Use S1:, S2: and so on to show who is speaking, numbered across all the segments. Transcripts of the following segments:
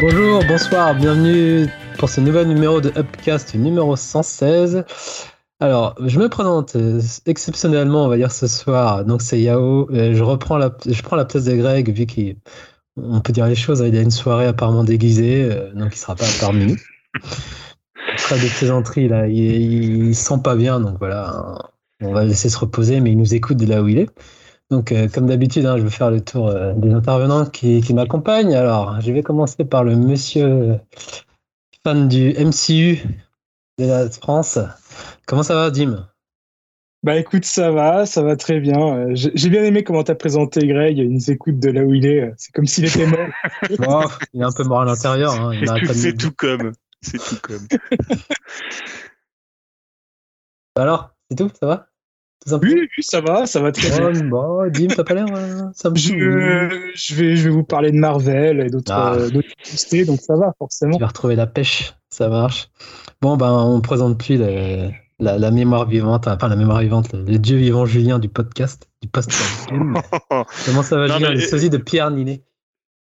S1: Bonjour, bonsoir, bienvenue pour ce nouvel numéro de Upcast numéro 116. Alors, je me présente euh, exceptionnellement, on va dire ce soir. Donc, c'est Yao. Je prends la place de Greg, vu qu'on peut dire les choses. Il a une soirée apparemment déguisée, euh, donc il sera pas parmi nous. Très de plaisanterie, là. Il, il, sent pas bien, donc voilà. On va laisser se reposer, mais il nous écoute de là où il est. Donc, comme d'habitude, hein, je vais faire le tour des intervenants qui, qui m'accompagnent. Alors, je vais commencer par le monsieur fan du MCU de la France. Comment ça va, Dim?
S2: Bah écoute, ça va, ça va très bien. Euh, j'ai bien aimé comment t'as présenté Greg. Il nous écoute de là où il est. C'est comme s'il était mort.
S1: il est un peu mort à l'intérieur. Hein.
S3: C'est tout, comme. C'est tout comme.
S1: Alors, c'est tout Ça va?
S2: Oui, oui, ça va, ça va très bien.
S1: Bon, Dim, t'as pas l'air. Euh,
S2: je, je, vais, je vais vous parler de Marvel et d'autres ah. euh, donc ça va forcément.
S1: Tu vas retrouver la pêche, ça marche. Bon, ben, on présente plus le, la, la, mémoire vivante, enfin la mémoire vivante, le, dieu vivant Julien du podcast, du post Comment ça va, Julien Le sosie de Pierre Ninet?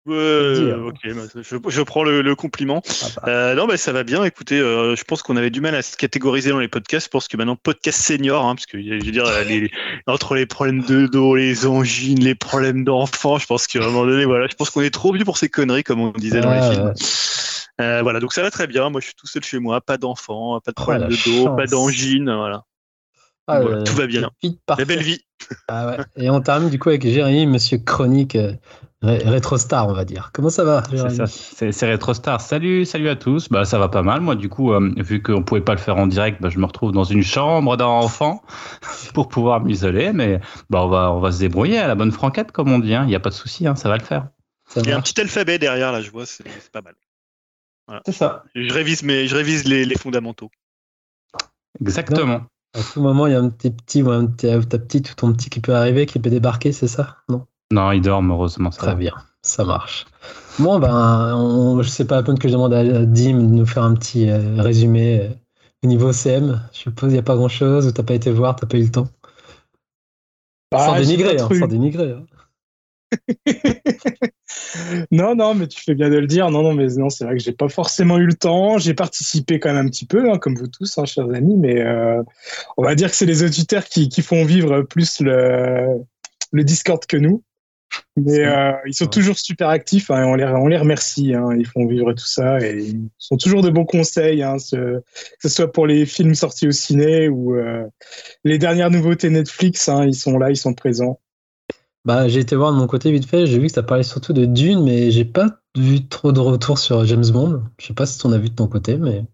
S3: Euh, ok, bah, je, je, prends le, le compliment. Ah bah. euh, non, mais ça va bien. Écoutez, euh, je pense qu'on avait du mal à se catégoriser dans les podcasts. Je pense que maintenant podcast senior, hein, parce que je veux dire, les, entre les problèmes de dos, les angines, les problèmes d'enfants, je pense qu'à un moment donné, voilà, je pense qu'on est trop vieux pour ces conneries, comme on disait dans les films. Euh, voilà, donc ça va très bien. Moi, je suis tout seul chez moi, pas d'enfants, pas de oh, problème de dos, pas d'angine, voilà. Ah, tout va bien. La belle vie.
S1: Ah ouais. Et on termine du coup avec Jérémy, monsieur chronique Rétrostar, on va dire. Comment ça va
S4: C'est Rétrostar. Salut, salut à tous. Bah, ça va pas mal. Moi, du coup, euh, vu qu'on pouvait pas le faire en direct, bah, je me retrouve dans une chambre d'enfant pour pouvoir m'isoler. Mais bah, on, va, on va se débrouiller à la bonne franquette, comme on dit. Il hein. n'y a pas de souci, hein, ça va le faire.
S3: Il y a un petit alphabet derrière, là, je vois, c'est pas mal.
S1: C'est ça.
S3: Je révise, mais je révise les, les fondamentaux.
S4: Exactement.
S1: à tout moment, il y a un petit petit ou un ta petite ou ton petit qui peut arriver, qui peut débarquer, c'est ça? Non?
S4: Non, il dort heureusement. Ça
S1: Très bien, ça marche. Bon, ben, on, je sais pas à peine que je demande à Dim de nous faire un petit euh, résumé euh, au niveau CM. Je suppose qu'il n'y a pas grand chose, ou t'as pas été voir, t'as pas eu le temps?
S2: Bah,
S1: sans dénigrer, hein, sans dénigrer. Hein.
S2: non, non, mais tu fais bien de le dire. Non, non, mais non, c'est vrai que j'ai pas forcément eu le temps. J'ai participé quand même un petit peu, hein, comme vous tous, hein, chers amis, mais euh, on va dire que c'est les auditeurs qui, qui, font vivre plus le, le Discord que nous. Mais euh, ils sont toujours super actifs hein, et on les, on les remercie. Hein, ils font vivre tout ça et ils sont toujours de bons conseils, hein, ce, que ce soit pour les films sortis au ciné ou euh, les dernières nouveautés Netflix. Hein, ils sont là, ils sont présents.
S1: Bah, j'ai été voir de mon côté vite fait, j'ai vu que ça parlait surtout de Dune, mais j'ai pas vu trop de retours sur James Bond. Je sais pas si tu en as vu de ton côté, mais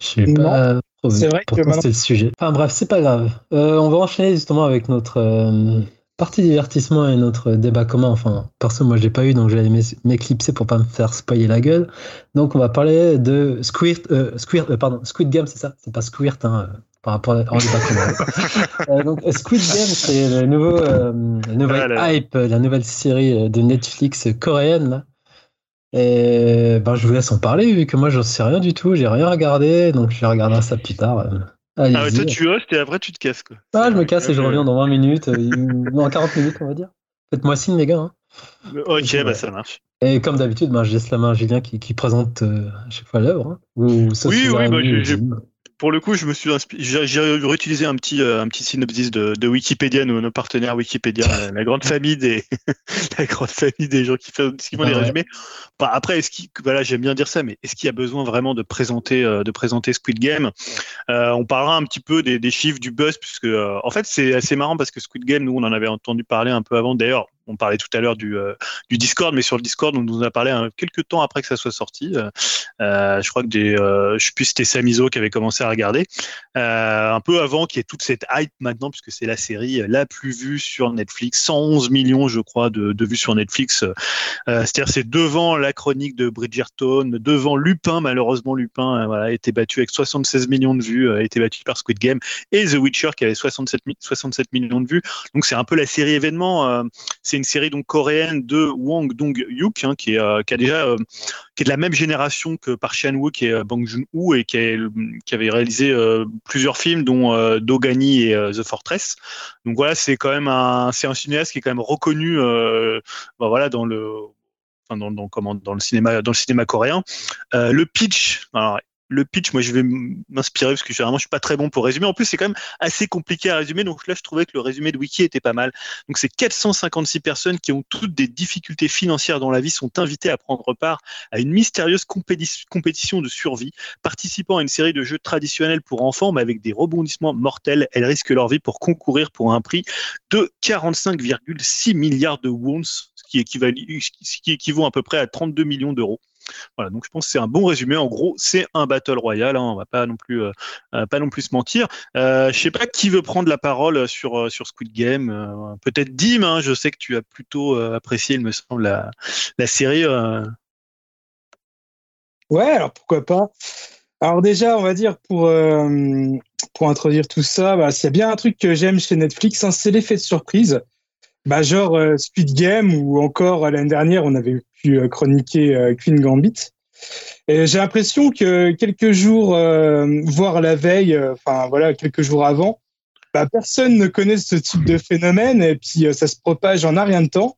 S1: je sais pas. C'est vrai Pourtant, c'était le sujet. Enfin bref, c'est pas grave. Euh, on va enchaîner justement avec notre partie divertissement et notre débat commun. Enfin, perso, moi, j'ai pas eu, donc j'allais m'éclipser pour pas me faire spoiler la gueule. Donc, on va parler de Squirt, euh, Squirt, euh, pardon, Squid Game, c'est ça C'est pas Squirt, hein, par rapport à euh, donc Squid Game, c'est le nouveau, euh, la nouvelle hype, la nouvelle série de Netflix coréenne. Là. Et ben, je vous laisse en parler vu que moi j'en sais rien du tout, j'ai rien regardé, donc je vais regarder ça plus tard.
S3: Ah ouais, toi tu hostes et après tu te casses quoi.
S1: Ah, je me casse et je reviens dans 20 minutes, dans 40 minutes on va dire. Faites-moi signe les gars. Hein.
S3: Ok, bah ça marche.
S1: Et comme d'habitude, ben, je laisse la main à Julien qui, qui présente euh, à chaque fois l'œuvre. Hein.
S3: oui, oui, bah, j'ai pour le coup, je me suis j'ai réutilisé un petit euh, un petit synopsis de, de Wikipédia, nos, nos partenaires Wikipédia, la, grande famille des la grande famille des gens qui, font, qui font des résumés. Bah, après, est-ce qu'il voilà, j'aime bien dire ça, mais est-ce qu'il y a besoin vraiment de présenter euh, de présenter Squid Game? Euh, On parlera un petit peu des, des chiffres du buzz, puisque euh, en fait c'est assez marrant parce que Squid Game, nous on en avait entendu parler un peu avant. D'ailleurs, on parlait tout à l'heure du, euh, du Discord, mais sur le Discord, on nous a parlé un, quelques temps après que ça soit sorti. Euh, euh je crois que je sais plus c'était Samizo qui avait commencé à regarder, un peu avant qu'il y ait toute cette hype maintenant, puisque c'est la série la plus vue sur Netflix, 111 millions, je crois, de, vues sur Netflix. C'est-à-dire, c'est devant la chronique de Bridgerton, devant Lupin, malheureusement Lupin, a été battu avec 76 millions de vues, a été battu par Squid Game et The Witcher qui avait 67, 67 millions de vues. Donc c'est un peu la série événement. Une série donc coréenne de Wang Dong-hyuk, hein, qui, est, euh, qui a déjà euh, qui est de la même génération que Park Chan-wook qui est euh, Bang Joon-ho et qui, qui, avait réalisé plusieurs films dont Dogani et The Fortress. Donc voilà, c'est quand même un c'est un cinéaste qui est quand même reconnu, bah, voilà dans le dans, dans, dans, le cinéma, dans le cinéma coréen. le pitch, alors le pitch, moi je vais m'inspirer parce que généralement je suis pas très bon pour résumer. En plus, c'est quand même assez compliqué à résumer. Donc là, je trouvais que le résumé de Wiki était pas mal. Donc c'est 456 personnes qui ont toutes des difficultés financières dans la vie sont invitées à prendre part à une mystérieuse compétition de survie, participant à une série de jeux traditionnels pour enfants, mais avec des rebondissements mortels. Elles risquent leur vie pour concourir pour un prix de 45,6 milliards de wons, ce qui, équivaut, ce qui équivaut à peu près à 32 millions d'euros. Voilà, donc je pense que c'est un bon résumé. En gros, c'est un battle royale. Hein, on va pas non plus, euh, euh, pas non plus se mentir. Euh, je sais pas qui veut prendre la parole sur euh, sur Squid Game. Peut-être Dim. Hein, je sais que tu as plutôt apprécié, il me semble, la, la série.
S2: Ouais, alors pourquoi pas. Alors déjà, on va dire pour pour introduire tout ça, bah, s'il y a bien un truc que j'aime chez Netflix, hein, c'est l'effet de surprise. Bah, genre Squid Game ou encore l'année dernière, on avait pu chroniquer Queen Gambit. J'ai l'impression que quelques jours, voire la veille, enfin voilà, quelques jours avant, bah, personne ne connaît ce type de phénomène et puis ça se propage en un rien de temps.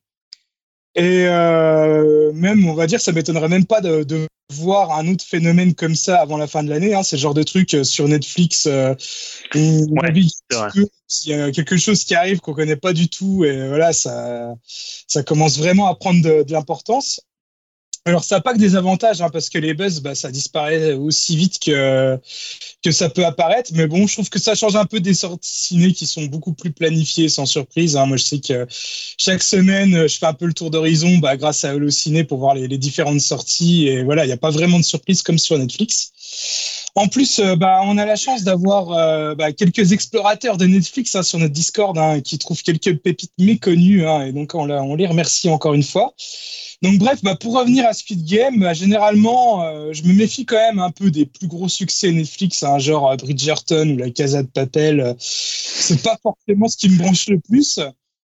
S2: Et euh, même, on va dire, ça m'étonnerait même pas de, de, voir un autre phénomène comme ça avant la fin de l'année. Hein. C'est le genre de truc euh, sur Netflix euh, où ouais, il y a quelque chose qui arrive qu'on connaît pas du tout et voilà, ça, ça commence vraiment à prendre de, de l'importance. Alors, ça n'a pas que des avantages, hein, parce que les buzz, bah, ça disparaît aussi vite que, que ça peut apparaître. Mais bon, je trouve que ça change un peu des sorties ciné qui sont beaucoup plus planifiées, sans surprise. Hein. Moi, je sais que chaque semaine, je fais un peu le tour d'horizon bah, grâce à Holociné pour voir les, les différentes sorties. Et voilà, il n'y a pas vraiment de surprise comme sur Netflix. En plus, euh, bah, on a la chance d'avoir euh, bah, quelques explorateurs de Netflix hein, sur notre Discord hein, qui trouvent quelques pépites méconnues. Hein, et donc, on, les remercie encore une fois. Donc, bref, bah, pour revenir à Squid Game, généralement, euh, je me méfie quand même un peu des plus gros succès Netflix, genre Bridgerton ou La Casa de Papel. C'est pas forcément ce qui me branche le plus.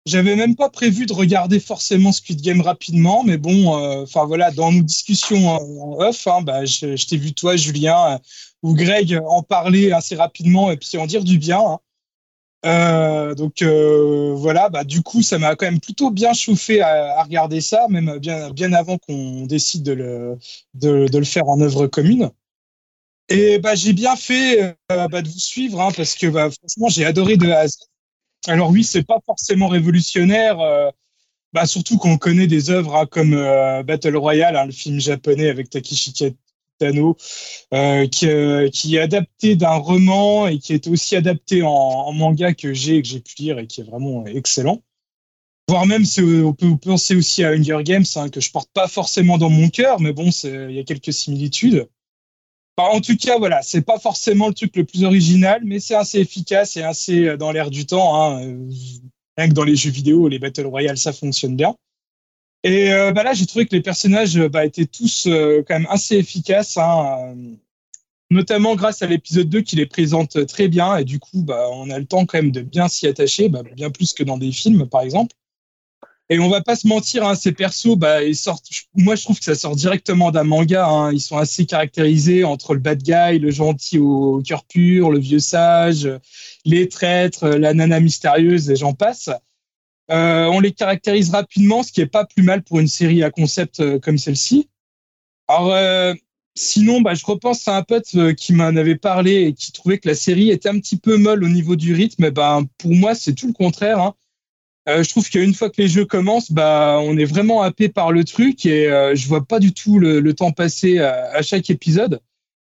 S2: J'avais même pas prévu de regarder forcément Squid Game rapidement, mais bon, enfin voilà, dans nos discussions en off, je t'ai vu toi, Julien, ou Greg en parler assez rapidement et puis en dire du bien. Hein. Euh, donc euh, voilà, bah, du coup, ça m'a quand même plutôt bien chauffé à, regarder ça, même bien, bien avant qu'on décide de le, de, le faire en œuvre commune. Et bah, j'ai bien fait euh, bah, de vous suivre, hein, parce que bah, franchement, j'ai adoré de A Alors oui, c'est pas forcément révolutionnaire, bah, surtout qu'on connaît des œuvres hein, comme Battle Royale, le film japonais avec Takeshi euh, qui, euh, qui, est adapté d'un roman et qui est aussi adapté en, manga que j'ai que j'ai pu lire et qui est vraiment excellent. Voire même, on peut penser aussi à Hunger Games, hein, que je porte pas forcément dans mon cœur, mais bon, il y a quelques similitudes. en tout cas, voilà, c'est pas forcément le truc le plus original, mais c'est assez efficace et assez euh, dans l'air du temps. Hein. Rien que dans les jeux vidéo, les Battle Royale, ça fonctionne bien. Et euh, bah là, j'ai trouvé que les personnages euh, bah, étaient tous euh, quand même assez efficaces, hein, notamment grâce à l'épisode 2 qui les présente très bien. Et du coup, bah, on a le temps quand même de bien s'y attacher, bah, bien plus que dans des films, par exemple. Et on va pas se mentir, hein, ces persos, bah, ils sortent. Moi, je trouve que ça sort directement d'un manga. Hein. Ils sont assez caractérisés entre le bad guy, le gentil au cœur pur, le vieux sage, les traîtres, la nana mystérieuse, et j'en passe. Euh, on les caractérise rapidement, ce qui est pas plus mal pour une série à concept euh, comme celle-ci. Alors, euh, sinon, bah, je repense à un pote qui m'en avait parlé et qui trouvait que la série était un petit peu molle au niveau du rythme. bah, pour moi, c'est tout le contraire. Hein. je trouve qu'une fois que les jeux commencent, bah, on est vraiment happé par le truc et je vois pas du tout le, temps passer à, chaque épisode.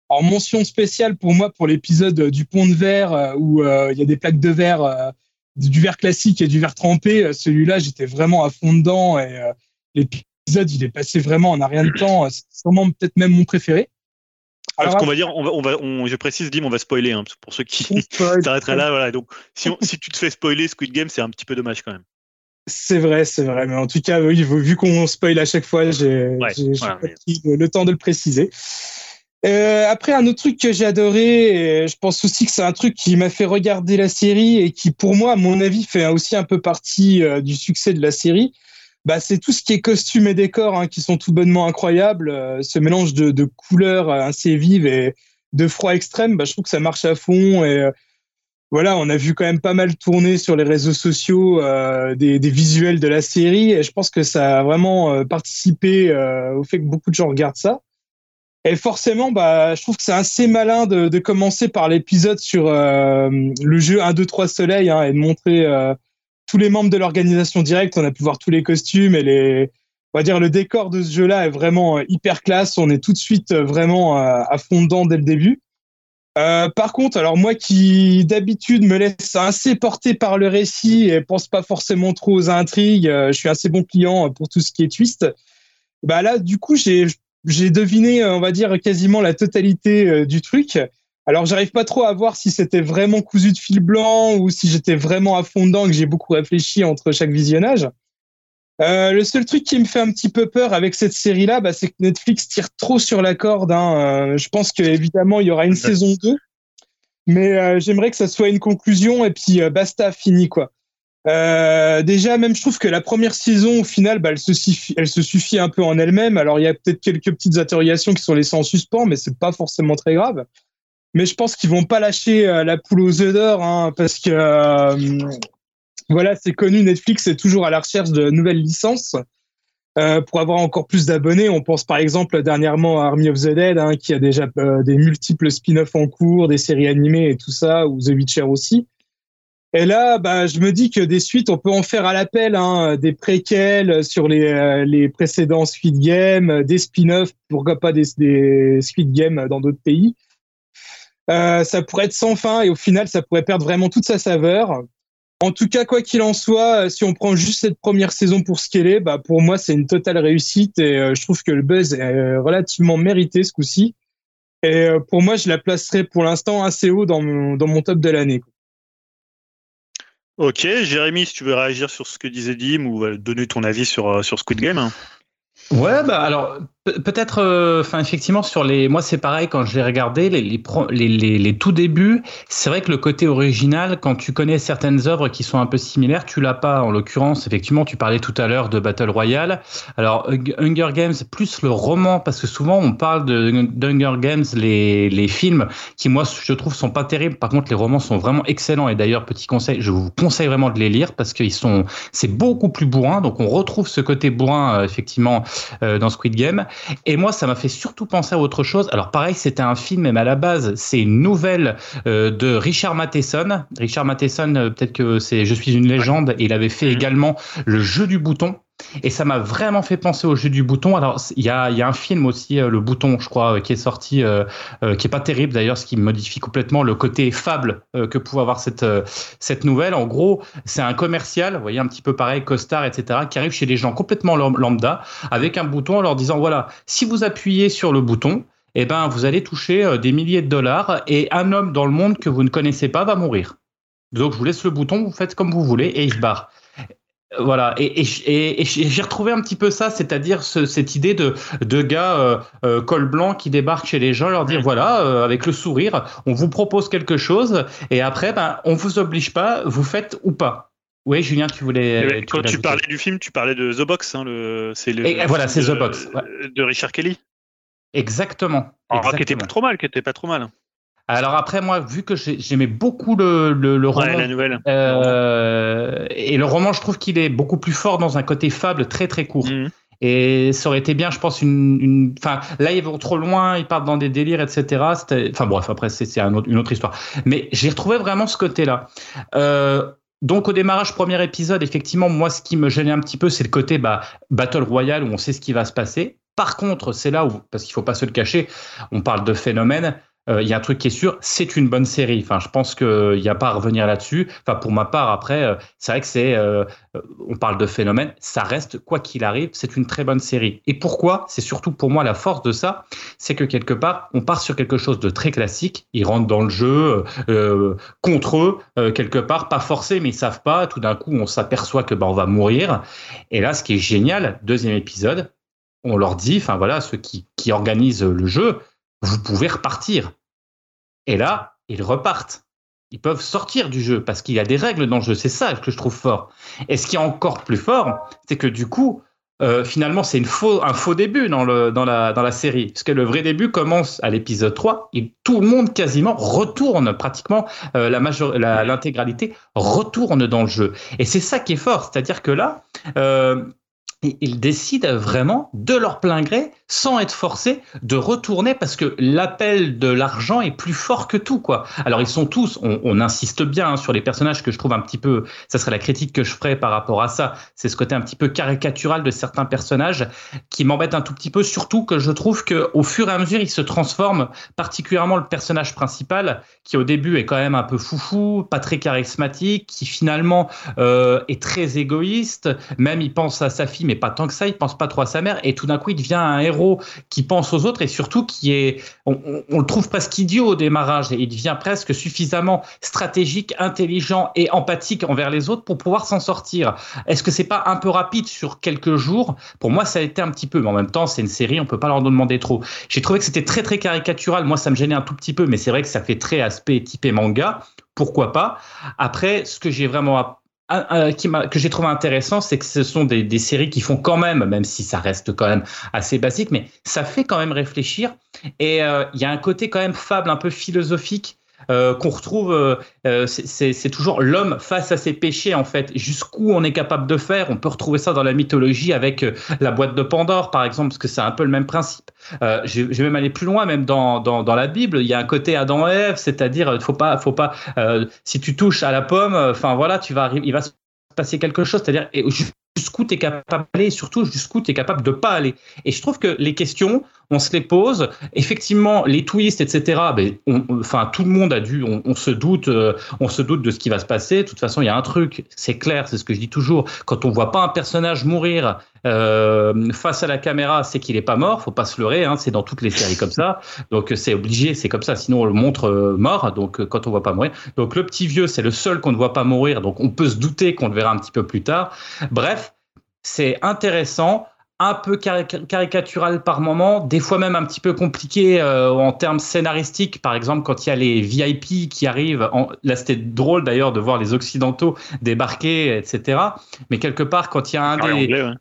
S2: Alors, mention spéciale pour moi pour l'épisode du pont de verre où il y a des plaques de verre du verre classique et du verre trempé. Euh, celui-là, j'étais vraiment à fond dedans et euh, l'épisode, il est passé vraiment en un rien de temps. Euh, c'est sûrement peut-être même mon préféré.
S3: Alors, ce qu'on va dire, on va, on va, on, je précise, Dim, on va spoiler hein, pour ceux qui s'arrêteraient là. Voilà. Donc, si, on, si tu te fais spoiler Squid Game, c'est un petit peu dommage quand même.
S2: C'est vrai, c'est vrai. Mais en tout cas, oui, vu qu'on spoil à chaque fois, j'ai ouais, voilà, pris le temps de le préciser. Euh, après, un autre truc que j'ai adoré, et je pense aussi que c'est un truc qui m'a fait regarder la série et qui, pour moi, à mon avis, fait aussi un peu partie euh, du succès de la série. Bah, c'est tout ce qui est costumes et décors hein, qui sont tout bonnement incroyables. Euh, ce mélange de, couleurs assez vives et de froid extrême, bah, je trouve que ça marche à fond. Et voilà, on a vu quand même pas mal tourner sur les réseaux sociaux des, visuels de la série et je pense que ça a vraiment participé au fait que beaucoup de gens regardent ça. Et forcément, bah, je trouve que c'est assez malin de, commencer par l'épisode sur le jeu 1, 2, 3 Soleil et de montrer tous les membres de l'organisation directe. On a pu voir tous les costumes et les, on va dire le décor de ce jeu-là est vraiment euh, hyper classe. On est tout de suite euh, vraiment euh, à fond dedans dès le début. Euh, par contre, alors moi qui d'habitude me laisse assez porter par le récit et pense pas forcément trop aux intrigues, je suis assez bon client pour tout ce qui est twist. Bah là, du coup, j'ai j'ai deviné, on va dire quasiment la totalité du truc. Alors, j'arrive pas trop à voir si c'était vraiment cousu de fil blanc ou si j'étais vraiment à fond dedans, que j'ai beaucoup réfléchi entre chaque visionnage. Euh, le seul truc qui me fait un petit peu peur avec cette série-là, bah, c'est que Netflix tire trop sur la corde. Hein. Euh, je pense qu'évidemment, il y aura une saison 2. Mais euh, j'aimerais que ça soit une conclusion et puis basta, fini quoi. Déjà, même je trouve que la première saison, au final, bah, elle, se suffit, un peu en elle-même. Alors, il y a peut-être quelques petites interrogations qui sont laissées en suspens, mais c'est pas forcément très grave. Mais je pense qu'ils vont pas lâcher la poule aux œufs d'or, hein, parce que voilà, c'est connu, Netflix est toujours à la recherche de nouvelles licences. Euh, pour avoir encore plus d'abonnés, on pense par exemple dernièrement à Army of the Dead, hein, qui a déjà euh, des multiples spin-offs en cours, des séries animées et tout ça, ou The Witcher aussi. Et là, bah, je me dis que des suites, on peut en faire à l'appel, hein, des préquels sur les, euh, les précédents Squid Game, des spin-offs, pourquoi pas des, des Squid Game dans d'autres pays. Euh, ça pourrait être sans fin et au final, ça pourrait perdre vraiment toute sa saveur. En tout cas, quoi qu'il en soit, euh, si on prend juste cette première saison pour ce qu'elle est, bah pour moi c'est une totale réussite et euh, je trouve que le buzz est euh, relativement mérité ce coup-ci. Et pour moi, je la placerai pour l'instant assez haut dans mon, dans mon top de l'année.
S3: Ok, Jérémy, si tu veux réagir sur ce que disait Dim ou donner ton avis sur, sur Squid Game.
S4: Ouais, bah alors peut-être, euh, enfin effectivement sur les, moi c'est pareil quand j'ai regardé les les, les, les, tout débuts, c'est vrai que le côté original, quand tu connais certaines œuvres qui sont un peu similaires, tu l'as pas. En l'occurrence, effectivement, tu parlais tout à l'heure de Battle Royale. Alors Hunger Games plus le roman, parce que souvent on parle d'Hunger Games les les films qui moi je trouve sont pas terribles. Par contre, les romans sont vraiment excellents et d'ailleurs petit conseil, je vous conseille vraiment de les lire parce qu'ils sont, c'est beaucoup plus bourrin. Donc on retrouve ce côté bourrin euh, effectivement euh, dans Squid Game. Et moi, ça m'a fait surtout penser à autre chose. Alors pareil, c'était un film, même à la base, c'est une nouvelle euh, de Richard Matheson. Richard Matheson, euh, peut-être que c'est Je suis une légende, et il avait fait mhm. également Le jeu du bouton. Et ça m'a vraiment fait penser au jeu du bouton. Alors, il y a, un film aussi, euh, Le Bouton, je crois, euh, qui est sorti, euh, qui est pas terrible d'ailleurs, ce qui modifie complètement le côté fable que pouvait avoir cette, cette nouvelle. En gros, c'est un commercial, vous voyez, un petit peu pareil, costard, etc., qui arrive chez les gens complètement lambda avec un bouton en leur disant voilà, si vous appuyez sur le bouton, eh ben, vous allez toucher des milliers de dollars et un homme dans le monde que vous ne connaissez pas va mourir. Donc, je vous laisse le bouton, vous faites comme vous voulez et il se barre. Voilà, et, j'ai retrouvé un petit peu ça, c'est-à-dire cette idée de, de gars euh, euh, col blanc qui débarquent chez les gens, leur dire voilà, euh, avec le sourire, on vous propose quelque chose, et après, ben, on vous oblige pas, vous faites ou pas. Oui, Julien, tu voulais.
S3: quand tu parlais du film, tu parlais de The Box, hein, le,
S4: c'est le. voilà, c'est The Box.
S3: De Richard Kelly.
S4: Exactement.
S3: Alors, qui était pas trop mal, qui était pas trop mal.
S4: Alors après, moi, vu que j'aimais beaucoup le, le, roman,
S3: la nouvelle.
S4: Euh, et le roman, je trouve qu'il est beaucoup plus fort dans un côté fable très très court. Mhm. Et ça aurait été bien, je pense, une. Enfin, là, ils vont trop loin, ils partent dans des délires, etc. Enfin, bref, après, c'est un une autre histoire. Mais j'ai retrouvé vraiment ce côté-là. Euh, donc au démarrage, premier épisode, effectivement, moi, ce qui me gênait un petit peu, c'est le côté bah, Battle Royale où on sait ce qui va se passer. Par contre, c'est là où, parce qu'il faut pas se le cacher, on parle de phénomène. Euh, il y a un truc qui est sûr, c'est une bonne série. Enfin, je pense qu'il n'y a pas à revenir là-dessus. Enfin, pour ma part, après, euh, c'est vrai que c'est, euh, on parle de phénomène, ça reste quoi qu'il arrive, c'est une très bonne série. Et pourquoi? C'est surtout pour moi la force de ça, c'est que quelque part, on part sur quelque chose de très classique. Ils rentrent dans le jeu contre eux quelque part, pas forcé, mais ils savent pas. Tout d'un coup, on s'aperçoit que bah, on va mourir. Et là, ce qui est génial, deuxième épisode, on leur dit, enfin voilà, ceux qui, qui organisent le jeu, vous pouvez repartir. Et là, ils repartent. Ils peuvent sortir du jeu parce qu'il y a des règles dans le jeu. C'est ça que je trouve fort. Et ce qui est encore plus fort, c'est que du coup, euh, finalement, c'est faux, un faux début dans, le, dans, la, dans la série. Parce que le vrai début commence à l'épisode 3 et tout le monde quasiment retourne, pratiquement euh, l'intégralité retourne dans le jeu. Et c'est ça qui est fort. C'est-à-dire que là, euh, ils décident vraiment de leur plein gré, sans être forcés, de retourner parce que l'appel de l'argent est plus fort que tout, quoi. Alors ils sont tous, on, insiste bien hein, sur les personnages que je trouve un petit peu, ça serait la critique que je ferais par rapport à ça, c'est ce côté un petit peu caricatural de certains personnages qui m'embête un tout petit peu, surtout que je trouve que au fur et à mesure ils se transforment, particulièrement le personnage principal qui au début est quand même un peu foufou, pas très charismatique, qui finalement euh, est très égoïste, même il pense à sa fille mais pas tant que ça, il pense pas trop à sa mère, et tout d'un coup, il devient un héros qui pense aux autres, et surtout qui est, on, le trouve presque idiot au démarrage, et il devient presque suffisamment stratégique, intelligent et empathique envers les autres pour pouvoir s'en sortir. Est-ce que c'est pas un peu rapide sur quelques jours? Pour moi, ça a été un petit peu, mais en même temps, c'est une série, on peut pas leur demander trop. J'ai trouvé que c'était très très caricatural, moi ça me gênait un tout petit peu, mais c'est vrai que ça fait très aspect typé manga pourquoi pas? Après, ce que j'ai vraiment qui que j'ai trouvé intéressant, c'est que ce sont des, des, séries qui font quand même, même si ça reste quand même assez basique, mais ça fait quand même réfléchir. Et euh, il y a un côté quand même fable, un peu philosophique euh, qu'on retrouve, euh, euh, c'est toujours l'homme face à ses péchés en fait. Jusqu'où on est capable de faire, on peut retrouver ça dans la mythologie avec la boîte de Pandore par exemple, parce que c'est un peu le même principe. je, vais même aller plus loin, même dans, dans, dans, la Bible, il y a un côté Adam et Ève, c'est-à-dire faut pas, faut pas, si tu touches à la pomme, enfin voilà, tu vas il va se passer quelque chose, c'est-à-dire jusqu'où tu es capable d'aller et surtout jusqu'où tu es capable de pas aller. Et je trouve que les questions, on se les pose. Effectivement, les twists, etc. Ben, enfin, tout le monde a dû, on, se doute, euh, on se doute de ce qui va se passer. De toute façon, il y a un truc, c'est clair, c'est ce que je dis toujours. Quand on voit pas un personnage mourir euh, face à la caméra, c'est qu'il est pas mort. Faut pas se leurrer, hein, c'est dans toutes les séries comme ça. Donc c'est obligé, c'est comme ça. Sinon on le montre euh, mort. Donc quand on voit pas mourir. Donc le petit vieux, c'est le seul qu'on ne voit pas mourir. Donc on peut se douter qu'on le verra un petit peu plus tard. Bref, c'est intéressant un peu caricatural par moment, des fois même un petit peu compliqué euh, en termes scénaristiques. Par exemple, quand il y a les VIP qui arrivent, là c'était drôle d'ailleurs de voir les Occidentaux débarquer, etc. Mais quelque part, quand il y a un des...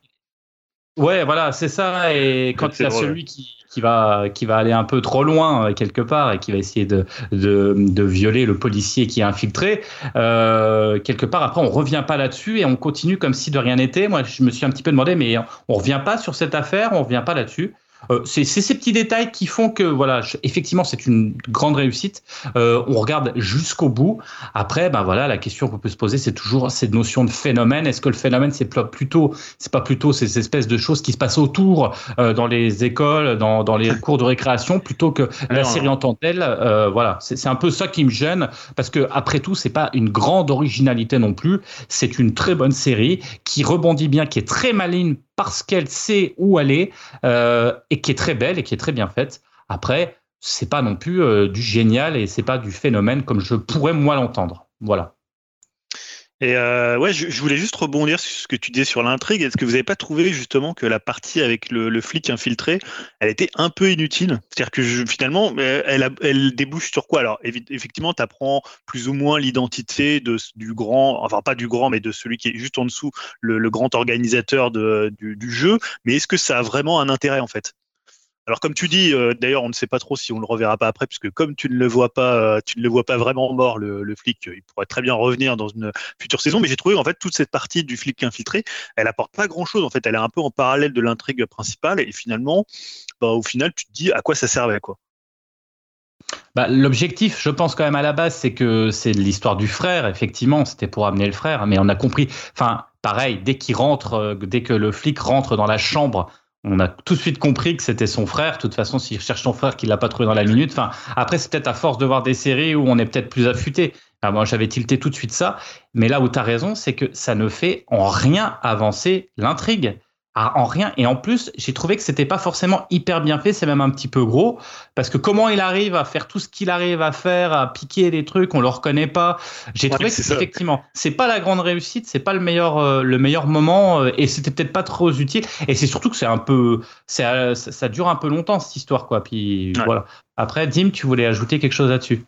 S4: ouais. voilà, c'est ça. Et quand il y a celui qui, qui va, qui va aller un peu trop loin euh, quelque part et qui va essayer de, de, de violer le policier qui est infiltré. Euh, quelque part, après, on revient pas là-dessus et on continue comme si de rien n'était. Moi, je me suis un petit peu demandé, mais on revient pas sur cette affaire, on revient pas là-dessus. Euh, c'est ces petits détails qui font que, voilà, effectivement, c'est une grande réussite. Euh, on regarde jusqu'au bout. Après, ben voilà, la question qu'on peut se poser, c'est toujours cette notion de phénomène. Est-ce que le phénomène, c'est plutôt, c'est pas plutôt ces espèces de choses qui se passent autour euh, dans les écoles, dans, dans les cours de récréation, plutôt que la série en tant que telle. voilà, c'est un peu ça qui me gêne parce que après tout, c'est pas une grande originalité non plus. C'est une très bonne série qui rebondit bien, qui est très maligne parce qu'elle sait où aller euh, et qui est très belle et qui est très bien faite. Après, c'est pas non plus euh, du génial et c'est pas du phénomène comme je pourrais moi l'entendre. Voilà.
S3: Et euh, ouais, je, voulais juste rebondir sur ce que tu disais sur l'intrigue. Est-ce que vous n'avez pas trouvé justement que la partie avec le, flic infiltré, elle était un peu inutile? C'est-à-dire que finalement, euh, elle, débouche sur quoi? Alors effectivement, tu apprends plus ou moins l'identité de du grand, enfin pas du grand, mais de celui qui est juste en dessous, le, grand organisateur du jeu. Mais est-ce que ça a vraiment un intérêt en fait? Alors comme tu dis, euh, d'ailleurs, on ne sait pas trop si on le reverra pas après, puisque comme tu ne le vois pas, euh, tu ne le vois pas vraiment mort, le, flic, il pourrait très bien revenir dans une future saison. Mais j'ai trouvé en fait toute cette partie du flic infiltré, elle apporte pas grand chose. En fait, elle est un peu en parallèle de l'intrigue principale, et finalement, bah, au final, tu te dis à quoi ça servait, quoi.
S4: Bah, L'objectif, je pense quand même à la base, c'est que c'est l'histoire du frère. Effectivement, c'était pour amener le frère, mais on a compris. Enfin, pareil, dès qu'il rentre, euh, dès que le flic rentre dans la chambre on a tout de suite compris que c'était son frère. De toute façon, s'il cherche son frère, qu'il l'a pas trouvé dans la minute. Enfin, après, c'est peut-être à force de voir des séries où on est peut-être plus affûté. moi, j'avais tilté tout de suite ça. Mais là où tu as raison, c'est que ça ne fait en rien avancer l'intrigue en rien. Et en plus, j'ai trouvé que c'était pas forcément hyper bien fait, c'est même un petit peu gros, parce que comment il arrive à faire tout ce qu'il arrive à faire, à piquer des trucs, on le reconnaît pas. J'ai trouvé que effectivement, c'est pas la grande réussite, c'est pas le meilleur, euh, le meilleur moment, euh, et c'était peut-être pas trop utile. Et c'est surtout que c'est un peu, ça, ça, dure un peu longtemps cette histoire, quoi. Puis voilà. Après, Dim, tu voulais ajouter quelque chose là-dessus?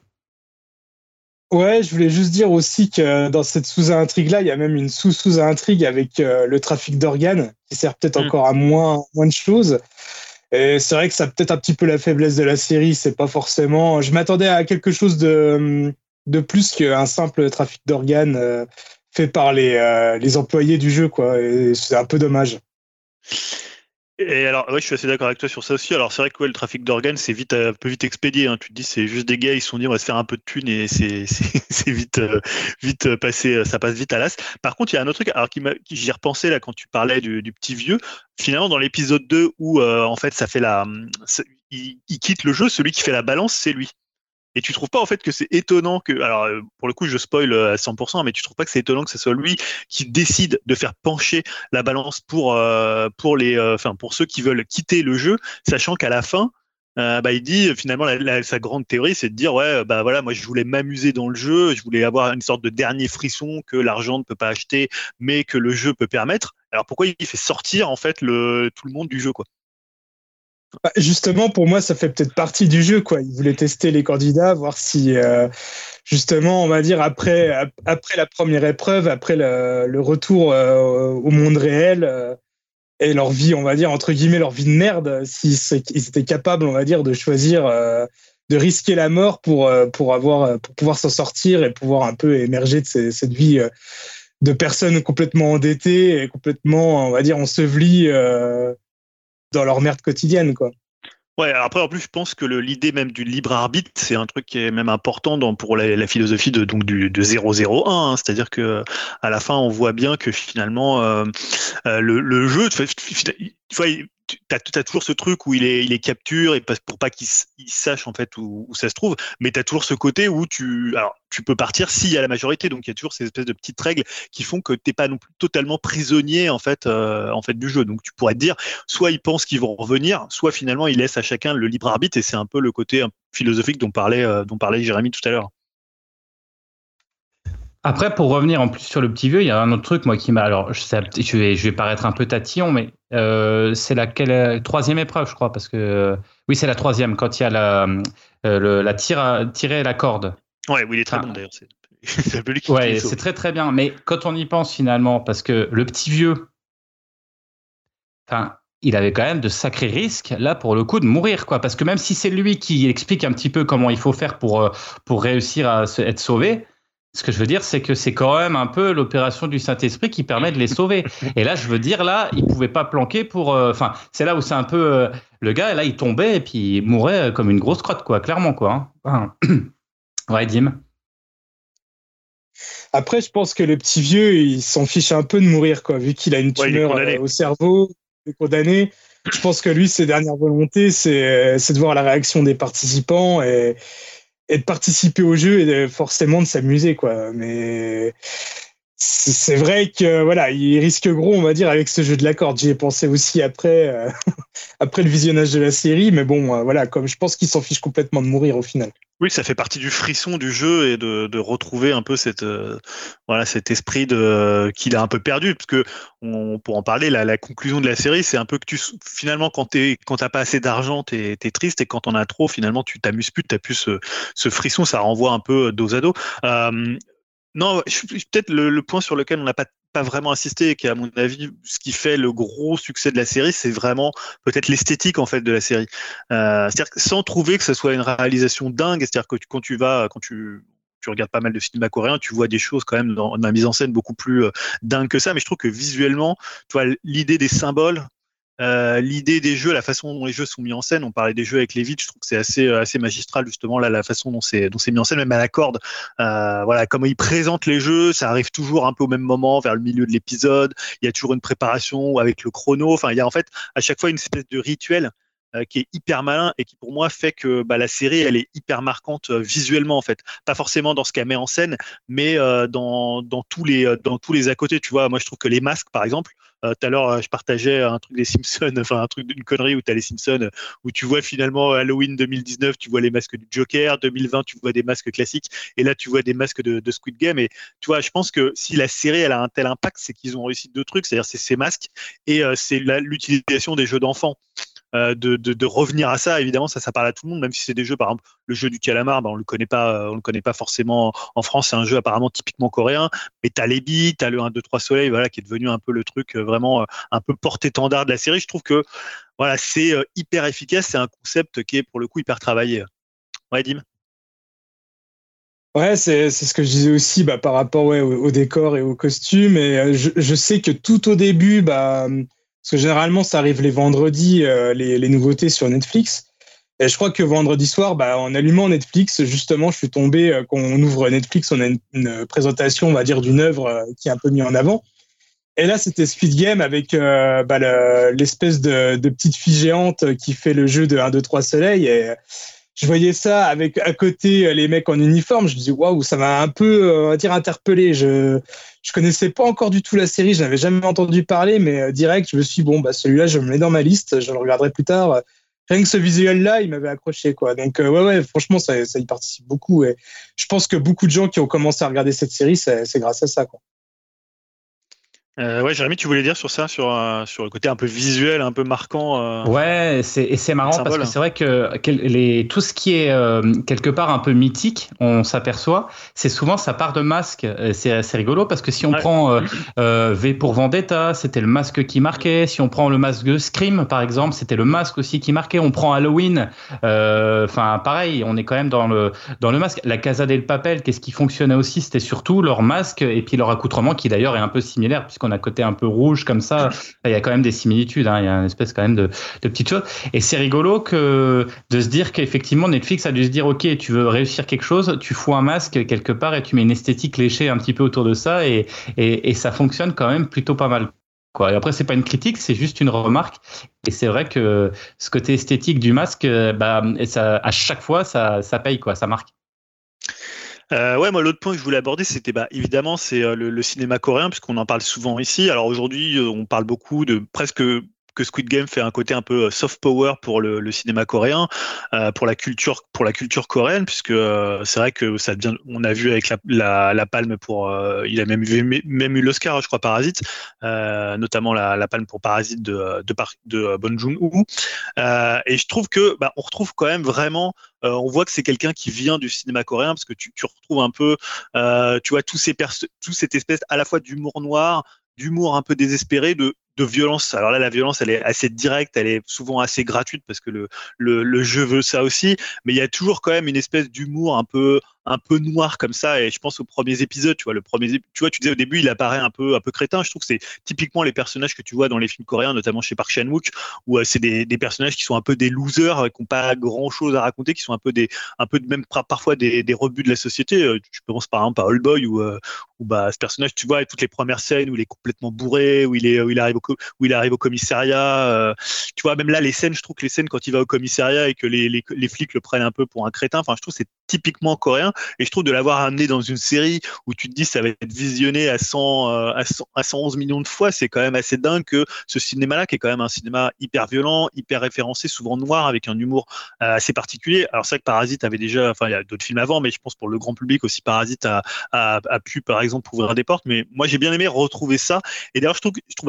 S2: Ouais, je voulais juste dire aussi que dans cette sous-intrigue-là, il y a même une sous-sous-intrigue avec euh, le trafic d'organes, qui sert peut-être mm. encore à moins, moins de choses. Et c'est vrai que ça peut-être un petit peu la faiblesse de la série. C'est pas forcément. Je m'attendais à quelque chose de, de plus qu'un simple trafic d'organes euh, fait par les, euh, les employés du jeu, quoi. Et c'est un peu dommage.
S3: Et alors, ouais, je suis assez d'accord avec toi sur ça aussi. Alors, c'est vrai que le trafic d'organes, c'est vite, un peu vite expédié. Hein. Tu te dis, c'est juste des gars, ils se sont dit, on va se faire un peu de thunes et c'est, vite, euh, vite euh, passé, euh, ça passe vite à l'as. Par contre, il y a un autre truc, alors qui, qui j'y repensé là quand tu parlais du, petit vieux. Finalement, dans l'épisode 2 où, en fait, ça fait la, il, quitte le jeu, celui qui fait la balance, c'est lui. Et tu trouves pas en fait que c'est étonnant que, alors euh, pour le coup je spoil euh, à 100%, mais tu trouves pas que c'est étonnant que ce soit lui qui décide de faire pencher la balance pour euh, pour les, enfin pour ceux qui veulent quitter le jeu, sachant qu'à la fin, bah, il dit finalement sa grande théorie, c'est de dire ouais bah voilà moi je voulais m'amuser dans le jeu, je voulais avoir une sorte de dernier frisson que l'argent ne peut pas acheter, mais que le jeu peut permettre. Alors pourquoi il fait sortir en fait le tout le monde du jeu quoi?
S2: Bah, justement, pour moi, ça fait peut-être partie du jeu. Quoi. Il voulait tester les candidats, voir si, euh, justement, on va dire, après, après la première épreuve, après le, retour euh, au monde réel euh, et leur vie, on va dire, entre guillemets, leur vie de merde, s'ils étaient capables, on va dire, de choisir, de risquer la mort pour, pour, avoir, pour pouvoir s'en sortir et pouvoir un peu émerger de cette vie de personnes complètement endettées et complètement, on va dire, ensevelies dans leur merde quotidienne, quoi.
S3: Ouais, après, en plus, je pense que l'idée même du libre arbitre, c'est un truc qui est même important dans, pour la, philosophie de, donc du, de 001. Hein. C'est-à-dire que à la fin, on voit bien que finalement, euh, euh, le, le, jeu, tu as, toujours ce truc où il est, il capture et pour pas qu'il sache en fait où, ça se trouve, mais tu as toujours ce côté où tu, peux partir s'il y a la majorité. Donc il y a toujours ces espèces de petites règles qui font que t'es pas non plus totalement prisonnier euh, en fait du jeu. Donc tu pourrais te dire, soit ils pensent qu'ils vont revenir, soit finalement ils laissent à chacun le libre arbitre et c'est un peu le côté philosophique dont parlait, euh, dont parlait Jérémy tout à l'heure.
S4: Après, pour revenir en plus sur le petit vieux, il y a un autre truc, moi, qui m'a. Alors, je, je, vais, je vais paraître un peu tatillon, mais euh, c'est la troisième épreuve, je crois, parce que. oui, c'est la troisième, quand il y a la, euh, la tire, tirer la corde.
S3: Ouais, oui, il est très bon d'ailleurs.
S4: C'est ouais, c'est très très bien. Mais quand on y pense finalement, parce que le petit vieux, enfin, il avait quand même de sacrés risques là pour le coup de mourir quoi. Parce que même si c'est lui qui explique un petit peu comment il faut faire pour euh, pour réussir à être sauvé, ce que je veux dire, c'est que c'est quand même un peu l'opération du Saint-Esprit qui permet de les sauver. Et là, je veux dire, là, il pouvait pas planquer pour. Euh, enfin, c'est là où c'est un peu euh, le gars. Là, il tombait et puis il mourait comme une grosse crotte, quoi, clairement, quoi. Hein. ouais, Dim.
S2: Après, je pense que le petit vieux, il s'en fiche un peu de mourir, quoi, vu qu'il a une tumeur euh, au cerveau, il est condamné. Je pense que lui, ses dernières volontés, c'est de voir la réaction des participants et et de participer au jeu et forcément de s'amuser quoi. Mais c'est vrai que voilà il risque gros on va dire avec ce jeu de la corde. J'y ai pensé aussi après euh, après le visionnage de la série mais bon euh, voilà comme je pense qu'il s'en fiche complètement de mourir au final.
S3: Oui, ça fait partie du frisson du jeu et de, retrouver un peu cette euh, voilà cet esprit de qu'il a un peu perdu parce que on, pour en parler la, conclusion de la série c'est un peu que tu finalement quand tu quand t'as pas assez d'argent t'es es triste et quand on a trop finalement tu t'amuses plus t'as plus ce, frisson ça renvoie un peu dos à dos non, peut-être le, point sur lequel on n'a pas pas vraiment insisté et qui, à mon avis, ce qui fait le gros succès de la série, c'est vraiment peut-être l'esthétique en fait de la série. Euh, c'est-à-dire sans trouver que ce soit une réalisation dingue, c'est-à-dire que quand tu vas, quand tu tu regardes pas mal de cinéma coréen, tu vois des choses quand même dans, la mise en scène beaucoup plus euh, dingue que ça. Mais je trouve que visuellement, tu vois l'idée des symboles, euh, l'idée des jeux, la façon dont les jeux sont mis en scène, on parlait des jeux avec les vides, je trouve que c'est assez, euh, assez magistral justement là, la façon dont c'est, dont c'est mis en scène, même à la corde. Euh, voilà, comment ils présentent les jeux, ça arrive toujours un peu au même moment, vers le milieu de l'épisode. Il y a toujours une préparation avec le chrono. Enfin, il y a en fait à chaque fois une espèce de rituel qui est hyper malin et qui pour moi fait que bah, la série elle est hyper marquante euh, visuellement en fait. Pas forcément dans ce qu'elle met en scène mais euh, dans, dans tous les dans tous les à côté tu vois. Moi je trouve que les masques par exemple tout à l'heure je partageais un truc des Simpsons enfin un truc d'une connerie où tu as les Simpsons où tu vois finalement Halloween 2019 tu vois les masques du Joker. 2020 tu vois des masques classiques. Et là tu vois des masques de, de Squid Game. Et tu vois je pense que si la série elle a un tel impact c'est qu'ils ont réussi deux trucs. C'est-à-dire c'est ces masques et c'est l'utilisation des jeux d'enfants de, de, revenir à ça. Évidemment, ça, ça parle à tout le monde, même si c'est des jeux, par exemple, le jeu du calamar, ben, on le connaît pas, on le connaît pas forcément en France. C'est un jeu apparemment typiquement coréen. Mais t'as les billes, t'as le 1, 2, 3 soleil, voilà, qui est devenu un peu le truc vraiment un peu porte-étendard de la série. Je trouve que voilà, c'est hyper efficace. C'est un concept qui est pour le coup hyper travaillé. Ouais, Dim?
S2: Ouais, c'est ce que je disais aussi bah, par rapport ouais, au, décor et aux costumes. Et euh, je, je, sais que tout au début, bah, parce que généralement ça arrive les vendredis, euh, les, nouveautés sur Netflix. Et je crois que vendredi soir, bah, en allumant Netflix, justement, je suis tombé, euh, quand on ouvre Netflix, on a une, présentation, on va dire, d'une œuvre qui est un peu mise en avant. Et là, c'était Squid Game avec bah, l'espèce de, de, petite fille géante qui fait le jeu de 1, 2, 3 soleil. Et je voyais ça avec à côté euh, les mecs en uniforme. Je me dis waouh, ça m'a un peu, euh, on va dire, interpellé. Je je connaissais pas encore du tout la série, je n'avais jamais entendu parler, mais euh, direct, je me suis dit, bon bah celui-là, je me mets dans ma liste, je le regarderai plus tard. Rien que ce visuel-là, il m'avait accroché quoi. Donc ouais ouais, franchement, ça, ça y participe beaucoup et je pense que beaucoup de gens qui ont commencé à regarder cette série, c'est grâce à ça quoi.
S3: Euh, ouais, Jérémy, tu voulais dire sur ça, sur, euh, sur le côté un peu visuel, un peu marquant. Euh,
S4: ouais, c'est, et c'est marrant parce que c'est vrai que les, tout ce qui est quelque part un peu mythique, on s'aperçoit, c'est souvent ça part de masque. C'est assez rigolo parce que si on prend V pour Vendetta, c'était le masque qui marquait. Si on prend le masque Scream, par exemple, c'était le masque aussi qui marquait. On prend Halloween, enfin pareil, on est quand même dans le, dans le masque. La Casa del Papel, qu'est-ce qui fonctionnait aussi? C'était surtout leur masque et puis leur accoutrement qui d'ailleurs est un peu similaire puisqu'on on a côté un peu rouge comme ça. Il y a quand même des similitudes. Hein. Il y a une espèce quand même de, de petites choses. Et c'est rigolo que de se dire qu'effectivement Netflix a dû se dire ok, tu veux réussir quelque chose, tu fous un masque quelque part et tu mets une esthétique léchée un petit peu autour de ça et, et, ça fonctionne quand même plutôt pas mal. Quoi. Et après, c'est pas une critique, c'est juste une remarque. Et c'est vrai que ce côté esthétique du masque, bah, ça, à chaque fois, ça, ça paye, quoi, ça marque.
S3: Euh, ouais, moi l'autre point que je voulais aborder, c'était bah, évidemment c'est euh, le, le, cinéma coréen puisqu'on en parle souvent ici. Alors aujourd'hui, euh, on parle beaucoup de presque que Squid Game fait un côté un peu euh, soft power pour le, cinéma coréen, euh, pour la culture, pour la culture coréenne, puisque euh, c'est vrai que ça devient, on a vu avec la, la, palme pour, il a même, même eu l'Oscar, je crois, Parasite, notamment la, la, palme pour Parasite de de, de Bon Joon-ho. et je trouve que, bah, on retrouve quand même vraiment on voit que c'est quelqu'un qui vient du cinéma coréen parce que tu, tu retrouves un peu, tu vois, tous ces tous cette espèce à la fois d'humour noir, d'humour un peu désespéré, de de violence. Alors là, la violence, elle est assez directe, elle est souvent assez gratuite parce que le, le, le jeu veut ça aussi. Mais il y a toujours quand même une espèce d'humour un peu, un peu noir comme ça. Et je pense aux premiers épisodes, tu vois, le premier, tu vois, tu disais au début, il apparaît un peu, un peu crétin. Je trouve que c'est typiquement les personnages que tu vois dans les films coréens, notamment chez Park Chan-wook, où euh, c'est des, des, personnages qui sont un peu des losers, euh, qui n'ont pas grand chose à raconter, qui sont un peu des, un peu même parfois des, des rebuts de la société. Euh, je par exemple à Old Boy où, où bah, ce personnage, tu vois, toutes les premières scènes où il est complètement bourré, où il est, où il arrive au, où il arrive au commissariat. tu vois, même là, les scènes, je trouve que les scènes quand il va au commissariat et que les, les, les flics le prennent un peu pour un crétin, enfin, je trouve c'est typiquement coréen. Et je trouve de l'avoir amené dans une série où tu te dis ça va être visionné à 100, euh, à, 100 à 111 millions de fois, c'est quand même assez dingue que ce cinéma-là, qui est quand même un cinéma hyper violent, hyper référencé, souvent noir, avec un humour euh, assez particulier. Alors c'est vrai que Parasite avait déjà, enfin il y a d'autres films avant, mais je pense pour le grand public aussi, Parasite a, pu par exemple ouvrir des portes. Mais moi j'ai bien aimé retrouver ça. Et d'ailleurs je trouve,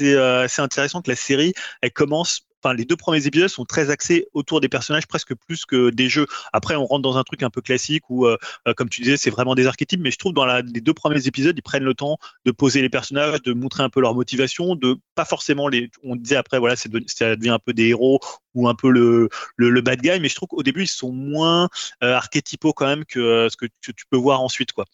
S3: euh, assez intéressant que la série, elle commence enfin les deux premiers épisodes sont très axés autour des personnages presque plus que des jeux. Après, on rentre dans un truc un peu classique où, euh, euh, comme tu disais, c'est vraiment des archétypes. Mais je trouve dans les deux premiers épisodes, ils prennent le temps de poser les personnages, de montrer un peu leur motivation, de pas forcément les. On disait après, voilà, c'est ça devient un peu des héros ou un peu le, le, bad guy. Mais je trouve qu'au début, ils sont moins euh, archétypaux quand même que ce que tu, peux voir ensuite, quoi.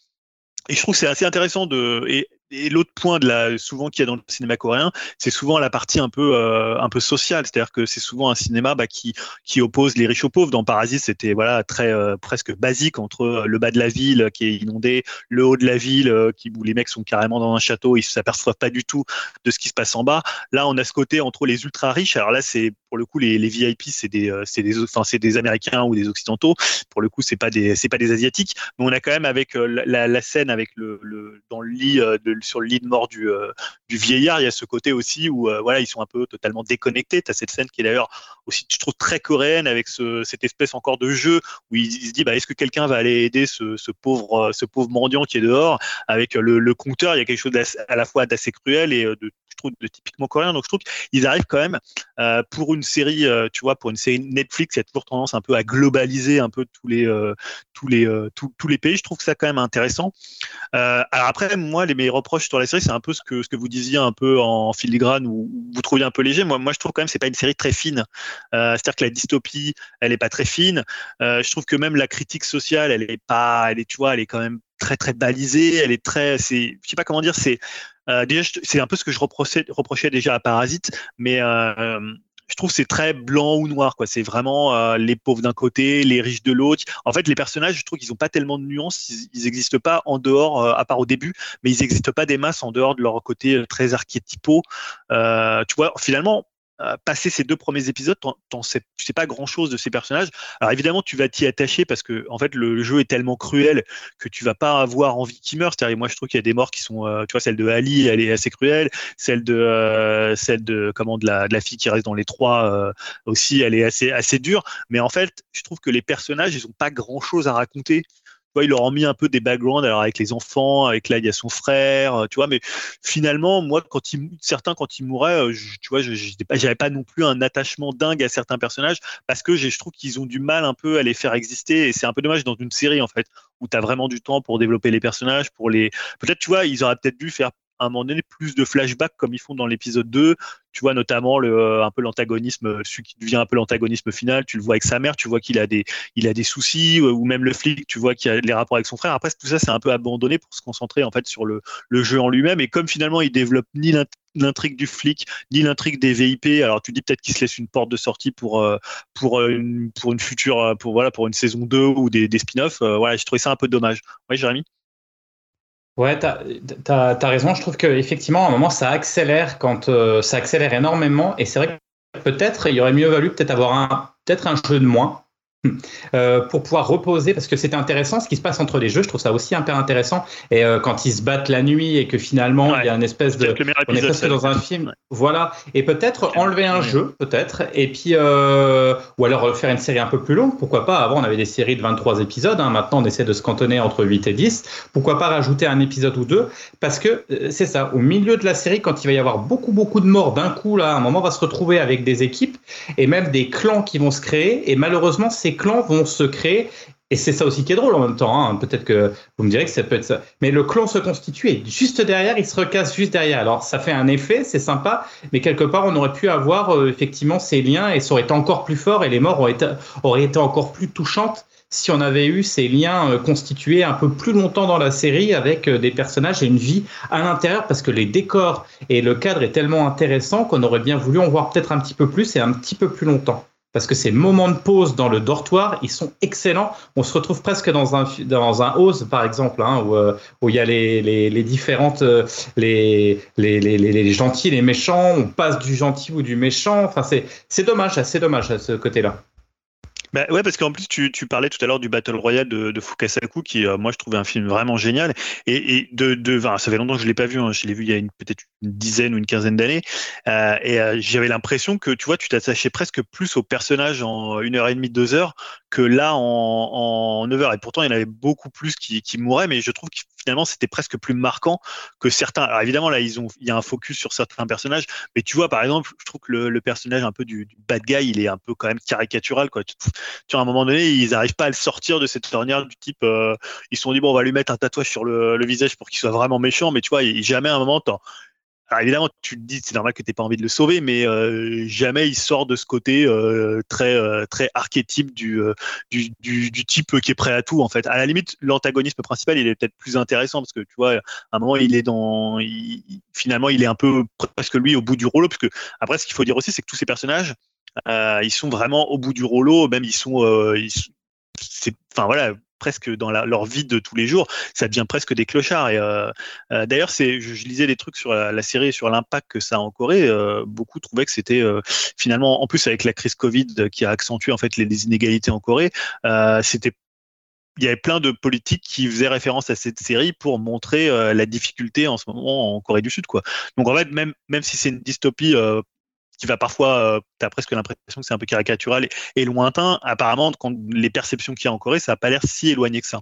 S3: Et je trouve que c'est assez intéressant de et l'autre point de la souvent qu'il y a dans le cinéma coréen, c'est souvent la partie un peu euh, un peu sociale, c'est-à-dire que c'est souvent un cinéma bah, qui qui oppose les riches aux pauvres. Dans Parasite, c'était voilà très euh, presque basique entre euh, le bas de la ville qui est inondé, le haut de la ville qui où les mecs sont carrément dans un château, ils s'aperçoivent pas du tout de ce qui se passe en bas. Là, on a ce côté entre les ultra riches. Alors là, c'est pour le coup les, les VIP, c'est des c'est des enfin c'est des Américains ou des Occidentaux. Pour le coup, c'est pas des c'est pas des Asiatiques, mais on a quand même avec la, la scène avec le, le dans le lit de sur le lit de mort du, euh, du vieillard, il y a ce côté aussi où euh, voilà, ils sont un peu totalement déconnectés. Tu as cette scène qui est d'ailleurs aussi, je trouve, très coréenne avec ce, cette espèce encore de jeu où il, se dit bah, est-ce que quelqu'un va aller aider ce, ce, pauvre, mendiant qui est dehors avec le, compteur? Il y a quelque chose à la fois d'assez cruel et euh, de trouve de typiquement coréen. Donc je trouve qu'ils arrivent quand même pour une série, tu vois, pour une série Netflix, il y a toujours tendance un peu à globaliser un peu tous les tous les tous, les pays. Je trouve que ça quand même intéressant. alors après, moi, les meilleurs reproches sur la série, c'est un peu ce que ce que vous disiez un peu en filigrane ou vous trouviez un peu léger. Moi, moi, je trouve quand même c'est pas une série très fine. C'est-à-dire que la dystopie, elle est pas très fine. je trouve que même la critique sociale, elle est pas, elle est, tu vois, elle est quand même très très balisée. Elle est très, c'est, je sais pas comment dire, c'est euh, déjà c'est un peu ce que je reprochais, déjà à Parasite, mais euh, je trouve c'est très blanc ou noir quoi. C'est vraiment euh, les pauvres d'un côté, les riches de l'autre. En fait, les personnages, je trouve qu'ils ont pas tellement de nuances. Ils n'existent pas en dehors, à part au début, mais ils n'existent pas des masses en dehors de leur côté très archétypaux. tu vois, finalement, passer ces deux premiers épisodes, tu sais, sais pas grand chose de ces personnages. Alors évidemment, tu vas t'y attacher parce que en fait, le, jeu est tellement cruel que tu vas pas avoir envie qu'il meure. C'est-à-dire, moi, je trouve qu'il y a des morts qui sont, euh, tu vois, celle de Ali, elle est assez cruelle. Celle de, euh, celle de, comment, de la, de la fille qui reste dans les trois aussi, elle est assez, assez dure. Mais en fait, je trouve que les personnages, ils ont pas grand chose à raconter ils leur mis un peu des backgrounds, alors avec les enfants, avec là, il y a son frère, euh, tu vois, mais finalement, moi, quand ils, certains, quand ils mouraient, euh, tu vois, je n'avais pas non plus un attachement dingue à certains personnages parce que je trouve qu'ils ont du mal un peu à les faire exister et c'est un peu dommage dans une série, en fait, où tu as vraiment du temps pour développer les personnages, pour les. Peut-être, tu vois, ils auraient peut-être dû faire à un moment donné plus de flashbacks comme ils font dans l'épisode 2. Tu vois notamment euh, un peu l'antagonisme, celui qui devient un peu l'antagonisme final. Tu le vois avec sa mère, tu vois qu'il a des, il a des soucis, euh, ou même le flic, tu vois qu'il a les rapports avec son frère. Après, tout ça, c'est un peu abandonné pour se concentrer en fait sur le, jeu en lui-même. Et comme finalement, il développe ni l'intrigue du flic, ni l'intrigue des VIP. Alors tu dis peut-être qu'il se laisse une porte de sortie pour euh, une pour une future pour voilà pour une saison 2 ou des, spin-offs. voilà, j'ai trouvé ça un peu dommage. Ouais, Jérémy?
S4: Ouais, tu as, raison. Je trouve qu'effectivement, à un moment, ça accélère quand euh, ça accélère énormément. Et c'est vrai que peut-être il aurait mieux valu peut-être avoir un, peut-être un jeu de moins euh, pour pouvoir reposer, parce que c'est intéressant ce qui se passe entre les jeux. Je trouve ça aussi hyper intéressant. Et euh, quand ils se battent la nuit et que finalement il y a une espèce de, on est presque dans un film, voilà. Et peut-être enlever un jeu, peut-être, et puis euh, ou alors faire une série un peu plus longue. Pourquoi pas Avant on avait des séries de 23 épisodes. Hein. Maintenant on essaie de se cantonner entre 8 et 10. Pourquoi pas rajouter un épisode ou deux Parce que c'est ça. Au milieu de la série, quand il va y avoir beaucoup beaucoup de morts d'un coup là, à un moment on va se retrouver avec des équipes et même des clans qui vont se créer. Et malheureusement c'est clans vont se créer. Et c'est ça aussi qui est drôle en même temps. Hein. Peut-être que vous me direz que ça peut être ça. Mais le clan se constitue et juste derrière, il se recasse juste derrière. Alors ça fait un effet, c'est sympa, mais quelque part, on aurait pu avoir euh, effectivement ces liens et ça aurait été encore plus fort et les morts auraient été, encore plus touchantes si on avait eu ces liens euh, constitués un peu plus longtemps dans la série avec euh, des personnages et une vie à l'intérieur parce que les décors et le cadre est tellement intéressant qu'on aurait bien voulu en voir peut-être un petit peu plus et un petit peu plus longtemps parce que ces moments de pause dans le dortoir, ils sont excellents. On se retrouve presque dans un dans un Oz, par exemple, hein, où, euh, où il y a les, les, les différentes euh, les, les, les, les gentils, les méchants. On passe du gentil ou du méchant. Enfin, c'est c'est dommage, c'est dommage à ce côté-là.
S3: Bah ouais, parce qu'en plus, tu, parlais tout à l'heure du Battle Royale de, Fukasaku, qui, euh, moi, je trouvais un film vraiment génial. Et, de, de ça fait longtemps que je l'ai pas vu. Hein, je l'ai vu il y a peut-être une dizaine ou une quinzaine d'années. Euh, et euh, j'avais l'impression que, tu vois, tu t'attachais presque plus au personnage en une heure et demie, deux heures, que là, en, en 9 heures. Et pourtant, il y en avait beaucoup plus qui, qui mouraient, mais je trouve que finalement, c'était presque plus marquant que certains. Alors évidemment, là, ils il y a un focus sur certains personnages, mais tu vois, par exemple, je trouve que le, personnage un peu du, bad guy, il est un peu quand même caricatural, quoi. Tu vois, à un moment donné, ils n'arrivent pas à le sortir de cette ornière du type, euh, ils se sont dit, bon, on va lui mettre un tatouage sur le, visage pour qu'il soit vraiment méchant, mais tu vois, jamais à un moment, alors évidemment, tu te dis, c'est normal que tu pas envie de le sauver, mais euh, jamais il sort de ce côté euh, très euh, très archétype du, du, du, du, type qui est prêt à tout en fait. À la limite, l'antagonisme principal, il est peut-être plus intéressant parce que tu vois, à un moment, il est dans, finalement, il est un peu presque lui au bout du rouleau, parce que après, ce qu'il faut dire aussi, c'est que tous ces personnages, ils sont vraiment au bout du rouleau, même ils sont, ils, c'est, enfin voilà, presque dans leur vie de tous les jours, ça devient presque des clochards. Et euh, euh, d'ailleurs, c'est, je, lisais des trucs sur la, série, sur l'impact que ça a en Corée. Euh, beaucoup trouvaient que c'était finalement, en plus avec la crise Covid qui a accentué en fait les, inégalités en Corée, c'était il y avait plein de politiques qui faisaient référence à cette série pour montrer la difficulté en ce moment en Corée du Sud, quoi. Donc en fait, même même si c'est une dystopie qui va parfois, euh, tu as presque l'impression que c'est un peu caricatural et, lointain. Apparemment, quand les perceptions qu'il y a en Corée, ça n'a pas l'air si éloigné que ça.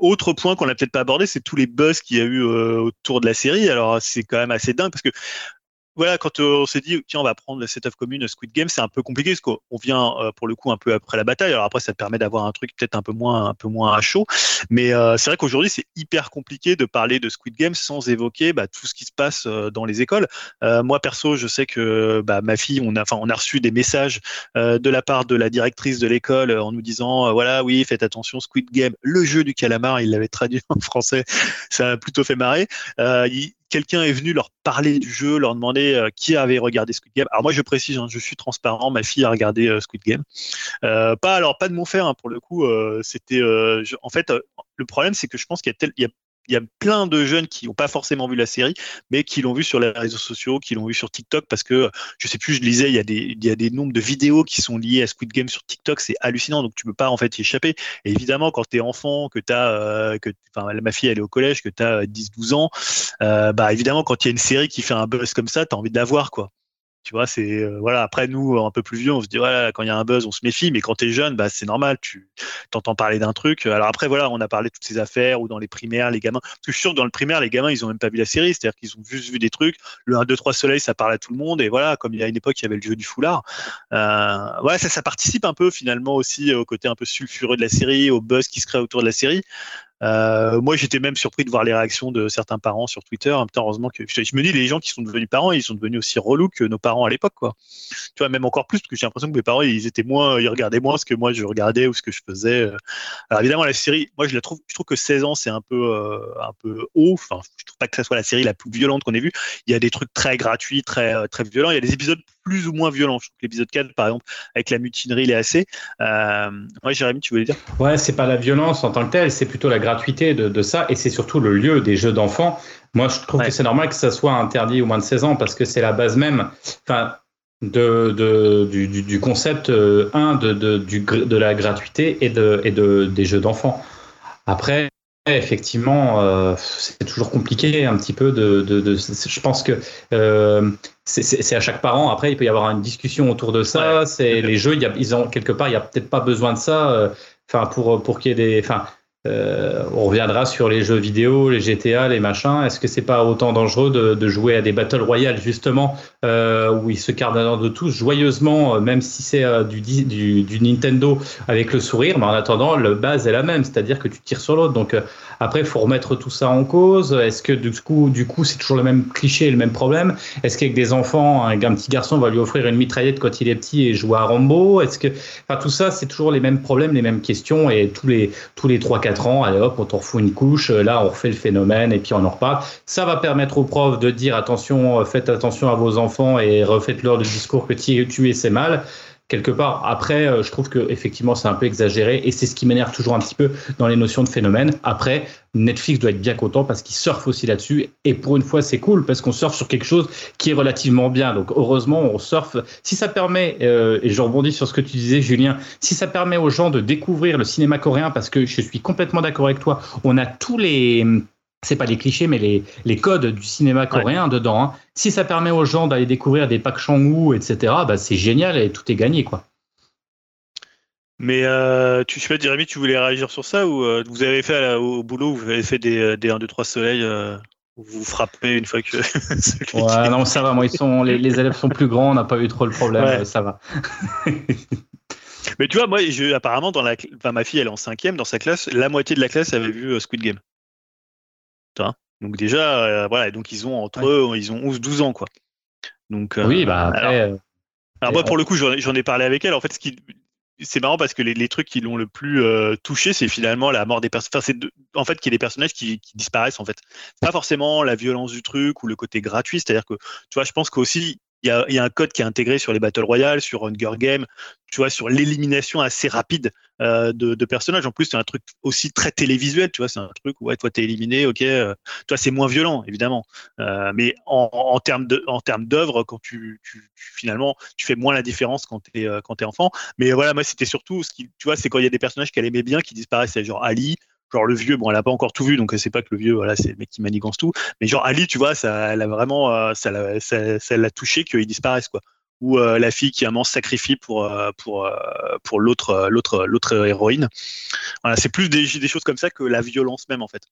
S3: autre point qu'on n'a peut-être pas abordé, c'est tous les buzz qu'il y a eu autour de la série. Alors c'est quand même assez dingue parce que voilà, quand euh, on s'est dit, tiens, on va prendre le setup commune Squid Game, c'est un peu compliqué parce qu'on vient euh, pour le coup un peu après la bataille. Alors après, ça te permet d'avoir un truc peut-être un peu moins, un peu moins à chaud. Mais euh, c'est vrai qu'aujourd'hui, c'est hyper compliqué de parler de Squid Game sans évoquer bah, tout ce qui se passe dans les écoles. moi, perso, je sais que bah, ma fille, on a, on a reçu des messages de la part de la directrice de l'école en nous disant, voilà, oui, faites attention, Squid Game, le jeu du calamar, il l'avait traduit en français, ça a plutôt fait marrer. Quelqu'un est venu leur parler du jeu, leur demander euh, qui avait regardé Squid Game. Alors moi je précise, hein, je suis transparent, ma fille a regardé euh, Squid Game. Euh, pas alors pas de mon frère hein, pour le coup. C'était en fait le problème c'est que je pense qu'il y a, y a il y a plein de jeunes qui n'ont pas forcément vu la série, mais qui l'ont vu sur les réseaux sociaux, qui l'ont vu sur TikTok, parce que je sais plus, je lisais, il y a des, il y a des nombres de vidéos qui sont liées à Squid Game sur TikTok, c'est hallucinant, donc tu peux pas en fait y échapper. Et évidemment, quand tu es enfant, que tu euh, que, enfin, ma fille elle est au collège, que tu as 10-12 ans, euh, bah évidemment, quand il y a une série qui fait un buzz comme ça, tu as envie de la voir, quoi. Tu vois, c'est euh, voilà. Après nous, un peu plus vieux, on se dit voilà, quand il y a un buzz, on se méfie. Mais quand tu es jeune, bah c'est normal. Tu t'entends parler d'un truc. Alors après, voilà, on a parlé de toutes ces affaires ou dans les primaires, les gamins. Parce que je suis sûr que dans le primaire, les gamins, ils ont même pas vu la série. C'est-à-dire qu'ils ont juste vu des trucs. Le 1, 2, 3 soleil, ça parle à tout le monde. Et voilà, comme il y a une époque, il y avait le jeu du foulard. Euh, voilà, ça, ça participe un peu finalement aussi au côté un peu sulfureux de la série, au buzz qui se crée autour de la série. Euh, moi, j'étais même surpris de voir les réactions de certains parents sur Twitter. En même temps, heureusement que je, me dis, les gens qui sont devenus parents, ils sont devenus aussi relous que nos parents à l'époque, quoi. Tu vois, même encore plus, parce que j'ai l'impression que mes parents, ils étaient moins, ils regardaient moins ce que moi je regardais ou ce que je faisais. Alors évidemment, la série, moi, je la trouve, je trouve que 16 ans, c'est un peu, euh, un peu haut. Enfin, je trouve pas que ça soit la série la plus violente qu'on ait vue. Il y a des trucs très gratuits, très, euh, très violents. Il y a des épisodes plus ou moins violents. Je trouve que l'épisode 4, par exemple, avec la mutinerie, il est assez. Euh, ouais, Jérémy, tu voulais dire?
S4: Ouais, c'est pas la violence en tant que telle, c'est plutôt la gratuité de, de ça, et c'est surtout le lieu des jeux d'enfants. Moi, je trouve que c'est normal que ça soit interdit au moins de 16 ans parce que c'est la base même. Enfin, de, de du, du, concept 1 euh, de, de, du, de la gratuité et, de, et de, des jeux d'enfants. Après, effectivement, euh, c'est toujours compliqué un petit peu de. de, de je pense que euh, c'est à chaque parent. Après, il peut y avoir une discussion autour de ça. C'est les jeux. Il y a, ils ont quelque part, il y a peut-être pas besoin de ça. Euh, enfin, pour pour qu'il y ait des. Enfin, euh, on reviendra sur les jeux vidéo, les GTA, les machins. Est-ce que c'est pas autant dangereux de, jouer à des battle royale justement euh, où ils se cardent de tous joyeusement, euh, même si c'est du, Nintendo avec le sourire, mais en attendant, la base est la même, c'est-à-dire que tu tires sur l'autre. Donc après, faut remettre tout ça en cause. Est-ce que du coup, du coup, c'est toujours le même cliché, le même problème? Est-ce qu'avec des enfants, un, petit garçon va lui offrir une mitraillette quand il est petit et jouer à Rambo? Est-ce que, enfin, tout ça, c'est toujours les mêmes problèmes, les mêmes questions, et tous les tous les trois quatre ans, allez hop, on t'en refout une couche. Là, on refait le phénomène et puis on en reparle. Ça va permettre aux profs de dire attention, faites attention à vos enfants et refaites-leur le discours que tuer c'est mal quelque part. Après, euh, je trouve que effectivement c'est un peu exagéré et c'est ce qui m'énerve toujours un petit peu dans les notions de phénomène. Après, Netflix doit être bien content parce qu'il surfe aussi là-dessus et pour une fois c'est cool parce qu'on surfe sur quelque chose qui est relativement bien. Donc heureusement on surfe. Si ça permet euh, et je rebondis sur ce que tu disais Julien, si ça permet aux gens de découvrir le cinéma coréen parce que je suis complètement d'accord avec toi, on a tous les c'est pas les clichés, mais les, les codes du cinéma coréen dedans. Hein. Si ça permet aux gens d'aller découvrir des Pak Chang-woo, etc., bah, c'est génial et tout est gagné, quoi.
S3: Mais euh, tu sais pas, Jérémy, tu voulais réagir sur ça ou euh, vous avez fait au boulot, vous avez fait des, des 1, 2, 3 soleils euh, vous frappez une fois que.
S4: ouais, non, ça va, moi, ils sont, les, les élèves sont plus grands, on n'a pas eu trop le problème, ça va.
S3: Mais tu vois, moi, je, apparemment, dans la, enfin, ma fille, elle est en cinquième, dans sa classe, la moitié de la classe avait vu Squid Game. Donc déjà, euh, voilà, donc ils ont entre eux, ils ont 11-12 ans, quoi. Donc,
S4: euh, oui, bah après.
S3: Alors, euh, moi, pour le coup, j'en ai parlé avec elle. En fait, ce qui, c'est marrant parce que les, trucs qui l'ont le plus touché, c'est finalement la mort des personnages. Enfin, c'est en fait qu'il y a des personnages qui, disparaissent en fait. C'est pas forcément la violence du truc ou le côté gratuit. C'est-à-dire que tu vois, je pense qu'aussi il y a, un code qui est intégré sur les Battle Royale, sur Hunger Game, tu vois, sur l'élimination assez rapide euh, de, personnages. En plus, c'est un truc aussi très télévisuel, tu vois, c'est un truc où, ouais, toi, t'es éliminé, ok, euh, toi, c'est moins violent, évidemment. Euh, mais en, termes d'œuvre, quand tu, finalement, tu fais moins la différence quand t'es, t'es enfant. Mais voilà, moi, c'était surtout ce qui, tu vois, c'est quand il y a des personnages qu'elle aimait bien qui disparaissent, genre Ali, genre le vieux bon elle a pas encore tout vu donc c'est pas que le vieux voilà c'est le mec qui manigance tout mais genre Ali tu vois ça elle a vraiment euh, ça l'a touché qu'il disparaisse quoi ou la fille qui moment se sacrifie pour pour pour l'autre l'autre l'autre héroïne. Voilà, c'est plus des choses comme ça que la violence même en fait.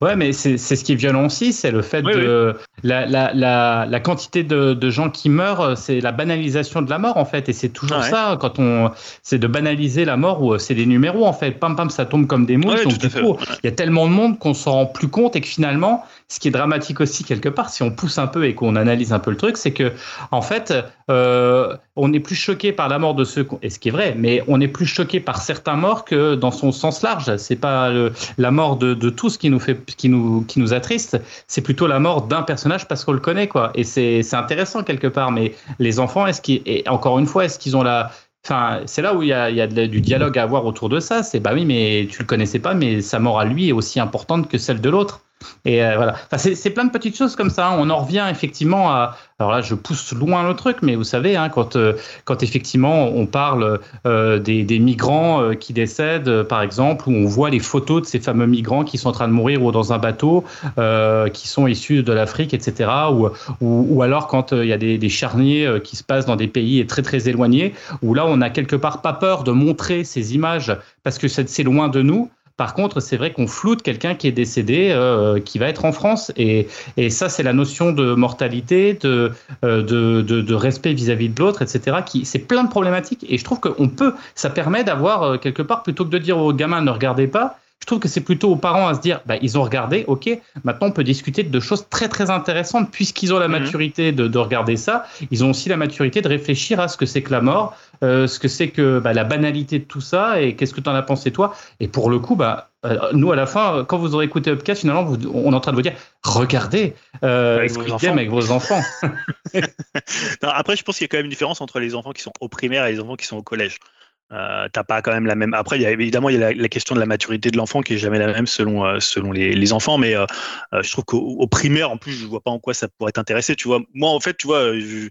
S4: Ouais, mais c'est ce qui est violent aussi, c'est le fait de La, la, la, la, quantité de, de, gens qui meurent, c'est la banalisation de la mort en fait, et c'est toujours ça quand on, c'est de banaliser la mort ou c'est des numéros en fait, pam pam, ça tombe comme des mouches. donc du coup, il y a tellement de monde qu'on s'en rend plus compte et que finalement, ce qui est dramatique aussi quelque part, si on pousse un peu et qu'on analyse un peu le truc, c'est que en fait, euh, on est plus choqué par la mort de ceux, et ce qui est vrai, mais on est plus choqué par certains morts que dans son sens large. C'est pas la mort de, de tout ce qui nous fait qui nous, qui nous attriste, c'est plutôt la mort d'un personnage parce qu'on le connaît, quoi. Et c'est intéressant quelque part. Mais les enfants, est-ce qu'ils, et encore une fois, est-ce qu'ils ont la, Enfin, c'est là où il y a, du dialogue à avoir autour de ça. C'est bah oui, mais tu le connaissais pas, mais sa mort à lui est aussi importante que celle de l'autre. Et euh, voilà. Enfin, c'est plein de petites choses comme ça. Hein. On en revient effectivement à. Alors là, je pousse loin le truc, mais vous savez, hein, quand, euh, quand effectivement on parle euh, des, migrants qui décèdent, par exemple, où on voit les photos de ces fameux migrants qui sont en train de mourir ou dans un bateau, qui sont issus de l'Afrique, etc. Ou, ou, alors quand il y a des, des, charniers qui se passent dans des pays très très éloignés, où là on a quelque part pas peur de montrer ces images parce que c'est loin de nous. Par contre, c'est vrai qu'on floute quelqu'un qui est décédé, euh, qui va être en France. Et, et ça, c'est la notion de mortalité, de, euh, de, de, de, respect vis-à-vis de l'autre, etc. Qui, c'est plein de problématiques. Et je trouve qu'on peut, ça permet d'avoir euh, quelque part, plutôt que de dire aux gamins ne regardez pas, je trouve que c'est plutôt aux parents à se dire, bah, ils ont regardé, ok, maintenant on peut discuter de choses très très intéressantes puisqu'ils ont la mhm. maturité de, de, regarder ça, ils ont aussi la maturité de réfléchir à ce que c'est que la mort, euh, ce que c'est que bah, la banalité de tout ça et qu'est-ce que tu en as pensé toi? Et pour le coup, bah, euh, nous à la fin, quand vous aurez écouté Upcast, finalement, vous, on est en train de vous dire, regardez euh, avec, vos enfants. avec vos enfants.
S3: non, après, je pense qu'il y a quand même une différence entre les enfants qui sont au primaire et les enfants qui sont au collège. Euh, t'as pas quand même la même. Après, y a, évidemment, il y a la, question de la maturité de l'enfant qui est jamais la même selon euh, selon les, enfants, mais euh, je trouve qu'au primaire, en plus, je vois pas en quoi ça pourrait t'intéresser. Tu vois, moi, en fait, tu vois, je,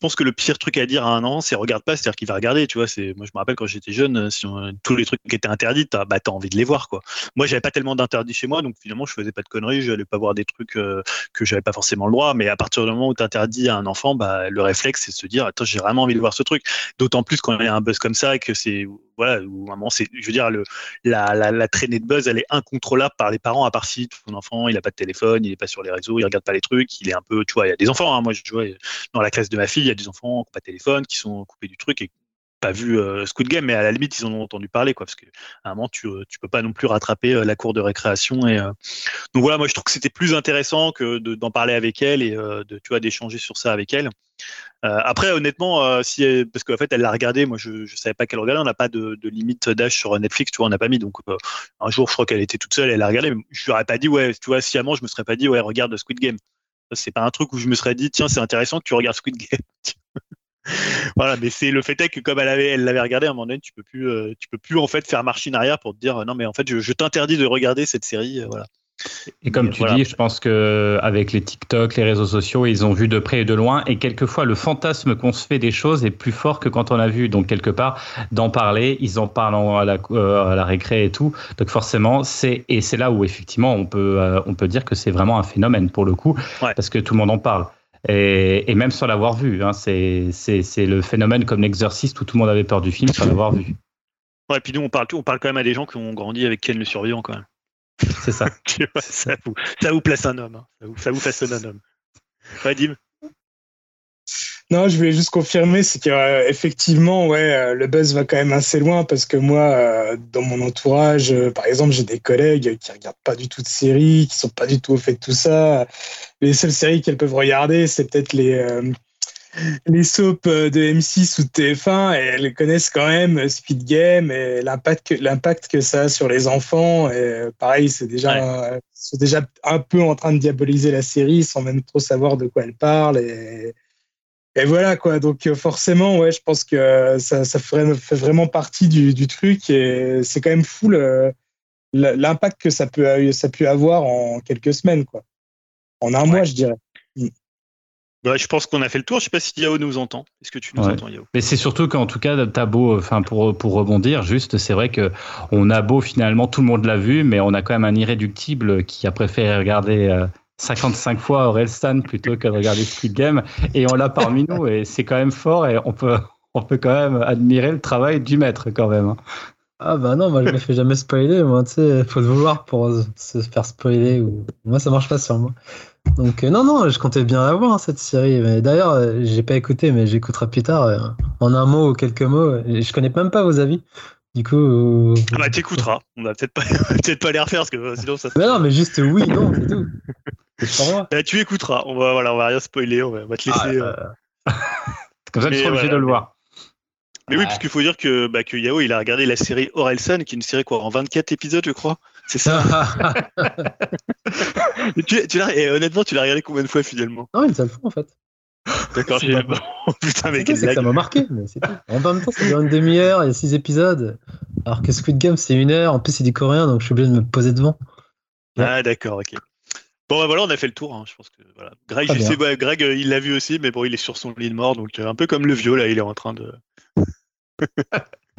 S3: pense que le pire truc à dire à un enfant, c'est regarde pas, c'est-à-dire qu'il va regarder. Tu vois, c'est moi, je me rappelle quand j'étais jeune, tous les trucs qui étaient interdits, t'as bah, as envie de les voir, quoi. Moi, j'avais pas tellement d'interdits chez moi, donc finalement, je faisais pas de conneries, je allais pas voir des trucs que j'avais pas forcément le droit. Mais à partir du moment où t'interdis à un enfant, bah, le réflexe, c'est de se dire, attends, j'ai vraiment envie de voir ce truc. D'autant plus quand il y a un buzz comme ça que c'est voilà, c'est, je veux dire, le, la, la, la, traînée de buzz, elle est incontrôlable par les parents, à part si ton enfant, il a pas de téléphone, il est pas sur les réseaux, il regarde pas les trucs, il est un peu, tu vois, il y a des enfants, hein, moi, je vois, dans la classe de ma fille, il y a des enfants qui n'ont pas de téléphone, qui sont coupés du truc et pas vu euh, Squid Game, mais à la limite, ils en ont entendu parler, quoi, parce qu'à un moment, tu, euh, tu peux pas non plus rattraper euh, la cour de récréation. Et, euh, Donc voilà, moi, je trouve que c'était plus intéressant que d'en parler avec elle et de, tu vois, d'échanger sur ça avec elle. après, honnêtement, si parce qu'en fait, elle l'a regardé, moi, je, je savais pas qu'elle regardait, on n'a pas de, de limite d'âge sur Netflix, tu vois, on n'a pas mis. Donc, un jour, je crois qu'elle était toute seule, elle l'a regardé, mais je lui aurais pas dit, ouais, tu vois, sciemment, je me serais pas dit, ouais, regarde Squid Game. C'est pas un truc où je me serais dit, tiens, c'est intéressant que tu regardes Squid Game. voilà, mais c'est le fait est que comme elle avait, elle l'avait regardé à un moment donné, tu peux plus, euh, tu peux plus en fait faire marche arrière pour te dire non mais en fait je, t'interdis de regarder cette série, euh, voilà.
S4: Et comme tu dis, je pense que avec les TikTok, les réseaux sociaux, ils ont vu de près et de loin, et quelquefois le fantasme qu'on se fait des choses est plus fort que quand on a vu. Donc quelque part, d'en parler, ils en parlent à la, euh, à la récré et tout. Donc forcément, c'est et c'est là où effectivement on peut on peut dire que c'est vraiment un phénomène pour le coup, parce que tout le monde en parle. Et, et, même sans l'avoir vu. Hein, c'est le phénomène comme l'exorciste où tout le monde avait peur du film sans l'avoir vu.
S3: Ouais, et puis nous, on parle, on parle quand même à des gens qui ont grandi avec Ken le survivant quand même.
S4: C'est ça.
S3: ça, vous, ça vous place un homme. Hein. Ça, vous, ça vous façonne un homme. Ouais, Dim?
S2: Non, je voulais juste confirmer, c'est qu'effectivement, ouais, euh, le buzz va quand même assez loin parce que moi, euh, dans mon entourage, euh, par exemple, j'ai des collègues qui regardent pas du tout de séries, qui sont pas du tout au fait de tout ça. Les seules séries qu'elles peuvent regarder, c'est peut-être les les soaps de M6 ou de TF1 et elles connaissent quand même Speed Game et l'impact que, l'impact que ça a sur les enfants. Et pareil, c'est déjà, sont déjà un peu en train de diaboliser la série sans même trop savoir de quoi elle parle. Et, et voilà quoi. Donc euh, forcément, ouais, je pense que ça, ça ferait, fait vraiment partie du, du truc et c'est quand même fou l'impact que ça peut, ça peut avoir en quelques semaines quoi. En un mois, je dirais.
S3: Bah, je pense qu'on a fait le tour. Je sais pas si Yao nous entend. Est-ce que tu nous entends, Yao?
S4: Mais c'est surtout qu'en tout cas, t'as beau, enfin pour pour rebondir, juste, c'est vrai que on a beau finalement, tout le monde l'a vu, mais on a quand même un irréductible qui a préféré regarder euh, 55 fois Orelsan plutôt que de regarder Squid Game et on l'a parmi nous et c'est quand même fort et on peut, on peut quand même admirer le travail du maître quand même. Hein.
S1: Ah bah non, moi je me fais jamais spoiler, moi tu sais, faut le vouloir pour se faire spoiler ou moi ça marche pas sur moi. Donc euh, non non, je comptais bien la voir hein, cette série. D'ailleurs, euh, j'ai pas écouté, mais j'écouterai plus tard euh, en un mot ou quelques mots. je connais même pas vos avis. Du coup.
S3: Ah bah t'écouteras. On va peut-être pas, peut-être pas les refaire parce que sinon ça.
S1: Mais non, mais juste oui, non, c'est tout.
S3: Bah, tu écouteras. On va voilà, on va rien spoiler. On va, te laisser.
S4: Ah, Comme ça, tu seras obligé de le voir.
S3: Mais oui, parce qu'il faut dire que, bah, que Yao, il a regardé la série Orelsan, qui est une série quoi, en 24 épisodes, je crois. C'est ça. tu, tu et honnêtement, tu l'as regardé combien de fois finalement?
S1: Non, une seule fois en fait.
S3: D'accord, j'ai. Oh, putain, mais
S1: Ça m'a marqué, mais c'est tout. En même temps, ça dure une demi-heure, il y a six épisodes. Alors que Squid Game, c'est une heure. En plus, c'est du coréen, donc je suis obligé de me poser devant.
S3: Ah, d'accord, ok. Bon, bah voilà, on a fait le tour. Hein. Je pense que voilà. Greg, je sais, Greg, euh, il l'a vu aussi, mais bon, il est sur son lit de mort, donc euh, un peu comme le vieux là, il est en train de.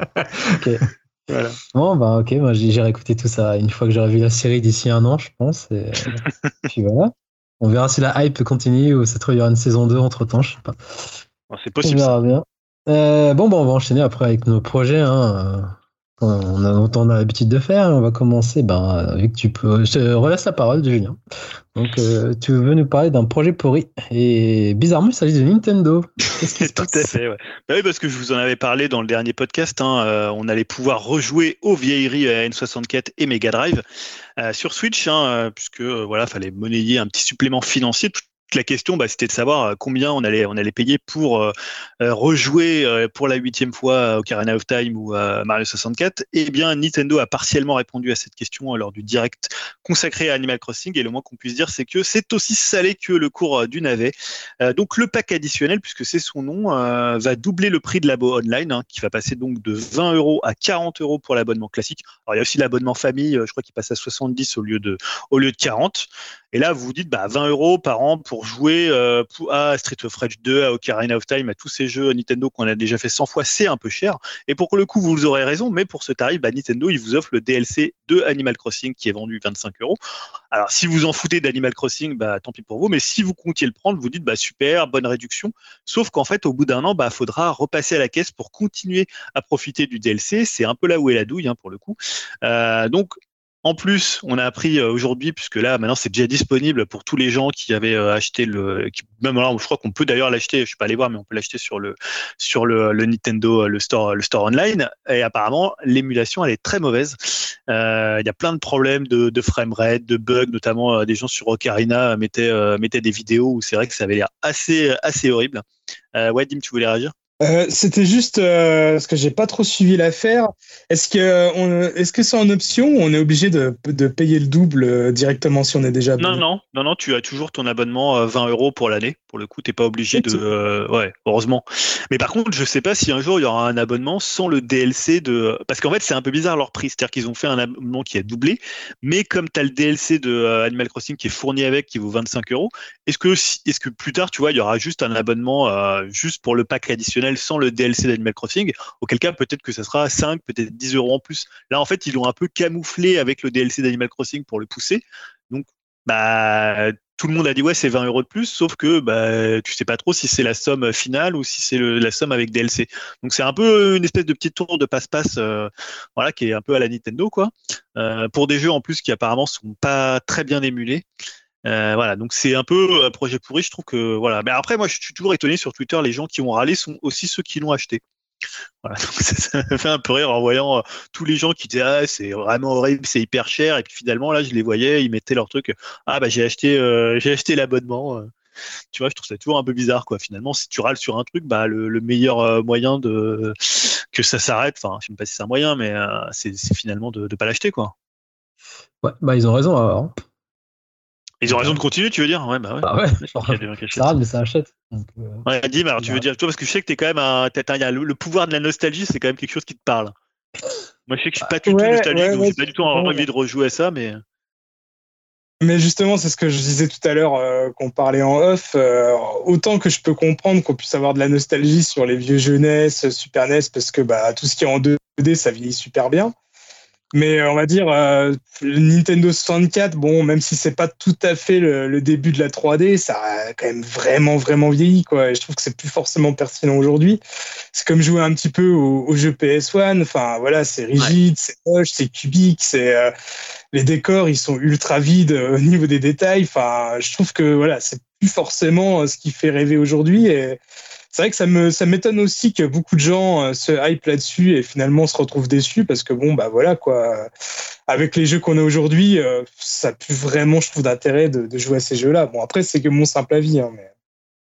S1: ok. Voilà. Bon, bah ok, moi j'irai écouter tout ça une fois que j'aurai vu la série d'ici un an, je pense. Et puis voilà. On verra si la hype continue ou il y aura une saison 2 entre temps, je sais pas.
S3: C'est possible.
S1: On verra bien. Euh, bon, bon, on va enchaîner après avec nos projets. Hein on a, on a l'habitude de faire. On va commencer, ben, vu que tu peux. Je te relaisse la parole, Julien. Donc, euh, tu veux nous parler d'un projet pourri. Et bizarrement, il s'agit de Nintendo.
S3: Qu'est-ce qui se Tout à fait, ouais. Bah oui, parce que je vous en avais parlé dans le dernier podcast. Hein, euh, on allait pouvoir rejouer aux vieilleries N64 et Mega Drive euh, sur Switch, hein, puisque voilà, fallait monnayer un petit supplément financier la question, bah, c'était de savoir euh, combien on allait, on allait payer pour euh, euh, rejouer pour la huitième fois Ocarina of Time ou Mario 64. Eh bien, Nintendo a partiellement répondu à cette question lors du direct consacré à Animal Crossing. Et le moins qu'on puisse dire, c'est que c'est aussi salé que le cours du navet. donc, le pack additionnel, puisque c'est son nom, va doubler le prix de l'abo online, hein, qui va passer donc de 20 euros à 40 euros pour l'abonnement classique. Il y a aussi l'abonnement famille, je crois qu'il passe à 70 au lieu de, au lieu de 40. Et là, vous vous dites, bah, 20 euros par an pour jouer euh, à Street of Rage 2, à Ocarina of Time, à tous ces jeux Nintendo qu'on a déjà fait 100 fois, c'est un peu cher. Et pour le coup, vous aurez raison, mais pour ce tarif, bah, Nintendo, il vous offre le DLC de Animal Crossing qui est vendu 25 euros. Alors, si vous en foutez d'Animal Crossing, bah, tant pis pour vous. Mais si vous comptiez le prendre, vous dites, bah, super, bonne réduction. Sauf qu'en fait, au bout d'un an, bah, faudra repasser à la caisse pour continuer à profiter du DLC. C'est un peu là où est la douille, hein, pour le coup. Euh, donc, en plus, on a appris euh, aujourd'hui, puisque là, maintenant, c'est déjà disponible pour tous les gens qui avaient euh, acheté le, même alors, je crois qu'on peut d'ailleurs l'acheter. Je suis pas allé voir, mais on peut l'acheter sur le sur le, Nintendo, le store, le store online. Et apparemment, l'émulation, elle est très mauvaise. Euh, il y a plein de problèmes de, de framerate, de bugs, notamment des gens sur Ocarina mettaient mettaient des vidéos où c'est vrai que ça avait l'air assez assez horrible. ouais, Dim, tu voulais réagir?
S2: Euh, c'était juste euh, parce que j'ai pas trop suivi l'affaire. Est-ce que est-ce que c'est en option ou on est obligé de, de payer le double euh, directement si on est déjà
S3: Non non non non, tu as toujours ton abonnement 20 euros pour l'année. Pour le coup, t'es pas obligé de ouais heureusement. Mais par contre, je sais pas si un jour il y aura un abonnement sans le DLC de parce qu'en fait c'est un peu bizarre leur prix, c'est-à-dire qu'ils ont fait un abonnement qui a doublé, mais comme tu as le DLC de Animal Crossing qui est fourni avec qui vaut 25 euros, est-ce que est-ce que plus tard tu vois il y aura juste un abonnement juste pour le pack additionnel sans le DLC d'Animal Crossing, auquel cas peut-être que ça sera 5, peut-être 10 euros en plus. Là, en fait, ils l'ont un peu camouflé avec le DLC d'Animal Crossing pour le pousser. Donc, bah, tout le monde a dit ouais, c'est 20 euros de plus, sauf que bah, tu sais pas trop si c'est la somme finale ou si c'est la somme avec DLC. Donc, c'est un peu une espèce de petit tour de passe-passe, euh, voilà, qui est un peu à la Nintendo, quoi. Euh, pour des jeux en plus qui apparemment sont pas très bien émulés. Euh, voilà, donc c'est un peu un projet pourri. Je trouve que voilà. Mais après, moi, je suis toujours étonné sur Twitter. Les gens qui ont râlé sont aussi ceux qui l'ont acheté. Voilà, donc ça, me fait un peu rire en voyant euh, tous les gens qui disaient ah c'est vraiment horrible, c'est hyper cher et puis finalement là je les voyais, ils mettaient leur truc ah bah j'ai acheté euh, j'ai acheté l'abonnement. Tu vois, je trouve ça toujours un peu bizarre quoi. Finalement, si tu râles sur un truc, bah le, meilleur moyen de que ça s'arrête, enfin je sais pas si c'est un moyen, mais c'est finalement de ne pas l'acheter quoi.
S1: Ouais, bah ils ont raison alors.
S3: Ils ont raison de continuer, tu veux dire? Ouais, bah ouais. Bah
S1: ouais. ça mais ça achète. Donc,
S3: euh... Ouais, Dim, alors tu veux dire, toi, parce que je sais que t'es quand même un. y a le, pouvoir de la nostalgie, c'est quand même quelque chose qui te parle. Moi, je sais que je suis pas du tout nostalgique, donc j'ai pas du tout envie de rejouer à ça, mais.
S2: Mais justement, c'est ce que je disais tout à l'heure euh, qu'on parlait en off. Euh, autant que je peux comprendre qu'on puisse avoir de la nostalgie sur les vieux jeunesses, Super NES, parce que bah, tout ce qui est en 2D, ça vieillit super bien. Mais euh, on va dire, euh, Nintendo 64, bon, même si c'est pas tout à fait le, début de la 3D, ça a quand même vraiment, vraiment vieilli, quoi. Et je trouve que c'est plus forcément pertinent aujourd'hui. C'est comme jouer un petit peu au, jeu PS1. Enfin, voilà, c'est rigide, c'est moche, c'est cubique, c'est, euh, les décors, ils sont ultra vides au niveau des détails. Enfin, je trouve que, voilà, c'est plus forcément ce qui fait rêver aujourd'hui. Et, c'est vrai que ça me ça m'étonne aussi que beaucoup de gens euh, se hype là-dessus et finalement se retrouvent déçus parce que bon bah voilà quoi avec les jeux qu'on a aujourd'hui euh, ça plus vraiment je trouve d'intérêt de, jouer à ces jeux-là bon après c'est que mon simple avis hein, mais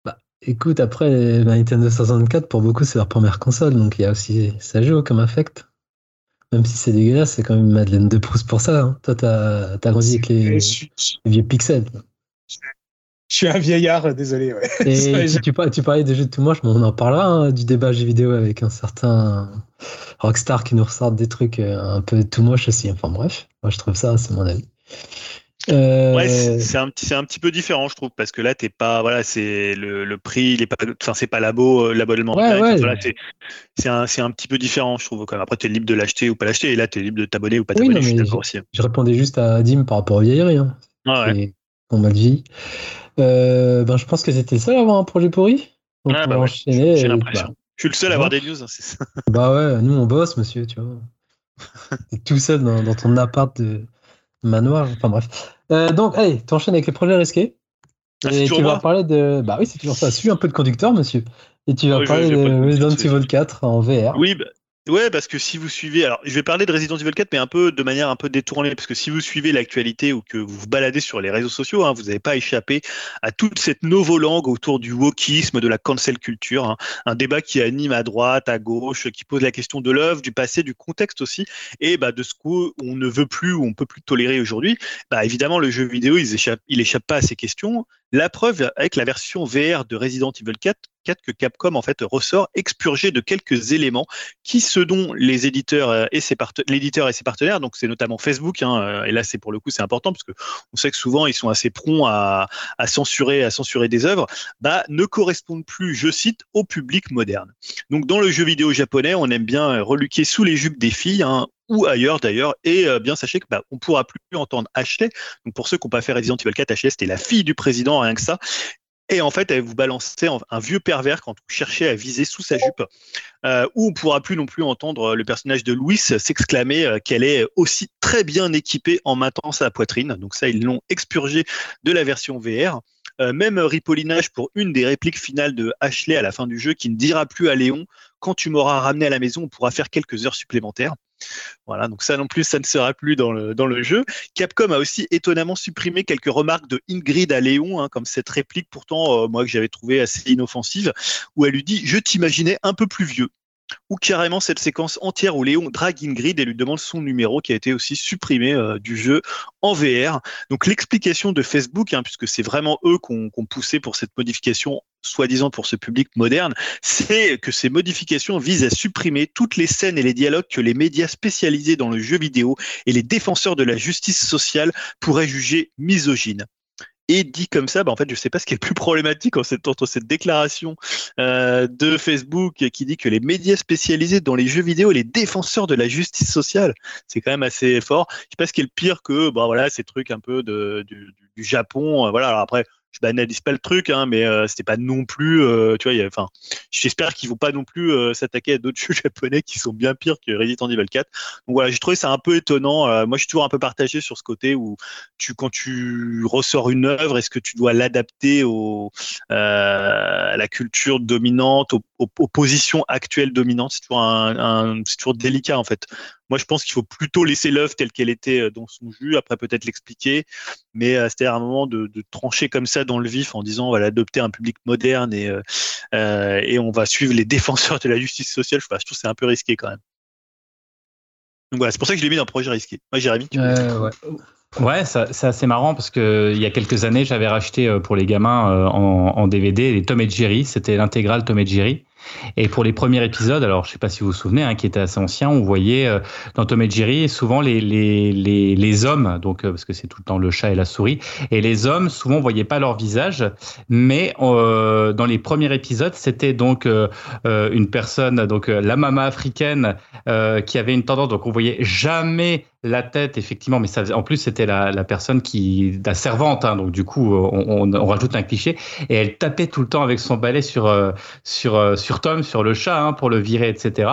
S1: bah, écoute après Nintendo 64 pour beaucoup c'est leur première console donc il y a aussi ça joue comme affect même si c'est dégueulasse, c'est quand même Madeleine de Proust pour ça. Hein. Toi, t'as as grandi avec les, les vieux pixels.
S2: Je suis un vieillard, désolé. Ouais.
S1: Et tu, tu, parlais des jeux de tout moche, mais on en parlera hein, du débat jeux vidéo avec un certain Rockstar qui nous ressort des trucs euh, un peu tout moche aussi. Enfin bref, moi je trouve ça, c'est mon avis.
S3: Euh... Ouais, c'est un petit, c'est un petit peu différent, je trouve, parce que là, t'es pas, voilà, c'est le, le, prix, il est pas, enfin, c'est pas labo, euh, l'abonnement.
S1: Ouais, ouais,
S3: c'est un, c'est un petit peu différent, je trouve. Quand même. Après, t'es libre de l'acheter ou pas l'acheter, et là, t'es libre de t'abonner ou pas t'abonner. Oui, je,
S1: je répondais juste à Dim par rapport aux vieilleries. Hein.
S3: ouais.
S1: On m'a dit. Euh, ben, je pense que c'était seul à avoir un projet pourri.
S3: Donc, ah, bah enchaîner. J'ai l'impression. Bah, je suis le seul à avoir des news, hein, ça.
S1: Bah ouais, nous on bosse, monsieur, tu vois. tout seul dans, ton appart de manoir. Enfin bref. Euh, donc, allez, t'enchaînes avec les projets risqués. Ah, et tu vas parler de. Bah oui, c'est toujours ça. Suis un peu de conducteur, monsieur. Et tu vas parler de Resident Evil 4 en VR.
S3: Oui, bah, Ouais, parce que si vous suivez, alors je vais parler de Resident Evil 4, mais un peu de manière un peu détournée, parce que si vous suivez l'actualité ou que vous vous baladez sur les réseaux sociaux, hein, vous n'avez pas échappé à toute cette novo-langue autour du wokisme, de la cancel culture, hein. un débat qui anime à droite, à gauche, qui pose la question de l'œuvre, du passé, du contexte aussi, et bah, de ce qu'on ne veut plus ou on peut plus tolérer aujourd'hui. Bah, évidemment, le jeu vidéo, il échappe, il échappe pas à ces questions. La preuve avec la version VR de Resident Evil 4, 4 que Capcom en fait ressort expurgé de quelques éléments qui ce dont les éditeurs euh, et ses l'éditeur et ses partenaires, donc c'est notamment Facebook, hein, euh, et là c'est pour le coup c'est important parce que on sait que souvent ils sont assez prompts à, censurer à censurer des œuvres, bah ne correspondent plus, je cite, au public moderne. Donc dans le jeu vidéo japonais, on aime bien reluquer sous les jupes des filles, hein, ou ailleurs d'ailleurs. Et euh, bien sachez que bah, on pourra plus entendre Ashley. Donc pour ceux qui n'ont pas fait Resident Evil 4, Ashley c'était la fille du président, rien que ça. Et en fait, elle vous balançait un vieux pervers quand vous cherchez à viser sous sa jupe, euh, où on pourra plus non plus entendre le personnage de Louis s'exclamer euh, qu'elle est aussi très bien équipée en matant sa poitrine. Donc ça, ils l'ont expurgé de la version VR. Euh, même ripollinage pour une des répliques finales de Ashley à la fin du jeu qui ne dira plus à Léon quand tu m'auras ramené à la maison, on pourra faire quelques heures supplémentaires. Voilà, donc ça non plus, ça ne sera plus dans le, jeu. Capcom a aussi étonnamment supprimé quelques remarques de Ingrid à Léon, hein, comme cette réplique pourtant, euh, moi, que j'avais trouvé assez inoffensive, où elle lui dit Je t'imaginais un peu plus vieux ou carrément cette séquence entière où Léon drague Ingrid et lui demande son numéro qui a été aussi supprimé euh, du jeu en VR. Donc l'explication de Facebook, hein, puisque c'est vraiment eux qui ont, poussé pour cette modification soi-disant pour ce public moderne, c'est que ces modifications visent à supprimer toutes les scènes et les dialogues que les médias spécialisés dans le jeu vidéo et les défenseurs de la justice sociale pourraient juger misogynes. Et dit comme ça, bah en fait, je ne sais pas ce qui est plus problématique entre cette déclaration euh, de Facebook qui dit que les médias spécialisés dans les jeux vidéo, les défenseurs de la justice sociale, c'est quand même assez fort. Je sais pas ce qui est le pire que, bah voilà, ces trucs un peu de, du, du Japon. Euh, voilà, alors après, je banalise pas le truc, hein, mais euh, c'était pas non plus, euh, tu vois, enfin, j'espère qu'ils vont pas non plus euh, s'attaquer à d'autres jeux japonais qui sont bien pires que Resident Evil 4. Donc voilà, j'ai trouvé ça un peu étonnant. moi, je suis toujours un peu partagé sur ce côté où tu, quand tu ressors une œuvre, est-ce que tu dois l'adapter au, à la culture dominante, aux, aux, positions actuelles dominantes? C'est toujours un, c'est toujours délicat en fait. Moi, je pense qu'il faut plutôt laisser l'œuvre telle qu'elle était euh, dans son jus, après peut-être l'expliquer, mais euh, à un moment de, trancher comme ça dans le vif en disant on va l'adopter un public moderne et, euh, et on va suivre les défenseurs de la justice sociale. Je, trouve que c'est un peu risqué quand même. Donc voilà, c'est pour ça que je l'ai mis dans le projet risqué. Moi, Jérémy, tu
S4: ouais. Ouais, c'est assez marrant parce que il y a quelques années, j'avais racheté pour les gamins en, en, DVD les Tom et Jerry. C'était l'intégrale Tom et Jerry. Et pour les premiers épisodes, alors je sais pas si vous vous souvenez, hein, qui était assez ancien, on voyait euh, dans Tom et Jerry souvent les, les, les, hommes, donc euh, parce que c'est tout le temps le chat et la souris, et les hommes souvent on voyait pas leur visage, mais euh, dans les premiers épisodes c'était donc une personne, donc la mama africaine qui avait une tendance, donc on voyait jamais la tête, effectivement, mais ça, en plus, c'était la, la, personne qui, la servante, hein, donc du coup, on, on, rajoute un cliché, et elle tapait tout le temps avec son balai sur, euh, sur, euh, sur Tom, sur le chat, hein, pour le virer, etc.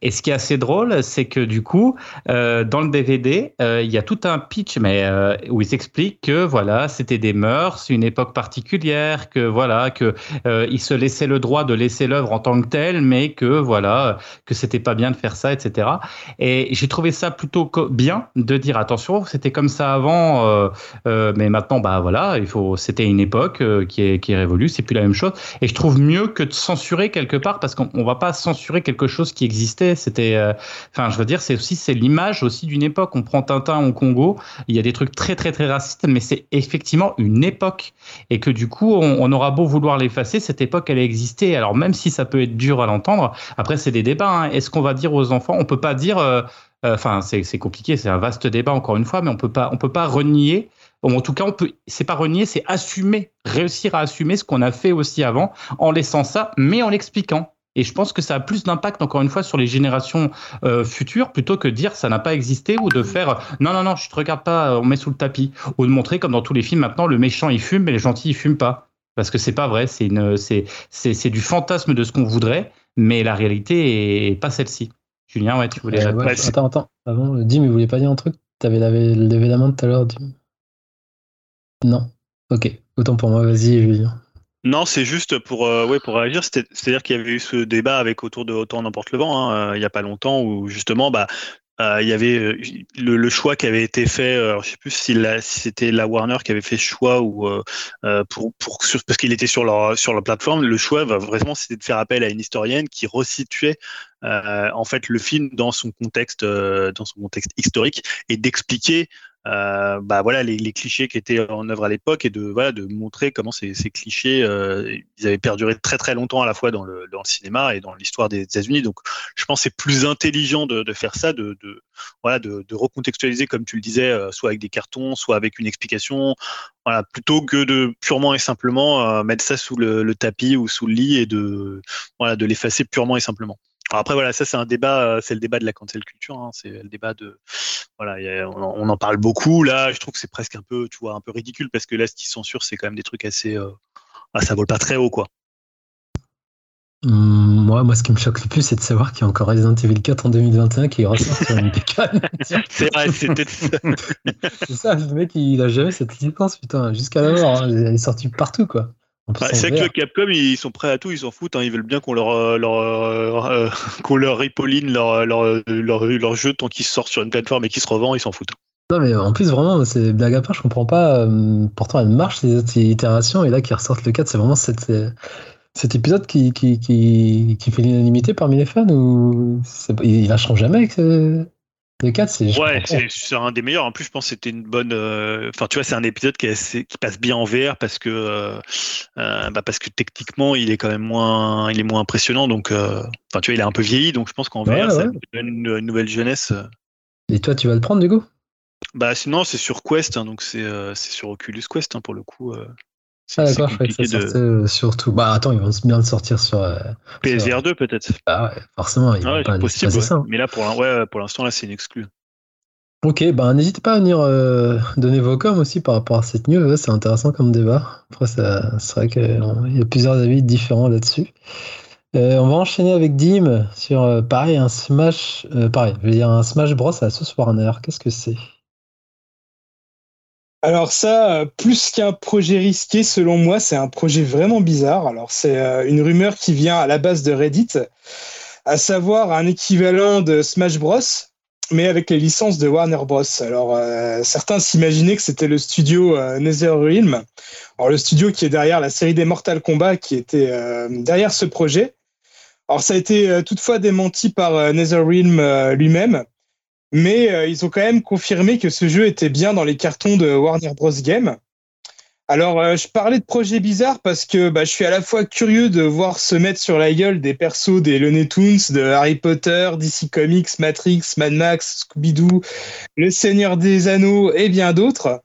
S4: Et ce qui est assez drôle, c'est que du coup, euh, dans le DVD, il y a tout un pitch, mais où il s'explique que voilà, c'était des mœurs, une époque particulière, que voilà, que il se laissait le droit de laisser l'œuvre en tant que telle, mais que voilà, que c'était pas bien de faire ça, etc. Et j'ai trouvé ça plutôt bien de dire attention, c'était comme ça avant, euh, euh, mais maintenant, bah voilà, il faut, c'était une époque euh, qui est qui est révolue, c'est plus la même chose. Et je trouve mieux que de censurer quelque part parce qu'on va pas censurer quelque chose qui existait. C'était, enfin, je veux dire, c'est aussi c'est l'image aussi d'une époque. On prend Tintin au Congo, il y a des trucs très très très racistes, mais c'est effectivement une époque et que du coup, on, aura beau vouloir l'effacer, cette époque elle a existé. Alors même si ça peut être dur à l'entendre, après c'est des débats. Hein. Est-ce qu'on va dire aux enfants, on peut pas dire euh, enfin, c'est compliqué, c'est un vaste débat encore une fois, mais on peut pas, on peut pas renier. en tout cas, on peut, c'est pas renier, c'est assumer, réussir à assumer ce qu'on a fait aussi avant, en laissant ça, mais en l'expliquant. Et je pense que ça a plus d'impact, encore une fois, sur les générations euh, futures, plutôt que de dire ça n'a pas existé ou de faire non, non, non, je te regarde pas, on met sous le tapis. Ou de montrer, comme dans tous les films maintenant, le méchant il fume, mais les gentils ils fument pas. Parce que c'est pas vrai, c'est du fantasme de ce qu'on voudrait, mais la réalité est pas celle-ci. Julien, ouais, tu voulais
S1: Attends, attends. Avant, Dim, il voulait pas dire un truc? Tu avais levé la main tout à l'heure, Dim Non. Ok. Autant pour moi, vas-y, Julien.
S3: Non, c'est juste pour, euh, ouais, pour réagir. C'est-à-dire qu'il y avait eu ce débat avec autour de Autant n'importe le vent, hein, euh, il n'y a pas longtemps, où justement, bah, euh, il y avait euh, le, choix qui avait été fait, euh, je sais plus si, si c'était la Warner qui avait fait ce choix ou pour, pour parce qu'il était sur leur sur leur plateforme, le choix vraiment c'était de faire appel à une historienne qui resituait en fait le film dans son contexte dans son contexte historique et d'expliquer euh, bah voilà les, les, clichés qui étaient en œuvre à l'époque et de voilà de montrer comment ces, ces clichés euh, ils avaient perduré très très longtemps à la fois dans le, dans le cinéma et dans l'histoire des États-Unis. Donc je pense c'est plus intelligent de, de, faire ça de, de voilà de, de, recontextualiser comme tu le disais euh, soit avec des cartons soit avec une explication voilà plutôt que de purement et simplement euh, mettre ça sous le, le, tapis ou sous le lit et de voilà de l'effacer purement et simplement après voilà, ça c'est un débat, euh, c'est le débat de la cancel culture, hein, c'est le débat de voilà, on, en parle beaucoup là. Je trouve que c'est presque un peu, tu vois, un peu ridicule parce que là, ce qui censure, c'est quand même des trucs assez, euh, ah, ça vole pas très haut quoi.
S1: Mmh, moi, moi, ce qui me choque le plus, c'est de savoir qu'il y a encore Resident Evil 4 en 2021 qui ressort sur une
S3: c'est vrai, c'était
S1: ça. c'est ça, le mec, il a jamais cette licence, putain, jusqu'à la mort. Hein, il est sorti partout, quoi.
S3: Bah, c'est que Capcom, ils sont prêts à tout, ils s'en foutent. Hein, ils veulent bien qu'on leur, euh, leur, euh, euh, qu'on leur ripolline leur, leur, leur, leur, jeu tant qu'ils sortent sur une plateforme et qu'ils se revend, ils s'en foutent.
S1: Non, mais en plus, vraiment, c'est blague à part, je comprends pas. pourtant, elle marche, ces autres itérations, et là, qui ressortent le 4, c'est vraiment cette, cet épisode qui, qui, qui, qui fait l'unanimité parmi les fans ou il lâcheront jamais avec le 4, c'est.
S3: Ouais, c'est un des meilleurs. En plus, je pense que c'était une bonne. Euh, enfin, tu vois, c'est un épisode qui, qui, passe bien en VR parce que, euh, euh, bah parce que techniquement, il est quand même moins, il est moins impressionnant. Donc, enfin, tu vois, il est un peu vieilli. Donc, je pense qu'en VR, ça donne une, nouvelle jeunesse.
S1: Et toi, tu vas le prendre du coup?
S3: Bah, sinon, c'est sur Quest. Hein, donc, c'est sur Oculus Quest hein, pour le coup.
S1: Ah d'accord, je croyais que ça sortait euh, sur tout. Bah attends, ils vont bien le sortir sur. Euh,
S3: PSVR 2 peut-être.
S1: Ah ouais, forcément, ils ah pas
S3: possible, ça. Hein. Mais là, pour, ouais, l'instant, là, c'est une exclue.
S1: Ok, bah n'hésitez pas à venir euh, donner vos coms aussi par rapport à cette news. C'est intéressant comme débat. Après, c'est vrai qu'il y a plusieurs avis différents là-dessus. on va enchaîner avec Dim sur pareil un Smash, pareil, je veux dire un Smash Bros à la sauce Warner. Qu'est-ce que c'est?
S2: Alors ça, plus qu'un projet risqué, selon moi, c'est un projet vraiment bizarre. Alors c'est euh, une rumeur qui vient à la base de Reddit, à savoir un équivalent de Smash Bros, mais avec les licences de Warner Bros. Alors euh, certains s'imaginaient que c'était le studio euh, NetherRealm, alors le studio qui est derrière la série des Mortal Kombat, qui était derrière ce projet. Alors ça a été toutefois démenti par NetherRealm lui-même mais euh, ils ont quand même confirmé que ce jeu était bien dans les cartons de Warner Bros. Game. Alors, euh, je parlais de projets bizarres parce que bah, je suis à la fois curieux de voir se mettre sur la gueule des persos des Looney Tunes, de Harry Potter, DC Comics, Matrix, Mad Max, Scooby-Doo, Le Seigneur des Anneaux et bien d'autres.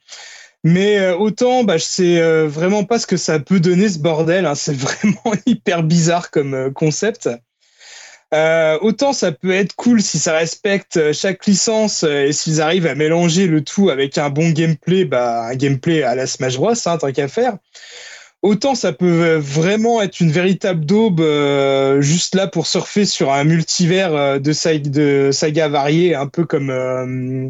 S2: Mais euh, autant, bah, je sais vraiment pas ce que ça peut donner ce bordel. Hein. C'est vraiment hyper bizarre comme concept. Euh, autant ça peut être cool si ça respecte euh, chaque licence euh, et s'ils arrivent à mélanger le tout avec un bon gameplay, bah, un gameplay à la Smash Bros, hein, tant qu'à faire. Autant ça peut vraiment être une véritable daube juste là pour surfer sur un multivers de, saga, de saga variée, un peu comme euh,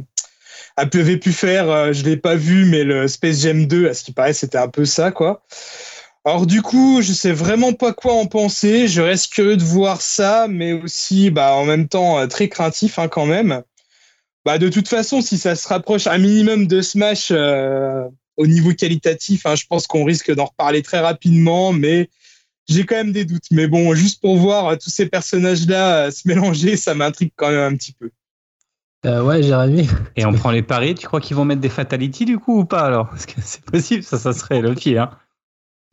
S2: avait pu faire, je l'ai pas vu, mais le Space Jam 2, à ce qui paraît, c'était un peu ça, quoi. Alors du coup, je sais vraiment pas quoi en penser. Je reste curieux de voir ça, mais aussi, bah, en même temps, euh, très craintif hein, quand même. Bah, de toute façon, si ça se rapproche un minimum de Smash euh, au niveau qualitatif, hein, je pense qu'on risque d'en reparler très rapidement, mais j'ai quand même des doutes. Mais bon, juste pour voir euh, tous ces personnages-là se mélanger, ça m'intrigue quand même un petit peu.
S1: Euh, ouais, Jérémy.
S4: Et on prend les paris, tu crois qu'ils vont mettre des fatalities du coup ou pas alors? Parce que c'est possible, ça, ça serait le pire. Hein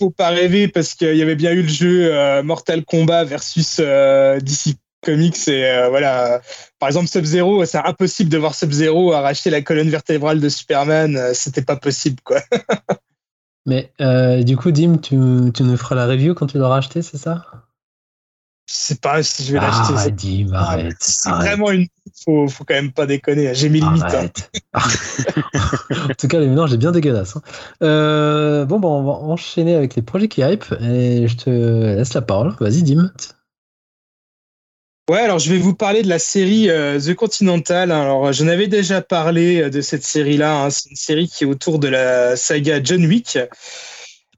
S2: faut pas rêver parce qu'il y avait bien eu le jeu euh, Mortal Kombat versus euh, DC Comics et euh, voilà. Par exemple, Sub-Zero, c'est impossible de voir Sub-Zero arracher la colonne vertébrale de Superman. C'était pas possible, quoi.
S1: Mais du coup, Dim, tu, tu nous feras la review quand tu l'auras acheté, c'est ça?
S2: Sais pas si je vais l'acheter.
S1: Ah, Dim, arrête.
S2: C'est vraiment une. Faut, faut quand même pas déconner. J'ai mis limites. Hein.
S1: en tout cas, les mélanges, j'ai bien dégueulasse. Hein. Euh, bon, bon, on va enchaîner avec les projets qui hype et je te laisse la parole. Vas-y, Dim.
S2: Ouais, alors je vais vous parler de la série euh, The Continental. Alors, j'en avais déjà parlé euh, de cette série-là. Hein. C'est une série qui est autour de la saga John Wick.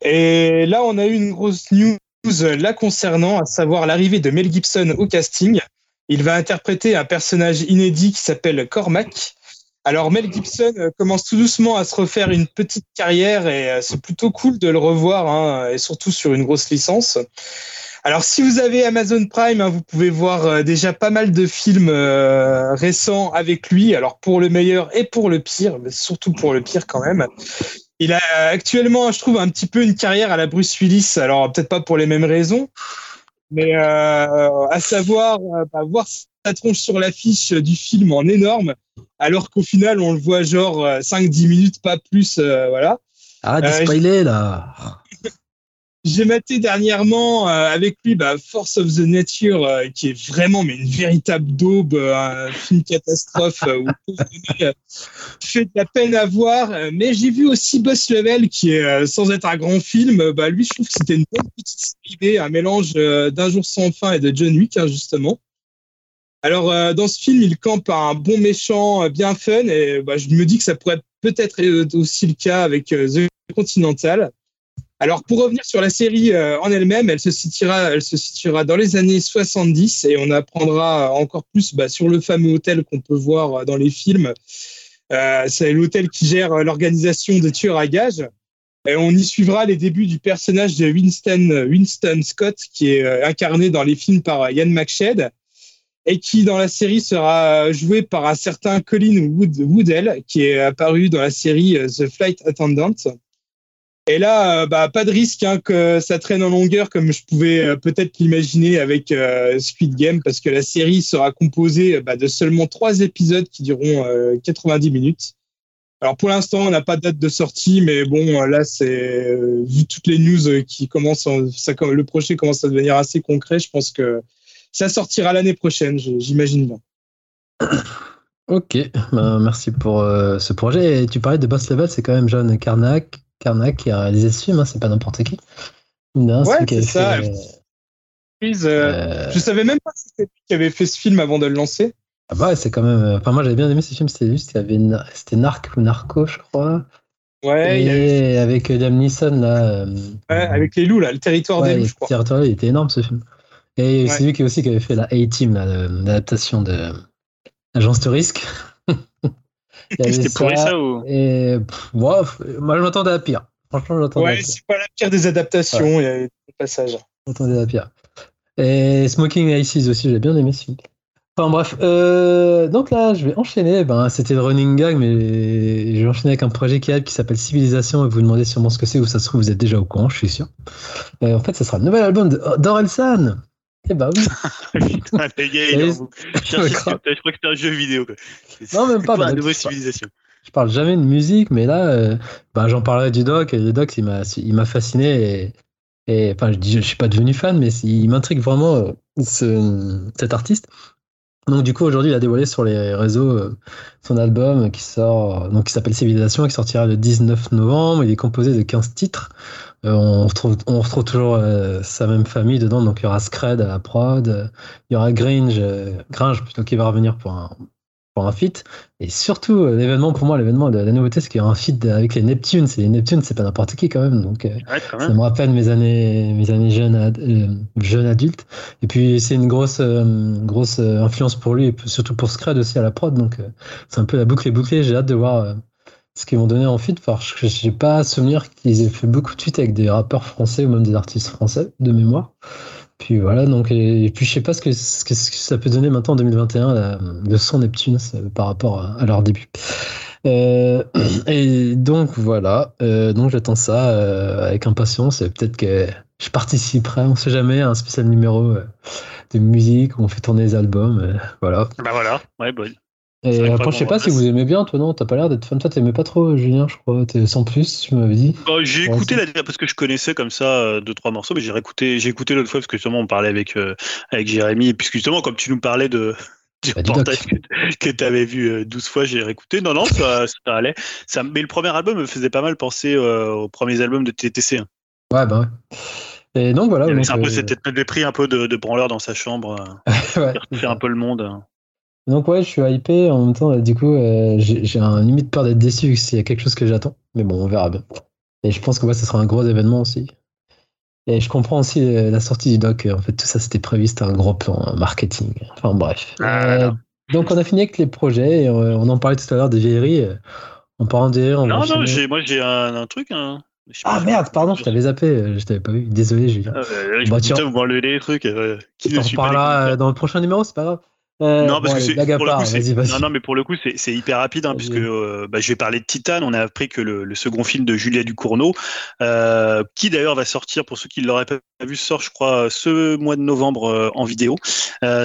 S2: Et là, on a eu une grosse news la concernant, à savoir l'arrivée de Mel Gibson au casting. Il va interpréter un personnage inédit qui s'appelle Cormac. Alors Mel Gibson euh, commence tout doucement à se refaire une petite carrière et euh, c'est plutôt cool de le revoir, hein, et surtout sur une grosse licence. Alors si vous avez Amazon Prime, hein, vous pouvez voir euh, déjà pas mal de films récents avec lui, alors pour le meilleur et pour le pire, mais surtout pour le pire quand même. Il a actuellement, je trouve, un petit peu une carrière à la Bruce Willis. Alors, peut-être pas pour les mêmes raisons, mais euh, à savoir, euh, bah, voir sa tronche sur l'affiche du film en énorme, alors qu'au final, on le voit genre 5-10 euh, minutes, pas plus. voilà.
S1: Ah, de spoiler, là
S2: j'ai maté dernièrement euh, avec lui bah, Force of the Nature, euh, qui est vraiment mais une véritable daube, euh, un film catastrophe où fait de la peine à voir. Mais j'ai vu aussi Boss Level, qui est sans être un grand film. Bah, lui, je trouve que c'était une bonne petite idée, un mélange d'un jour sans fin et de John Wick, hein, justement. Alors, dans ce film, il campe un bon méchant bien fun, et bah, je me dis que ça pourrait peut-être être aussi le cas avec The Continental. Alors, pour revenir sur la série euh, en elle-même, elle se situera, elle se situera dans les années 70 et on apprendra encore plus bah, sur le fameux hôtel qu'on peut voir euh, dans les films. Euh, c'est l'hôtel qui gère l'organisation de tueurs à gages. Et on y suivra les débuts du personnage de Winston, Winston Scott, qui est incarné dans les films par Ian McShed et qui dans la série sera joué par un certain Colin Wood, Woodell, qui est apparu dans la série The Flight Attendant. Et là, euh, bah, pas de risque hein, que ça traîne en longueur comme je pouvais euh, peut-être l'imaginer avec euh, Squid Game, parce que la série sera composée bah, de seulement trois épisodes qui dureront 90 minutes. Alors pour l'instant, on n'a pas de date de sortie, mais bon, là, c'est vu toutes les news qui commencent, le projet commence à devenir assez concret. Je pense que ça sortira l'année prochaine, j'imagine bien.
S1: Ok, bah, merci pour ce projet. Et tu parlais de Boss Level, c'est quand même John Carnac, Carnac qui a réalisé ce film, hein, c'est pas n'importe qui.
S2: ouais, c'est ça. Euh, euh, je savais même pas si c'était lui qui avait fait ce film avant de le lancer.
S1: Ah bah c'est quand même. Enfin, moi j'avais bien aimé ce film, c'était juste, avait c'était Narc ou Narco, je crois.
S2: Ouais.
S1: Et avec Liam Neeson là.
S2: Euh, ouais, avec les loups là, le territoire des loups, je crois.
S1: Le territoire, il était énorme ce film. Et c'est lui qui aussi qui avait fait la A-Team, l'adaptation de Agence de risque.
S3: C'était pourri ça ou
S1: Et moi, je m'attendais à pire. Franchement, je m'attendais
S2: Ouais, c'est pas la pire des adaptations, il y a des passages.
S1: Je m'attendais à pire. Et Smoking Aces aussi, j'ai bien aimé ce film. Enfin bref, euh, donc là, je vais enchaîner. Ben, c'était le running gag, mais je vais enchaîner avec un projet qui, qui s'appelle Civilisation. Et vous vous demandez sûrement ce que c'est, ou ça se trouve, vous êtes déjà au courant, je suis sûr. Euh, en fait, ce sera le nouvel album d'Orelsan. Eh bah oui.
S3: Putain, les gars, il je, crois que c'était un jeu vidéo. Quoi.
S1: Non, même pas.
S3: La nouvelle civilisation.
S1: Je parle jamais de musique, mais là, euh, bah, j'en parlerai du doc. Et le doc, il m'a fasciné. Et, et enfin, je dis, je suis pas devenu fan, mais il m'intrigue vraiment ce, cet artiste. Donc du coup aujourd'hui il a dévoilé sur les réseaux euh, son album qui sort donc qui s'appelle Civilisation qui sortira le 19 novembre. Il est composé de 15 titres. Euh, on, retrouve, on retrouve toujours euh, sa même famille dedans. Donc il y aura Scred à la prod, il y aura Gringe, Gringe plutôt qui va revenir pour un, pour un feat. Et surtout, euh, l'événement, pour moi, l'événement de la nouveauté, c'est qu'il y a un feat avec les Neptunes. Et les Neptunes, c'est pas n'importe qui quand même. Donc, euh, ça me rappelle mes années, mes années jeunes, euh, jeunes adultes. Et puis, c'est une grosse, grosse influence pour lui, et surtout pour Scred aussi à la prod. Donc, c'est un peu la boucle est bouclée. J'ai hâte de voir ce qu'ils vont donner en feat parce que j'ai pas souvenir qu'ils aient fait beaucoup de feats avec des rappeurs français ou même des artistes français de mémoire. Puis voilà, donc, et, puis je sais pas ce que, ça peut donner maintenant en 2021, le son Neptune par rapport à, leur début. Euh, et donc voilà, euh, donc j'attends ça euh, avec impatience et peut-être que je participerai, on sait jamais, à un spécial numéro de musique où on fait tourner les albums. voilà.
S3: Bah voilà, ouais, bon.
S1: Et après, je sais pas si vous aimez bien, toi, non? T'as pas l'air d'être fan. Toi, t'aimais pas trop, Julien, je crois. T'es sans plus, tu m'avais dit.
S3: Bah, j'ai écouté la parce que je connaissais comme ça euh, deux, trois morceaux, mais j'ai écouté, j'ai écouté l'autre fois parce que justement, on parlait avec, euh, avec Jérémy. Puisque justement, comme tu nous parlais de, du bah, reportage que, tu avais vu 12 euh, fois, j'ai réécouté. Non, non, ça, ça allait. Ça, mais le premier album me faisait pas mal penser aux premiers albums de TTC. Hein.
S1: Ouais, bah ouais. Et donc voilà.
S3: C'est un peu, c'était pris un peu de, de branleur dans sa chambre, ouais, un peu le monde.
S1: Donc ouais, je suis hypé. En même temps, du coup, euh, j'ai un limite peur d'être déçu s'il y a quelque chose que j'attends. Mais bon, on verra bien. Et je pense que ouais, ce sera un gros événement aussi. Et je comprends aussi euh, la sortie du doc. En fait, tout ça, c'était prévu. C'était un gros plan marketing. Enfin bref. Ah, euh, donc on a fini avec les projets. Et on en parlait tout à l'heure des vieilleries. En parlant des
S3: Non, non, moi j'ai un, truc. Hein.
S1: Ah merde, pardon, je t'avais zappé, je t'avais pas vu. Désolé, Julien. Ah,
S3: bah, bah, tiens, vous m'enlevez les trucs.
S1: qui on en parlera dans le prochain numéro, c'est pas grave.
S3: Euh, non, parce que pour le coup, non, non, mais pour le coup, c'est hyper rapide, hein, puisque euh, bah, je vais parler de Titan. On a appris que le, le second film de Julia Ducournau, euh, qui d'ailleurs va sortir, pour ceux qui ne l'auraient pas vu, sort, je crois, ce mois de novembre euh, en vidéo.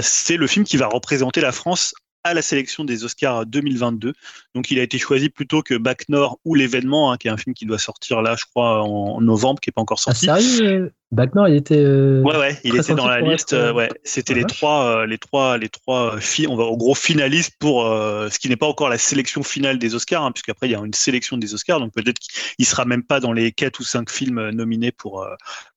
S3: c'est le film qui va représenter la France à la sélection des Oscars 2022. Donc il a été choisi plutôt que Back Nord ou l'événement, hein, qui est un film qui doit sortir là, je crois, en, novembre, qui n'est pas encore ah, sorti.
S1: Ah, sérieux Back Nord, il était. Euh,
S3: ouais, ouais, il était dans la liste. Euh, ouais, c'était les, trois, euh, les trois, les trois on va au gros finalistes pour ce qui n'est pas encore la sélection finale des Oscars, hein, puisqu'après il y a une sélection des Oscars, donc peut-être qu'il sera même pas dans les quatre ou cinq films nominés pour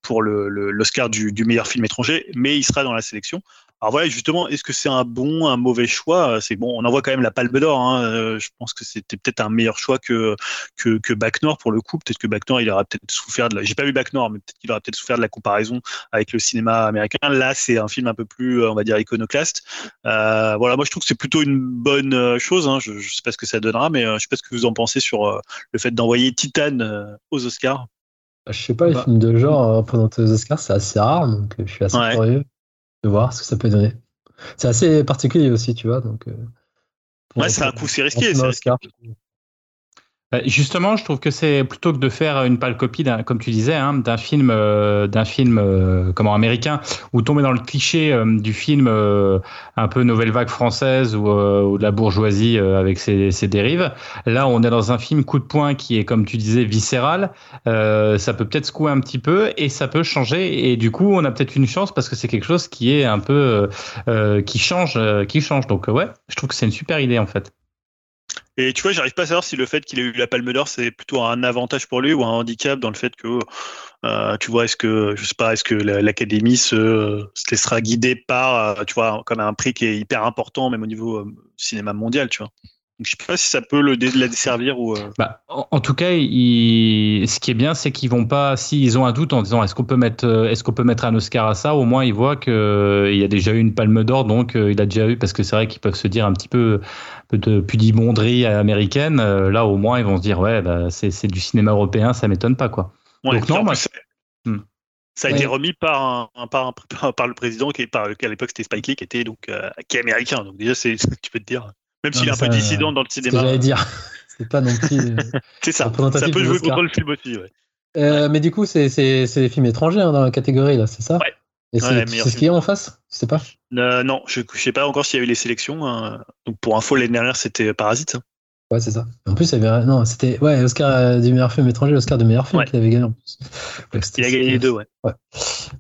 S3: pour l'Oscar du, du meilleur film étranger, mais il sera dans la sélection. Alors voilà, justement, est-ce que c'est un bon, un mauvais choix? C'est bon, on envoie quand même la Palme d'Or. Hein. Euh, je pense que c'était peut-être un meilleur choix que que, que Bac Nord pour le coup. Peut-être que Bac Nord, il aura peut-être souffert de la. J'ai pas vu Bac Nord, mais peut-être qu'il aura peut-être souffert de la comparaison avec le cinéma américain. Là, c'est un film un peu plus, on va dire, iconoclaste. Euh, voilà, moi je trouve que c'est plutôt une bonne euh, chose. Hein. Je, je sais pas ce que ça donnera, mais je sais pas ce que vous en pensez sur le fait d'envoyer Titan aux Oscars.
S1: Bah, je sais pas, les bah. films de genre présentés aux Oscars, c'est assez rare, donc je suis assez curieux de voir ce que ça peut donner. C'est assez particulier aussi, tu vois. Donc, euh,
S3: ouais, c'est un coup, c'est risqué.
S4: Bah, justement, je trouve que c'est plutôt que de faire une pâle copie, comme tu disais, hein, d'un film, euh, d'un film euh, comment américain, ou tomber dans le cliché euh, du film un peu nouvelle vague française ou, de la bourgeoisie avec ses, ses, dérives. Là, on est dans un film coup de poing qui est, comme tu disais, viscéral. ça peut peut-être secouer un petit peu et ça peut changer. Et du coup, on a peut-être une chance parce que c'est quelque chose qui est un peu qui change, qui change. Donc ouais, je trouve que c'est une super idée en fait.
S3: Et tu vois, j'arrive pas à savoir si le fait qu'il ait eu la Palme d'Or, c'est plutôt un avantage pour lui ou un handicap dans le fait que, euh, tu vois, est-ce que, je sais pas, est-ce que l'Académie se, se, laissera guider par, euh, tu vois, comme un prix qui est hyper important, même au niveau euh, cinéma mondial, tu vois. Donc, je sais pas si ça peut le la desservir ou.
S4: Bah, en, tout cas, ce qui est bien, c'est qu'ils vont pas, s'ils ont un doute en disant est-ce qu'on peut mettre, est-ce qu'on peut mettre un Oscar à ça, au moins ils voient qu'il y a déjà eu une Palme d'Or, donc il a déjà eu, parce que c'est vrai qu'ils peuvent se dire un petit peu peu de pudibonderie américaine, euh, là au moins ils vont se dire ouais, bah, c'est du cinéma européen, ça m'étonne pas quoi.
S3: Donc non, moi, Ça a été remis par, un, par, par, le président qui, par, à l'époque c'était Spike Lee qui était donc qui est américain. Donc déjà, c'est, tu peux te dire, même s'il est un peu dissident dans le cinéma.
S1: J'allais dire, c'est pas non plus.
S3: c'est ça. Ça peut jouer contre le film aussi. Ouais.
S1: Euh, mais du coup, c'est des films étrangers hein, dans la catégorie, là, c'est ça Ouais. Et c'est ce qu'il y a en face? Je sais pas
S3: euh, Non, je ne sais pas encore s'il y a eu les sélections. Hein. Donc pour info, l'année dernière, c'était Parasite. Hein.
S1: Ouais, c'est ça. En plus, il y avait. Non, c'était. Ouais, Oscar euh, du meilleur film étranger, Oscar du meilleur film qu'il avait gagné en plus.
S3: il a gagné les deux, ouais.
S1: ouais.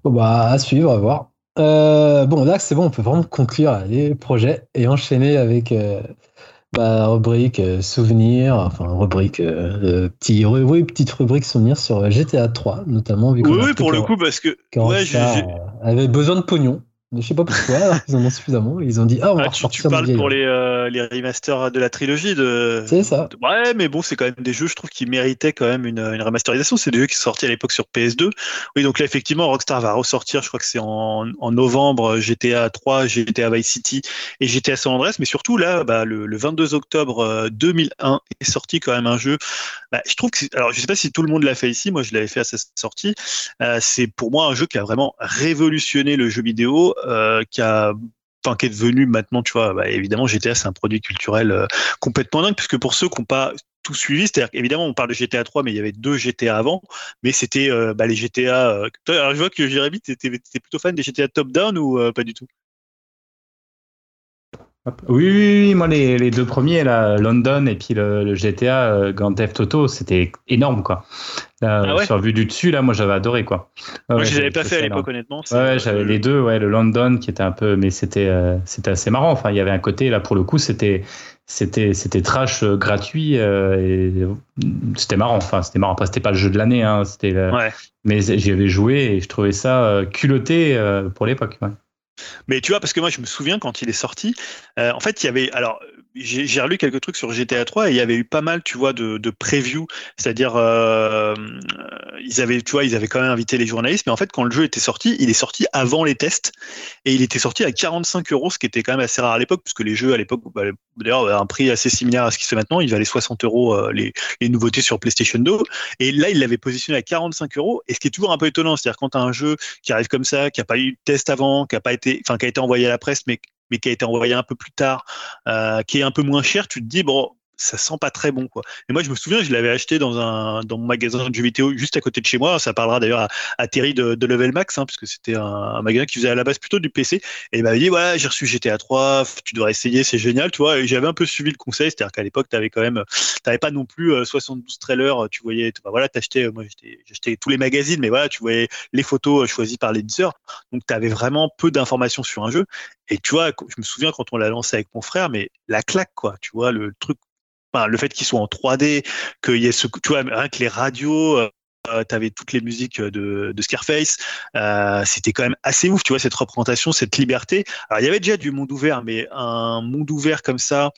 S1: Bon, bah, à suivre, à voir. Bon, là, c'est bon, on peut vraiment conclure les projets et enchaîner avec bah, rubrique euh, souvenir, enfin rubrique euh, petit, oui, petite rubrique souvenir sur GTA 3 notamment.
S3: Vu oui, oui pour le coup parce que
S1: ouais, avait besoin de pognon. Je sais pas pourquoi, ils en ont suffisamment. Ils ont dit Ah, on va ah,
S3: tu, tu parles pour les, euh, les remasters de la trilogie de.
S1: C'est ça.
S3: Ouais, mais bon, c'est quand même des jeux, je trouve, qui méritaient quand même une, une remasterisation. C'est des jeux qui sont sortis à l'époque sur PS2. Oui, donc là, effectivement, Rockstar va ressortir, je crois que c'est en, en, novembre, GTA 3, GTA Vice City et GTA San Andreas. Mais surtout, là, bah, le, le, 22 octobre 2001 euh, est sorti quand même un jeu. Bah, je trouve que. Alors, je sais pas si tout le monde l'a fait ici. Moi, je l'avais fait à sa sortie. Euh, c'est pour moi un jeu qui a vraiment révolutionné le jeu vidéo. Euh, qui a enfin, est devenu maintenant, tu vois, bah, évidemment, GTA, c'est un produit culturel euh, complètement dingue, puisque pour ceux qui n'ont pas tout suivi, c'est-à-dire évidemment, on parle de GTA 3, mais il y avait deux GTA avant, mais c'était euh, bah, les GTA. alors, je vois que Jérémy, tu étais, plutôt fan des GTA top-down ou pas du tout?
S4: Oui, oui, moi les, deux premiers, là, London et puis le, GTA euh, Grand Theft Auto, c'était énorme quoi. Ah sur vue du dessus, là, moi j'avais adoré quoi.
S3: moi je les avais pas fait à l'époque honnêtement.
S4: Ouais, j'avais les deux, ouais, le London qui était un peu, mais c'était euh, c'était assez marrant. Enfin, il y avait un côté là pour le coup, c'était c'était c'était trash euh, gratuit et c'était marrant. Enfin, c'était marrant. Après, c'était pas le jeu de l'année, hein, c'était. Mais j'y avais joué et je trouvais ça culotté pour l'époque. Ouais.
S3: Mais tu vois, parce que moi, je me souviens quand il est sorti, euh, en fait, il y avait. Alors, j'ai relu quelques trucs sur GTA 3 et il y avait eu pas mal, tu vois, de, de previews. C'est-à-dire, euh, ils avaient, tu vois, ils avaient quand même invité les journalistes. Mais en fait, quand le jeu était sorti, il est sorti avant les tests et il était sorti à 45 euros, ce qui était quand même assez rare à l'époque, puisque les jeux à l'époque, bah, d'ailleurs, un prix assez similaire à ce qui se fait maintenant, il valait 60 euros euh, les, les, nouveautés sur PlayStation 2. Et là, il l'avait positionné à 45 euros. Et ce qui est toujours un peu étonnant, c'est-à-dire quand tu as un jeu qui arrive comme ça, qui n'a pas eu de test avant, qui a pas été, enfin, qui a été envoyé à la presse, mais mais qui a été envoyé un peu plus tard, euh, qui est un peu moins cher, tu te dis, bon, ça sent pas très bon quoi. Et moi je me souviens, je l'avais acheté dans un dans mon magasin de jeux vidéo juste à côté de chez moi. Ça parlera d'ailleurs à, à, Terry de, Level Max, hein, puisque c'était un, magasin qui faisait à la base plutôt du PC. Et il m'avait dit voilà, j'ai reçu GTA 3, tu devrais essayer, c'est génial, tu vois. Et j'avais un peu suivi le conseil, c'est-à-dire qu'à l'époque, tu avais quand même, t'avais pas non plus 72 euh, trailers, tu voyais, bah, voilà, t'achetais, euh, moi j'achetais tous les magazines, mais voilà, tu voyais les photos euh, choisies par l'éditeur. Donc tu avais vraiment peu d'informations sur un jeu. Et tu vois, je me souviens quand on l'a lancé avec mon frère, mais la claque quoi, tu vois, le truc le fait qu'il soit en 3D, qu'il y ait ce, tu vois, rien que les radios, euh, tu avais toutes les musiques de, de Scarface. Euh, c'était quand même assez ouf, tu vois, cette représentation, cette liberté. Alors, il y avait déjà du monde ouvert, mais un monde ouvert comme ça,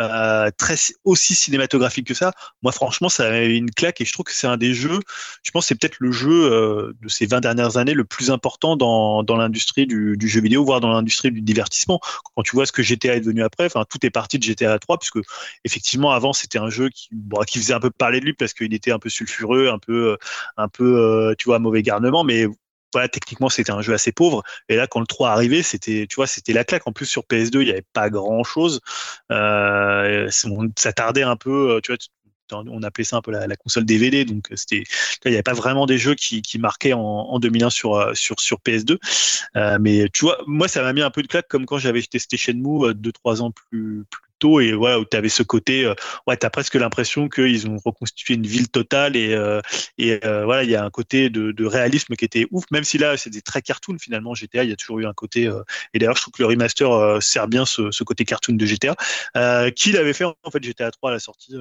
S3: euh, très aussi cinématographique que ça, moi, franchement, ça avait une claque et je trouve que c'est un des jeux, je pense que c'est peut-être le jeu euh, de ces 20 dernières années le plus important dans, dans l'industrie du, du, jeu vidéo, voire dans l'industrie du divertissement. Quand tu vois ce que GTA est devenu après, enfin, tout est parti de GTA 3, puisque effectivement, avant, c'était un jeu qui, bon, qui faisait un peu parler de lui parce qu'il était un peu sulfureux, un peu un peu, euh, tu vois, mauvais garnement, mais voilà, techniquement, c'était un jeu assez pauvre. Et là, quand le 3 arrivait, c'était, tu vois, c'était la claque. En plus, sur PS2, il n'y avait pas grand chose. Euh, ça tardait un peu, euh, tu vois, on appelait ça un peu la, console DVD, donc c'était, il n'y avait pas vraiment des jeux qui, marquaient en, 2001 sur, sur, sur PS2. mais tu vois, moi, ça m'a mis un peu de claque, comme quand j'avais testé Shenmue 2-3 ans plus, plus et voilà où tu avais ce côté euh, ouais tu as presque l'impression qu'ils ont reconstitué une ville totale et euh, et euh, voilà il y a un côté de, réalisme qui était ouf même si là c'est des très cartoon finalement GTA il y a toujours eu un côté et d'ailleurs je trouve que le remaster sert bien ce, côté cartoon de GTA qui l'avait fait en fait GTA 3 à la sortie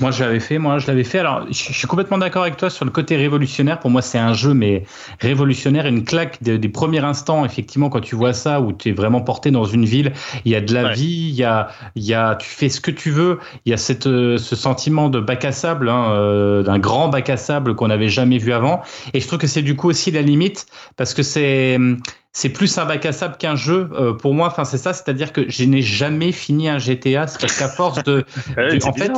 S4: moi, je l'avais fait. Moi, je l'avais fait. Alors, je suis complètement d'accord avec toi sur le côté révolutionnaire. Pour moi, c'est un jeu, mais révolutionnaire, une claque des, premiers instants. Effectivement, quand tu vois ça, où tu es vraiment porté dans une ville, il y a de la vie, il y a, il y a, tu fais ce que tu veux. Il y a cette, euh, ce sentiment de bac à sable, hein, euh, d'un grand bac à sable qu'on n'avait jamais vu avant. Et je trouve que c'est du coup aussi la limite, parce que c'est c'est plus un bac à sable qu'un jeu euh, pour moi. Enfin, c'est ça, c'est-à-dire que je n'ai jamais fini un GTA. C'est parce qu'à force de,
S3: en fait,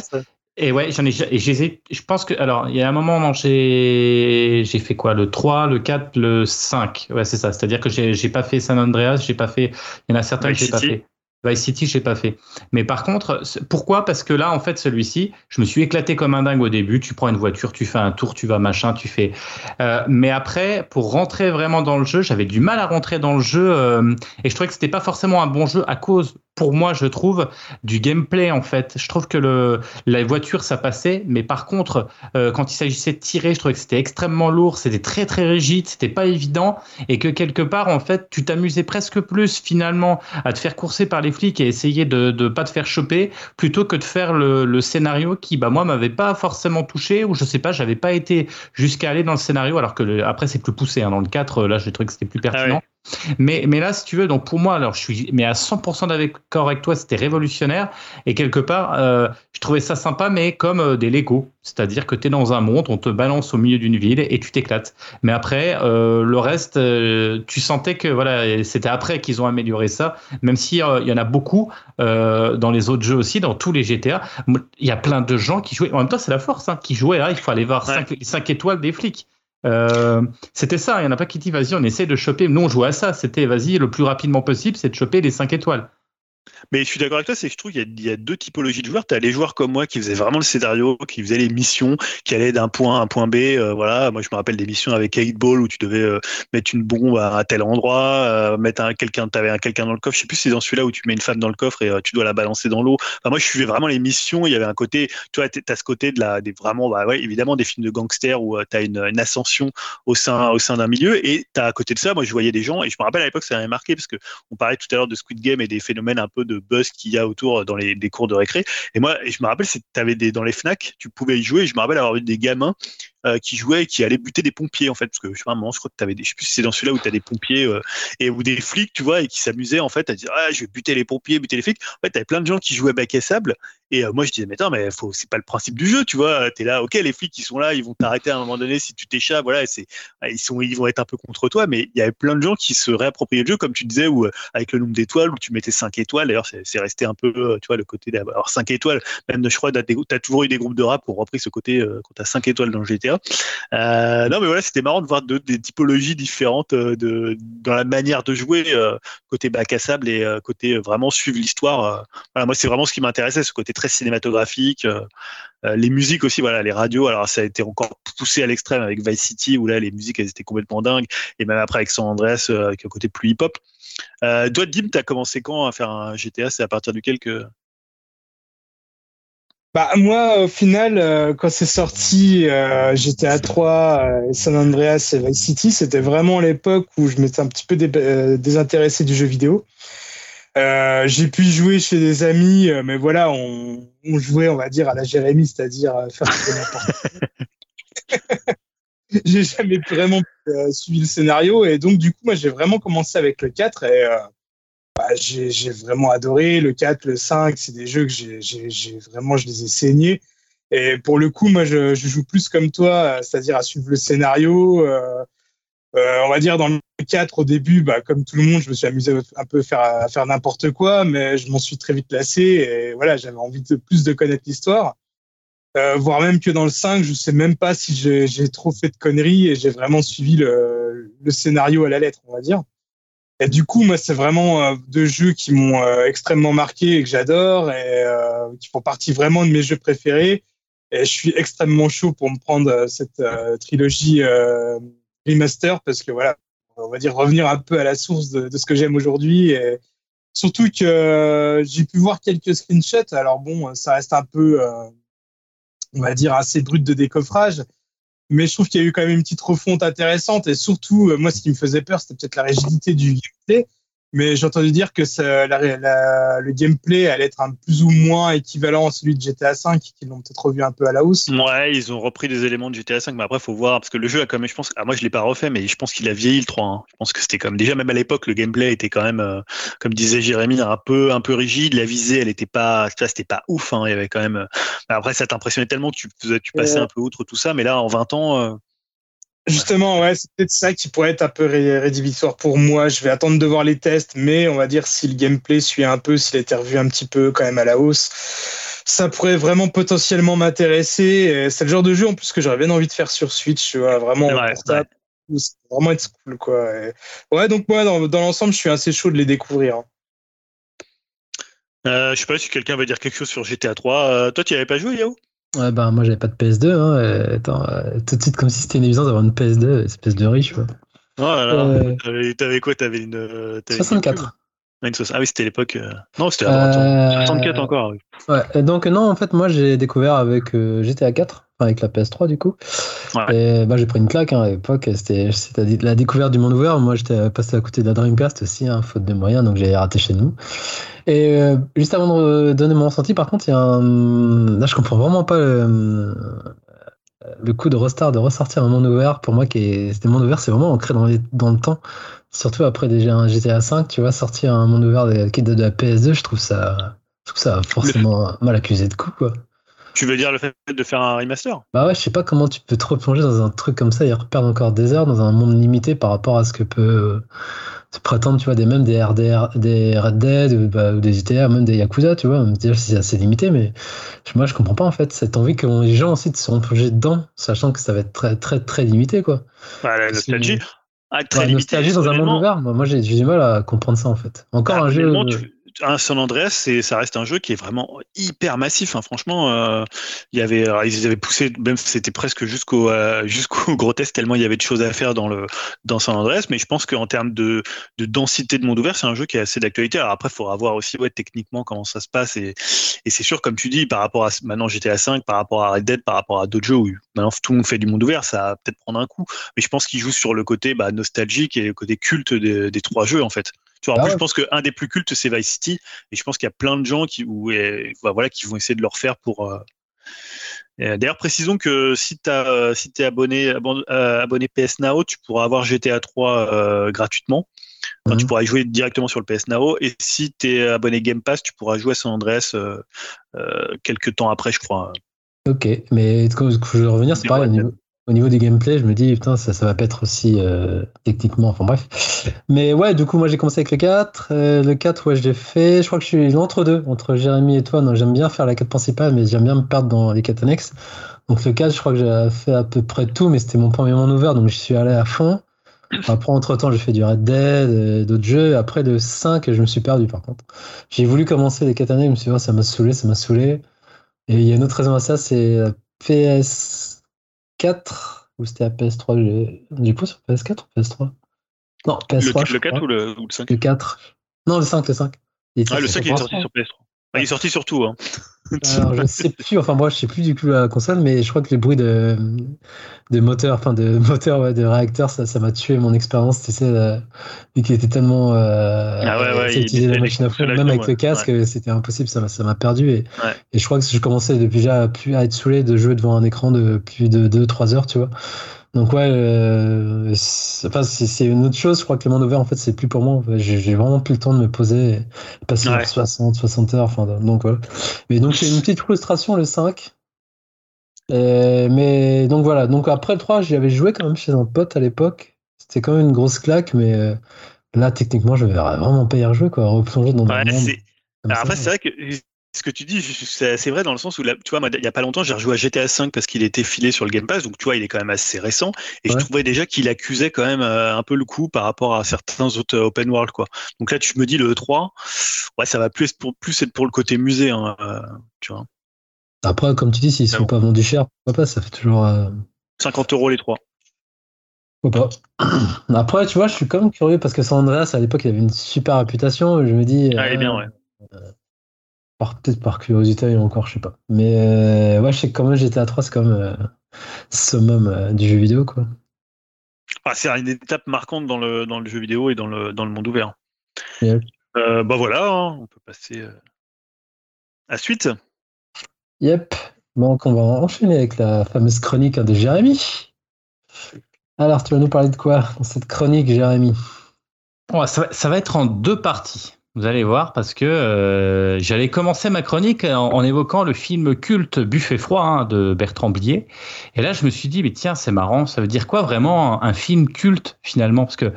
S4: Et ouais, j'en ai, je pense que, alors, il y a un moment où j'ai, j'ai fait quoi, le 3, le 4, le 5. Ouais, c'est ça. C'est-à-dire que j'ai, j'ai pas fait San Andreas, j'ai pas fait, il y en a certains que j'ai pas fait. Vice City, je n'ai pas fait. Mais par contre, pourquoi? Parce que là, en fait, celui-ci, je me suis éclaté comme un dingue au début. Tu prends une voiture, tu fais un tour, tu vas machin, tu fais. Euh, mais après, pour rentrer vraiment dans le jeu, j'avais du mal à rentrer dans le jeu euh, et je trouvais que c'était pas forcément un bon jeu à cause pour moi, je trouve, du gameplay en fait. Je trouve que le, la voiture, ça passait, mais par contre, euh, quand il s'agissait de tirer, je trouvais que c'était extrêmement lourd, c'était très très rigide, c'était pas évident, et que quelque part, en fait, tu t'amusais presque plus finalement à te faire courser par les flics et essayer de ne pas te faire choper, plutôt que de faire le, le scénario qui, bah moi, m'avait pas forcément touché, ou je sais pas, j'avais pas été jusqu'à aller dans le scénario, alors que après c'est plus poussé. Hein. Dans le 4, là, j'ai trouvé que c'était plus ah pertinent. Mais, mais là, si tu veux, donc pour moi, alors je suis mais à 100% d'accord avec toi, c'était révolutionnaire. Et quelque part, euh, je trouvais ça sympa, mais comme euh, des Lego. C'est-à-dire que tu es dans un monde, on te balance au milieu d'une ville et tu t'éclates. Mais après, euh, le reste, tu sentais que voilà, c'était après qu'ils ont amélioré ça, même s'il y en a beaucoup dans les autres jeux aussi, dans tous les GTA. Il y a plein de gens qui jouaient. En même temps, c'est la force, hein, qui jouaient. Là, il faut aller voir 5 étoiles des flics. Euh, c'était ça, il n'y en a pas qui dit vas-y, on essaie de choper. Nous, on jouait à ça. C'était vas-y, le plus rapidement possible, c'est de choper les 5 étoiles.
S3: Mais je suis d'accord avec toi, c'est que je trouve qu'il y, a deux typologies de joueurs. Tu as les joueurs comme moi qui faisaient vraiment le scénario, qui faisaient les missions, qui allaient d'un point à un point B. Euh, voilà, moi je me rappelle des missions avec 8 Ball où tu devais euh, mettre une bombe à, tel endroit, euh, mettre un, quelqu'un, tu avais un quelqu'un dans le coffre. Je sais plus si c'est dans celui-là où tu mets une femme dans le coffre et tu dois la balancer dans l'eau. moi je suivais vraiment les missions. Il y avait un côté, tu vois, tu as ce côté de la, des vraiment, bah, ouais, évidemment des films de gangsters où tu as une, ascension au sein, au sein d'un milieu. Et tu as à côté de ça, moi je voyais des gens et je me rappelle à l'époque ça m'avait marqué parce que on parlait tout à l'heure de Squid Game et des phénomènes un peu buzz qu'il y a autour dans les cours de récré. Et moi, je me rappelle, tu avais des dans les Fnac, tu pouvais y jouer. je me rappelle avoir vu des gamins euh, qui jouaient et qui allaient buter des pompiers en fait parce que je sais pas je crois que avais des je sais plus si c'est dans celui-là où tu as des pompiers euh, et ou des flics tu vois et qui s'amusaient en fait à dire ah je vais buter les pompiers buter les flics. En fait avais plein de gens qui jouaient bac à sable et euh, moi je disais mais attends mais c'est pas le principe du jeu tu vois tu es là ok les flics qui sont là ils vont t'arrêter à un moment donné si tu t'échappes voilà c'est ils sont ils vont être un peu contre toi mais il y avait plein de gens qui se réappropriaient le jeu comme tu disais ou avec le nombre d'étoiles où tu mettais 5 étoiles d'ailleurs c'est resté un peu tu vois le côté d'avoir 5 étoiles. Même je crois tu as, toujours eu des groupes de rap pour repris ce côté quand tu as 5 étoiles dans GTA euh, non, mais voilà, c'était marrant de voir des typologies différentes euh, de, dans la manière de jouer, euh, côté bac à sable et côté vraiment suivre l'histoire. moi, c'est vraiment ce qui m'intéressait, ce côté très cinématographique. les musiques aussi, voilà, les radios. Alors, ça a été encore poussé à l'extrême avec Vice City, où là, les musiques, elles étaient complètement dingues. Et même après, avec San Andreas, avec un côté plus hip-hop. Euh, toi, Dim, t'as commencé quand à faire un GTA C'est à partir duquel que
S2: bah moi, au final, euh, quand c'est sorti, euh, j'étais à 3, euh, San Andreas et Vice City, c'était vraiment l'époque où je m'étais un petit peu euh, désintéressé du jeu vidéo. j'ai pu jouer chez des amis, mais voilà, on, on, jouait, on va dire, à la Jérémy, c'est-à-dire faire n'importe j'ai jamais vraiment suivi le scénario, et donc du coup, moi, j'ai vraiment commencé avec le 4, et bah, j'ai vraiment adoré. Le 4, le 5, c'est des jeux que j'ai vraiment, je les ai saignés. Et pour le coup, moi, je, joue plus comme toi, c'est-à-dire à suivre le scénario. Euh, euh, on va dire dans le 4, au début, bah, comme tout le monde, je me suis amusé un peu à faire, n'importe quoi, mais je m'en suis très vite lassé. Et voilà, j'avais envie de plus de connaître l'histoire. Euh, voire même que dans le 5, je sais même pas si j'ai trop fait de conneries et j'ai vraiment suivi le scénario à la lettre, on va dire. Et du coup, moi, c'est vraiment euh, deux jeux qui m'ont euh, extrêmement marqué et que j'adore et euh, qui font partie vraiment de mes jeux préférés. Et je suis extrêmement chaud pour me prendre cette trilogie remaster parce que voilà, on va dire revenir un peu à la source de, ce que j'aime aujourd'hui. Surtout que j'ai pu voir quelques screenshots. Alors bon, ça reste un peu, on va dire, assez brut de décoffrage mais je trouve qu'il y a eu quand même une petite refonte intéressante et surtout, euh, moi, ce qui me faisait peur, c'était peut-être la rigidité du gameplay. Mais j'ai entendu dire que ça, la, le gameplay allait être un plus ou moins équivalent à celui de GTA V, qu'ils l'ont peut-être revu un peu à la hausse.
S3: Ouais, ils ont repris des éléments de GTA V, mais après, faut voir, parce que le jeu a quand même, je pense, ah, moi je l'ai pas refait, mais je pense qu'il a vieilli le 3. Hein. Je pense que c'était comme, déjà, même à l'époque, le gameplay était quand même, euh, comme disait Jérémy, un peu, un peu rigide. La visée, elle était pas, c'était pas ouf, hein. Il y avait quand même, euh, après, ça t'impressionnait tellement que tu, tu passais un peu outre tout ça, mais là, en 20 ans, euh,
S2: Justement, ouais, c'est peut-être ça qui pourrait être un peu rédhibitoire pour moi. Je vais attendre de voir les tests, mais on va dire si le gameplay suit un peu, s'il a été revu un petit peu quand même à la hausse, ça pourrait vraiment potentiellement m'intéresser. C'est le genre de jeu en plus que j'aurais bien envie de faire sur Switch, tu vois, vraiment portable. Vraiment être cool, quoi. ouais, donc moi, dans, dans l'ensemble, je suis assez chaud de les découvrir. Hein.
S3: Euh, je sais pas si quelqu'un veut dire quelque chose sur GTA 3. Euh, toi, tu n'y avais pas joué, Yao?
S1: Ouais, bah moi, j'avais pas de PS2. Hein. Attends, euh, tout de suite, comme si c'était une évidence d'avoir une PS2, espèce de riche.
S3: Quoi. Oh là T'avais quoi? T'avais une.
S1: 64.
S3: Ah oui, c'était l'époque. Euh, non, c'était à 64 encore.
S1: Ouais, donc non, en fait, moi j'ai découvert avec euh, GTA 4, enfin avec la PS3 du coup. Et bah, j'ai pris une claque hein, à l'époque. C'était la découverte du monde ouvert. Moi j'étais passé à côté de la Dreamcast aussi, hein, faute de moyens, donc j'ai raté chez nous. Et euh, juste avant de donner mon ressenti, par contre, il y a un. Là, je comprends vraiment pas le, le coup de restart, de ressortir un monde ouvert. Pour moi, qui est... c'était monde ouvert, c'est vraiment ancré dans, dans le temps. Surtout après déjà un GTA 5, tu vois, sortir un monde ouvert qui date de la PS2, je trouve ça, je trouve ça forcément mal accusé de coup, quoi.
S3: Tu veux dire le fait de faire un remaster?
S1: Bah ouais, je sais pas comment tu peux te replonger dans un truc comme ça et reperdre encore des heures dans un monde limité par rapport à ce que peut euh, se prétendre, tu vois, des mêmes des RDR, des Red Dead ou, bah, des GTA, même des Yakuza, tu vois. Déjà, c'est assez limité, mais moi, je comprends pas en fait cette envie que les gens ensuite se replonger dedans, sachant que ça va être très, très, très limité, quoi.
S3: Bah, la nostalgie.
S1: Ah, très ouais, nostalgie dans un monde ouvert, moi j'ai du mal à comprendre ça en fait. Encore bah, un jeu.
S3: Tu, un San Andreas, ça reste un jeu qui est vraiment hyper massif. Hein. Franchement, euh, il y avait, ils avaient poussé, même c'était presque jusqu'au euh, jusqu'au grotesque tellement il y avait de choses à faire dans le dans San Andreas. Mais je pense qu'en termes de, de densité de monde ouvert, c'est un jeu qui est assez d'actualité. Alors après, il faudra voir aussi techniquement comment ça se passe. Et, c'est sûr, comme tu dis, par rapport à maintenant GTA 5, par rapport à Red Dead, par rapport à d'autres jeux où maintenant tout le monde fait du monde ouvert, ça va peut-être prendre un coup. Mais je pense qu'il joue sur le côté bah, nostalgique et le côté culte des trois jeux en fait. Tu vois, en ah plus, je pense qu'un des plus cultes, c'est Vice City. Et je pense qu'il y a plein de gens qui, bah, voilà, qui vont essayer de le refaire pour. Euh, d'ailleurs, précisons que si tu euh, si es abonné, euh, abonné PS Now, tu pourras avoir GTA 3 gratuitement. Tu mhm. pourras y jouer directement sur le PS Now. Et si tu es abonné Game Pass, tu pourras jouer à San Andreas quelques temps après, je crois.
S1: Ok, mais quand je veux revenir, c'est pareil. Au niveau, au niveau du gameplay, je me dis, putain, ça, ça va pas être aussi euh, techniquement, enfin bref. Mais ouais, du coup, moi j'ai commencé avec le 4. Euh, le 4, ouais, je l'ai fait. Je crois que je suis entre deux, entre Jérémy et toi. Non, j'aime bien faire la 4 principale, mais j'aime bien me perdre dans les 4 annexes. Donc le 4, je crois que j'ai fait à peu près tout, mais c'était mon premier ouvert, donc je suis allé à fond. Après, entre-temps, j'ai fait du Red Dead, euh, d'autres jeux. Après, le 5, je me suis perdu, par contre. J'ai voulu commencer les 4 années, je me suis dit, oh, ça m'a saoulé, ça m'a saoulé. Et il y a une autre raison à ça, c'est PS 4 ou c'était à PS3 Du coup, sur PS4 ou PS3 Non, PS3.
S3: Le, 4 ou le, 5
S1: Le 4. Non, le 5, le 5.
S3: ah, le 5 il est sorti sur PS3. Ah, il est sorti sur tout. Hein.
S1: Alors, je sais plus, enfin, moi, je sais plus du coup la console, mais je crois que les bruits de, de moteur, enfin, de moteur, de réacteur, ça, m'a tué mon expérience, tu sais, euh, vu qu'il était tellement. Euh,
S3: ah ouais, ouais,
S1: il, la machine à fond, même avec le casque, c'était impossible, ça m'a perdu. Et, et je crois que je commençais déjà plus à être saoulé de jouer devant un écran de plus de 2-3 heures, tu vois. Donc ouais, euh, enfin, c'est une autre chose. Je crois que le monde ouvert, en fait, c'est plus pour moi. J'ai vraiment plus le temps de me poser et passer 60, 60 heures. Enfin, donc voilà. Mais donc j'ai une petite frustration le 5. mais donc voilà. Donc après le 3, j'y avais joué quand même chez un pote à l'époque. C'était quand même une grosse claque, mais euh, là, techniquement, je vais vraiment pas y rejouer, quoi. Replonger dans ouais, le monde.
S3: après, c'est vrai que ce que tu dis, c'est vrai dans le sens où, tu vois, il n'y a pas longtemps, j'ai rejoué à GTA V parce qu'il était filé sur le Game Pass, donc tu vois, il est quand même assez récent. Et je trouvais déjà qu'il accusait quand même euh, un peu le coup par rapport à certains autres euh, open world, quoi. Donc là, tu me dis le 3, ouais, ça va plus être pour, plus être pour le côté musée, hein, euh, tu vois.
S1: Après, comme tu dis, s'ils ne sont pas vendus cher, pourquoi pas, ça fait toujours.
S3: 50 euros les trois.
S1: Pourquoi pas. Après, tu vois, je suis quand même curieux parce que San Andreas, à l'époque, il avait une super réputation. Je me dis.
S3: Ah, il est bien, ouais
S1: peut-être par curiosité encore, je sais pas. Mais euh, ouais, je sais que quand même GTA 3, c'est comme euh, summum euh, du jeu vidéo, quoi.
S3: Ah, c'est une étape marquante dans le, dans le jeu vidéo et dans le, dans le monde ouvert. bah voilà, hein, on peut passer à la suite.
S1: Yep. Donc on va enchaîner avec la fameuse chronique de Jérémy. Alors, tu vas nous parler de quoi dans cette chronique, Jérémy?
S4: Ça va être en deux parties. Vous allez voir parce que euh, j'allais commencer ma chronique en, évoquant le film culte Buffet froid hein, de Bertrand Blier. Et là, je me suis dit, mais tiens, c'est marrant, ça veut dire quoi vraiment un, film culte finalement? Parce que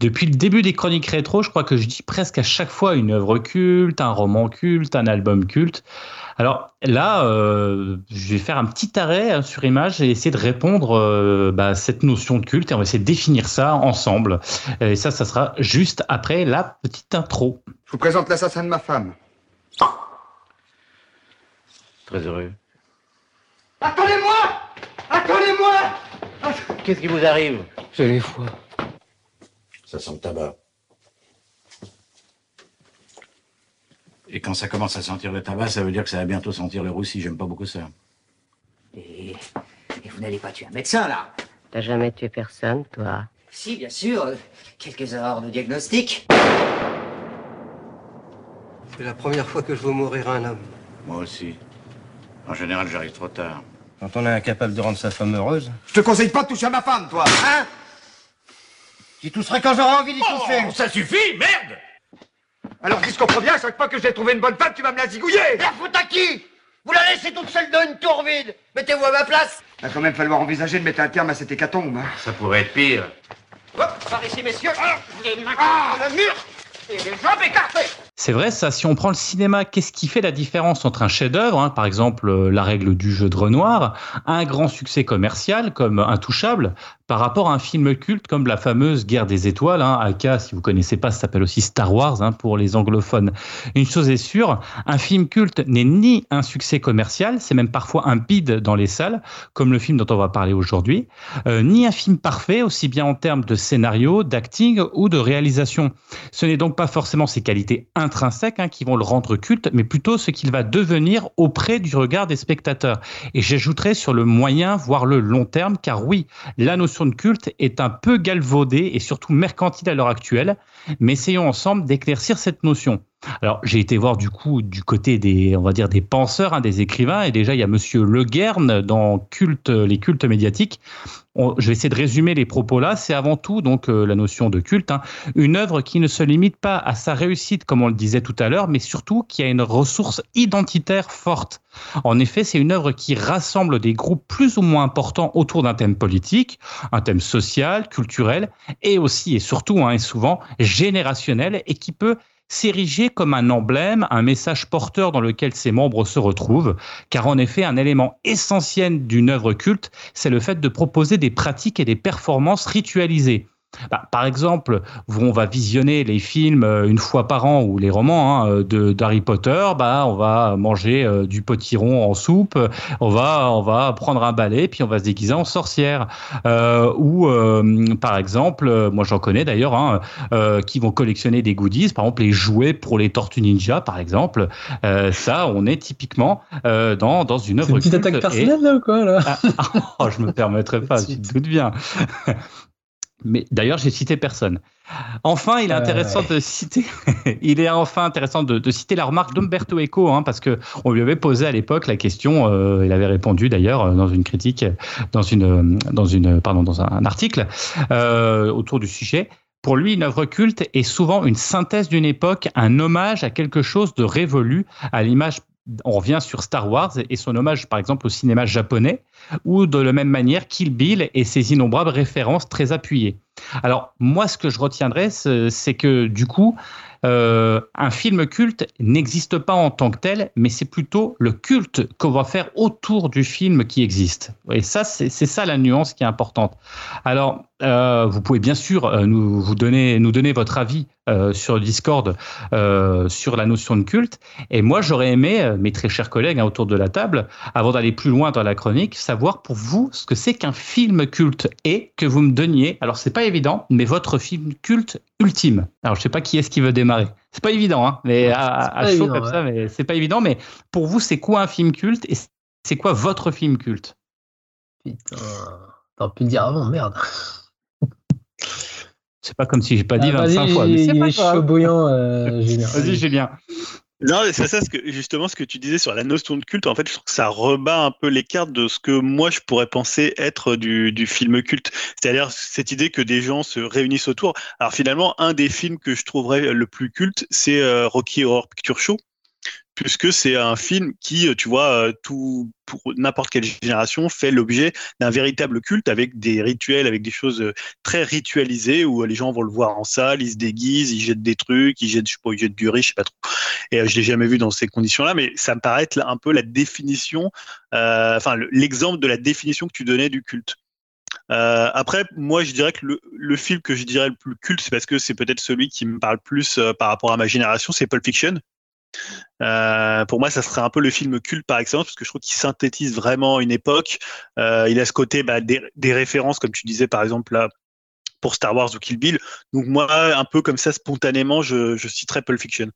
S4: depuis le début des chroniques rétro, je crois que je dis presque à chaque fois une œuvre culte, un roman culte, un album culte. Alors là, euh, je vais faire un petit arrêt hein, sur image et essayer de répondre euh, bah, à cette notion de culte et on va essayer de définir ça ensemble. Et ça, ça sera juste après la petite intro.
S5: Je vous présente l'assassin de ma femme.
S6: Très heureux.
S5: Attendez-moi Attendez-moi
S6: Qu'est-ce qui vous arrive?
S5: J'ai les foies.
S6: Ça sent le tabac. Et quand ça commence à sentir le tabac, ça veut dire que ça va bientôt sentir le roussi. J'aime pas beaucoup ça.
S7: Et, et vous n'allez pas tuer un médecin, là?
S8: T'as jamais tué personne, toi?
S7: Si, bien sûr. Quelques erreurs de diagnostic.
S9: C'est la première fois que je vois mourir un homme.
S6: Moi aussi. En général, j'arrive trop tard.
S9: Quand on est incapable de rendre sa femme heureuse,
S5: Je te conseille pas de toucher à ma femme, toi, hein
S9: j'y tousserai quand j'aurai envie d'y tousser.
S6: Oh, ça suffit, merde
S5: Alors dis ce qu'on bien, à chaque fois que j'ai trouvé une bonne femme, tu vas me la zigouiller
S9: La faute à qui? Vous la laissez toute seule dans une tour vide Mettez-vous à ma place
S5: Il va quand même falloir envisager de mettre un terme à cette hécatombe. hein.
S6: Ça pourrait être pire.
S9: Hop, par ici, messieurs Les mains contre le mur et les jambes écartées
S4: C'est vrai, ça, si on prend le cinéma, qu'est-ce qui fait la différence entre un chef-d'œuvre, hein, par exemple euh, La règle du jeu de Renoir, un grand succès commercial comme Intouchable, par rapport à un film culte comme la fameuse Guerre des Étoiles, hein, aka, si vous connaissez pas, ça s'appelle aussi Star Wars hein, pour les anglophones. Une chose est sûre, un film culte n'est ni un succès commercial, c'est même parfois un bide dans les salles, comme le film dont on va parler aujourd'hui, euh, ni un film parfait, aussi bien en termes de scénario, d'acting ou de réalisation. Ce n'est donc pas forcément ses qualités intrinsèques hein, qui vont le rendre culte, mais plutôt ce qu'il va devenir auprès du regard des spectateurs. Et j'ajouterai sur le moyen, voire le long terme, car oui, la notion de culte est un peu galvaudée et surtout mercantile à l'heure actuelle, mais essayons ensemble d'éclaircir cette notion. Alors, j'ai été voir du coup du côté des, on va dire, des penseurs, hein, des écrivains, et déjà il y a Monsieur Le Guern dans culte, les cultes médiatiques. Je vais essayer de résumer les propos là. C'est avant tout donc euh, la notion de culte, hein, une œuvre qui ne se limite pas à sa réussite, comme on le disait tout à l'heure, mais surtout qui a une ressource identitaire forte. En effet, c'est une œuvre qui rassemble des groupes plus ou moins importants autour d'un thème politique, un thème social, culturel, et aussi et surtout, hein, et souvent générationnel, et qui peut s'ériger comme un emblème, un message porteur dans lequel ses membres se retrouvent, car en effet, un élément essentiel d'une œuvre culte, c'est le fait de proposer des pratiques et des performances ritualisées. Bah, par exemple, on va visionner les films euh, une fois par an ou les romans hein, de d'Harry Potter, bah on va manger euh, du potiron en soupe, on va on va prendre un balai puis on va se déguiser en sorcière. Euh, ou euh, par exemple, euh, moi j'en connais d'ailleurs, hein, euh, qui vont collectionner des goodies, par exemple les jouets pour les Tortues Ninja, par exemple. Euh, ça, on est typiquement euh, dans dans une œuvre
S1: une petite attaque
S4: et-
S1: personnelle là ou quoi là?
S4: Ah, oh, je me permettrai pas, tu te doutes bien. Mais d'ailleurs, j'ai cité personne. Enfin, il est
S1: Euh,
S4: intéressant de citer, il est enfin intéressant de, de citer la remarque d'Umberto Eco, hein, parce que on lui avait posé à l'époque la question, euh, il avait répondu d'ailleurs euh, dans une critique, dans une, dans une, pardon, dans un, un article euh, autour du sujet. Pour lui, une œuvre culte est souvent une synthèse d'une époque, un hommage à quelque chose de révolu, à l'image. On revient sur Star Wars et son hommage, par exemple, au cinéma japonais, ou de la même manière Kill Bill et ses innombrables références très appuyées. Alors, moi, ce que je retiendrai, c'est que du coup, euh, un film culte n'existe pas en tant que tel, mais c'est plutôt le culte qu'on va faire autour du film qui existe. Et ça, c'est c'est ça la nuance qui est importante. Alors, euh, vous pouvez bien sûr euh, nous, vous donner, nous donner votre avis euh, sur Discord euh, sur la notion de culte. Et moi, j'aurais aimé, euh, mes très chers collègues hein, autour de la table, avant d'aller plus loin dans la chronique, savoir pour vous ce que c'est qu'un film culte et que vous me donniez. Alors, c'est pas évident, mais votre film culte ultime. Alors, je sais pas qui est-ce qui veut démarrer. C'est pas évident, hein, mais à, chaud
S1: évident,
S4: comme
S1: ouais.
S4: ça, mais c'est pas évident. Mais pour vous, c'est quoi un film culte et c'est quoi votre film culte?
S1: Putain, t'aurais pu le dire avant, merde.
S4: C'est pas comme si j'ai pas dit
S1: Ah,
S4: 25
S1: vas-y,
S4: fois. mais
S1: il est chaud bouillant, euh, Julien.
S4: Vas-y, Julien.
S3: Non, mais c'est ça, ce que, justement, ce que tu disais sur la notion de culte, en fait, je trouve que ça rebat un peu les cartes de ce que moi je pourrais penser être du, du film culte. C'est-à-dire cette idée que des gens se réunissent autour. Alors finalement, un des films que je trouverais le plus culte, c'est euh, Rocky Horror Picture Show. Puisque c'est un film qui, tu vois, tout pour n'importe quelle génération fait l'objet d'un véritable culte avec des rituels, avec des choses très ritualisées où les gens vont le voir en salle, ils se déguisent, ils jettent des trucs, ils jettent, je sais pas, ils jettent du riz, je sais pas trop. Et je l'ai jamais vu dans ces conditions-là, mais ça me paraît être un peu la définition, enfin l'exemple de la définition que tu donnais du culte. Euh, après, moi, je dirais que le, film que je dirais le plus culte, c'est parce que c'est peut-être celui qui me parle plus euh, par rapport à ma génération, c'est Pulp Fiction. Euh, pour moi, ça serait un peu le film culte par excellence parce que je trouve qu'il synthétise vraiment une époque. Euh, il a ce côté bah, des, références, comme tu disais par exemple là pour Star Wars ou Kill Bill. Donc moi, un peu comme ça, spontanément, je, je citerais Pulp Fiction.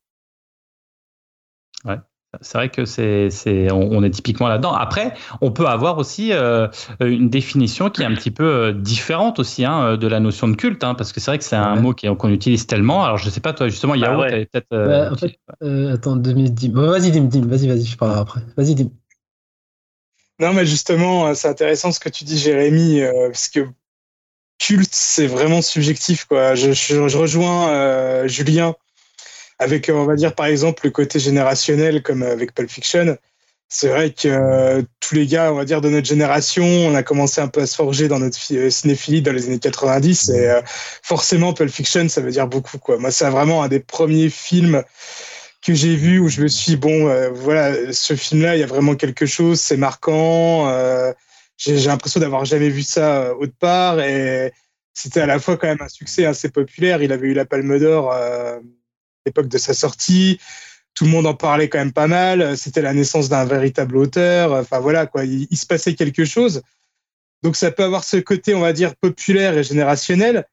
S4: Ouais. C'est vrai que c'est, c'est, on, est typiquement là-dedans. Après, on peut avoir aussi euh, une définition qui est un petit peu euh, différente aussi hein, de la notion de culte, hein, parce que c'est vrai que c'est un mot qu'on utilise tellement. Alors, je sais pas, toi, justement, Yao, bah peut-être.
S1: Euh, bah, en fait, attends, 2010. vas-y, Dim, Dim, vas-y, vas-y, je parlerai après. Vas-y, Dim.
S2: Non, mais justement, c'est intéressant ce que tu dis, Jérémy, parce que culte, c'est vraiment subjectif, quoi. Je, je, je rejoins Julien avec, on va dire, par exemple, le côté générationnel, comme avec Pulp Fiction. C'est vrai que euh, tous les gars, on va dire, de notre génération, on a commencé un peu à se forger dans notre euh, cinéphilie dans les années 90. Et euh, forcément, Pulp Fiction, ça veut dire beaucoup. Quoi. Moi, c'est vraiment un des premiers films que j'ai vu où je me suis dit, bon, voilà, ce film-là, il y a vraiment quelque chose, c'est marquant. j'ai l'impression d'avoir jamais vu ça autre part. Et c'était à la fois quand même un succès assez populaire. Il avait eu la Palme d'Or l'époque de sa sortie. Tout le monde en parlait quand même pas mal. C'était la naissance d'un véritable auteur. Enfin voilà, quoi. Il, se passait quelque chose. Donc ça peut avoir ce côté, on va dire, populaire et générationnel,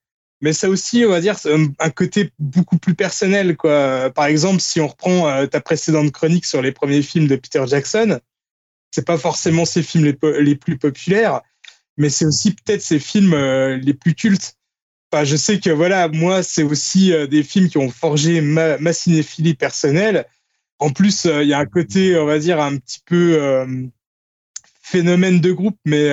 S2: mais ça aussi, on va dire, un côté beaucoup plus personnel, quoi. Par exemple, si on reprend euh, ta précédente chronique sur les premiers films de Peter Jackson, c'est pas forcément ses films les, plus populaires, mais c'est aussi peut-être ses films euh, les plus cultes je sais que voilà, moi, c'est aussi euh, des films qui ont forgé ma, cinéphilie personnelle. En plus, euh, il y a un côté, on va dire, un petit peu euh, phénomène de groupe, mais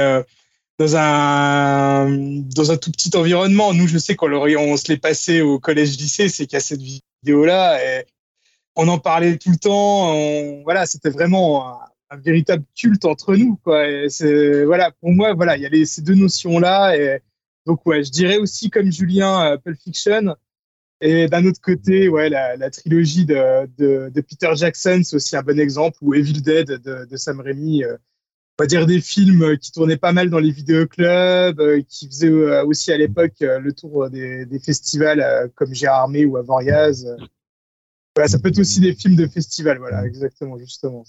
S2: dans un dans un tout petit environnement. Nous, je sais qu'on on se l'est passé au collège-lycée, a cette vidéo-là on en parlait tout le temps. voilà, c'était vraiment un, véritable culte entre nous, quoi. voilà, pour moi, voilà, il y a ces deux notions-là donc ouais, je dirais aussi comme Julien, euh, Pulp Fiction. Et d'un autre côté, ouais, la, trilogie de, Peter Jackson, c'est aussi un bon exemple, ou Evil Dead de, Sam Raimi. Euh, on va dire des films qui tournaient pas mal dans les vidéoclubs, euh, qui faisaient aussi à l'époque le tour des, festivals comme Gérard Armé ou Avoriaz. Voilà, ça peut être aussi des films de festival, voilà, exactement, justement.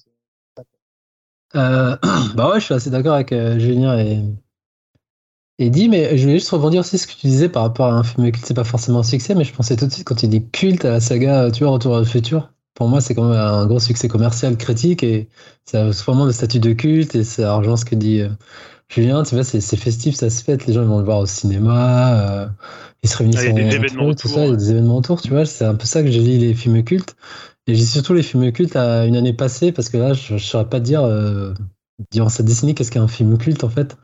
S1: Euh, bah ouais, je suis assez d'accord avec Julien et, et dit, mais je voulais juste rebondir aussi ce que tu disais par rapport à un film culte, c'est pas forcément un succès, mais je pensais tout de suite quand tu dis culte à la saga, tu vois, Retour à le futur. Pour moi, c'est quand même un gros succès commercial critique et ça a vraiment le statut de culte et ça rejoint ce que dit euh, Julien. Tu vois, c'est festif, ça se fête, les gens vont le voir au cinéma, euh, ils se réunissent ah, il événements autour, tout ça, il y a des événements autour, tu vois. C'est un peu ça que je lis les films cultes. Et j'ai surtout les films cultes à une année passée parce que là, je ne saurais pas dire, euh, durant cette décennie, qu'est-ce qu'un film culte en fait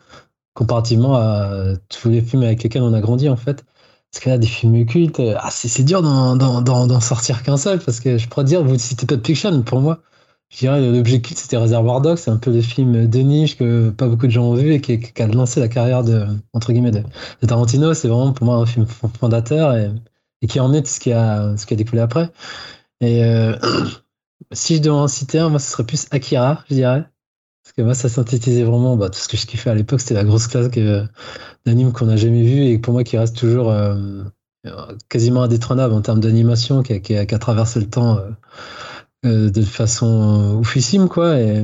S1: comparativement à tous les films avec lesquels on a grandi en fait. Parce que là, des films cultes, euh, ah, c'est dur d'en sortir qu'un seul, parce que je pourrais dire, vous citez pas de fiction, pour moi, je dirais l'objet culte c'était Reservoir Dogs, c'est un peu le film de niche que pas beaucoup de gens ont vu et qui, a lancé la carrière de, entre guillemets, de, Tarantino. C'est vraiment pour moi un film fondateur et, qui a emmené tout ce qui a, ce qui a découlé après. Et euh, si je devais en citer un, moi ce serait plus Akira, je dirais. Moi, ça synthétisait vraiment bah, tout ce que je kiffais à l'époque. C'était la grosse classe d'anime qu'on n'a jamais vu et pour moi qui reste toujours euh, quasiment indétrônable en termes d'animation, qui, qui, a traversé le temps euh, euh, de façon oufissime. Quoi. Et,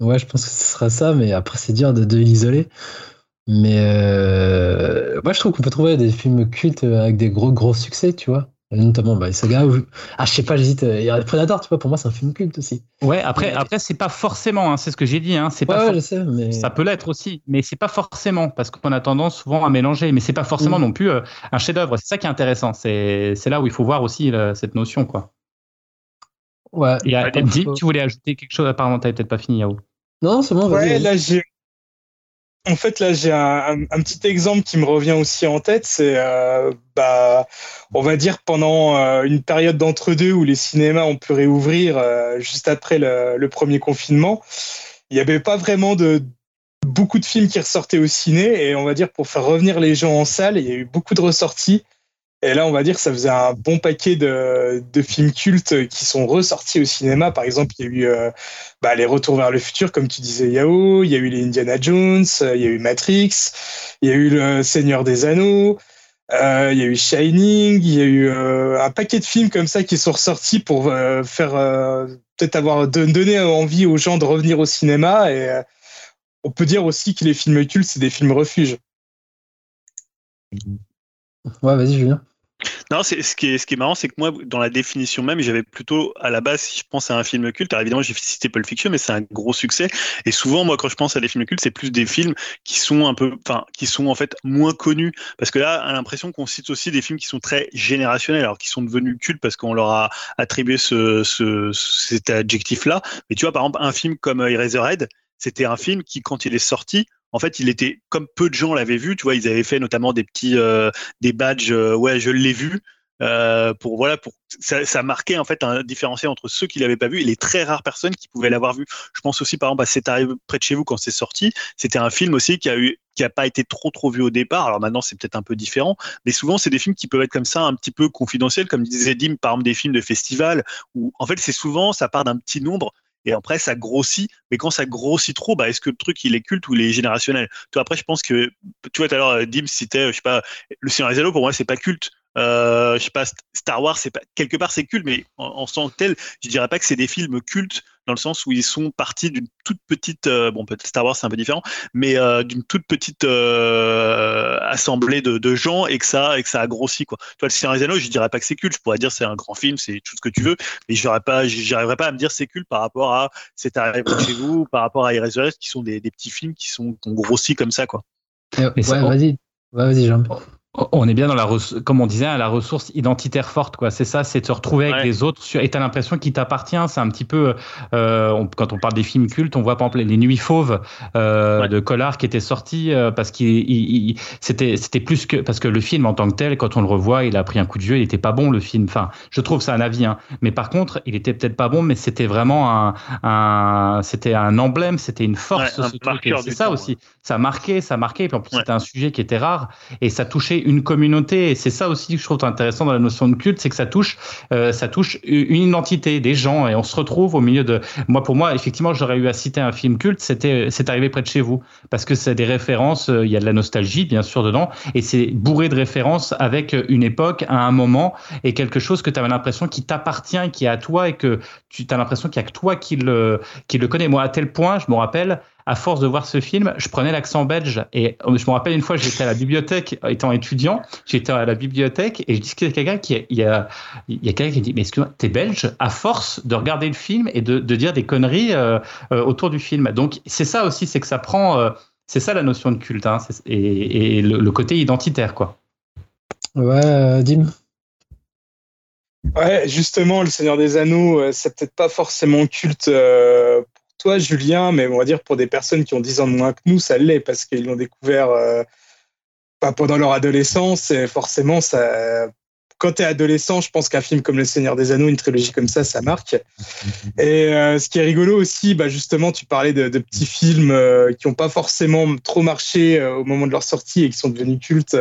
S1: ouais, je pense que ce sera ça, mais après, c'est dur de, l'isoler. Mais moi, je trouve qu'on peut trouver des films cultes avec des gros, gros succès, tu vois notamment bah, saga où... ah je sais pas j'hésite. Il y a Predator tu vois pour moi c'est un film culte aussi.
S4: Ouais après après c'est pas forcément hein, c'est ce que j'ai dit hein, c'est pas
S1: ouais, je sais, mais...
S4: ça peut l'être aussi mais c'est pas forcément parce qu'on a tendance souvent à mélanger mais c'est pas forcément mm. non plus euh, un chef d'œuvre c'est ça qui est intéressant c'est c'est là où il faut voir aussi cette notion quoi.
S1: Ouais.
S4: Et à, tu voulais ajouter quelque chose apparemment t'avais peut-être pas fini Yao.
S1: Non c'est bon
S2: ouais là j'ai en fait, là, j'ai un, petit exemple qui me revient aussi en tête. C'est, euh, bah, on va dire, pendant euh, une période d'entre-deux où les cinémas ont pu réouvrir euh, juste après le, premier confinement, il n'y avait pas vraiment de beaucoup de films qui ressortaient au ciné. Et on va dire, pour faire revenir les gens en salle, il y a eu beaucoup de ressorties. Et là, on va dire que ça faisait un bon paquet de, films cultes qui sont ressortis au cinéma. Par exemple, il y a eu euh, bah, les Retours vers le futur, comme tu disais, Yao. Il y a eu les Indiana Jones. Il y a eu Matrix. Il y a eu le Seigneur des Anneaux. Euh, il y a eu Shining. Il y a eu euh, un paquet de films comme ça qui sont ressortis pour faire peut-être avoir donné envie aux gens de revenir au cinéma. Et on peut dire aussi que les films cultes, c'est des films refuges.
S1: Ouais, vas-y, Julien.
S3: Non, c'est ce qui est ce qui est marrant, c'est que moi, dans la définition même, j'avais plutôt à la base, si je pense à un film culte, alors évidemment, j'ai cité Pulp Fiction, mais c'est un gros succès. Et souvent, moi, quand je pense à des films cultes, c'est plus des films qui sont un peu, enfin, qui sont en fait moins connus, parce que là, on l'impression qu'on cite aussi des films qui sont très générationnels, alors qui sont devenus cultes parce qu'on leur a attribué ce, ce cet adjectif-là. Mais tu vois, par exemple, un film comme Eraserhead, c'était un film qui, quand il est sorti, en fait, il était comme peu de gens l'avaient vu. Tu vois, ils avaient fait notamment des petits euh, des badges. Euh, ouais, je l'ai vu. Euh, pour voilà, pour ça, ça, marquait en fait un différenciel entre ceux qui l'avaient pas vu et les très rares personnes qui pouvaient l'avoir vu. Je pense aussi par exemple à C'est arrivé près de chez vous quand c'est sorti. C'était un film aussi qui a eu qui a pas été trop trop vu au départ. Alors maintenant c'est peut-être un peu différent, mais souvent c'est des films qui peuvent être comme ça un petit peu confidentiels, comme disait Dim par exemple des films de festival où en fait c'est souvent ça part d'un petit nombre et après ça grossit. Mais quand ça grossit trop, bah, est-ce que le truc il est culte ou il est générationnel? Toi après, je pense que tu vois tout à l'heure, Dim citait, je sais pas, le Seigneur des pour moi c'est pas culte. Euh, je sais pas, Star Wars, c'est pas quelque part c'est culte, mais en, en tant que tel, je dirais pas que c'est des films cultes dans le sens où ils sont partis d'une toute petite, euh, bon peut-être Star Wars c'est un peu différent, mais euh, d'une toute petite euh, assemblée de, de, gens et que ça et que ça a grossi quoi. Toi le Seigneur des Anneaux, je dirais pas que c'est culte, je pourrais dire c'est un grand film, c'est tout ce que tu veux, mais j'aurais pas, j'arriverais pas à me dire c'est culte par rapport à C'est arrivé chez vous, par rapport à Eraserhead qui sont des, des, petits films qui sont qui ont grossi comme ça quoi.
S1: ouais, vas-y, vas-y Jean.
S4: On est bien dans la, comme on disait, à la ressource identitaire forte, quoi. C'est ça, c'est de se retrouver avec les autres et t'as l'impression qu'il t'appartient. C'est un petit peu, euh, quand on parle des films cultes, on voit par exemple les Nuits Fauves euh, de Collard qui était sorti euh, parce qu'il, c'était, c'était plus que parce que le film en tant que tel, quand on le revoit, il a pris un coup de vieux, il était pas bon le film. Enfin, je trouve ça un avis, hein. Mais par contre, il était peut-être pas bon, mais c'était vraiment un, un c'était un emblème, c'était une force. c'est ça aussi. Ça marquait, ça marquait. Et puis en plus, c'était un sujet qui était rare et ça touchait une communauté. Et c'est ça aussi que je trouve intéressant dans la notion de culte, c'est que ça touche, euh, ça touche une identité des gens et on se retrouve au milieu de. Moi, pour moi, effectivement, j'aurais eu à citer un film culte, c'était C'est arrivé près de chez vous, parce que c'est des références. Euh, il y a de la nostalgie, bien sûr, dedans, et c'est bourré de références avec une époque, à un moment, et quelque chose que tu avais l'impression qui t'appartient, qui est à toi, et que tu as l'impression qu'il y a que toi qui le, qui le connais. Moi, à tel point, je me rappelle à force de voir ce film, je prenais l'accent belge. Et euh, je me rappelle une fois, j'étais à la bibliothèque, étant étudiant, j'étais à la bibliothèque et je discutais avec quelqu'un qui, il y a, il y a quelqu'un qui dit, mais excuse-moi, t'es belge? À force de regarder le film et de, de dire des conneries euh, euh, autour du film. Donc c'est ça aussi, c'est que ça prend, c'est ça la notion de culte hein, et, et le, côté identitaire, quoi.
S1: Ouais, Dim.
S2: Ouais, justement, le Seigneur des Anneaux, c'est peut-être pas forcément culte toi, Julien, mais on va dire pour des personnes qui ont 10 ans de moins que nous, ça l'est parce qu'ils l'ont découvert euh, pas pendant leur adolescence. Et forcément, ça, quand tu es adolescent, je pense qu'un film comme Le Seigneur des Anneaux, une trilogie comme ça, ça marque. Et euh, ce qui est rigolo aussi, bah justement, tu parlais de, petits films euh, qui n'ont pas forcément trop marché au moment de leur sortie et qui sont devenus cultes.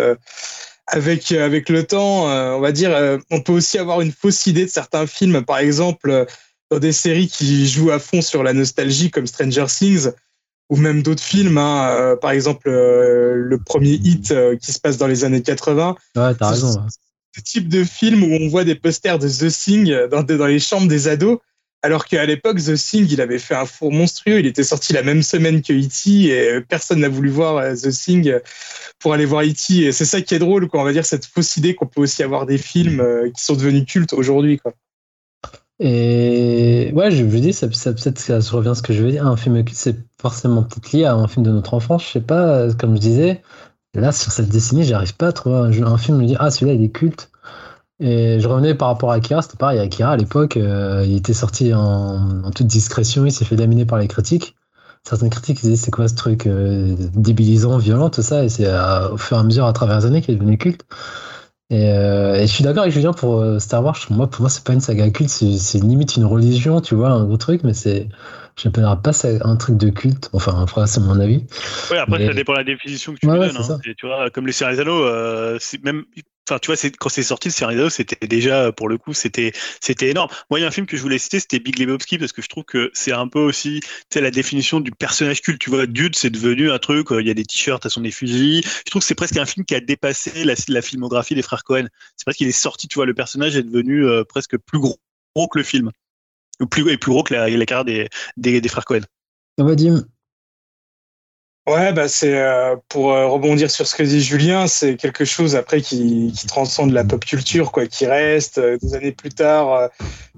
S2: avec, avec le temps, on va dire, on peut aussi avoir une fausse idée de certains films. Par exemple, dans des séries qui jouent à fond sur la nostalgie comme Stranger Things ou même d'autres films, hein, euh, par exemple euh, le premier hit euh, qui se passe dans les années 80.
S1: Ouais, t'as raison.
S2: Ce type de film où on voit des posters de The Thing dans, dans les chambres des ados, alors qu'à l'époque, The Thing, il avait fait un four monstrueux. Il était sorti la même semaine que E.T. et personne n'a voulu voir The Thing pour aller voir E.T. Et c'est ça qui est drôle, quoi. On va dire cette fausse idée qu'on peut aussi avoir des films qui sont devenus cultes aujourd'hui, quoi.
S1: Et ouais, je vous dis, ça, peut-être ça revient à ce que je veux dire. Un film, c'est forcément peut-être lié à un film de notre enfance. Je sais pas, comme je disais, là, sur cette décennie, j'arrive pas à trouver un, film me dire, ah, celui-là, il est culte. Et je revenais par rapport à Akira, c'était pareil. Akira, à l'époque, euh, il était sorti en, toute discrétion, il s'est fait laminer par les critiques. certaines critiques disaient c'est quoi ce truc débilisant, violent, tout ça, et c'est au fur et à mesure à travers les années qu'il est devenu culte. Et, je suis d'accord avec Julien pour Star Wars. Moi, pour moi, c'est pas une saga culte, c'est limite une religion, tu vois, un gros truc, mais c'est j'appellerais pas ça un truc de culte. Enfin, après, c'est mon avis.
S3: Oui, après, ça dépend de la définition que tu donnes. Hein. tu vois, comme les séries euh, même. Enfin, tu vois, quand c'est sorti, le Sériano, c'était déjà, pour le coup, c'était, énorme. Moi, il y a un film que je voulais citer, c'était Big Lebowski, parce que je trouve que c'est un peu aussi, sais, la définition du personnage culte. Tu vois, Dude, c'est devenu un truc, euh, il y a des t-shirts à son effigie. Je trouve que c'est presque un film qui a dépassé la, filmographie des frères Cohen. C'est parce qu'il est sorti, tu vois, le personnage est devenu euh, presque plus gros que le film plus, et plus gros que la, la carrière des, des, frères Cohen.
S1: Vadim.
S2: Ouais, bah c'est euh, pour euh, rebondir sur ce que dit Julien, c'est quelque chose après qui, qui, transcende la pop culture, quoi, qui reste. Euh, des années plus tard,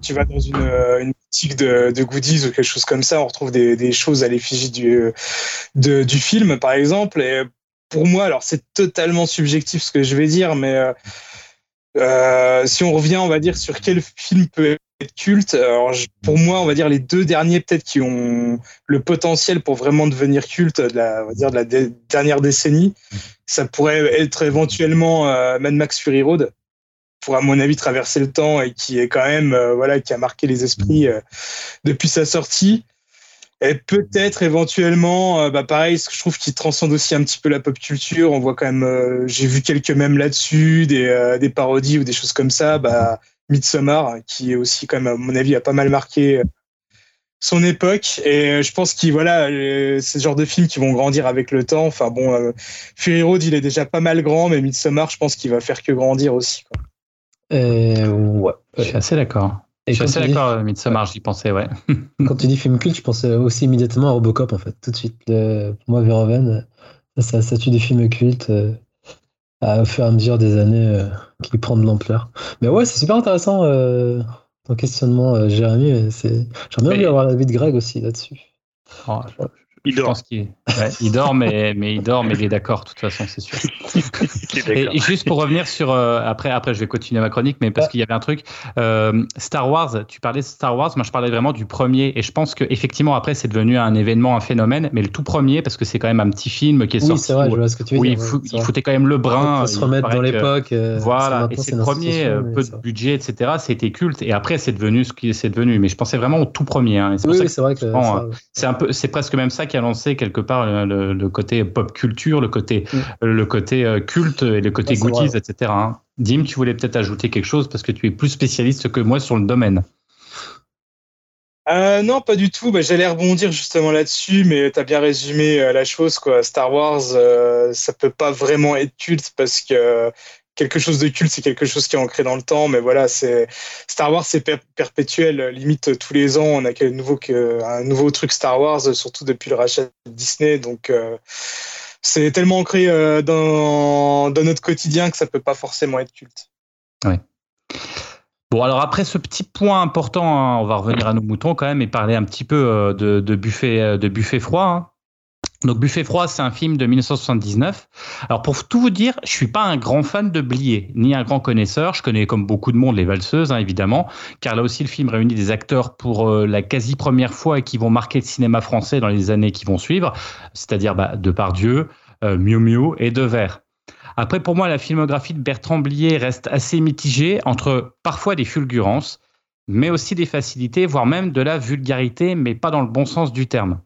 S2: tu vas dans une, une boutique de, de, goodies ou quelque chose comme ça, on retrouve des, des choses à l'effigie du, de, du film, par exemple. Et pour moi, alors c'est totalement subjectif ce que je vais dire, mais si on revient, on va dire, sur quel film peut culte. Alors, pour moi, on va dire les deux derniers peut-être qui ont le potentiel pour vraiment devenir culte de la, on va dire de la dernière décennie, ça pourrait être éventuellement euh, Mad Max Fury Road, pour à mon avis traverser le temps et qui est quand même euh, voilà qui a marqué les esprits euh, depuis sa sortie. Et peut-être éventuellement, bah pareil, ce que je trouve qui transcende aussi un petit peu la pop culture. On voit quand même, j'ai vu quelques mèmes là-dessus, des, des parodies ou des choses comme ça. Bah, Midsommar, qui est aussi, quand même, à mon avis, a pas mal marqué euh, son époque. Et euh, je pense qu'il voilà, euh, c'est ce genre de films qui vont grandir avec le temps. Enfin bon, Fury Road, il est déjà pas mal grand, mais Midsommar, je pense qu'il va faire que grandir aussi. Quoi.
S1: ouais.
S4: Je suis assez d'accord. je suis assez d'accord, Midsommar, j'y pensais, ouais.
S1: quand tu dis film culte, je pensais aussi immédiatement à Robocop, en fait, tout de suite. pour moi, Verhoeven, ça, ça tue des films cultes au fur et à mesure des années euh, qui prend de l'ampleur. Mais ouais, c'est super intéressant euh, ton questionnement, euh, Jérémy. J'aimerais bien avoir l'avis de Greg aussi là-dessus.
S4: Oh, il dort. il dort, mais, mais il dort, mais il est d'accord, de toute façon, c'est sûr. et, juste pour revenir sur. Euh, après, après, je vais continuer ma chronique, mais parce qu'il y avait un truc. Euh, Star Wars, tu parlais de Star Wars, moi je parlais vraiment du premier, et je pense qu'effectivement, après, c'est devenu un événement, un phénomène, mais le tout premier, parce que c'est quand même un petit film qui est sorti.
S1: Oui, c'est vrai, je vois ce que tu veux
S4: dire. il, foutait quand même le brin.
S1: Il faut se remettre dans l'époque.
S4: Euh, voilà, et c'est le premier, peu de budget, etc. C'était culte, et après, c'est devenu ce qui c'est devenu. Mais je pensais vraiment au tout premier. Hein,
S1: oui, c'est vrai que.
S4: C'est un peu, c'est presque même ça qui a lancé quelque part le, côté pop culture, le côté, mm. le côté euh, culte et le côté goodies, etc. Hein. Dim, tu voulais peut-être ajouter quelque chose parce que tu es plus spécialiste que moi sur le domaine.
S2: Euh, non, pas du tout. Bah, J'allais rebondir justement là-dessus, mais tu as bien résumé euh, la chose. Quoi. Star Wars, ça peut pas vraiment être culte parce que quelque chose de culte, c'est quelque chose qui est ancré dans le temps. Mais voilà, c'est Star Wars, c'est perpétuel. Limite tous les ans, on a un nouveau truc Star Wars, surtout depuis le rachat de Disney. Donc euh, c'est tellement ancré euh, dans, notre quotidien que ça peut pas forcément être culte.
S4: Oui. Bon, alors après ce petit point important, hein, on va revenir à nos moutons quand même et parler un petit peu euh, de, de buffet, de buffet froid. Hein. Donc Buffet froid, c'est un film de 1979. Alors pour tout vous dire, je suis pas un grand fan de Blier, ni un grand connaisseur. Je connais comme beaucoup de monde les valseuses, hein, évidemment, car là aussi le film réunit des acteurs pour euh, la quasi première fois et qui vont marquer le cinéma français dans les années qui vont suivre, c'est-à-dire bah, Depardieu, euh, Miu Miu et Devers. Après, pour moi, la filmographie de Bertrand Blier reste assez mitigée entre parfois des fulgurances, mais aussi des facilités, voire même de la vulgarité, mais pas dans le bon sens du terme.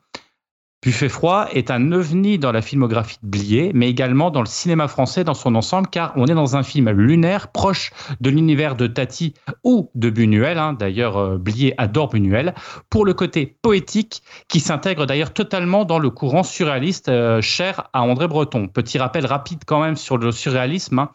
S4: Buffet froid est un ovni dans la filmographie de Blier, mais également dans le cinéma français dans son ensemble, car on est dans un film lunaire proche de l'univers de Tati ou de Buñuel. Hein. D'ailleurs, euh, Blier adore Buñuel pour le côté poétique qui s'intègre d'ailleurs totalement dans le courant surréaliste euh, cher à André Breton. Petit rappel rapide quand même sur le surréalisme. Hein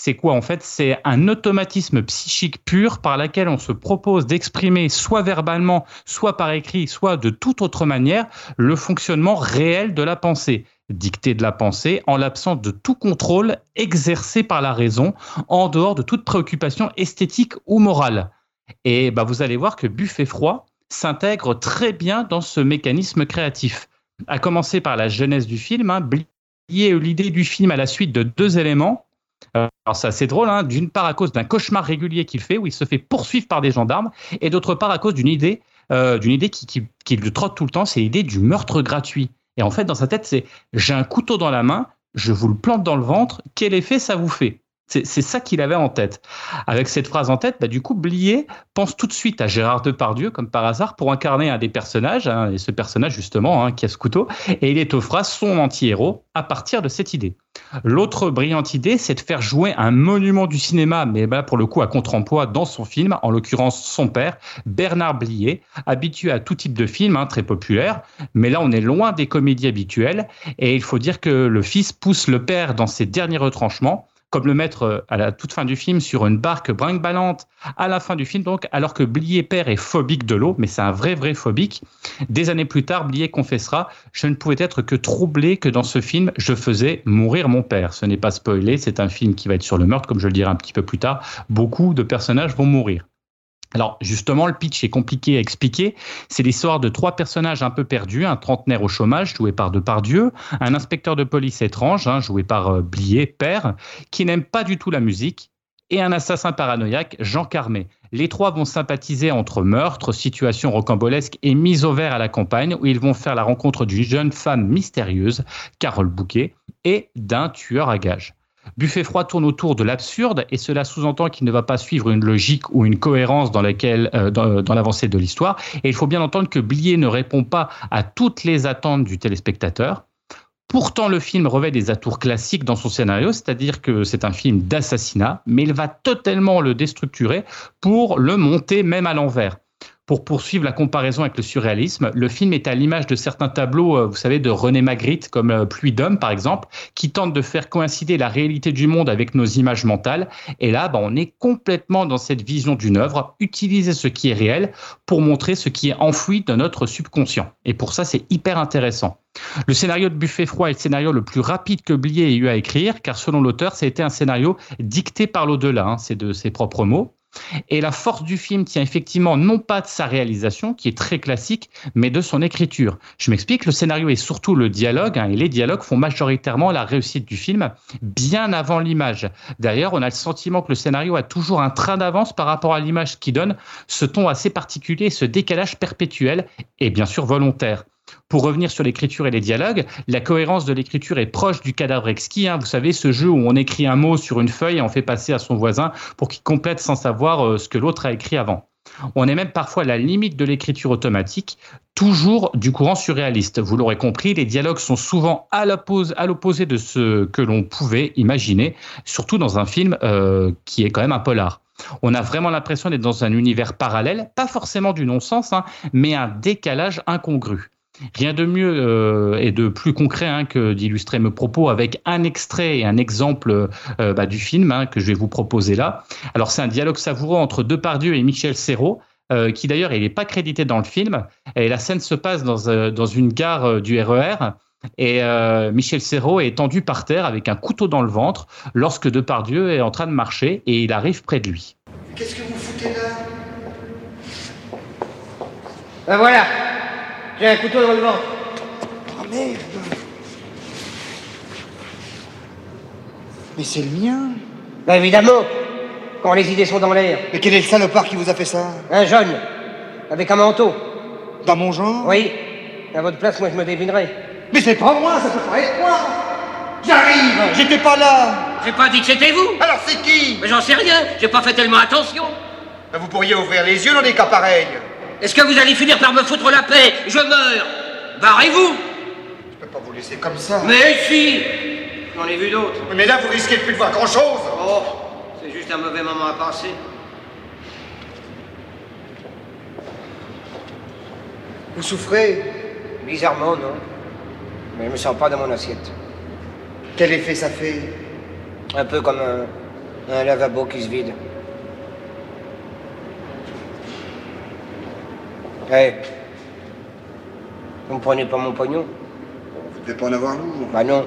S4: c'est quoi en fait? C'est un automatisme psychique pur par lequel on se propose d'exprimer soit verbalement, soit par écrit, soit de toute autre manière le fonctionnement réel de la pensée dictée de la pensée en l'absence de tout contrôle exercé par la raison, en dehors de toute préoccupation esthétique ou morale. Et bah, vous allez voir que Buffet froid s'intègre très bien dans ce mécanisme créatif. À commencer par la jeunesse du film, hein, l'idée du film à la suite de deux éléments alors c'est assez drôle, hein. d'une part à cause d'un cauchemar régulier qu'il fait où il se fait poursuivre par des gendarmes, et d'autre part à cause d'une idée d'une idée qui, qui, qui le trotte tout le temps, c'est l'idée du meurtre gratuit. Et en fait, dans sa tête, c'est j'ai un couteau dans la main, je vous le plante dans le ventre, quel effet ça vous fait? C'est ça qu'il avait en tête. Avec cette phrase en tête, bah, du coup, Blier pense tout de suite à Gérard Depardieu, comme par hasard, pour incarner un des personnages, hein, et ce personnage justement, hein, qui a ce couteau, et il étoffera son anti-héros à partir de cette idée. L'autre brillante idée, c'est de faire jouer un monument du cinéma, mais bah, pour le coup à contre-emploi dans son film, en l'occurrence son père, Bernard Blier, habitué à tout type de films, hein, très populaire, mais là on est loin des comédies habituelles, et il faut dire que le fils pousse le père dans ses derniers retranchements, comme le mettre euh, à la toute fin du film sur une barque brinque-ballante à la fin du film, donc, alors que Blier père est phobique de l'eau, mais c'est un vrai, vrai phobique. Des années plus tard, Blier confessera Je ne pouvais être que troublé que dans ce film, je faisais mourir mon père. Ce n'est pas spoilé, c'est un film qui va être sur le meurtre, comme je le dirai un petit peu plus tard. Beaucoup de personnages vont mourir. Alors justement, le pitch est compliqué à expliquer. C'est l'histoire de trois personnages un peu perdus, un trentenaire au chômage joué par Depardieu, un inspecteur de police étrange hein, joué par euh, Blier, père, qui n'aime pas du tout la musique, et un assassin paranoïaque, Jean Carmet. Les trois vont sympathiser entre meurtres, situations rocambolesques et mise au vert à la campagne, où ils vont faire la rencontre d'une jeune femme mystérieuse, Carole Bouquet, et d'un tueur à gages. Buffet froid tourne autour de l'absurde et cela sous-entend qu'il ne va pas suivre une logique ou une cohérence dans, laquelle, euh, dans, l'avancée de l'histoire. Et il faut bien entendre que Blier ne répond pas à toutes les attentes du téléspectateur. Pourtant, le film revêt des atours classiques dans son scénario, c'est-à-dire que c'est un film d'assassinat, mais il va totalement le déstructurer pour le monter même à l'envers pour poursuivre la comparaison avec le surréalisme, le film est à l'image de certains tableaux, euh, vous savez, de René Magritte, comme euh, Pluie d'hommes, par exemple, qui tentent de faire coïncider la réalité du monde avec nos images mentales. Et là, bah, on est complètement dans cette vision d'une œuvre, utiliser ce qui est réel pour montrer ce qui est enfoui dans notre subconscient. Et pour ça, c'est hyper intéressant. Le scénario de Buffet Froid est le scénario le plus rapide que Blier ait eu à écrire, car selon l'auteur, été un scénario dicté par l'au-delà, hein, c'est de ses propres mots. Et la force du film tient effectivement non pas de sa réalisation, qui est très classique, mais de son écriture. Je m'explique, le scénario est surtout le dialogue, hein, et les dialogues font majoritairement la réussite du film, bien avant l'image. D'ailleurs, on a le sentiment que le scénario a toujours un train d'avance par rapport à l'image qui donne ce ton assez particulier, ce décalage perpétuel, et bien sûr volontaire. Pour revenir sur l'écriture et les dialogues, la cohérence de l'écriture est proche du cadavre exquis. Hein. Vous savez, ce jeu où on écrit un mot sur une feuille et on fait passer à son voisin pour qu'il complète sans savoir euh, ce que l'autre a écrit avant. On est même parfois à la limite de l'écriture automatique, toujours du courant surréaliste. Vous l'aurez compris, les dialogues sont souvent à l'opposé de ce que l'on pouvait imaginer, surtout dans un film euh, qui est quand même un polar. On a vraiment l'impression d'être dans un univers parallèle, pas forcément du non-sens, hein, mais un décalage incongru. Rien de mieux euh, et de plus concret hein, que d'illustrer mes propos avec un extrait et un exemple euh, bah, du film hein, que je vais vous proposer là. Alors c'est un dialogue savoureux entre Depardieu et Michel Serrault. Euh, qui d'ailleurs il n'est pas crédité dans le film. Et la scène se passe dans, une gare du RER. E et Michel Serrault est étendu par terre avec un couteau dans le ventre lorsque Depardieu est en train de marcher et il arrive près de lui.
S5: Qu'est-ce que vous foutez là?
S9: Ben voilà j'ai un couteau dans le ventre.
S5: Oh merde. Mais c'est le mien.
S9: Ben évidemment. Quand les idées sont dans l'air.
S5: Mais quel est le salopard qui vous a fait ça?
S9: Un jeune, avec un manteau.
S5: Dans mon genre?
S9: Oui. À votre place, moi je me devinerais.
S5: Mais c'est pas moi, ça peut pas être moi J'arrive J'étais pas là.
S9: J'ai pas dit que c'était vous.
S5: Alors c'est qui?
S9: Mais j'en sais rien, j'ai pas fait tellement attention.
S5: Ben, vous pourriez ouvrir les yeux dans des cas pareils
S9: est-ce que vous allez finir par me foutre la paix? Je meurs Barrez-vous
S5: Je peux pas vous laisser comme ça.
S9: Mais si J'en ai vu d'autres.
S5: Mais là, vous risquez de plus de voir grand-chose
S9: Oh, c'est juste un mauvais moment à passer.
S5: Vous souffrez?
S9: Bizarrement, non. Mais je me sens pas dans mon assiette.
S5: Quel effet ça fait?
S9: Un peu comme un, un lavabo qui se vide. Eh, vous ne prenez pas mon pognon
S5: Vous devez pas en avoir lourd.
S9: Bah non,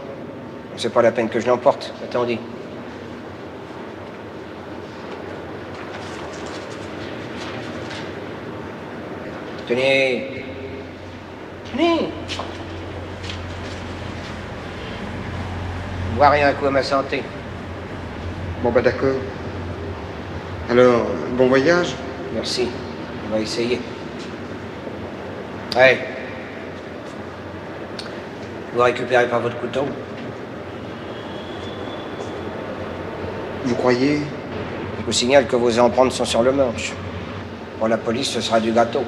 S9: c'est pas la peine que je l'emporte. Attendez. Tenez. Tenez. Boire un coup à ma santé.
S5: Bon bah d'accord. Alors, bon voyage
S9: Merci. On va essayer.
S7: Ouais. Vous récupérez pas votre couteau
S10: Vous croyez?
S7: Je vous signale que vos empreintes sont sur le manche. Pour la police, ce sera du gâteau.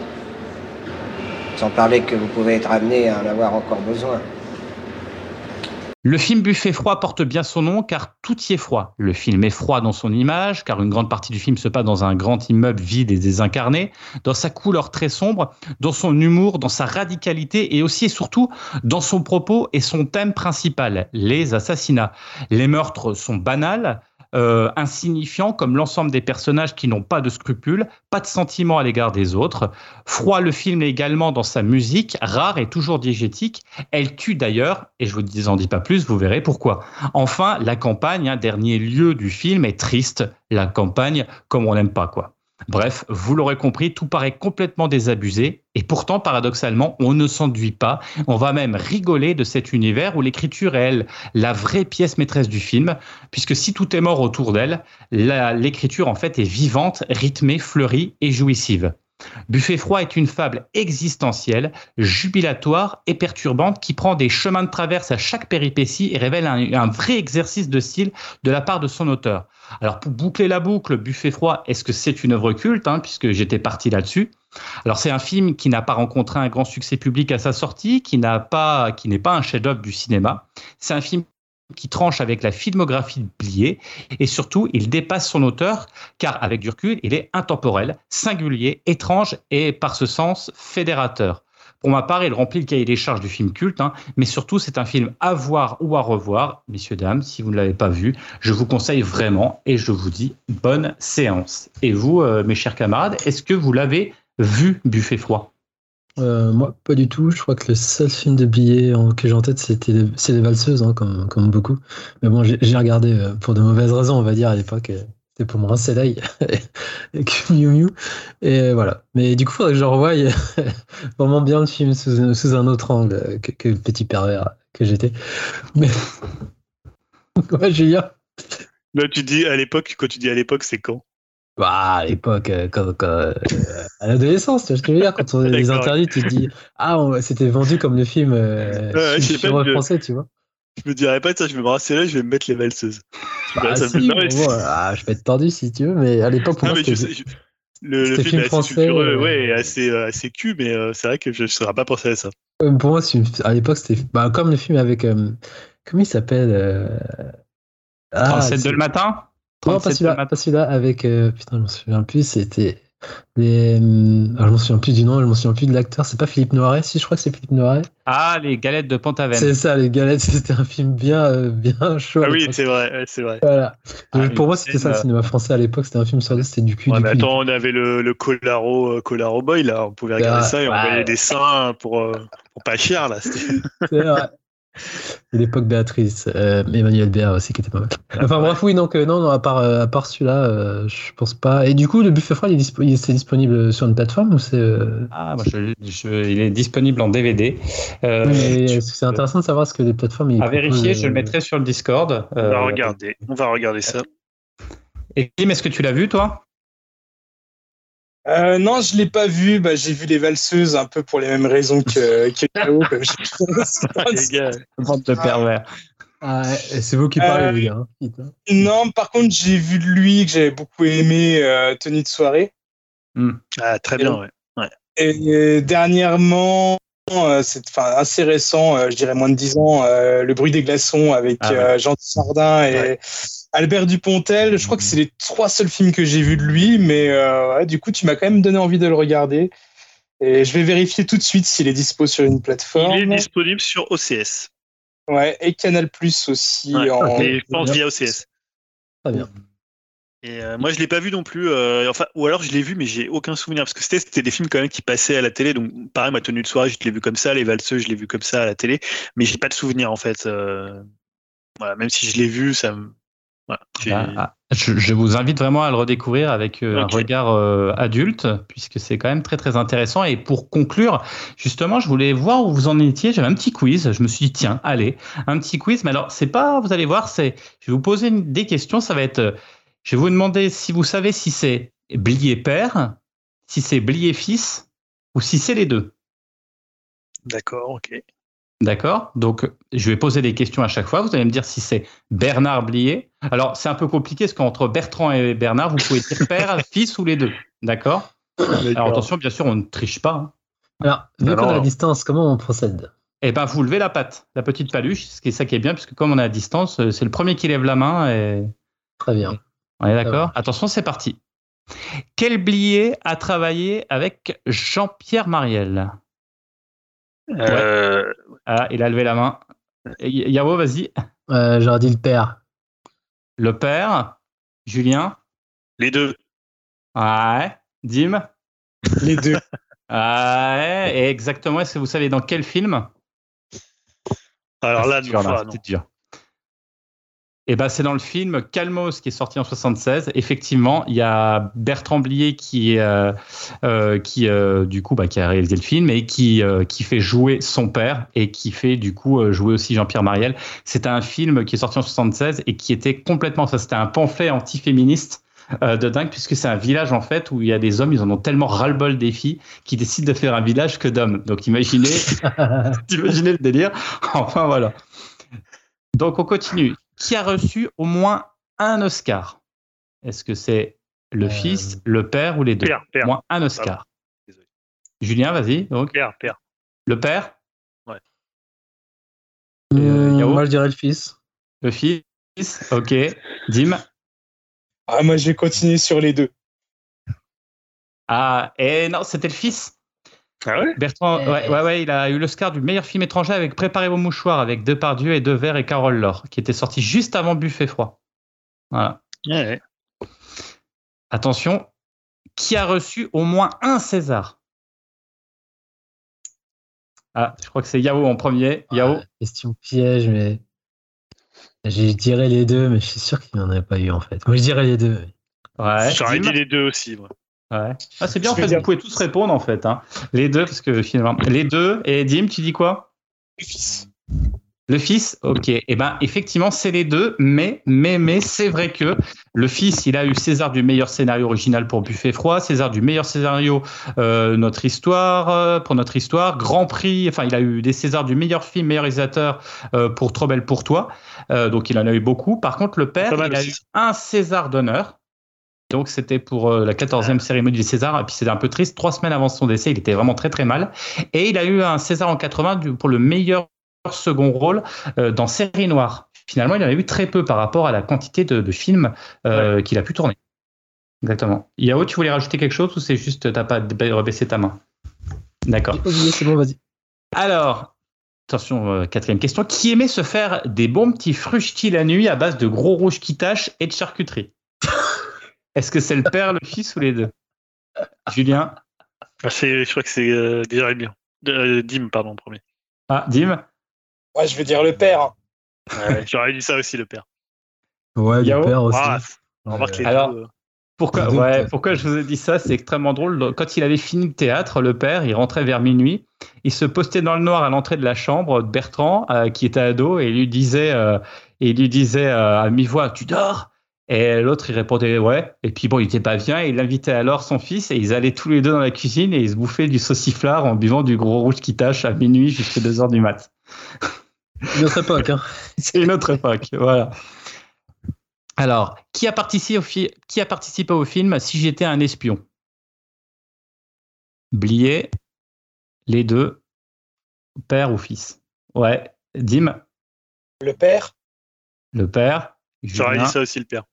S7: Sans parler que vous pouvez être amené à en avoir encore besoin.
S4: Le film Buffet froid porte bien son nom car tout y est froid. Le film est froid dans son image car une grande partie du film se passe dans un grand immeuble vide et désincarné, dans sa couleur très sombre, dans son humour, dans sa radicalité et aussi et surtout dans son propos et son thème principal, les assassinats. Les meurtres sont banals, euh, insignifiant comme l'ensemble des personnages qui n'ont pas de scrupules, pas de sentiments à l'égard des autres. Froid le film également dans sa musique, rare et toujours diégétique. Elle tue d'ailleurs, et je vous en dis pas plus, vous verrez pourquoi. Enfin, la campagne, un dernier lieu du film, est triste. La campagne, comme on n'aime pas, quoi. Bref, vous l'aurez compris, tout paraît complètement désabusé et pourtant, paradoxalement, on ne s'enduit pas. On va même rigoler de cet univers où l'écriture est, elle, la vraie pièce maîtresse du film, puisque si tout est mort autour d'elle, l'écriture, en fait, est vivante, rythmée, fleurie et jouissive. Buffet froid est une fable existentielle, jubilatoire et perturbante qui prend des chemins de traverse à chaque péripétie et révèle un, vrai exercice de style de la part de son auteur. Alors pour boucler la boucle, Buffet froid, est-ce que c'est une œuvre culte hein, Puisque j'étais parti là-dessus? Alors c'est un film qui n'a pas rencontré un grand succès public à sa sortie, qui n'a pas, qui n'est pas un chef-d'œuvre du cinéma. C'est un film qui tranche avec la filmographie de Blier et surtout il dépasse son auteur car avec du il est intemporel, singulier, étrange et par ce sens fédérateur. Pour ma part, il remplit le cahier des charges du film culte, hein, mais surtout c'est un film à voir ou à revoir. Messieurs, dames, si vous ne l'avez pas vu, je vous conseille vraiment et je vous dis bonne séance. Et vous, euh, mes chers camarades, est-ce que vous l'avez vu Buffet froid?
S1: Euh, moi, pas du tout. Je crois que le seul film de billets que j'ai en tête, c'était c'est les valseuses, hein, comme, beaucoup. Mais bon, j'ai regardé euh, pour de mauvaises raisons, on va dire, à l'époque. Euh, c'était pour me rincer l'œil avec Miu Miu. Et voilà. Mais du coup, il faudrait que je revoie vraiment bien le film sous, sous un autre angle que, le petit pervers que j'étais. Mais. ouais, Julien?
S3: Là, tu dis à l'époque, quand tu dis à l'époque, c'est quand?
S1: Bah, à l'époque, euh, euh, à l'adolescence, tu vois ce que je veux dire, quand on les interdits, tu te dis, ah, c'était vendu comme le film, euh, français, tu vois.
S3: Je me dirais pas ça, je vais me rasser là, je vais me mettre les valseuses.
S1: Bah, ça si, ah, je vais être tordu si tu veux, mais à l'époque, pour moi, c'était.
S3: Le, le, film, est assez ouais, assez, assez cul, mais c'est vrai que je ne serais pas pensé à ça.
S1: pour moi, à l'époque, c'était bah, comme le film avec. comment il s'appelle
S4: ah, 37 de le matin?
S1: Non, pas celui-là, avec. Euh, putain, je m'en souviens plus, c'était. Les, euh, ah, je m'en souviens plus du nom, je m'en souviens plus de l'acteur. C'est pas Philippe Noiret, si je crois que c'est Philippe Noiret.
S4: Ah, les galettes de Pantavenne.
S1: C'est ça, les galettes. C'était un film bien, euh, bien chaud.
S3: Ah oui, c'est vrai, c'est vrai.
S1: Voilà. Ah, pour moi, c'était ça le cinéma français à l'époque. C'était un film sur c'était du cul.
S3: Ouais,
S1: du
S3: mais attends, on avait le, le Colaro, Colaro Boy là. On pouvait regarder bah, ça et on voyait des seins pour, pour pas cher là.
S1: C'est vrai l'époque Béatrice, euh, Emmanuel Béat aussi qui était pas mal. Enfin bref, oui, donc euh, non, non, à part, euh, à part celui-là, euh, je pense pas. Et du coup, le buffet froid, il est, disponible sur une plateforme ou c'est
S4: Ah, moi, je, il est disponible en DVD.
S1: c'est intéressant de savoir ce que les plateformes.
S4: À vérifier, je le mettrai sur le Discord.
S3: on va regarder, on va regarder ça.
S4: Et Tim, est-ce que tu l'as vu, toi?
S2: Euh, non, je l'ai pas vu. Bah, j'ai vu les valseuses un peu pour les mêmes raisons que, que
S4: de pervers.
S1: Ah, c'est vous qui parlez, les gars. Hein.
S2: Non, par contre, j'ai vu de lui que j'avais beaucoup aimé euh, Tenue de soirée.
S3: Hmm. Ah, très bien, ouais. ouais.
S2: Et, dernièrement, euh, c'est assez récent, euh, je dirais moins de 10 ans, euh, Le bruit des glaçons avec ah Jean Sardin et Albert Dupontel. Je crois que c'est les trois seuls films que j'ai vus de lui, mais du coup, tu m'as quand même donné envie de le regarder. Et je vais vérifier tout de suite s'il est dispo sur une plateforme.
S3: Il est disponible sur OCS.
S2: Ouais, et Canal Plus aussi. en...
S3: Et je pense via OCS.
S1: Très bien.
S3: Et euh, moi, je l'ai pas vu non plus. Euh, enfin, ou alors je l'ai vu, mais j'ai aucun souvenir parce que c'était c'était des films quand même qui passaient à la télé. Donc, pareil, ma tenue de soirée, je l'ai vu comme ça. Les valseux, je l'ai vu comme ça à la télé, mais j'ai pas de souvenir en fait. Euh, voilà, même si je l'ai vu, ça me. Voilà,
S4: ah, je, vous invite vraiment à le redécouvrir avec un regard adulte, puisque c'est quand même très très intéressant. Et pour conclure, justement, je voulais voir où vous en étiez. J'avais un petit quiz. Je me suis dit tiens, allez, un petit quiz. Mais alors, c'est pas, vous allez voir, c'est, je vais vous poser des questions. Ça va être je vais vous demander si vous savez si c'est Blier père, si c'est Blier fils ou si c'est les deux.
S3: D'accord, ok.
S4: D'accord? Donc, je vais poser des questions à chaque fois. Vous allez me dire si c'est Bernard Blier. Alors, c'est un peu compliqué parce qu'entre Bertrand et Bernard, vous pouvez dire père, fils ou les deux. D'accord? Alors, attention, bien sûr, on ne triche pas. Hein.
S1: Alors, vu qu'on a la distance, comment on procède?
S4: Eh bien, vous levez la patte, la petite paluche, ce qui est ça qui est bien, puisque comme on est à distance, euh, c'est le premier qui lève la main. Et...
S1: Très bien.
S4: On est d'accord? Attention, c'est parti. Quel Blier a travaillé avec Jean-Pierre Mariel? Euh... Ah, il a levé la main. Yao, vas-y.
S1: Euh, J'aurais dit le père.
S4: Le père Julien?
S3: Les deux.
S4: Ouais. Dim?
S2: Les deux.
S4: ouais. Et exactement, est-ce que vous savez dans quel film?
S3: Alors là, c'est dur.
S4: Eh ben, c'est dans le film Calmos qui est sorti en 76. Effectivement, il y a Bertrand Blier qui, euh, euh, qui euh, du coup, bah, qui a réalisé le film et qui, qui fait jouer son père et qui fait du coup jouer aussi Jean-Pierre Mariel. C'est un film qui est sorti en 76 et qui était complètement, ça c'était un pamphlet anti-féministe de dingue puisque c'est un village en fait où il y a des hommes, ils en ont tellement ras-le-bol des filles qu'ils décident de faire un village que d'hommes. Donc imaginez, imaginez le délire. Enfin voilà. Donc on continue qui a reçu au moins un Oscar Est-ce que c'est le euh, fils, le père ou les deux?
S3: Au
S4: moins un Oscar. Julien, vas-y.
S3: Père, père.
S4: Le père?
S3: Ouais.
S1: Euh, moi, je dirais le fils.
S4: Le fils, ok. Dim?
S2: Ah, moi, j'ai continué sur les deux.
S4: Ah, et non, c'était le fils.
S3: Ah ouais
S4: Bertrand, ouais, ouais, ouais, il a eu l'Oscar du meilleur film étranger avec Préparez vos mouchoirs avec Depardieu et Devers et Carole Laure, qui était sorti juste avant Buffet froid. Voilà.
S3: Ouais.
S4: Attention, qui a reçu au moins un César? Ah, je crois que c'est Yao en premier. Yao.
S1: question piège, mais je dirais les deux, mais je suis sûr qu'il n'y en a pas eu en fait. Moi, je dirais les deux.
S3: Ouais. J'aurais dit les deux aussi, moi.
S4: Ouais. Ah, c'est bien, en fait, vous pouvez tous répondre, en fait. Hein. Les deux, parce que finalement. Les deux. Et Dim, tu dis quoi?
S2: Le fils.
S4: Le fils, ok. Et eh ben, effectivement, c'est les deux, mais, mais, mais, c'est vrai que le fils, il a eu César du meilleur scénario original pour Buffet froid, César du meilleur scénario euh, notre histoire euh, pour notre histoire, Grand Prix. Enfin, il a eu des Césars du meilleur film, meilleur réalisateur euh, pour Trop belle pour toi. donc, il en a eu beaucoup. Par contre, le père, il a eu un César d'honneur donc c'était pour euh, la 14e cérémonie du César. Et puis c'était un peu triste. Trois semaines avant son décès, il était vraiment très très mal. Et il a eu un César en 80 pour le meilleur second rôle euh, dans Série Noire. Finalement, il en a eu très peu par rapport à la quantité de, films euh, qu'il a pu tourner. Exactement. Yao, tu voulais rajouter quelque chose ou c'est juste t'as pas rebaissé ta main? D'accord.
S1: C'est bon, vas-y.
S4: Alors, attention, quatrième question. Qui aimait se faire des bons petits fruchtis la nuit à base de gros rouges qui tâchent et de charcuterie? Est-ce que c'est le père, le fils ou les deux? Julien?
S3: Ah, Je crois que c'est euh, euh, Dim, pardon, premier.
S4: Ah, Dim?
S2: Ouais, je vais dire le père.
S3: J'aurais dit ça aussi, le père.
S1: Ouais, le père aussi.
S4: Alors, euh, pourquoi, ouais, pourquoi je vous ai dit ça? C'est extrêmement drôle. Quand il avait fini le théâtre, le père, il rentrait vers minuit. Il se postait dans le noir à l'entrée de la chambre de Bertrand, euh, qui était ado, et il lui disait, et il lui disait à mi-voix Tu dors? Et l'autre, il répondait ouais. Et puis bon, il était pas bien. Et il invitait alors son fils et ils allaient tous les deux dans la cuisine et ils se bouffaient du sauciflard en buvant du gros rouge qui tâche à minuit jusqu'à 2 heures du mat.
S1: Une autre époque. Hein.
S4: C'est une autre époque, voilà. Alors, qui a, participé au qui a participé au film Si j'étais un espion? Blier, les deux, père ou fils? Ouais, Dim?
S2: Le père?
S4: Le père.
S3: J'aurais dit ça aussi, le père.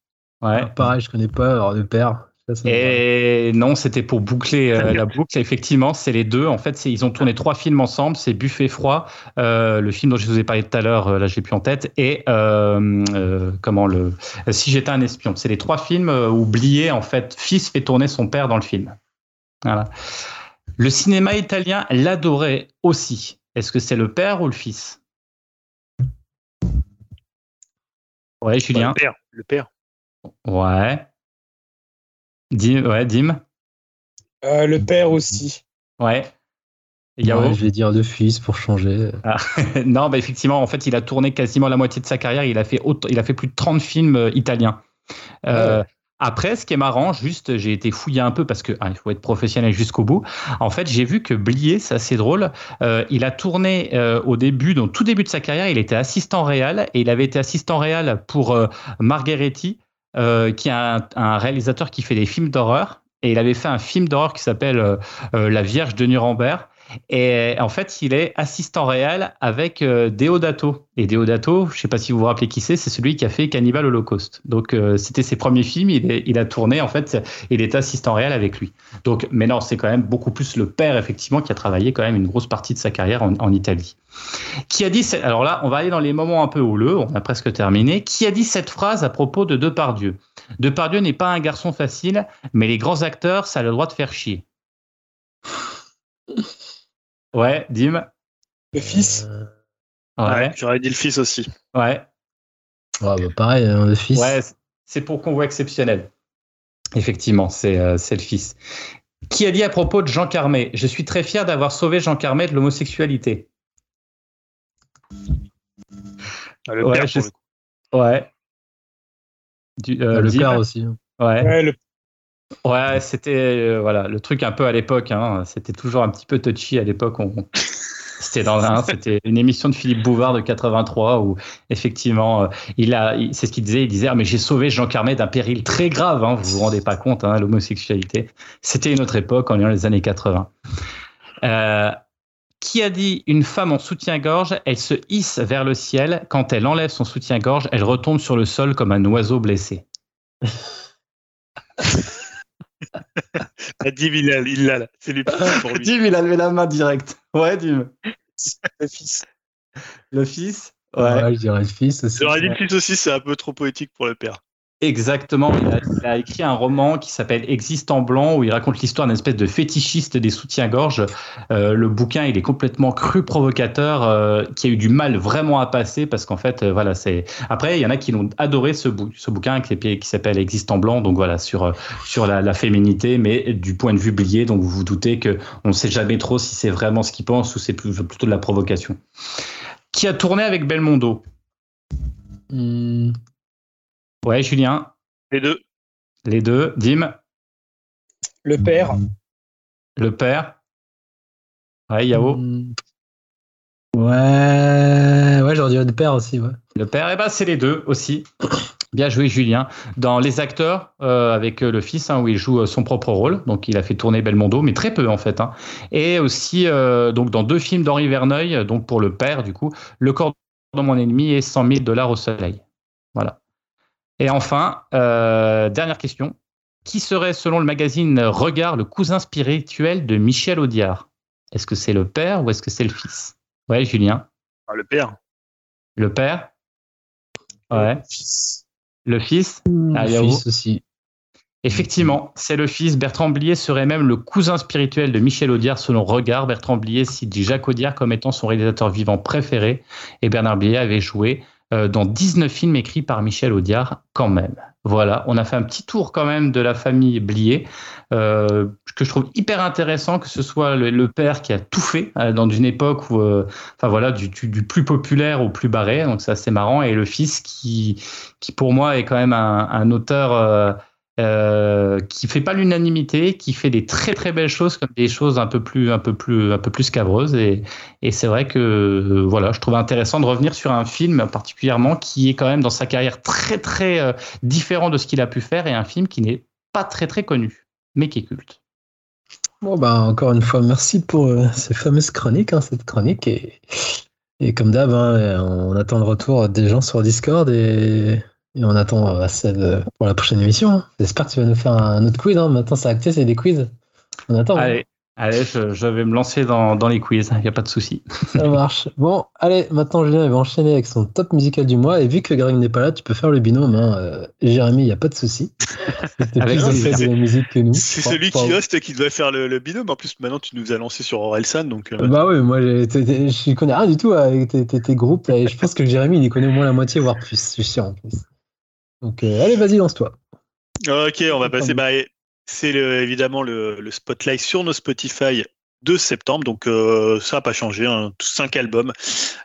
S4: Ouais.
S1: Ah, pareil, je connais pas alors de père.
S4: et non, c'était pour boucler euh, la boucle. Effectivement, c'est les deux. En fait, ils ont tourné trois films ensemble. C'est Buffet froid, euh, le film dont je vous ai parlé tout à l'heure, euh, là j'ai plus en tête, et comment le Si j'étais un espion. C'est les trois films oubliés. En fait, fils fait tourner son père dans le film. Voilà. Le cinéma italien l'adorait aussi. Est-ce que c'est le père ou le fils? Ouais, Julien.
S3: le père. Le père.
S4: Ouais. Dim, ouais, Dim.
S2: Euh, le père aussi.
S4: Ouais.
S1: je vais dire de fils pour changer.
S4: Ah, non, bah effectivement, en fait, il a tourné quasiment la moitié de sa carrière. Il a fait, il a fait plus de 30 films euh, italiens. Euh, Après, ce qui est marrant, juste, j'ai été fouillé un peu parce que hein, il faut être professionnel jusqu'au bout. En fait, j'ai vu que Blier, c'est assez drôle. Euh, il a tourné euh, au début, donc tout début de sa carrière, il était assistant réel et il avait été assistant réel pour euh, qui est un, un, réalisateur qui fait des films d'horreur. Et il avait fait un film d'horreur qui s'appelle La Vierge de Nuremberg. Et en fait, il est assistant réel avec euh, Deodato. Et Deodato, je ne sais pas si vous vous rappelez qui c'est, c'est celui qui a fait Cannibal Holocaust. Donc, euh, c'était ses premiers films. Il, a tourné, en fait, il est assistant réel avec lui. Donc, mais non, c'est quand même beaucoup plus le père, effectivement, qui a travaillé quand même une grosse partie de sa carrière en, Italie. Qui a dit, alors là, on va aller dans les moments un peu houleux, on a presque terminé. Qui a dit cette phrase à propos de Depardieu? Depardieu n'est pas un garçon facile, mais les grands acteurs, ça a le droit de faire chier. Ouais, Dim.
S2: Le fils.
S3: Euh, ouais. J'aurais dit le fils aussi.
S4: Ouais.
S1: bah pareil, hein, le fils.
S4: Ouais, c'est pour qu'on voit exceptionnel. Effectivement, euh, c'est le fils. Qui a dit à propos de Jean Carmet Je suis très fier d'avoir sauvé Jean Carmet de l'homosexualité.
S3: Ah, le père,
S4: Ouais.
S1: Du, euh, le père aussi.
S4: Ouais. ouais le Ouais, c'était euh, voilà le truc un peu à l'époque. Hein, c'était toujours un petit peu touchy à l'époque. C'était dans un, c'était une émission de Philippe Bouvard de 83 où effectivement, euh, il a, c'est ce qu'il disait. Il disait ah, mais j'ai sauvé Jean Carmet d'un péril très grave. Hein, vous vous rendez pas compte, hein, l'homosexualité. C'était une autre époque, en les années 80. Euh, qui a dit une femme en soutien-gorge, elle se hisse vers le ciel. Quand elle enlève son soutien-gorge, elle retombe sur le sol comme un oiseau blessé.
S3: Dim, il il l'a, C'est lui
S4: pour lui. Dim, il a levé la main direct. Ouais, Dim.
S2: Le fils.
S4: Le fils
S1: Ouais. je dirais le fils
S3: aussi. J'aurais dit le fils aussi, c'est un peu trop poétique pour le père.
S4: Exactement. Il a, écrit un roman qui s'appelle Existe en blanc où il raconte l'histoire d'une espèce de fétichiste des soutiens-gorge. Euh, le bouquin, il est complètement cru provocateur, euh, qui a eu du mal vraiment à passer parce qu'en fait, euh, voilà, c'est. Après, il y en a qui l'ont adoré ce, bouquin qui, s'appelle Existe en blanc, donc voilà, sur sur la, la, féminité, mais du point de vue blié. Donc vous vous doutez que on ne sait jamais trop si c'est vraiment ce qu'il pense ou c'est plutôt de la provocation. Qui a tourné avec Belmondo? Hmm. Ouais, Julien.
S3: Les deux.
S4: Les deux. Dim.
S2: Le père.
S4: Le père. Ouais, Yao. Hmm.
S1: Ouais, ouais, j'aurais dit le père aussi. Ouais.
S4: Le père, et eh ben c'est les deux aussi. Bien joué, Julien. Dans Les Acteurs, euh, avec euh, le fils, hein, où il joue euh, son propre rôle. Donc, il a fait tourner Belmondo, mais très peu, en fait. Hein. Et aussi, donc, dans deux films d'Henri Verneuil, donc pour le père, du coup, Le corps de mon ennemi et 100 000 dollars au soleil. Voilà. Et enfin, euh, dernière question. Qui serait, selon le magazine Regard, le cousin spirituel de Michel Audiard? Est-ce que c'est le père ou est-ce que c'est le fils? Ouais, Julien.
S3: Ah, le père.
S4: Le père? Ouais. Le
S2: fils?
S4: Le fils
S1: ah, Le fils aussi.
S4: Effectivement, c'est le fils. Bertrand Blier serait même le cousin spirituel de Michel Audiard selon Regard. Bertrand Blier cite Jacques Audiard comme étant son réalisateur vivant préféré et Bernard Blier avait joué euh, dans 19 films écrits par Michel Audiard quand même. Voilà, on a fait un petit tour quand même de la famille Blier, euh, que je trouve hyper intéressant que ce soit le, père qui a tout fait euh, dans une époque où, euh, enfin voilà, du, du, plus populaire au plus barré, donc c'est assez marrant, et le fils qui, qui pour moi est quand même un, un auteur euh, qui fait pas l'unanimité, qui fait des très très belles choses comme des choses un peu plus un peu plus un peu plus scabreuses et, c'est vrai que euh, voilà, je trouve intéressant de revenir sur un film particulièrement qui est quand même dans sa carrière très très euh, différent de ce qu'il a pu faire et un film qui n'est pas très très connu mais qui est culte.
S1: Bon bah encore une fois merci pour ces fameuses chroniques, hein, cette chronique et et comme d'hab, hein, on attend le retour des gens sur Discord et et on attend euh, celle euh, pour la prochaine émission. Hein. J'espère que tu vas nous faire un autre quiz. Hein. Maintenant, c'est acté, c'est des quiz. On attend.
S4: Hein. Allez, allez je, vais me lancer dans, dans les quiz. Il n'y a pas de souci.
S1: Ça marche. Bon, allez, maintenant, Julien va enchaîner avec son top musical du mois. Et vu que Greg n'est pas là, tu peux faire le binôme. Euh, Jérémy, il n'y a pas de souci.
S3: avec plus de la musique que nous. C'est celui qui reste qui devrait faire le, binôme. En plus, maintenant, tu nous as lancé sur Orelsan. Donc,
S1: Bah oui, moi, je connais rien du tout avec tes, tes, groupes. et je pense que Jérémy, il y connaît au moins la moitié, voire plus. Je suis sûr en plus. Donc, euh, allez, vas-y, lance-toi.
S3: Ok, on va passer. Bah, c'est évidemment le, spotlight sur nos Spotify de septembre, donc euh, ça n'a pas changé, hein, cinq albums.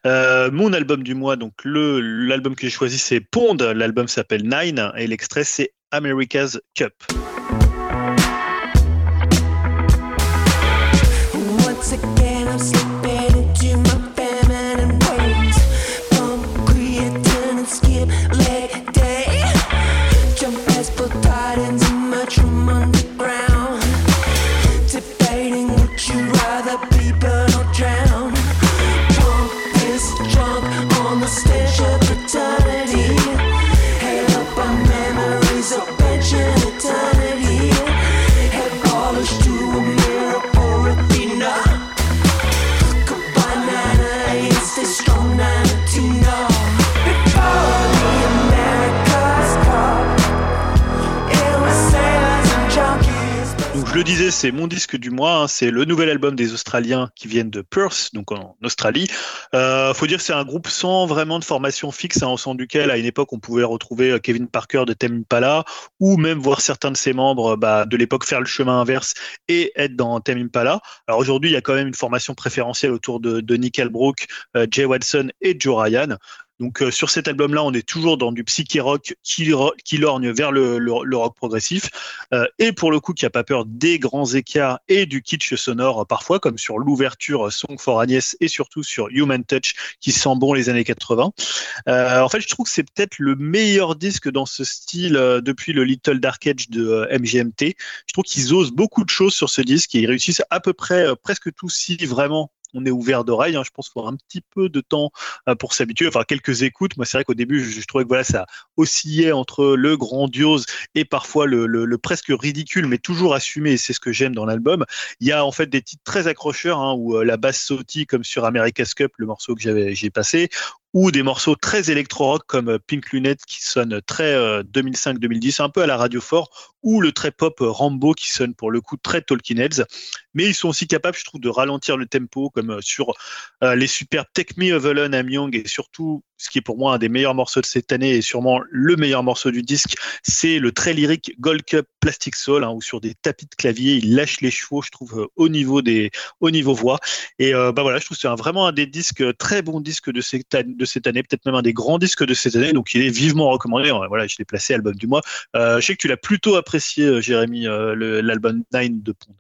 S3: Euh, mon album du mois, donc le l'album que j'ai choisi c'est Pond, l'album s'appelle Nine et l'extrait c'est America's Cup. C'est mon disque du mois. Hein. c'est le nouvel album des Australiens qui viennent de Perth, donc en Australie. Euh, faut dire c'est un groupe sans vraiment de formation fixe, hein, au sein duquel, à une époque, on pouvait retrouver euh, Kevin Parker de Tame Impala, ou même voir certains de ses membres bah, de l'époque faire le chemin inverse et être dans Tame Impala. Alors aujourd'hui, il y a quand même une formation préférentielle autour de, de euh, Jay Watson et Joe Ryan. Donc euh, sur cet album-là, on est toujours dans du psyché rock qui, qui lorgne vers le, le, rock progressif. Euh, et pour le coup, qui a pas peur des grands écarts et du kitsch sonore euh, parfois, comme sur l'ouverture Song for Agnès et surtout sur Human Touch, qui sent bon les années 80. en fait, je trouve que c'est peut-être le meilleur disque dans ce style depuis le Little Dark Age de MGMT. Je trouve qu'ils osent beaucoup de choses sur ce disque et ils réussissent à peu près presque tout si vraiment on est ouvert d'oreille. Hein. Je pense qu'il faut un petit peu de temps euh, pour s'habituer. Enfin, quelques écoutes. Moi, c'est vrai qu'au début, je, trouvais que voilà, ça oscillait entre le grandiose et parfois le, presque ridicule, mais toujours assumé. Et c'est ce que j'aime dans l'album. Il y a en fait des titres très accrocheurs hein, où euh, la basse sautille, comme sur America's Cup, le morceau que j'avais j'ai passé, ou des morceaux très électro-rock comme euh, Pink Lunette qui sonne très 2005-2010, un peu à la radio fort, ou le très pop Rambo qui sonne pour le coup très Tolkien Heads. Mais ils sont aussi capables, je trouve, de ralentir le tempo, comme euh, sur euh, les superbes Take Me Alone à Myung et surtout ce qui est pour moi un des meilleurs morceaux de cette année et sûrement le meilleur morceau du disque, c'est le très lyrique Gold Cup Plastic Soul, hein, où sur des tapis de clavier, il lâche les chevaux, je trouve, euh, au niveau des, au niveau voix. Et bah voilà, je trouve que c'est vraiment un des disques, très bon disque de cette, de cette année, peut-être même un des grands disques de cette année, donc il est vivement recommandé. Voilà, je l'ai placé album du mois. je sais que tu l'as plutôt apprécié euh, Jérémy, euh, l'album 9 de Pond.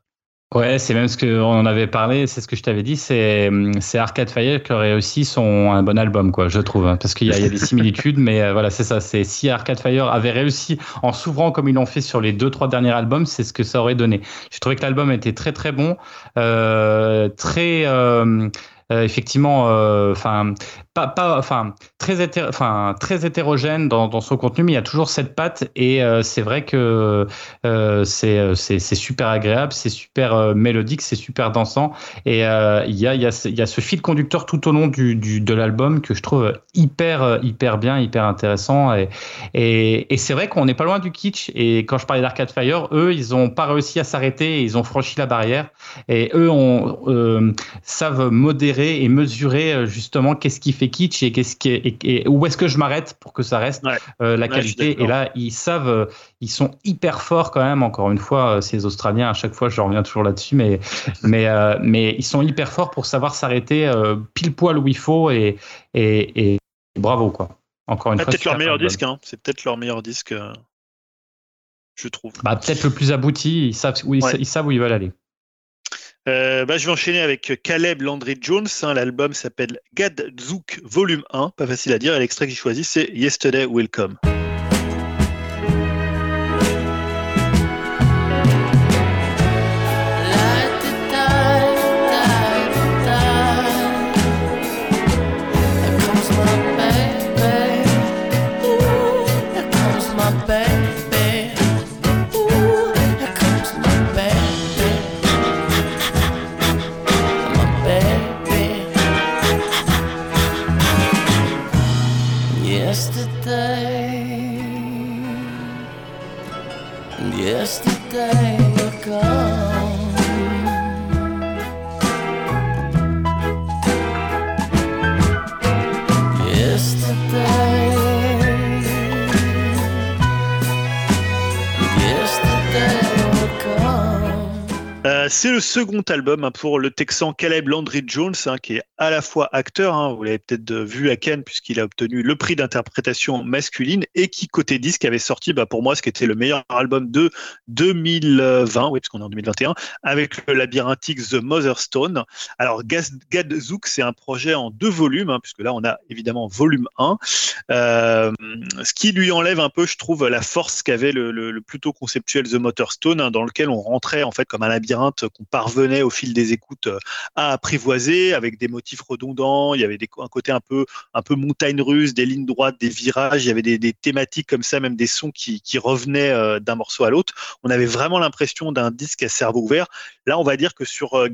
S4: Ouais, c'est même ce qu'on en avait parlé, c'est ce que je t'avais dit, c'est Arcade Fire qui aurait aussi son un bon album, quoi, je trouve, hein, parce qu'il y, a des similitudes, mais euh, voilà, c'est ça. C'est si Arcade Fire avait réussi en s'ouvrant comme ils l'ont fait sur les deux trois derniers albums, c'est ce que ça aurait donné. J'ai trouvé que l'album était très très bon, euh, très euh, effectivement, enfin, pas, pas, enfin, très, enfin, très hétérogène dans, son contenu, mais il y a toujours cette patte et euh, c'est vrai que euh, c'est, c'est, super agréable, c'est super euh, mélodique, c'est super dansant et il y, a, y a, y a ce fil conducteur tout au long du, du, de l'album que je trouve hyper, hyper bien, hyper intéressant et, et, et c'est vrai qu'on n'est pas loin du kitsch et quand je parlais d'Arcade Fire, eux, ils n'ont pas réussi à s'arrêter, ils ont franchi la barrière et eux on, savent modérer et mesurer justement qu'est-ce qui fait kitsch et, qu'est-ce qui et, où est-ce que je m'arrête pour que ça reste euh, la qualité. Et là, ils savent, euh, ils sont hyper forts quand même. Encore une fois, euh, ces Australiens, à chaque fois, je reviens toujours là-dessus, mais, mais, mais ils sont hyper forts pour savoir s'arrêter pile poil où il faut et, et, bravo quoi. Encore une
S3: fois, peut-être leur meilleur disque. Hein. C'est peut-être leur meilleur disque, je trouve.
S4: Bah, peut-être le plus abouti. Ils savent, où ils savent où ils veulent aller.
S3: Euh, bah, je vais enchaîner avec Caleb Landry Jones. Hein, L'album s'appelle Gadzuk Volume 1. Pas facile à dire. Et l'extrait que j'ai choisi, c'est Yesterday Will Come. day Euh, c'est le second album hein, pour le Texan Caleb Landry Jones, hein, qui est à la fois acteur, hein, vous l'avez peut-être vu à Ken puisqu'il a obtenu le prix d'interprétation masculine, et qui côté disque avait sorti, bah, pour moi, ce qui était le meilleur album de 2020, oui, puisqu'on est en 2021, avec le labyrinthique The Mother Stone. Alors Gadzook, c'est un projet en deux volumes, puisque là on a évidemment volume 1, euh, ce qui lui enlève un peu, je trouve, la force qu'avait le, le, plutôt conceptuel The Mother Stone, dans lequel on rentrait en fait comme un labyrinthe qu'on parvenait au fil des écoutes euh, à apprivoiser avec des motifs redondants. Il y avait un côté un peu, un montagne russe, des lignes droites, des virages. Il y avait des, thématiques comme ça, même des sons qui, revenaient euh, d'un morceau à l'autre. On avait vraiment l'impression d'un disque à cerveau ouvert. Là, on va dire que sur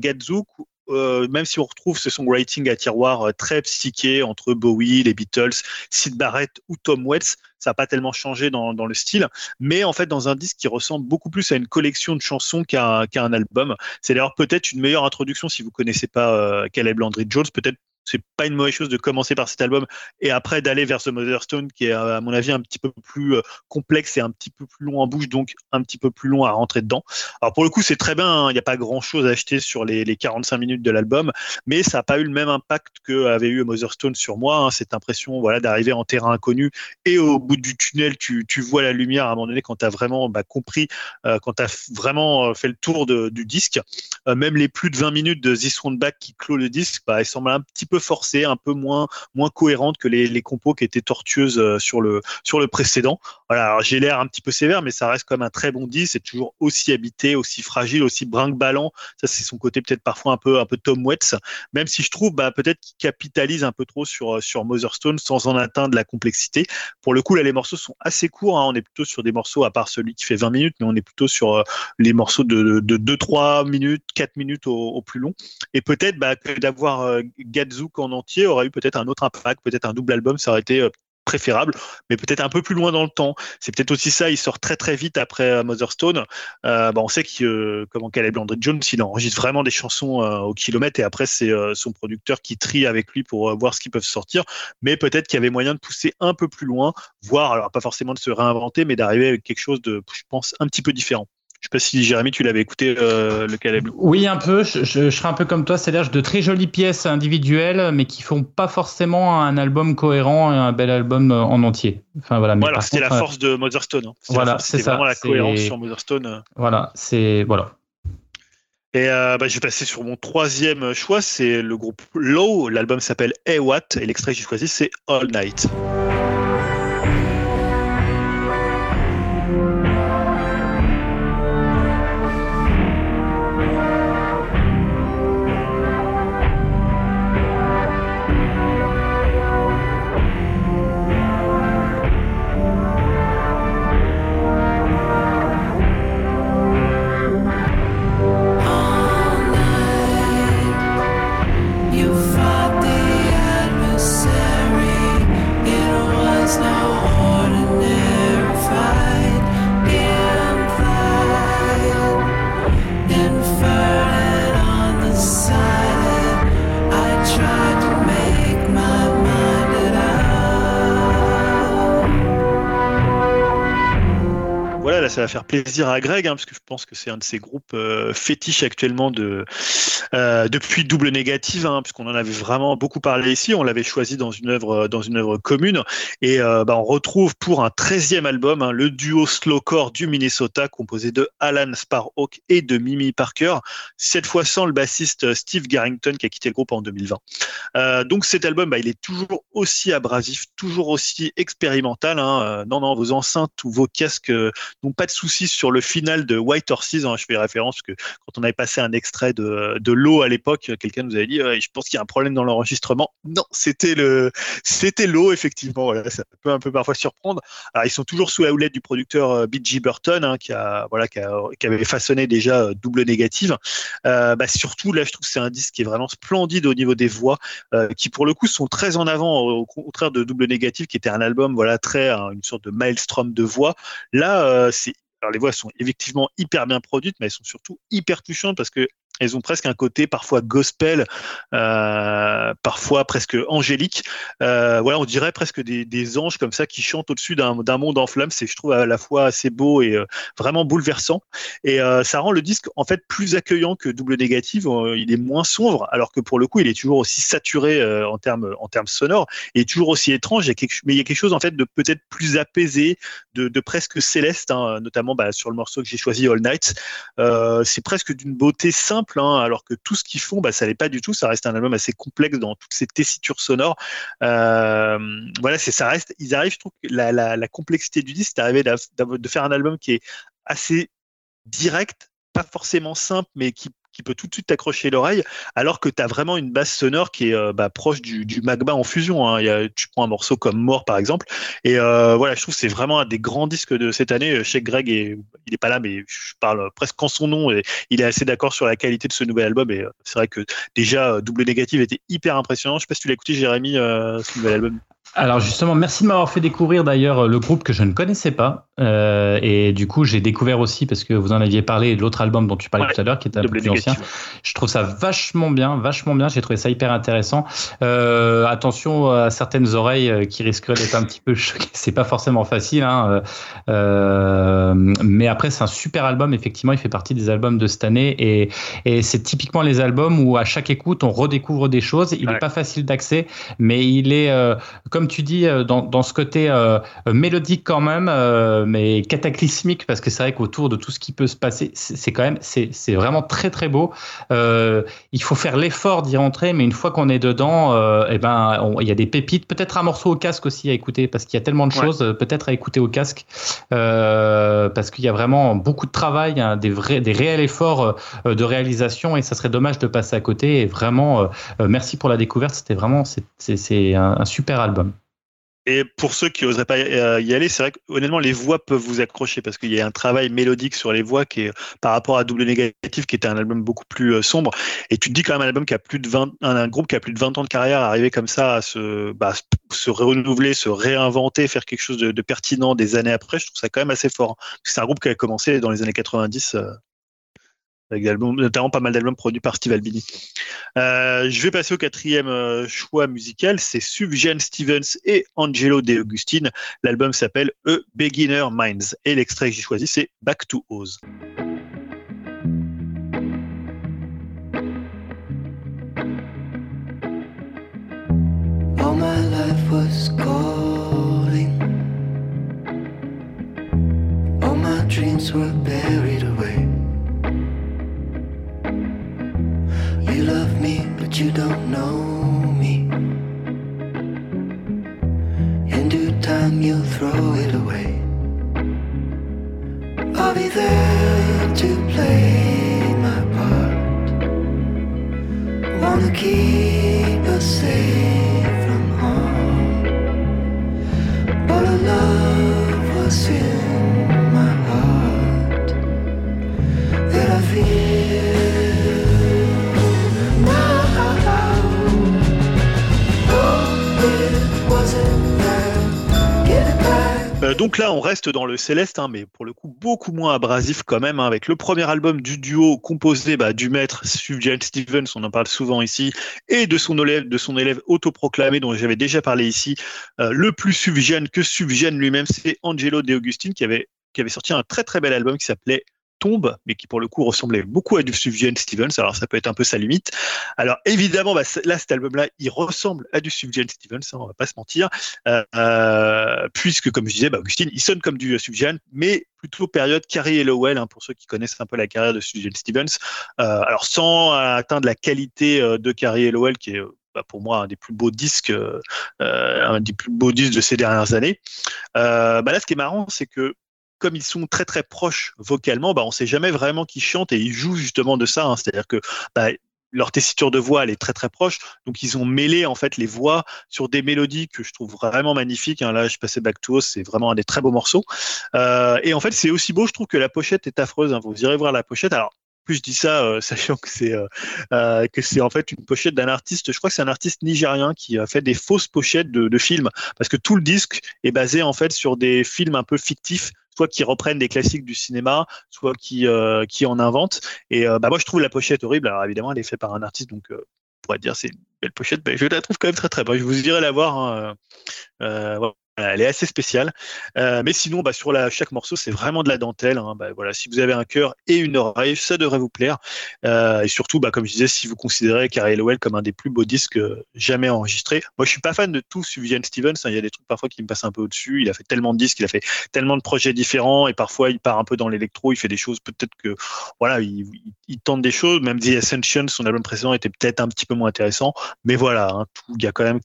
S3: euh, même si on retrouve ce songwriting à tiroir très psyché entre Bowie, les Beatles, Sid Barrett ou Tom Waits, ça n'a pas tellement changé dans, le style, mais en fait dans un disque qui ressemble beaucoup plus à une collection de chansons qu'à un album. C'est d'ailleurs peut-être une meilleure introduction si vous connaissez pas euh, Caleb Landry Jones, peut-être c'est pas une mauvaise chose de commencer par cet album et après d'aller vers The Mother Stone qui est à mon avis un petit peu plus euh, complexe et un petit peu plus long en bouche donc un petit peu plus long à rentrer dedans. Alors pour le coup c'est très bien, hein. il n'y a pas grand chose à acheter sur les, 45 minutes de l'album mais ça n'a pas eu le même impact que avait eu Mother Stone sur moi, hein. cette impression voilà d'arriver en terrain inconnu et au bout du tunnel tu, vois la lumière à un moment donné quand tu as vraiment bah, compris, euh, quand tu as vraiment euh, fait le tour du disque. même les plus de 20 minutes de This One Back qui clôt le disque, bah, elles semblent un petit peu forcée, un peu moins moins cohérente que les, les compos qui étaient tortueuses euh, sur le sur le précédent. Voilà, j'ai l'air un petit peu sévère, mais ça reste comme un très bon disque. C'est toujours aussi habité, aussi fragile, aussi brinque-ballant. Ça, c'est son côté peut-être parfois un peu un peu Tom Waits, même si je trouve bah, peut-être qu'il capitalise un peu trop sur euh, sur Motherstone sans en atteindre la complexité. Pour le coup, là, les morceaux sont assez courts. Hein. On est plutôt sur des morceaux, à part celui qui fait 20 minutes, mais on est plutôt sur euh, les morceaux de, de, 2-3 minutes, 4 minutes au, plus long. Et peut-être bah, d'avoir euh, en entier aurait eu peut-être un autre impact, peut-être un double album, ça aurait été euh, préférable, mais peut-être un peu plus loin dans le temps. C'est peut-être aussi ça, il sort très très vite après euh, Motherstone. Euh, bah, on sait que, euh, comment Caleb Landry Jones, il enregistre vraiment des chansons au kilomètre et après c'est son producteur qui trie avec lui pour voir ce qu'ils peuvent sortir. Mais peut-être qu'il y avait moyen de pousser un peu plus loin, voire alors pas forcément de se réinventer, mais d'arriver avec quelque chose de, je pense, un petit peu différent. Je sais pas si Jérémy, tu l'avais écouté euh, le Caleb.
S4: Oui, un peu. Je, je, serais un peu comme toi, c'est-à-dire de très jolies pièces individuelles, mais qui font pas forcément un album cohérent et un bel album euh, en entier. Enfin voilà.
S3: voilà, c'était la force de Motherstone. Hein.
S4: Voilà, c'est ça.
S3: vraiment la cohérence sur Motherstone. Euh.
S4: Voilà, c'est voilà.
S3: Et bah, je vais passer sur mon troisième choix, c'est le groupe Low. L'album s'appelle Hey What et l'extrait que j'ai choisi c'est All Night. Faire plaisir à Greg, hein, parce que je pense que c'est un de ces groupes euh, fétiches actuellement euh, depuis Double Négative, hein, puisqu'on en avait vraiment beaucoup parlé ici. On l'avait choisi dans une œuvre, dans une œuvre commune. Et euh, bah, on retrouve pour un 13e album hein, le duo slowcore du Minnesota, composé de Alan Sparhawk et de Mimi Parker, cette fois sans le bassiste Steve Garrington qui a quitté le groupe en 2020. donc cet album, bah, il est toujours aussi abrasif, toujours aussi expérimental. non, non, vos enceintes ou vos casques n'ont pas de soucis sur le final de White Horses. Hein, je fais référence que quand on avait passé un extrait de, de l'eau à l'époque, quelqu'un nous avait dit Je pense qu'il y a un problème dans l'enregistrement. Non, c'était le c'était l'eau, effectivement. Voilà, ça peut un peu parfois surprendre. Ils sont toujours sous la houlette du producteur euh, B.G. Burton, hein, qui, a, voilà, qui, avait façonné déjà euh, double négative. Euh, bah, surtout, là, je trouve que c'est un disque qui est vraiment splendide au niveau des voix, qui pour le coup sont très en avant, au contraire de double négative, qui était un album voilà, très, hein, une sorte de maelstrom de voix. Là, c'est alors les voix sont effectivement hyper bien produites, mais elles sont surtout hyper touchantes parce que elles ont presque un côté parfois gospel, euh, parfois presque angélique. Euh, voilà, on dirait presque des, anges comme ça qui chantent au-dessus d'un monde en flammes. C'est, je trouve, à la fois assez beau et euh, vraiment bouleversant. Et ça rend le disque en fait plus accueillant que Double Négative. il est moins sombre, alors que pour le coup, il est toujours aussi saturé en termes en termes sonores et toujours aussi étrange. Il mais il y a quelque chose en fait de peut-être plus apaisé, de, de presque céleste, hein, notamment bah, sur le morceau que j'ai choisi All Night. c'est presque d'une beauté simple, alors que tout ce qu'ils font, bah, ça l'est pas du tout. Ça reste un album assez complexe dans toutes ces tessitures sonores. Euh, voilà, ça reste. Ils arrivent, je trouve, la, la, la complexité du disque, c'est d'arriver de faire un album qui est assez direct, pas forcément simple, mais qui qui peut tout de suite t'accrocher l'oreille, alors que tu as vraiment une base sonore qui est euh, bah, proche du, du, magma en fusion. Hein. Y a, tu prends un morceau comme Mort, par exemple, et euh, voilà, je trouve que c'est vraiment un des grands disques de cette année. Chez Greg, et, il est pas là, mais je parle presque en son nom, et il est assez d'accord sur la qualité de ce nouvel album, et euh, c'est vrai que déjà, Double Négative était hyper impressionnant. Je sais pas si tu l'as écouté, Jérémy, ce nouvel album.
S4: Alors justement, merci de m'avoir fait découvrir d'ailleurs le groupe que je ne connaissais pas. Euh, et du coup, j'ai découvert aussi, parce que vous en aviez parlé, l'autre album dont tu parlais tout à l'heure, qui est un peu plus ancien. Je trouve ça vachement bien, vachement bien. J'ai trouvé ça hyper intéressant. Euh, attention à certaines oreilles euh, qui risqueraient d'être un petit peu choquées. C'est pas forcément facile. Hein. Euh, mais après, c'est un super album. Effectivement, il fait partie des albums de cette année. Et, et c'est typiquement les albums où à chaque écoute, on redécouvre des choses. Il n'est pas facile d'accès, mais il est, comme tu dis, dans, dans ce côté mélodique quand même mais cataclysmique parce que c'est vrai qu'autour de tout ce qui peut se passer, c'est quand même, c'est vraiment très très beau. Euh, il faut faire l'effort d'y rentrer, mais une fois qu'on est dedans, euh, eh ben, il y a des pépites. Peut-être un morceau au casque aussi à écouter parce qu'il y a tellement de choses. Euh, peut-être à écouter au casque parce qu'il y a vraiment beaucoup de travail, hein, des vrais, des réels efforts de réalisation et ça serait dommage de passer à côté. Et vraiment, merci pour la découverte. C'était vraiment, c'est un, un super album.
S3: Et pour ceux qui n'oseraient pas euh, y aller, c'est vrai que honnêtement, les voix peuvent vous accrocher parce qu'il y a un travail mélodique sur les voix qui est par rapport à Double Négatif, qui était un album beaucoup plus euh, sombre. Et tu te dis quand même un album qui a plus de 20, un, groupe qui a plus de 20 ans de carrière, arriver comme ça à se, bah, se renouveler, se réinventer, faire quelque chose de, de, pertinent des années après, je trouve ça quand même assez fort. C'est un groupe qui a commencé dans les années 90 avec notamment pas mal d'albums produits par Steve Albini. Euh, je vais passer au quatrième euh, choix musical, c'est Sufjan Stevens et Angelo De Augustine. L'album s'appelle A Beginner Minds et l'extrait que j'ai choisi c'est Back to Oz. My life was calling. All my dreams were buried you don't know me. In due time, you'll throw it away. I'll be there to play my part. Wanna keep us safe from harm. But our love was in my heart that I feel. Euh, donc là, on reste dans le céleste, hein, mais pour le coup beaucoup moins abrasif quand même, hein, avec le premier album du duo composé bah, du maître Sufjan Stevens, on en parle souvent ici, et de son élève, autoproclamé dont j'avais déjà parlé ici, euh, le plus Sufjan que Sufjan lui-même, c'est Angelo De Augustine qui avait qui avait sorti un très très bel album qui s'appelait tombe, mais qui pour le coup ressemblait beaucoup à du Sufjan Stevens. Alors ça peut être un peu sa limite. Alors évidemment, bah, là cet album-là, il ressemble à du Sufjan Stevens, hein, on va pas se mentir, euh, euh, puisque comme je disais, bah, Augustine, il sonne comme du Sufjan, mais plutôt période Carrie Lowell, hein, pour ceux qui connaissent un peu la carrière de Sufjan Stevens. Euh, alors sans atteindre la qualité de Carrie Lowell, qui est bah, pour moi un des plus beaux disques, un des plus beaux disques de ces dernières années. là, ce qui est marrant, c'est que comme ils sont très très proches vocalement, bah, on ne sait jamais vraiment qui chantent et ils jouent justement de ça. Hein. C'est-à-dire que bah, leur tessiture de voix elle est très très proche, donc ils ont mêlé en fait les voix sur des mélodies que je trouve vraiment magnifiques. Hein. Là, je passais Back to Us, c'est vraiment un des très beaux morceaux. Euh, et en fait, c'est aussi beau, je trouve que la pochette est affreuse. Hein. Vous irez voir la pochette. Alors plus je dis ça, euh, sachant que c'est euh, que en fait une pochette d'un artiste. Je crois que c'est un artiste nigérien qui a fait des fausses pochettes de, de, films, parce que tout le disque est basé en fait sur des films un peu fictifs soit qui reprennent des classiques du cinéma, soit qui qui en inventent. Et bah moi je trouve la pochette horrible. Alors évidemment elle est faite par un artiste, donc on pourrait dire c'est une belle pochette, mais je la trouve quand même très très bonne. Je vous dirai la voir. Hein. Voilà elle est assez spéciale. Euh, mais sinon, bah, sur chaque morceau, c'est vraiment de la dentelle. Hein. Bah, voilà, si vous avez un cœur et une oreille, ça devrait vous plaire. Euh, et surtout, bah, comme je disais, si vous considérez Carrie Lowell comme un des plus beaux disques euh, jamais enregistrés. Moi, je suis pas fan de tout Sufjan Stevens. Hein. Il y a des trucs parfois qui me passent un peu au-dessus. Il a fait tellement de disques, il a fait tellement de projets différents. Et parfois, il part un peu dans l'électro. Il fait des choses peut-être que, voilà, il, tente des choses. Même The Ascension, son album précédent, était peut-être un petit peu moins intéressant. Mais voilà, hein, tout, il y a quand même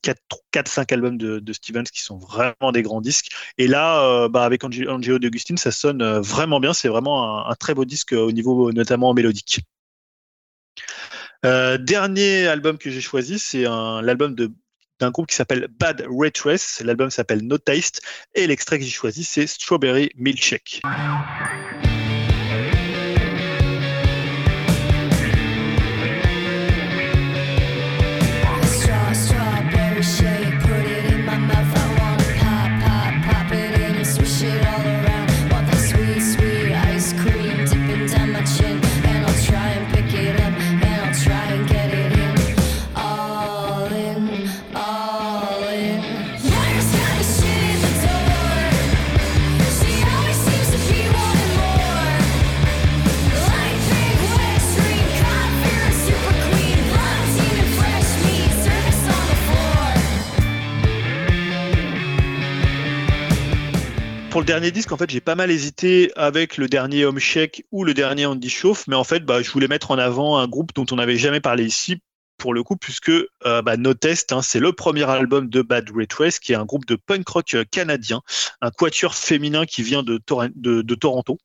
S3: 4-5 albums de, de Stevens qui sont vraiment des grands disques. Et là, euh, bah, avec Angelo d'Augustine, ça sonne euh, vraiment bien. C'est vraiment un, très beau disque au niveau notamment mélodique. Euh, dernier album que j'ai choisi, c'est l'album d'un groupe qui s'appelle Bad Retrace. L'album s'appelle No Taste et l'extrait que j'ai choisi, c'est Strawberry Milkshake. Dernier disque, en fait, j'ai pas mal hésité avec le dernier Home Shake ou le dernier Andy Chauffe, mais en fait, bah, je voulais mettre en avant un groupe dont on n'avait jamais parlé ici pour le coup, puisque euh, bah, No Test, hein, c'est le premier album de Bad Race, qui est un groupe de punk rock euh, canadien, un quatuor féminin qui vient de, Toronto,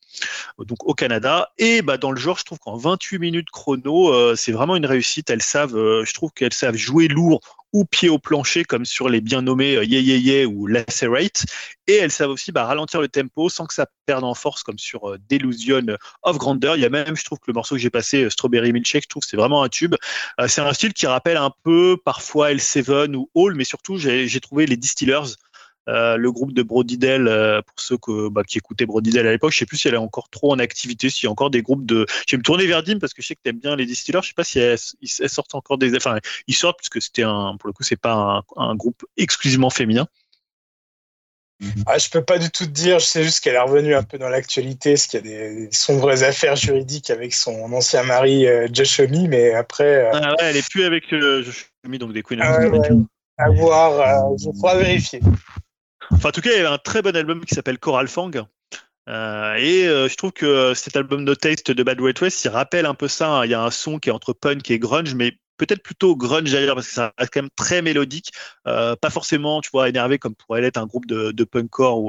S3: donc au Canada. Et bah, dans le genre, je trouve qu'en 28 minutes chrono, euh, c'est vraiment une réussite. Elles savent, je trouve qu'elles savent jouer lourd ou pied au plancher comme sur les bien nommés euh, Yeah Yeah Yeah ou Lacerate. Et elles savent aussi bah, ralentir le tempo sans que ça perde en force comme sur euh, Delusion of Grandeur. Il y a même, je trouve que le morceau que j'ai passé, euh, Strawberry Milkshake, je trouve que c'est vraiment un tube. c'est un style qui rappelle un peu parfois L7 ou Hall, mais surtout j'ai trouvé les Distillers euh, le groupe de Brodidel, euh, pour ceux que, bah, qui écoutaient Brodidel à l'époque, je sais plus si elle est encore trop en activité, s'il y a encore des groupes de. Je vais me tourner vers Dim parce que je sais que tu aimes bien les distillers. Je sais pas si elles, sortent encore des. Enfin, ils sortent puisque c'était un. Pour le coup, c'est pas un, groupe exclusivement féminin.
S2: Ah, je peux pas du tout te dire, je sais juste qu'elle est revenue un peu dans l'actualité, parce qu'il y a des, sombres affaires juridiques avec son ancien mari euh, Josh Homme, mais après.
S3: Ah ouais, elle est plus avec Josh Homme, donc des Queen
S2: ah, À voir, je pourrais vérifier.
S3: Enfin, en tout cas, il y a un très bon album qui s'appelle Coral Fang. Euh, et euh, je trouve que cet album No Taste de Bad Way West, il rappelle un peu ça. Hein. Il y a un son qui est entre punk et grunge, mais peut-être plutôt grunge d'ailleurs parce que ça reste quand même très mélodique, euh, pas forcément, tu vois, énervé comme pourrait l'être un groupe de, de punkcore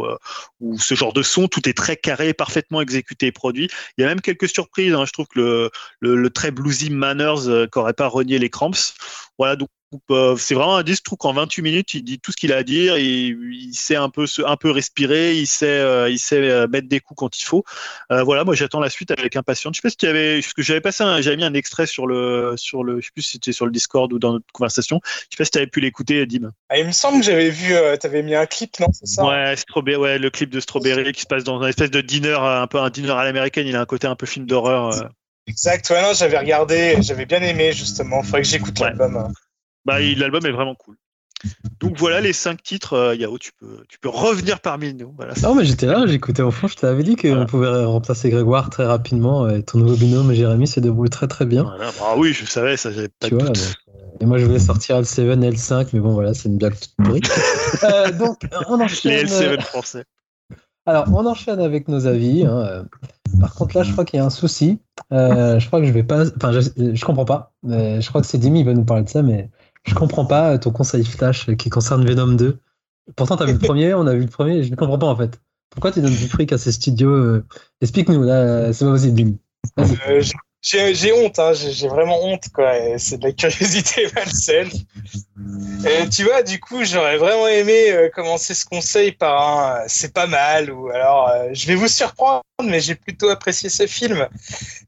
S3: ou, ce genre de son. Tout est très carré, parfaitement exécuté et produit. Il y a même quelques surprises. Hein. Je trouve que le, très bluesy Manners qu'aurait pas renié les Cramps. Voilà, donc euh, c'est vraiment un disque, je trouve qu'en 28 minutes, il dit tout ce qu'il a à dire, il, il sait un peu, un peu respirer, il sait, euh, il sait euh, mettre des coups quand il faut. voilà, moi j'attends la suite avec impatience. Je sais pas si tu avais, parce que j'avais passé, j'avais mis un extrait sur le, sur le, je sais plus si c'était sur le Discord ou dans notre conversation. Je sais pas si tu avais pu l'écouter, Dim.
S2: Ah, il me semble que j'avais vu, tu avais mis un clip, non C'est ça
S3: Ouais, Strawberry, ouais, le clip de Strawberry qui se passe dans une espèce de dîner, un peu un dîner à l'américaine. Il a un côté un peu film d'horreur.
S2: Exact, ouais, non, j'avais regardé, j'avais bien aimé justement. Il faudrait que j'écoute l'album.
S3: Bah, l'album est vraiment cool. Donc voilà les cinq titres. Euh, Yao, tu peux, tu peux revenir parmi nous. Voilà,
S1: non, mais j'étais là, j'écoutais au fond. Je t'avais dit qu'on pouvait remplacer Grégoire très rapidement. Et ton nouveau binôme, Jérémy, se débrouille très très bien.
S3: Ah oui, je savais, ça, j'avais pas de doute.
S1: Euh, et moi, je voulais sortir L7, L5, mais bon, voilà, c'est une blague toute pourrie. euh, donc, on enchaîne.
S3: Les L7 français.
S1: Alors, on enchaîne avec nos avis. Hein. Par contre, là, je crois qu'il y a un souci. Euh, je crois que je vais pas. Enfin, je, je comprends pas. je crois que c'est Dimi qui va nous parler de ça, mais je comprends pas ton conseil flash qui concerne Venom 2. Pourtant, tu as vu le premier, on a vu le premier, je ne comprends pas en fait. Pourquoi tu donnes du fric à ces studios euh, Explique-nous, là, c'est pas possible.
S2: Euh, j'ai honte, hein, j'ai vraiment honte, quoi. C'est de la curiosité malsaine. Et tu vois, du coup, j'aurais vraiment aimé euh, commencer ce conseil par un euh, c'est pas mal, ou alors euh, je vais vous surprendre, mais j'ai plutôt apprécié ce film.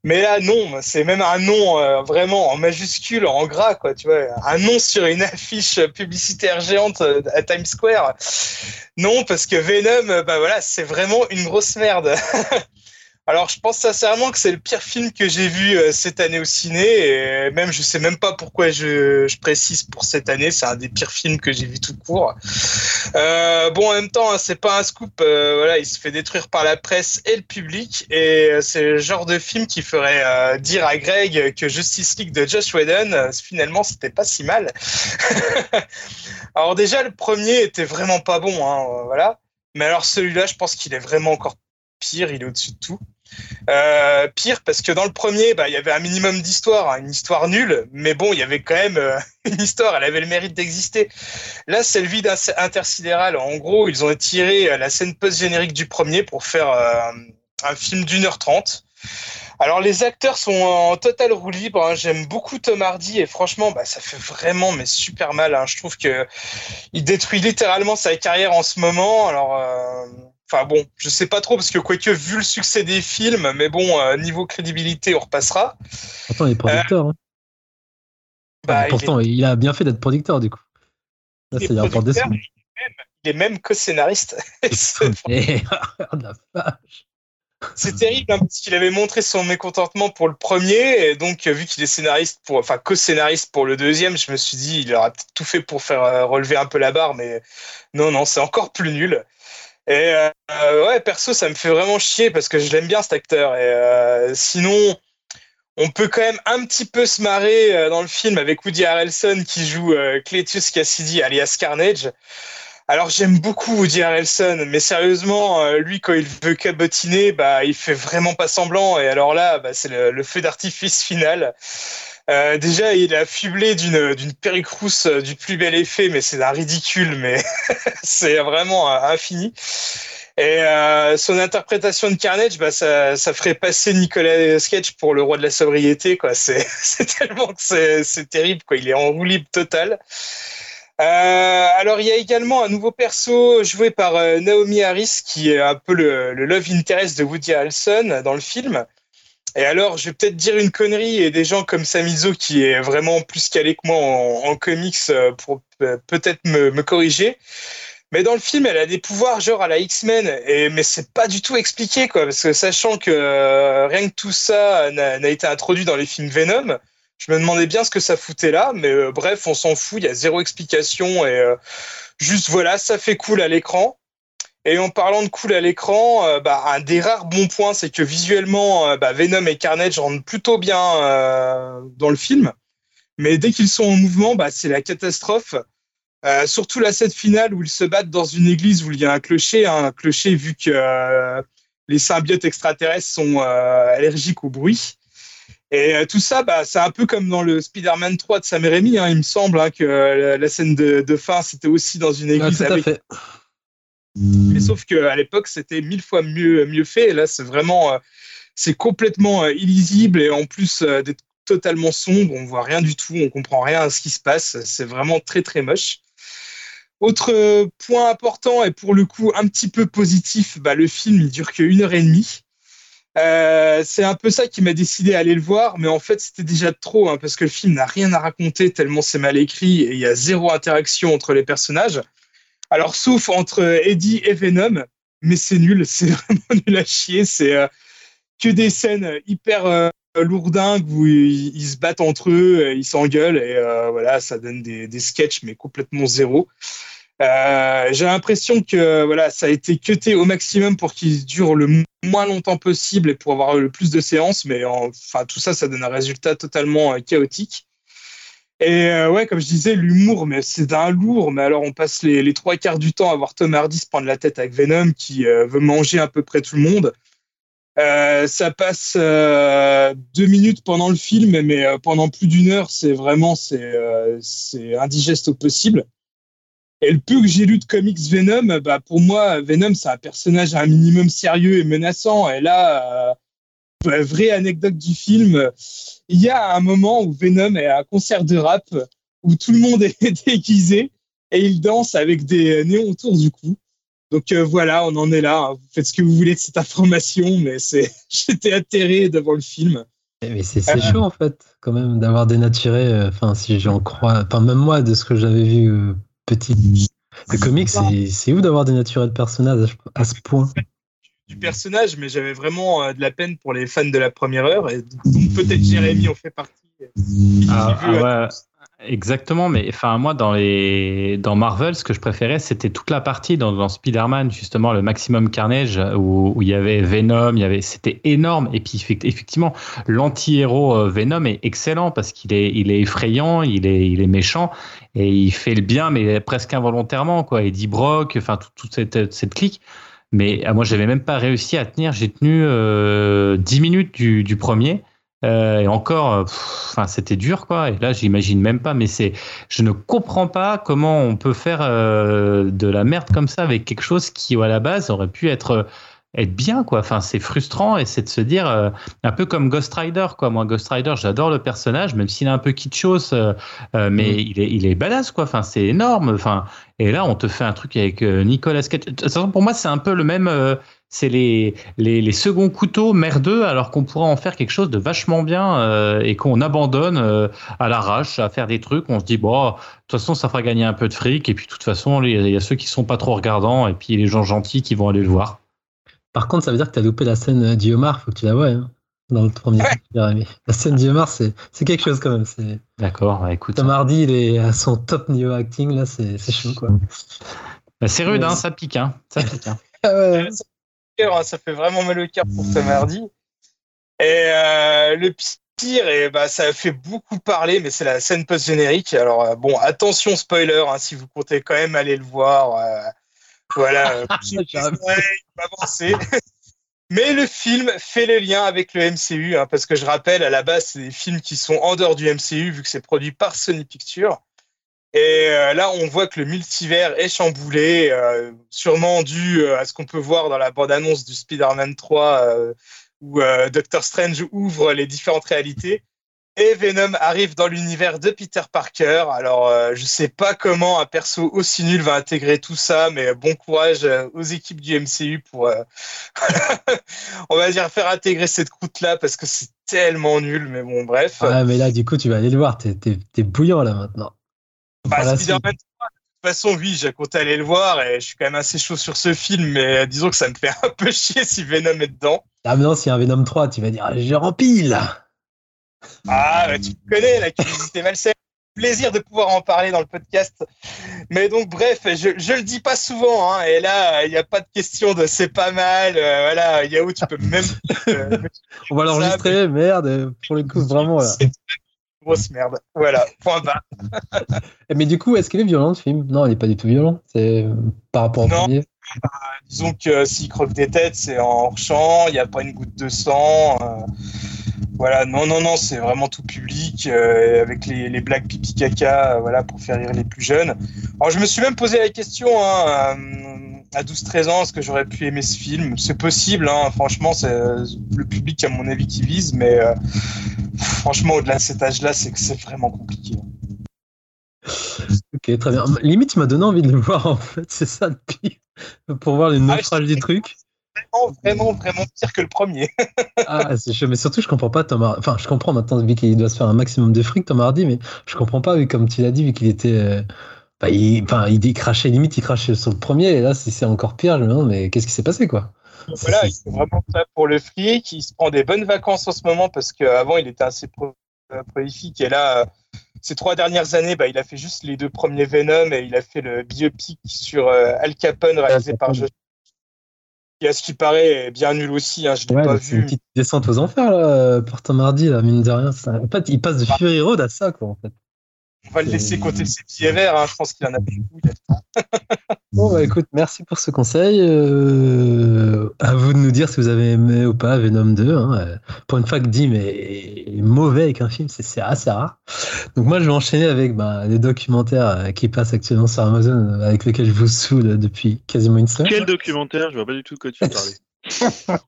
S2: Mais là, non, c'est même un nom vraiment en majuscule, en gras, quoi, tu vois. Un nom sur une affiche publicitaire géante à Times Square. Non, parce que Venom, bah voilà, c'est vraiment une grosse merde. Alors, je pense sincèrement que c'est le pire film que j'ai vu euh, cette année au ciné. Et même, je sais même pas pourquoi je, précise pour cette année. C'est un des pires films que j'ai vu tout court. Euh, bon, en même temps, hein, c'est pas un scoop. Euh, voilà, il se fait détruire par la presse et le public. Et c'est le genre de film qui ferait dire à Greg que Justice League de Josh Whedon, finalement, c'était pas si mal. alors déjà, le premier était vraiment pas bon. Hein, voilà. Mais alors celui-là, je pense qu'il est vraiment encore pire. Il est au-dessus de tout. Euh, pire parce que dans le premier, bah, il y avait un minimum d'histoire, hein, une histoire nulle, mais bon, il y avait quand même euh, une histoire, elle avait le mérite d'exister. Là, c'est le vide intersidéral. En gros, ils ont tiré euh, la scène post-générique du premier pour faire un film d'une heure trente. Alors les acteurs sont en total roue libre. Hein. J'aime beaucoup Tom Hardy et franchement, bah, ça fait vraiment mais super mal. Hein. Je trouve que il détruit littéralement sa carrière en ce moment. Alors Enfin bon, je sais pas trop parce que quoique vu le succès des films, mais bon, euh, niveau crédibilité, on repassera.
S1: Pourtant, il est producteur. Euh, hein. bah, pourtant, il, a bien fait d'être producteur du coup.
S2: Là, il, est producteur, il, est même, co-scénariste. C'est terrible hein, parce qu'il avait montré son mécontentement pour le premier et donc vu qu'il est scénariste pour, enfin co-scénariste pour le deuxième, je me suis dit il aura tout fait pour faire euh, relever un peu la barre, mais non non c'est encore plus nul. Et euh, ouais, perso, ça me fait vraiment chier parce que je l'aime bien cet acteur. Euh, sinon, on peut quand même un petit peu se marrer euh, dans le film avec Woody Harrelson qui joue Cletus Cassidy alias Carnage. Alors j'aime beaucoup Woody Harrelson, mais sérieusement, lui quand il veut cabotiner, bah il fait vraiment pas semblant. Et alors là, bah, c'est le, feu d'artifice final. Euh, déjà, il est affublé d'une d'une perruque euh, du plus bel effet, mais c'est un ridicule, mais c'est vraiment infini. Et euh, son interprétation de Carnage, bah, ça, ça ferait passer Nicolas Sketch pour le roi de la sobriété, quoi. C'est tellement que c'est terrible, quoi. Il est en roue libre total. Euh, alors il y a également un nouveau perso joué par euh, Naomi Harris qui est un peu le, le love interest de Woody Harrelson dans le film. Et alors, je vais peut-être dire une connerie et des gens comme Samizo qui est vraiment plus calé que moi en, comics euh, pour peut-être me, corriger. Mais dans le film, elle a des pouvoirs genre à la X-Men, mais c'est pas du tout expliqué quoi, parce que sachant que euh, rien que tout ça n'a été introduit dans les films Venom, je me demandais bien ce que ça foutait là, mais euh, bref, on s'en fout, il y a zéro explication et juste voilà, ça fait cool à l'écran. Et en parlant de cool à l'écran, euh, bah, un des rares bons points, c'est que visuellement, euh, bah, Venom et Carnage rentrent plutôt bien euh, dans le film. Mais dès qu'ils sont en mouvement, bah, c'est la catastrophe. surtout la scène finale où ils se battent dans une église où il y a un clocher. Hein, un clocher vu que les symbiotes extraterrestres sont allergiques au bruit. Et tout ça, bah, c'est un peu comme dans le Spider-Man 3 de Sam Raimi, hein, il me semble hein, que la, scène de, fin, c'était aussi dans une église.
S1: avec...
S2: Mais sauf qu'à l'époque, c'était mille fois mieux, mieux fait. Et là, c'est vraiment, euh, c'est complètement euh, illisible et en plus euh, d'être totalement sombre, on voit rien du tout, on comprend rien à ce qui se passe. C'est vraiment très très moche. Autre point important et pour le coup un petit peu positif, bah, le film il dure qu'une heure et demie. Euh, c'est un peu ça qui m'a décidé à aller le voir, mais en fait c'était déjà trop hein, parce que le film n'a rien à raconter tellement c'est mal écrit et il y a zéro interaction entre les personnages. Alors, sauf entre Eddie et Venom, mais c'est nul, c'est vraiment nul à chier. C'est euh, que des scènes hyper euh, lourdingues où ils, se battent entre eux, ils s'engueulent et euh, voilà, ça donne des, sketchs, mais complètement zéro. J'ai l'impression que voilà, ça a été cuté au maximum pour qu'il dure le moins longtemps possible et pour avoir le plus de séances, mais enfin tout ça, ça donne un résultat totalement chaotique. Et euh, ouais, comme je disais, l'humour, mais c'est d'un lourd. Mais alors, on passe les, trois quarts du temps à voir Tom Hardy se prendre la tête avec Venom, qui euh, veut manger à peu près tout le monde. Euh, ça passe deux minutes pendant le film, mais pendant plus d'une heure, c'est vraiment c'est indigeste au possible. Et le peu que j'ai lu de comics Venom, bah pour moi, Venom, c'est un personnage un minimum sérieux et menaçant. Et là, vraie anecdote du film, il y a un moment où Venom est à un concert de rap où tout le monde est déguisé et il danse avec des néons autour du cou. Donc euh, voilà, on en est là. Vous faites ce que vous voulez de cette information, mais c'est, j'étais atterré devant le film.
S1: Mais c'est, c'est chaud en fait, quand même, d'avoir dénaturé. Euh, enfin, si j'en crois, enfin même moi, de ce que j'avais vu euh, petit, le comics, c'est, c'est ouf d'avoir dénaturé le personnage à ce point.
S2: Du personnage, mais j'avais vraiment de la peine pour les fans de la première heure, et donc peut-être Jérémy en fait partie.
S4: Ah, ah ouais. Exactement, mais enfin moi dans les dans Marvel, ce que je préférais, c'était toute la partie dans, dans Spider-Man justement le Maximum Carnage où, il y avait Venom, il y avait c'était énorme et puis effectivement l'anti-héros euh, Venom est excellent parce qu'il est il est effrayant, il est il est méchant et il fait le bien mais presque involontairement quoi. Eddie Brock, enfin toute, cette cette clique. Mais ah, moi j'avais même pas réussi à tenir, j'ai tenu euh, 10 minutes du, du premier. Euh, et encore, euh, enfin, c'était dur, quoi. Et là, j'imagine même pas. Mais c'est, je ne comprends pas comment on peut faire euh, de la merde comme ça avec quelque chose qui, à la base, aurait pu être être bien quoi enfin c'est frustrant et c'est de se dire un peu comme Ghost Rider quoi moi Ghost Rider j'adore le personnage même s'il est un peu kitschos euh, mais mm. il est il est badass quoi enfin c'est énorme enfin et là on te fait un truc avec Nicolas Cage de toute façon pour moi c'est un peu le même c'est les, les, seconds couteaux merdeux alors qu'on pourrait en faire quelque chose de vachement bien euh, et qu'on abandonne euh, à l'arrache à faire des trucs. On se dit, bon, de toute façon, ça fera gagner un peu de fric et puis de toute façon, il y a ceux qui sont pas trop regardants et puis les gens gentils qui vont aller le voir.
S1: Par contre, ça veut dire que tu as loupé la scène d'Iomar, faut que tu la vois. Hein, dans le premier La scène d'Iomar, c'est quelque chose quand même.
S4: D'accord, bah, écoute.
S1: Tom Hardy, il est à son top niveau acting, là, c'est chaud quoi.
S4: Bah, c'est rude, hein, ça pique. Hein, ça pique hein.
S2: Ah Hein, ça fait vraiment mal au cœur pour ce mardi. Et euh, le pire, et bah, ça a fait beaucoup parler, mais c'est la scène post-générique. Alors, euh, bon, attention, spoiler, hein, si vous comptez quand même aller le voir. Euh, voilà, avancer. Mais le film fait le lien avec le MCU, hein, parce que je rappelle, à la base, c'est des films qui sont en dehors du MCU, vu que c'est produit par Sony Pictures. Et euh, là, on voit que le multivers est chamboulé, euh, sûrement dû euh, à ce qu'on peut voir dans la bande-annonce du Spider-Man 3, où Doctor Strange ouvre les différentes réalités. Et Venom arrive dans l'univers de Peter Parker. Alors, je ne sais pas comment un perso aussi nul va intégrer tout ça, mais bon courage aux équipes du MCU pour, on va dire, faire intégrer cette croûte-là, parce que c'est tellement nul. Mais bon, bref.
S1: Ah, mais là, du coup, tu vas aller le voir. T'es es, bouillant là maintenant.
S2: Bah, Spider-Man de toute façon, oui, j'ai compté aller le voir et je suis quand même assez chaud sur ce film, mais disons que ça me fait un peu chier si Venom est dedans.
S1: Ah, mais non, s'il y a un Venom 3, tu vas dire, j'ai rempli là.
S2: Ah, bah, tu connais, la curiosité malsaine. Plaisir de pouvoir en parler dans le podcast. Mais donc, bref, je, je le dis pas souvent, hein, et là, il n'y a pas de question de c'est pas mal. Euh, voilà, Yahoo, tu peux même.
S1: Euh, On va l'enregistrer, merde, pour le coup, vraiment. Là
S2: grosse merde. Voilà, point bas.
S1: Mais du coup, est-ce qu'il est violent ce film? Non, il n'est pas du tout violent. C'est euh, par rapport au premier.
S2: Bah, disons que s'il creve des têtes, c'est en champ, il n'y a pas une goutte de sang. Euh, voilà, non, non, non, c'est vraiment tout public, euh, avec les, les, blagues pipi caca, voilà, pour faire rire les plus jeunes. Alors, je me suis même posé la question, hein, à 12-13 ans, est-ce que j'aurais pu aimer ce film? C'est possible, hein, franchement, c'est le public, à mon avis, qui vise, mais franchement, au-delà de cet âge-là, c'est que c'est vraiment compliqué.
S1: Ok, très bien. Limite, tu m'as donné envie de le voir, en fait. C'est ça le pire. Pour voir les ah, naufrages du truc.
S2: Vraiment, vraiment, vraiment pire que le premier.
S1: ah, c'est chaud. Mais surtout, je comprends pas Thomas. Enfin, je comprends maintenant, vu qu'il doit se faire un maximum de fric, Thomas Hardy, mais je comprends pas, vu comme tu l'as dit, vu qu'il était. Euh, bah, il, enfin, il, crachait, limite, il crachait sur le premier, et là, si c'est encore pire, je me demande, mais qu'est-ce qui s'est passé, quoi?
S2: Voilà, il fait vraiment ça pour le fric. Il se prend des bonnes vacances en ce moment parce qu'avant, il était assez prolifique. Et là, ces trois dernières années, bah, il a fait juste les deux premiers Venom et il a fait le biopic sur euh, Al Capone réalisé par Josh. Qui, à ce qui paraît, est bien nul aussi. Hein, je l'ai pas vu.
S1: une petite descente aux enfers là, pour Tom Hardy, là, mine de rien. En fait, il passe de bah. Fury Road à ça, quoi, en fait.
S2: On va le laisser côté ses pieds verts. Hein. Je pense qu'il en a beaucoup.
S1: bon, bah, écoute, merci pour ce conseil. Euh, à vous de nous dire si vous avez aimé ou pas Venom 2. Hein. Euh, pour une fois que Dim est, mauvais avec un film, c'est assez rare. Donc, moi, je vais enchaîner avec bah, les documentaires euh, qui passent actuellement sur Amazon, avec lesquels je vous saoule depuis quasiment une semaine.
S3: Quel documentaire? Je vois pas du tout de quoi tu parles.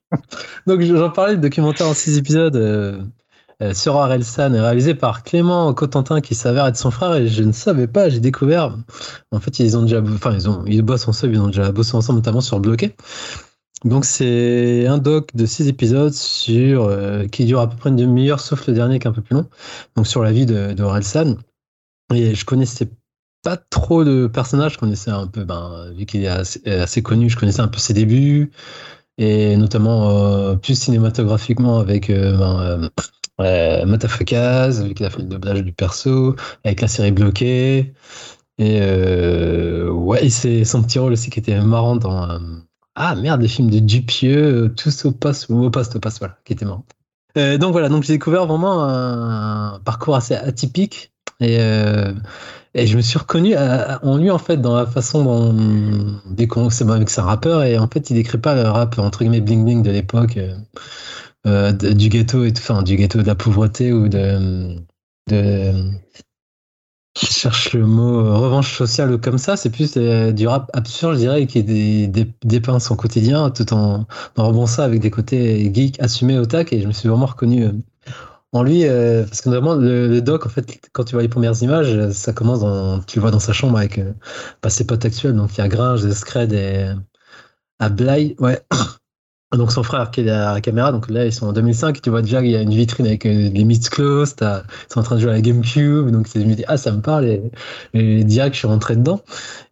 S1: Donc j'en parlais, le documentaire en 6 épisodes euh, euh, sur Orelsan réalisé par Clément Cotentin qui s'avère être son frère et je ne savais pas, j'ai découvert. En fait, ils ont déjà, enfin ils ont, ils bossent ensemble, ils ont déjà bossé ensemble notamment sur Bloqué. Donc c'est un doc de 6 épisodes sur euh, qui dure à peu près une demi-heure, sauf le dernier qui est un peu plus long. Donc sur la vie de, de Et je connaissais pas trop de personnages, je connaissais un peu, ben, vu qu'il est assez, connu, je connaissais un peu ses débuts, et notamment euh, plus cinématographiquement avec euh, ben, euh, Matafakaz, vu qu'il a fait le doublage du perso, avec la série Bloquée, et ouais, c'est son petit rôle aussi qui était marrant dans ah merde, des films de Dupieux, tous au passe ou au passe, au passe, voilà, qui était marrant. donc voilà, donc j'ai découvert vraiment un parcours assez atypique et et je me suis reconnu en lui, en fait, dans la façon dont. Dès qu'on c'est avec sa rappeur, et en fait, il décrit pas le rap, entre guillemets, bling-bling de l'époque, euh, euh, du ghetto, et enfin, du ghetto de la pauvreté ou de. de je cherche le mot euh, revanche sociale ou comme ça, c'est plus du rap absurde, je dirais, qui dépeint son quotidien tout en, en rebondissant avec des côtés geeks assumés au tac. Et je me suis vraiment reconnu en lui, euh, parce que vraiment le, doc, en fait, quand tu vois les premières images, ça commence dans, tu le vois dans sa chambre avec euh, bah, ses potes actuels, donc il y a Gringe, Scred et Ablay, ouais. Donc son frère qui est à la caméra, donc là ils sont en 2005, tu vois déjà il y a une vitrine avec euh, les Myths Close, ils sont en train de jouer à la GameCube, donc je me dis ah ça me parle et, et direct je suis rentré dedans.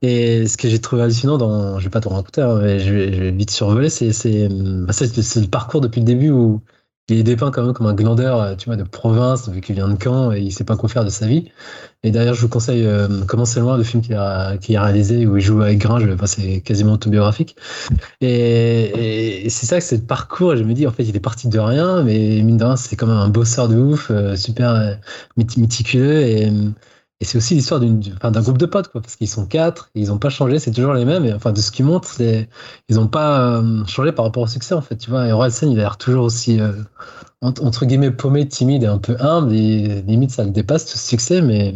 S1: Et ce que j'ai trouvé hallucinant dans, je vais pas te raconter, hein, mais je vais, vite survoler, c'est bah, c'est le parcours depuis le début où il est dépeint quand même comme un glandeur, euh, tu vois, de province, vu qu'il vient de Caen et il sait pas quoi faire de sa vie. Et d'ailleurs, je vous conseille euh, Comment c'est loin, le film qu'il a, a, réalisé où il joue avec Gringe, c'est quasiment autobiographique. Et, et c'est ça que c'est le parcours. Je me dis, en fait, il est parti de rien, mais mine de rien, c'est quand même un bosseur de ouf, euh, super méticuleux et et c'est aussi l'histoire d'un groupe de potes, quoi, parce qu'ils sont quatre, ils n'ont pas changé, c'est toujours les mêmes. Enfin, de ce qu'ils montrent, ils n'ont pas euh, changé par rapport au succès, en fait. Tu vois, et il a l'air toujours aussi, euh, entre, guillemets, paumé, timide et un peu humble. Et limite, ça le dépasse, tout ce succès. Mais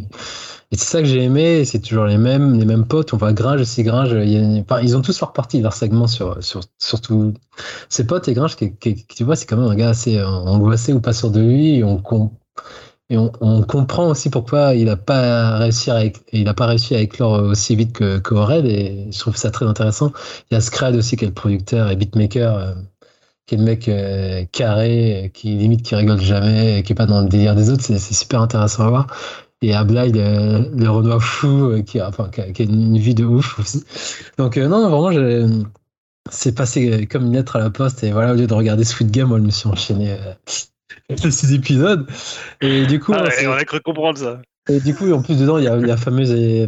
S1: c'est ça que j'ai aimé, c'est toujours les mêmes, les mêmes potes. On voit Gringe aussi, Gringe. ils ont tous leur partie, leur segment sur, sur surtout ses potes. Et Gringe, qui, tu vois, c'est quand même un gars assez angoissé ou pas sûr de lui. Et on, comprend aussi pourquoi il n'a pas réussi à, il a pas réussi à éclore aussi vite que, que et je trouve ça très intéressant. Il y a Scred aussi qui est le producteur et beatmaker, euh, qui est le mec euh, carré, qui limite qui rigole jamais, qui est pas dans le délire des autres. C'est super intéressant à voir. Et Ablaï, le, le Renoir fou, euh, qui a, enfin, qui a, une vie de ouf aussi. Donc non, vraiment, c'est passé comme une lettre à la poste. Et voilà, au lieu de regarder Sweet Game, moi, je me suis enchaîné les six épisodes. Et du coup,
S3: ah on a cru comprendre ça.
S1: Et du coup, en plus dedans, il y a la fameuse euh,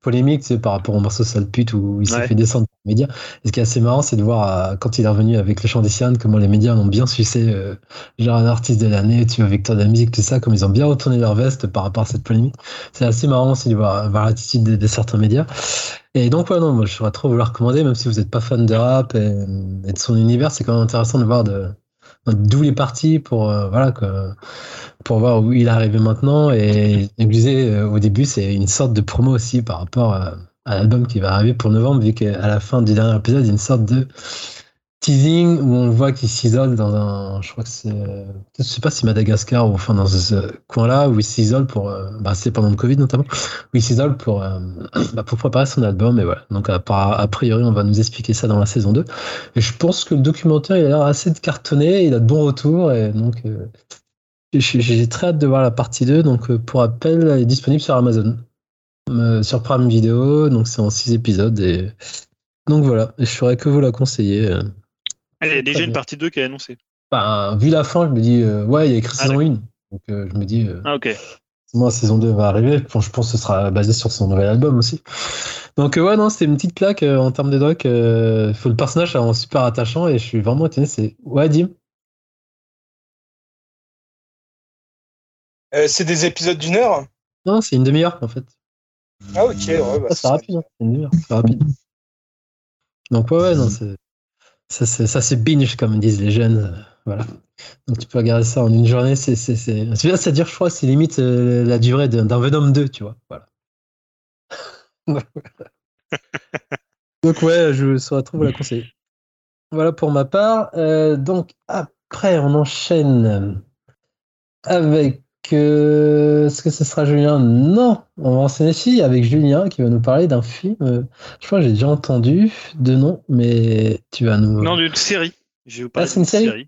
S1: polémique c'est par rapport au morceau Sale pute où il s'est fait descendre par les médias. Et ce qui est assez marrant, c'est de voir euh, quand il est revenu avec le chant des Siennes, comment les médias l'ont bien sucé, euh, genre un artiste de l'année, tu vois, Victor de la musique, tout ça, comme ils ont bien retourné leur veste par rapport à cette polémique. C'est assez marrant aussi de voir, l'attitude de, certains médias. Et donc, ouais, non, moi, je serais trop vous la recommander, même si vous n'êtes pas fan de rap et, et de son univers, c'est quand même intéressant de voir de d'où il est parti pour euh, pour voir où il est arrivé maintenant. Et je disais euh, au début c'est une sorte de promo aussi par rapport à, à l'album qui va arriver pour novembre vu qu'à la fin du dernier épisode il y a une sorte de teasing où on voit qu'il s'isole dans un, je crois que c'est, je sais pas si Madagascar ou enfin dans ce coin-là où il s'isole pour, euh, bah c'est pendant le Covid notamment, où il s'isole pour, euh, bah pour préparer son album et voilà. Donc a, priori on va nous expliquer ça dans la saison 2. Et je pense que le documentaire il a l'air assez de cartonné, il a de bons retours et donc euh, j'ai très hâte de voir la partie 2. Donc pour rappel, elle est disponible sur Amazon, sur Prime Video, donc c'est en 6 épisodes et donc voilà, je ferais que vous la conseiller.
S3: Il y a déjà une partie 2 qui est annoncée.
S1: Bah, vu la fin, je me dis, euh, ouais, il y a écrit ah, saison 1. Donc euh, je me dis, euh,
S3: ah, ok.
S1: Moi, saison 2 va arriver. je pense que ce sera basé sur son nouvel album aussi. Donc, ouais, non, c'était une petite plaque en termes de doc. le personnage est super attachant et je suis vraiment étonné. C'est. Ouais, Dim
S2: C'est des épisodes d'une heure?
S1: Non, c'est une demi-heure en fait.
S2: Ah, ok, ouais. Bah,
S1: c'est rapide, hein. c'est une demi-heure, c'est rapide. Donc, ouais, ouais, non, c'est. Ça, c'est binge, comme disent les jeunes. Voilà. Donc tu peux regarder ça en une journée. C'est à dire, je crois, c'est limite euh, la durée d'un Venom 2, tu vois. Voilà. Donc ouais, je saurais trop vous la conseiller. Voilà pour ma part. donc après, on enchaîne avec. Est-ce que ce sera Julien? Non, on va enchaîner ici avec Julien qui va nous parler d'un film. Je crois que j'ai déjà entendu de nom, mais tu vas nous.
S3: Non, d'une série.
S1: Je ah, c'est une série,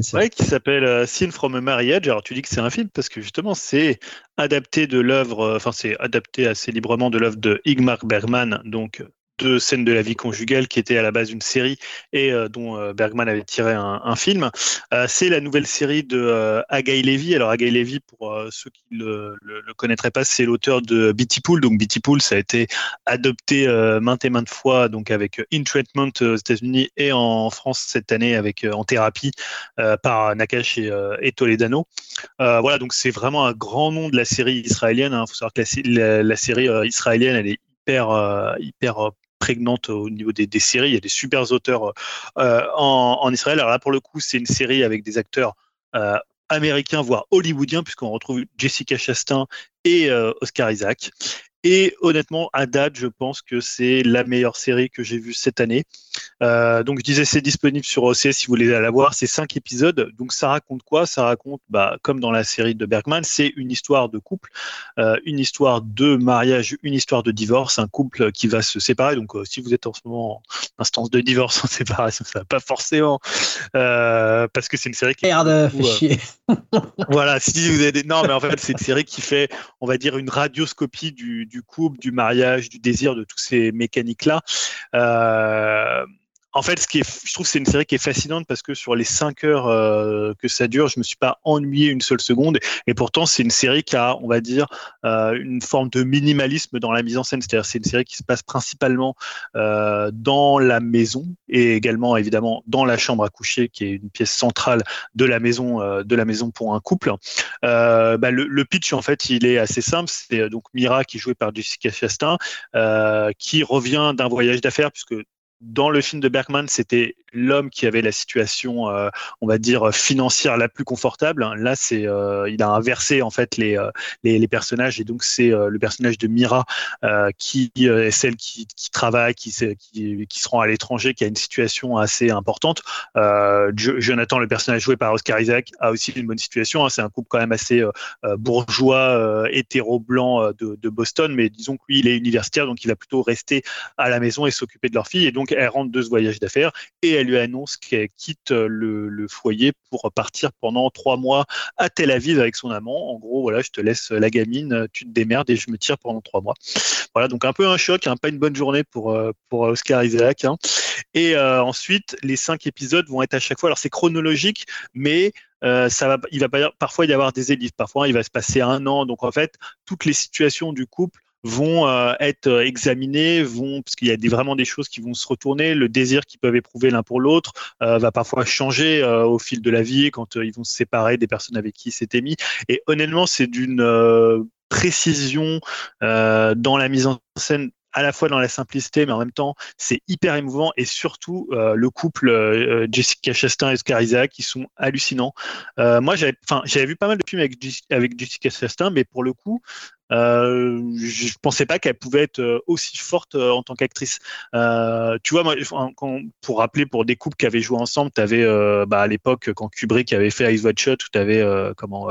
S3: série. qui s'appelle euh, Scene from a Marriage. Alors tu dis que c'est un film parce que justement c'est adapté de l'œuvre, euh, enfin c'est adapté assez librement de l'œuvre de Igmar Bergman, donc de scènes de la vie conjugale qui était à la base d'une série et euh, dont euh, Bergman avait tiré un, film. Euh, c'est la nouvelle série de Agaï Levy. Alors Agaï Levy, pour ceux qui le, le, connaîtraient pas, c'est l'auteur de Bitty Pool. Donc Bitty Pool, ça a été adopté maintes et maintes fois donc avec In Treatment aux États-Unis et en France cette année avec En Thérapie par Nakash et, Toledano. voilà, donc c'est vraiment un grand nom de la série israélienne. Il hein. faut savoir que la, la série israélienne, elle est hyper, hyper prégnante au niveau des, séries. Il y a des super auteurs euh, en, Israël. Alors là, pour le coup, c'est une série avec des acteurs euh, américains, voire hollywoodiens, puisqu'on retrouve Jessica Chastain et euh, Oscar Isaac. Et honnêtement, à date, je pense que c'est la meilleure série que j'ai vue cette année. Euh, donc, je disais, c'est disponible sur OCS si vous voulez la voir. C'est cinq épisodes. Donc, ça raconte quoi? Ça raconte, bah, comme dans la série de Bergman, c'est une histoire de couple, euh, une histoire de mariage, une histoire de divorce, un couple qui va se séparer. Donc, euh, si vous êtes en ce moment en instance de divorce, en séparation, ça va pas forcément, parce que c'est une série qui.
S1: Merde, fait chier.
S3: voilà, si vous avez non, mais en fait, c'est une série qui fait, on va dire, une radioscopie du, du couple, du mariage, du désir, de tous ces mécaniques-là. Euh, en fait, ce qui est, je trouve que c'est une série qui est fascinante parce que sur les cinq heures euh, que ça dure, je me suis pas ennuyé une seule seconde. Et pourtant, c'est une série qui a, on va dire, euh, une forme de minimalisme dans la mise en scène. C'est-à-dire, c'est une série qui se passe principalement euh, dans la maison et également, évidemment, dans la chambre à coucher, qui est une pièce centrale de la maison, de la maison pour un couple. Bah, le, le, pitch, en fait, il est assez simple. C'est donc Mira qui est jouée par Jessica Chastain, qui revient d'un voyage d'affaires puisque dans le film de Bergman, c'était l'homme qui avait la situation, euh, on va dire financière la plus confortable. Là, c'est, euh, il a inversé en fait les euh, les, les, personnages et donc c'est le personnage de Mira qui est celle qui, qui travaille, qui, qui, qui se rend à l'étranger, qui a une situation assez importante. Jonathan, le personnage joué par Oscar Isaac, a aussi une bonne situation. Hein. C'est un couple quand même assez bourgeois, hétéro blanc de, de, Boston, mais disons que lui, il est universitaire, donc il va plutôt rester à la maison et s'occuper de leur fille. Et donc elle rentre de ce voyage d'affaires et elle lui annonce qu'elle quitte le, foyer pour partir pendant trois mois à Tel Aviv avec son amant. En gros, voilà, je te laisse la gamine, tu te démerdes et je me tire pendant trois mois. Voilà, donc un peu un choc, hein, pas une bonne journée pour, euh, pour Oscar Isaac. Hein. Et euh, ensuite, les cinq épisodes vont être à chaque fois, alors c'est chronologique, mais euh, ça va, il va parfois y avoir des élites, parfois il va se passer un an. Donc en fait, toutes les situations du couple vont euh, être euh, examinés, vont parce qu'il y a vraiment des choses qui vont se retourner. Le désir qu'ils peuvent éprouver l'un pour l'autre euh, va parfois changer au fil de la vie quand ils vont se séparer des personnes avec qui ils s'étaient mis. Et honnêtement, c'est d'une précision dans la mise en scène à la fois dans la simplicité, mais en même temps, c'est hyper émouvant et surtout le couple Jessica Chastain et Oscar Isaac qui sont hallucinants. moi, j'avais, j'avais vu pas mal de films avec, avec Jessica Chastain, mais pour le coup, euh, je pensais pas qu'elle pouvait être euh, aussi forte euh, en tant qu'actrice. Euh, tu vois, moi, quand, pour rappeler pour des couples qui avaient joué ensemble, tu avais euh, bah, à l'époque quand Kubrick avait fait Ice Watch Shut, tu avais comment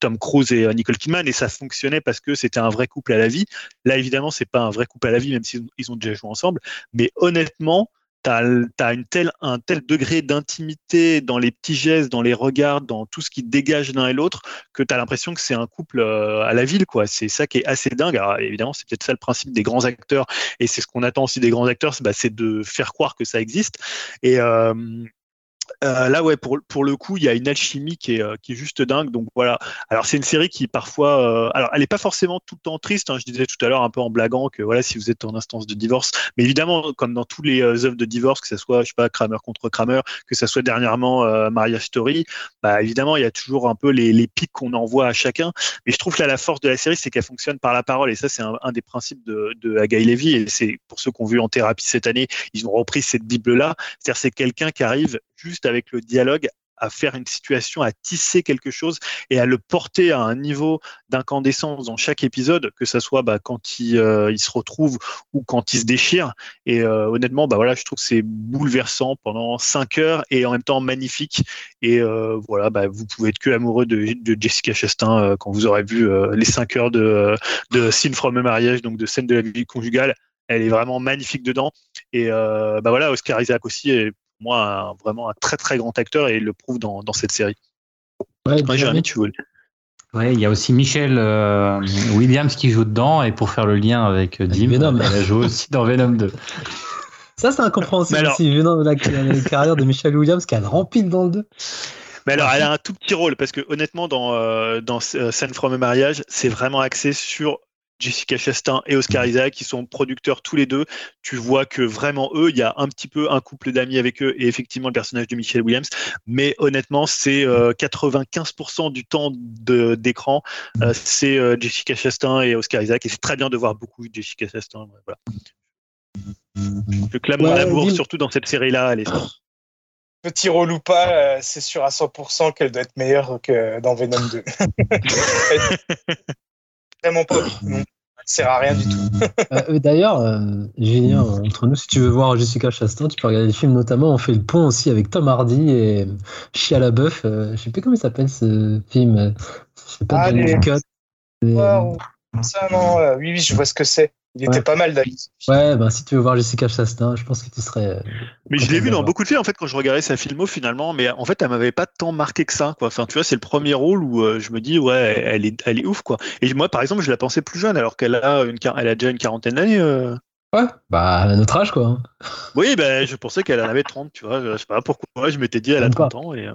S3: Tom Cruise et Nicole Kidman et ça fonctionnait parce que c'était un vrai couple à la vie. Là, évidemment, c'est pas un vrai couple à la vie, même s'ils ils ont déjà joué ensemble. Mais honnêtement, tu as, une un tel degré d'intimité dans les petits gestes, dans les regards, dans tout ce qui dégage l'un et l'autre, que tu as l'impression que c'est un couple euh, à la ville. quoi. C'est ça qui est assez dingue. Alors, évidemment, c'est peut-être ça le principe des grands acteurs, et c'est ce qu'on attend aussi des grands acteurs, c'est bah, de faire croire que ça existe. Et, euh, euh, là, ouais, pour, pour le coup, il y a une alchimie qui est, euh, qui est juste dingue. Donc voilà. Alors, c'est une série qui parfois. Euh, alors, elle n'est pas forcément tout le temps triste. Hein. Je disais tout à l'heure, un peu en blaguant, que voilà, si vous êtes en instance de divorce. Mais évidemment, comme dans tous les œuvres de divorce, que ce soit, je sais pas, Kramer contre Kramer, que ce soit dernièrement Maria Story, bah, évidemment, il y a toujours un peu les, les pics qu'on envoie à chacun. Mais je trouve que là, la force de la série, c'est qu'elle fonctionne par la parole. Et ça, c'est un, des principes de, de Levy. Et c'est pour ceux qui ont vu en thérapie cette année, ils ont repris cette Bible-là. C'est-à-dire, c'est quelqu'un qui arrive juste avec le dialogue à faire une situation, à tisser quelque chose et à le porter à un niveau d'incandescence dans chaque épisode, que ce soit bah, quand il, euh, il, se retrouve ou quand il se déchire. Et euh, honnêtement, bah, voilà, je trouve que c'est bouleversant pendant cinq heures et en même temps magnifique. Et euh, voilà, bah, vous pouvez être que amoureux de, de Jessica Chastain quand vous aurez vu les cinq heures de, de Scene from a Mariage, donc de scène de la vie conjugale. Elle est vraiment magnifique dedans. Et bah voilà, Oscar Isaac aussi est moi vraiment un très très grand acteur et il le prouve dans, dans cette série.
S4: Ouais, Jérémy, tu veux Ouais, il y a aussi Michelle euh, Williams qui joue dedans et pour faire le lien avec euh, Dim, Venom. elle a joué aussi dans Venom 2.
S1: Ça, c'est incompréhensible alors... aussi, venant de la, carrière de Michelle Williams qui a rempli dans le 2.
S3: Mais alors, elle a un tout petit rôle parce que honnêtement, dans, euh, dans Scène from a Mariage, c'est vraiment axé sur Jessica Chastain et Oscar mm. Isaac, qui sont producteurs tous les deux. Tu vois que vraiment eux, il y a un petit peu un couple d'amis avec eux et effectivement le personnage de Michelle Williams. Mais honnêtement, c'est 95% euh, du temps d'écran, euh, c'est euh, Jessica Chastain et Oscar Isaac. Et c'est très bien de voir beaucoup de Jessica Chastain. Voilà. Je clame mon amour, surtout dans cette série-là.
S2: Petit relou pas, c'est sûr à 100% qu'elle doit être meilleure que dans Venom 2. vraiment pas. Non, ça sert à rien du tout.
S1: Euh, euh, d'ailleurs, euh, Julien, entre nous, si tu veux voir Jessica Chastain, tu peux regarder le film. Notamment, on fait le pont aussi avec Tom Hardy et Chia LaBeouf. Euh, je sais plus comment il s'appelle ce film. Je sais pas, ah, les...
S2: Ça, non, oui, oui, je vois ce que c'est. Il était pas mal David.
S1: Ouais, ben si tu veux voir Jessica Chastain, je pense que tu serais. Euh,
S3: mais je l'ai vu dans beaucoup de films en fait quand je regardais sa filmo finalement, mais en fait elle m'avait pas tant marqué que ça quoi. Enfin tu vois c'est le premier rôle où euh, je me dis ouais elle est elle est ouf quoi. Et moi par exemple je la pensais plus jeune alors qu'elle a une elle a déjà une quarantaine d'années. Euh.
S1: Ouais, bah à notre âge quoi.
S3: Oui ben je pensais qu'elle en avait 30 tu vois. Je sais pas pourquoi je m'étais dit elle a 30 ans et.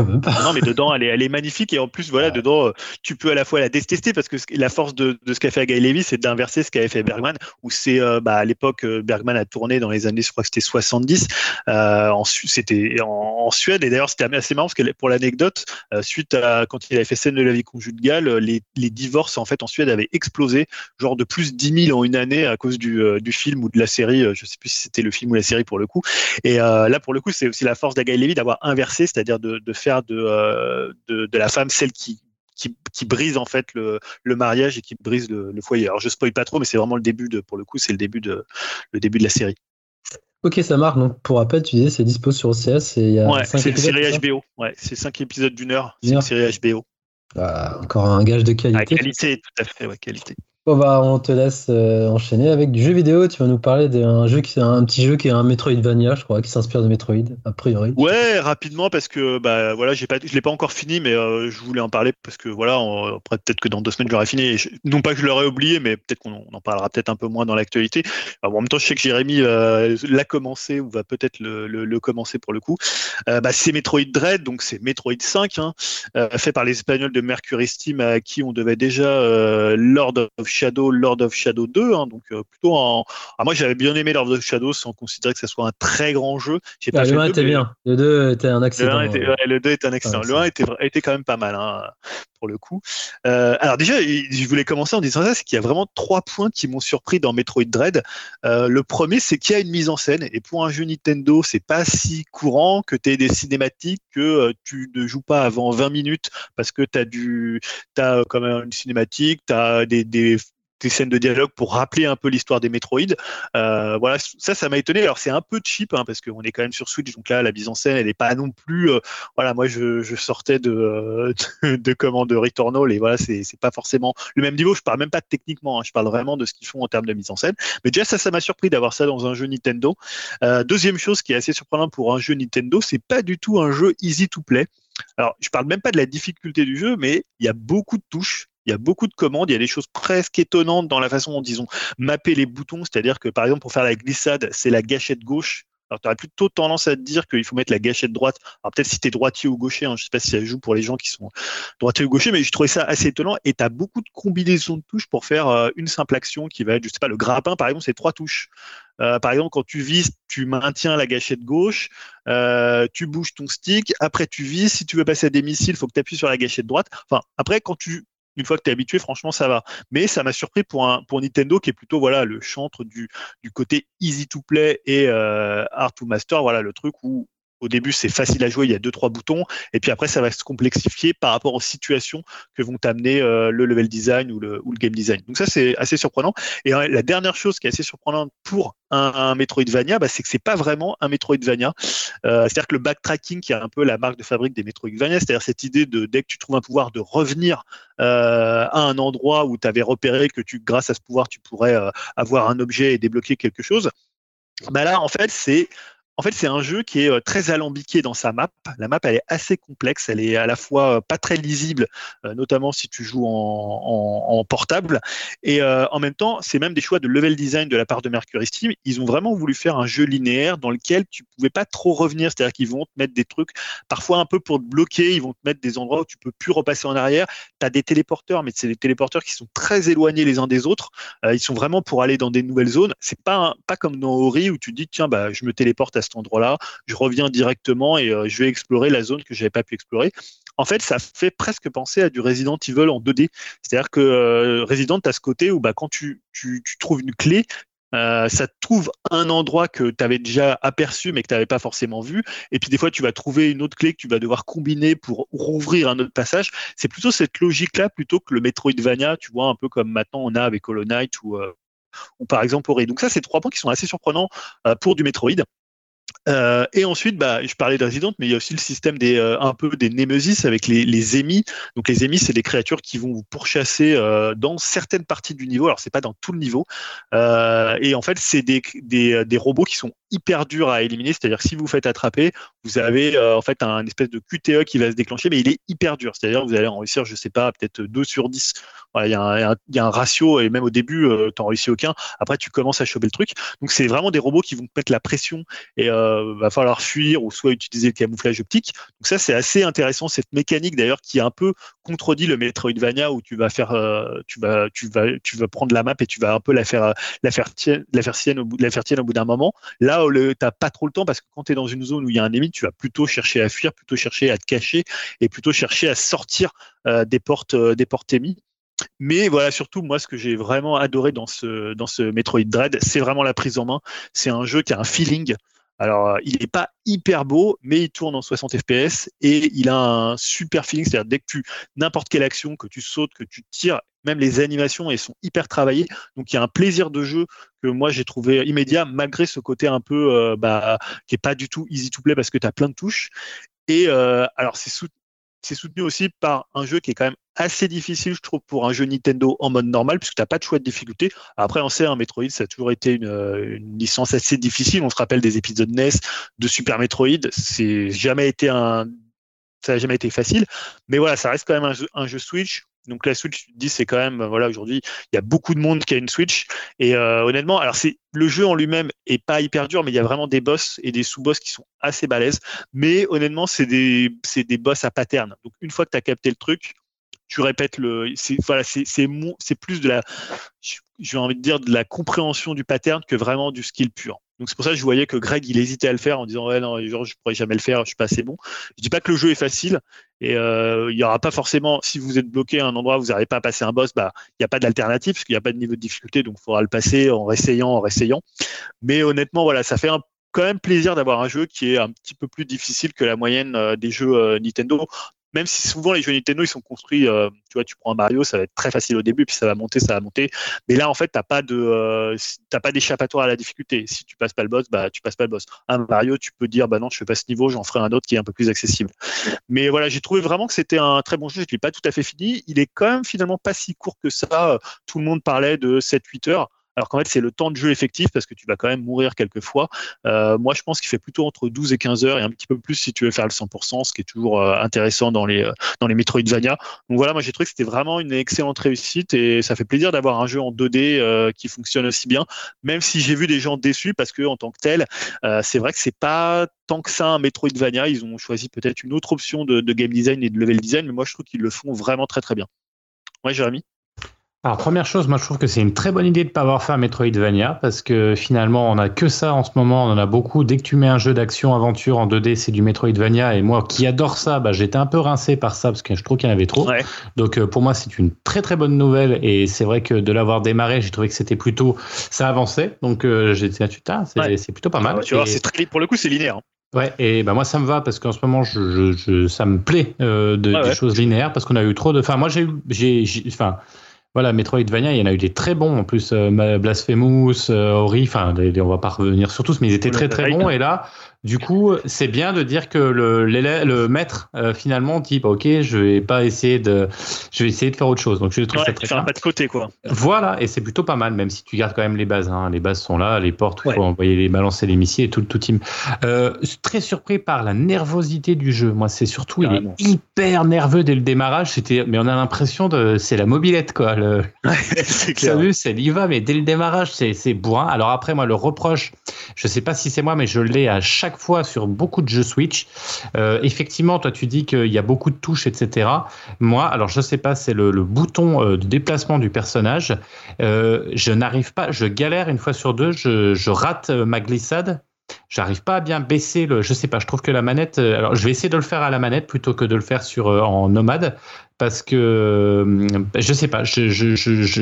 S3: Non, mais dedans, elle est, elle est magnifique et en plus, voilà, dedans, euh, tu peux à la fois la détester parce que la force de, de ce qu'a fait Guy Levy, c'est d'inverser ce qu'avait fait Bergman. Où c'est, euh, bah, à l'époque, euh, Bergman a tourné dans les années, je crois que c'était 70. Euh, en, c'était en, Suède et d'ailleurs, c'était assez marrant parce que pour l'anecdote, suite à quand il avait fait scène de la vie conjugale, les, les divorces en fait en Suède avaient explosé, genre de plus 10 000 en une année à cause du, du film ou de la série. Je sais plus si c'était le film ou la série pour le coup. Et là, pour le coup, c'est aussi la force d'Agaï Levy d'avoir inversé, c'est-à-dire de, de faire euh, de, de, la femme celle qui, qui, brise en fait le, le, mariage et qui brise le, foyer. Alors je spoil pas trop, mais c'est vraiment le début de, pour le coup, c'est le début de le début de la série.
S1: Ok, ça marche. Donc pour rappel, tu disais c'est dispo sur OCS et il y a
S3: ouais, c'est une série HBO. Ouais, c'est 5 épisodes d'une heure. C'est une série HBO.
S1: Bah, encore un gage de qualité.
S3: qualité, tout à fait, ouais, qualité.
S1: Bon bah on te laisse euh, enchaîner avec du jeu vidéo. Tu vas nous parler d'un jeu qui un petit jeu qui est un Metroidvania, je crois, qui s'inspire de Metroid a priori.
S3: Ouais, rapidement parce que bah voilà, j'ai pas, je l'ai pas encore fini, mais euh, je voulais en parler parce que voilà, après peut-être que dans deux semaines j'aurai fini. non pas que je l'aurais oublié, mais peut-être qu'on en parlera peut-être un peu moins dans l'actualité. en même temps, je sais que Jérémy euh, l'a commencé ou va peut-être le, le, commencer pour le coup. bah, c'est Metroid Dread, donc c'est Metroid 5, hein, fait par les Espagnols de Mercury Steam à qui on devait déjà Lord of Shadow, Lord of Shadow 2, hein, donc euh, plutôt en. Ah, moi j'avais bien aimé Lord of Shadow sans considérer que ce soit un très grand jeu.
S1: Pas le 1 était bien, le 2 était un accident.
S3: Le, 1 était, le 2 était un accident. le 1 était, était quand même pas mal hein, le coup. Euh, alors déjà, je voulais commencer en disant ça, c'est qu'il y a vraiment trois points qui m'ont surpris dans Metroid Dread. Euh, le premier, c'est qu'il y a une mise en scène, et pour un jeu Nintendo, c'est pas si courant que tu aies des cinématiques que tu ne joues pas avant 20 minutes parce que tu as du, quand même une cinématique, tu as des des scènes de dialogue pour rappeler un peu l'histoire des Metroid. Euh, voilà, ça, ça m'a étonné. Alors c'est un peu cheap hein, parce qu'on est quand même sur Switch, donc là la mise en scène, elle n'est pas non plus. Euh, voilà, moi je, sortais de, euh, de, de comment de Returnal et voilà, c'est pas forcément le même niveau. Je parle même pas techniquement, hein, je parle vraiment de ce qu'ils font en termes de mise en scène. Mais déjà ça, ça m'a surpris d'avoir ça dans un jeu Nintendo. deuxième chose qui est assez surprenante pour un jeu Nintendo, c'est pas du tout un jeu easy to play. Alors, je parle même pas de la difficulté du jeu, mais il y a beaucoup de touches. Il y a beaucoup de commandes, il y a des choses presque étonnantes dans la façon dont ils ont mappé les boutons, c'est-à-dire que par exemple pour faire la glissade, c'est la gâchette gauche. Alors tu aurais plutôt tendance à te dire qu'il faut mettre la gâchette droite. Alors peut-être si tu es droitier ou gaucher, hein, je sais pas si ça joue pour les gens qui sont droitier ou gaucher, mais je trouvais ça assez étonnant. Et tu as beaucoup de combinaisons de touches pour faire euh, une simple action qui va être, je sais pas, le grappin par exemple, c'est trois touches. Euh, par exemple, quand tu vises, tu maintiens la gâchette gauche, euh, tu bouges ton stick, après tu vises. Si tu veux passer à des missiles, il faut que tu appuies sur la gâchette droite. Enfin, après, quand tu une fois que tu es habitué, franchement, ça va. Mais ça m'a surpris pour, un, pour Nintendo qui est plutôt voilà le chantre du, du côté easy to play et euh, hard to master. Voilà le truc où au début, c'est facile à jouer, il y a deux, trois boutons, et puis après, ça va se complexifier par rapport aux situations que vont t'amener euh, le level design ou le, game design. Donc ça, c'est assez surprenant. Et euh, la dernière chose qui est assez surprenante pour un, Metroidvania, bah, c'est que c'est pas vraiment un Metroidvania. Euh, c'est-à-dire que le backtracking, qui est un peu la marque de fabrique des Metroidvania, c'est-à-dire cette idée de dès que tu trouves un pouvoir de revenir euh, à un endroit où tu avais repéré que tu, grâce à ce pouvoir, tu pourrais avoir un objet et débloquer quelque chose. Bah là, en fait, c'est en fait, c'est un jeu qui est euh, très alambiqué dans sa map. La map, elle est assez complexe. Elle est à la fois euh, pas très lisible, euh, notamment si tu joues en, portable. Et en même temps, c'est même des choix de level design de la part de Mercury Steam. Ils ont vraiment voulu faire un jeu linéaire dans lequel tu pouvais pas trop revenir. C'est-à-dire qu'ils vont te mettre des trucs, parfois un peu pour te bloquer. Ils vont te mettre des endroits où tu peux plus repasser en arrière. Tu as des téléporteurs, mais c'est des téléporteurs qui sont très éloignés les uns des autres. ils sont vraiment pour aller dans des nouvelles zones. C'est pas, pas comme dans Ori où tu dis, tiens, bah, je me téléporte à cet endroit-là, je reviens directement et euh, je vais explorer la zone que j'avais pas pu explorer. En fait, ça fait presque penser à du Resident Evil en 2D. C'est-à-dire que euh, Resident, tu as ce côté où bah, quand tu, tu, trouves une clé, euh, ça te trouve un endroit que tu avais déjà aperçu mais que tu n'avais pas forcément vu. Et puis des fois, tu vas trouver une autre clé que tu vas devoir combiner pour rouvrir un autre passage. C'est plutôt cette logique-là plutôt que le Metroidvania, tu vois, un peu comme maintenant on a avec Hollow Knight ou, ou par exemple Ori. Donc ça, c'est trois points qui sont assez surprenants pour du Metroid. Euh, et ensuite, bah, je parlais de Resident, mais il y a aussi le système euh, un peu des Nemesis avec les, les émis. Donc les émis, c'est des créatures qui vont vous pourchasser euh, dans certaines parties du niveau. Alors c'est pas dans tout le niveau. et en fait, c'est des, robots qui sont hyper durs à éliminer. C'est-à-dire que si vous, vous faites attraper, vous avez en fait un espèce de QTE qui va se déclencher, mais il est hyper dur. C'est-à-dire que vous allez en réussir, je sais pas, peut-être 2 sur 10. Voilà, il y, a un, ratio et même au début, tu n'en réussis aucun. Après, tu commences à choper le truc. Donc c'est vraiment des robots qui vont mettre la pression et va falloir fuir ou soit utiliser le camouflage optique. Donc ça, c'est assez intéressant cette mécanique d'ailleurs qui un peu contredit le Metroidvania où tu vas faire, euh, tu vas, tu vas, tu vas prendre la map et tu vas un peu la faire, la faire tienne, la faire au bout, la faire bout d'un moment. Là, tu n'as pas trop le temps parce que quand tu es dans une zone où il y a un ennemi, tu vas plutôt chercher à fuir, plutôt chercher à te cacher et plutôt chercher à sortir euh, des portes, des portes émises. Mais voilà, surtout, moi, ce que j'ai vraiment adoré dans ce, dans ce Metroid Dread, c'est vraiment la prise en main. C'est un jeu qui a un feeling. Alors, euh, il n'est pas hyper beau, mais il tourne en 60 fps et il a un super feeling. C'est-à-dire, dès que tu, n'importe quelle action, que tu sautes, que tu tires, même les animations, elles sont hyper travaillées. Donc, il y a un plaisir de jeu que moi, j'ai trouvé immédiat, malgré ce côté un peu, euh, bah, qui est pas du tout easy to play parce que tu as plein de touches. Et euh, alors, c'est soutenu aussi par un jeu qui est quand même assez difficile, je trouve, pour un jeu Nintendo en mode normal, puisque tu n'as pas de choix de difficulté. Après, on sait, un Metroid, ça a toujours été une, une, licence assez difficile. On se rappelle des épisodes NES de Super Metroid. C'est jamais été un, ça n'a jamais été facile. Mais voilà, ça reste quand même un jeu, un jeu Switch donc la Switch, tu te dis, c'est quand même, voilà, aujourd'hui, il y a beaucoup de monde qui a une Switch. Et euh, honnêtement, alors c'est le jeu en lui-même est pas hyper dur, mais il y a vraiment des boss et des sous-boss qui sont assez balèzes. Mais honnêtement, c'est des, c'est des boss à pattern. Donc une fois que tu as capté le truc, tu répètes le. C'est, voilà, c'est, c'est, c'est plus de la, j'ai envie de dire, de la compréhension du pattern que vraiment du skill pur. Donc c'est pour ça que je voyais que Greg il hésitait à le faire en disant ouais non genre, je pourrais jamais le faire, je suis pas assez bon. Je dis pas que le jeu est facile et euh, il y aura pas forcément si vous êtes bloqué à un endroit vous n'arrivez pas à passer un boss, bah il n'y a pas d'alternative parce qu'il n'y a pas de niveau de difficulté donc il faudra le passer en réessayant, en réessayant. Mais honnêtement voilà ça fait quand même plaisir d'avoir un jeu qui est un petit peu plus difficile que la moyenne euh, des jeux euh, Nintendo même si souvent les jeux Nintendo ils sont construits, euh, tu vois, tu prends un Mario, ça va être très facile au début, puis ça va monter, ça va monter. Mais là, en fait, t'as pas de, euh, t'as pas d'échappatoire à la difficulté. Si tu passes pas le boss, bah tu passes pas le boss. Un Mario, tu peux dire, bah non, je fais pas ce niveau, j'en ferai un autre qui est un peu plus accessible. Mais voilà, j'ai trouvé vraiment que c'était un très bon jeu. Je l'ai pas tout à fait fini. Il est quand même finalement pas si court que ça. Tout le monde parlait de 7-8 heures alors qu'en fait c'est le temps de jeu effectif parce que tu vas quand même mourir quelques fois. Euh, moi je pense qu'il fait plutôt entre 12 et 15 heures et un petit peu plus si tu veux faire le 100%, ce qui est toujours euh, intéressant dans les, euh, dans les Metroidvania. Donc voilà, moi j'ai trouvé que c'était vraiment une excellente réussite et ça fait plaisir d'avoir un jeu en 2D qui fonctionne aussi bien, même si j'ai vu des gens déçus parce que en tant que tel, c'est vrai que c'est pas tant que ça un Metroidvania. Ils ont choisi peut-être une autre option de, de, game design et de level design, mais moi je trouve qu'ils le font vraiment très très bien. Ouais, Jérémy?
S4: Alors première chose, moi je trouve que c'est une très bonne idée de ne pas avoir fait un Metroidvania parce que finalement on a que ça en ce moment, on en a beaucoup. Dès que tu mets un jeu d'action aventure en 2D, c'est du Metroidvania et moi qui adore ça, bah, j'étais un peu rincé par ça parce que je trouve qu'il y en avait trop. Donc euh, pour moi c'est une très très bonne nouvelle et c'est vrai que de l'avoir démarré, j'ai trouvé que c'était plutôt ça avançait. Donc euh, j'ai dit ah, c'est plutôt pas mal.
S3: tu vois, c'est très pour le coup c'est linéaire. Hein.
S4: Ouais, et bah moi ça me va parce qu'en ce moment je, je, ça me plaît de, des choses linéaires parce qu'on a eu trop de. Enfin moi j'ai j'ai enfin voilà, Metroidvania, il y en a eu des très bons en plus, euh, Blasphemous, euh, Ori, enfin, on va pas revenir sur tous, mais ils étaient très très bons. Et là, du coup, c'est bien de dire que le, le, maître euh, finalement dit bah, ok, je vais pas essayer de, je vais essayer de faire autre chose. Donc je trouve
S3: ouais, très un pas de côté quoi.
S4: Voilà, et c'est plutôt pas mal, même si tu gardes quand même les bases. Hein. Les bases sont là, les portes, il faut envoyer les balancer les missiles et tout, tout team. Euh, très surpris par la nervosité du jeu. Moi, c'est surtout il est hyper nerveux dès le démarrage. C'était, mais on a l'impression de, c'est la mobilette quoi. Le... c'est clair. Vu, c'est y va, mais dès le démarrage, c'est c'est bourrin. Alors après, moi, le reproche, je sais pas si c'est moi, mais je l'ai à chaque fois sur beaucoup de jeux Switch. Euh, effectivement, toi, tu dis qu'il y a beaucoup de touches, etc. Moi, alors je sais pas, c'est le, bouton euh, de déplacement du personnage. Euh, je n'arrive pas, je galère une fois sur deux, je, je rate ma glissade j'arrive pas à bien baisser le. Je sais pas, je trouve que la manette. Alors, je vais essayer de le faire à la manette plutôt que de le faire sur en nomade parce que euh, je sais pas, je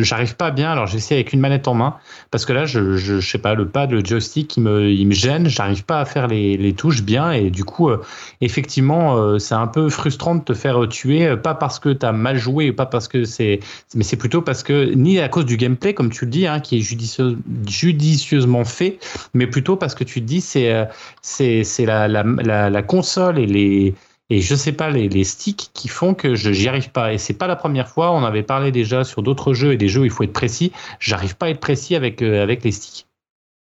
S4: j'arrive pas bien. Alors j'essaie avec une manette en main parce que là, je, je, sais pas, le pad, le joystick, il me, il me gêne. J'arrive pas à faire les, touches bien et du coup, euh, effectivement, euh, c'est un peu frustrant de te faire tuer, pas parce que tu as mal joué, pas parce que c'est, mais c'est plutôt parce que ni à cause du gameplay, comme tu le dis, hein, qui est judicieusement fait, mais plutôt parce que tu te dis c'est c'est la console et les et je sais pas les, sticks qui font que je j'y arrive pas. Et c'est pas la première fois on avait parlé déjà sur d'autres jeux et des jeux où il faut être précis. J'arrive pas à être précis avec euh, avec les sticks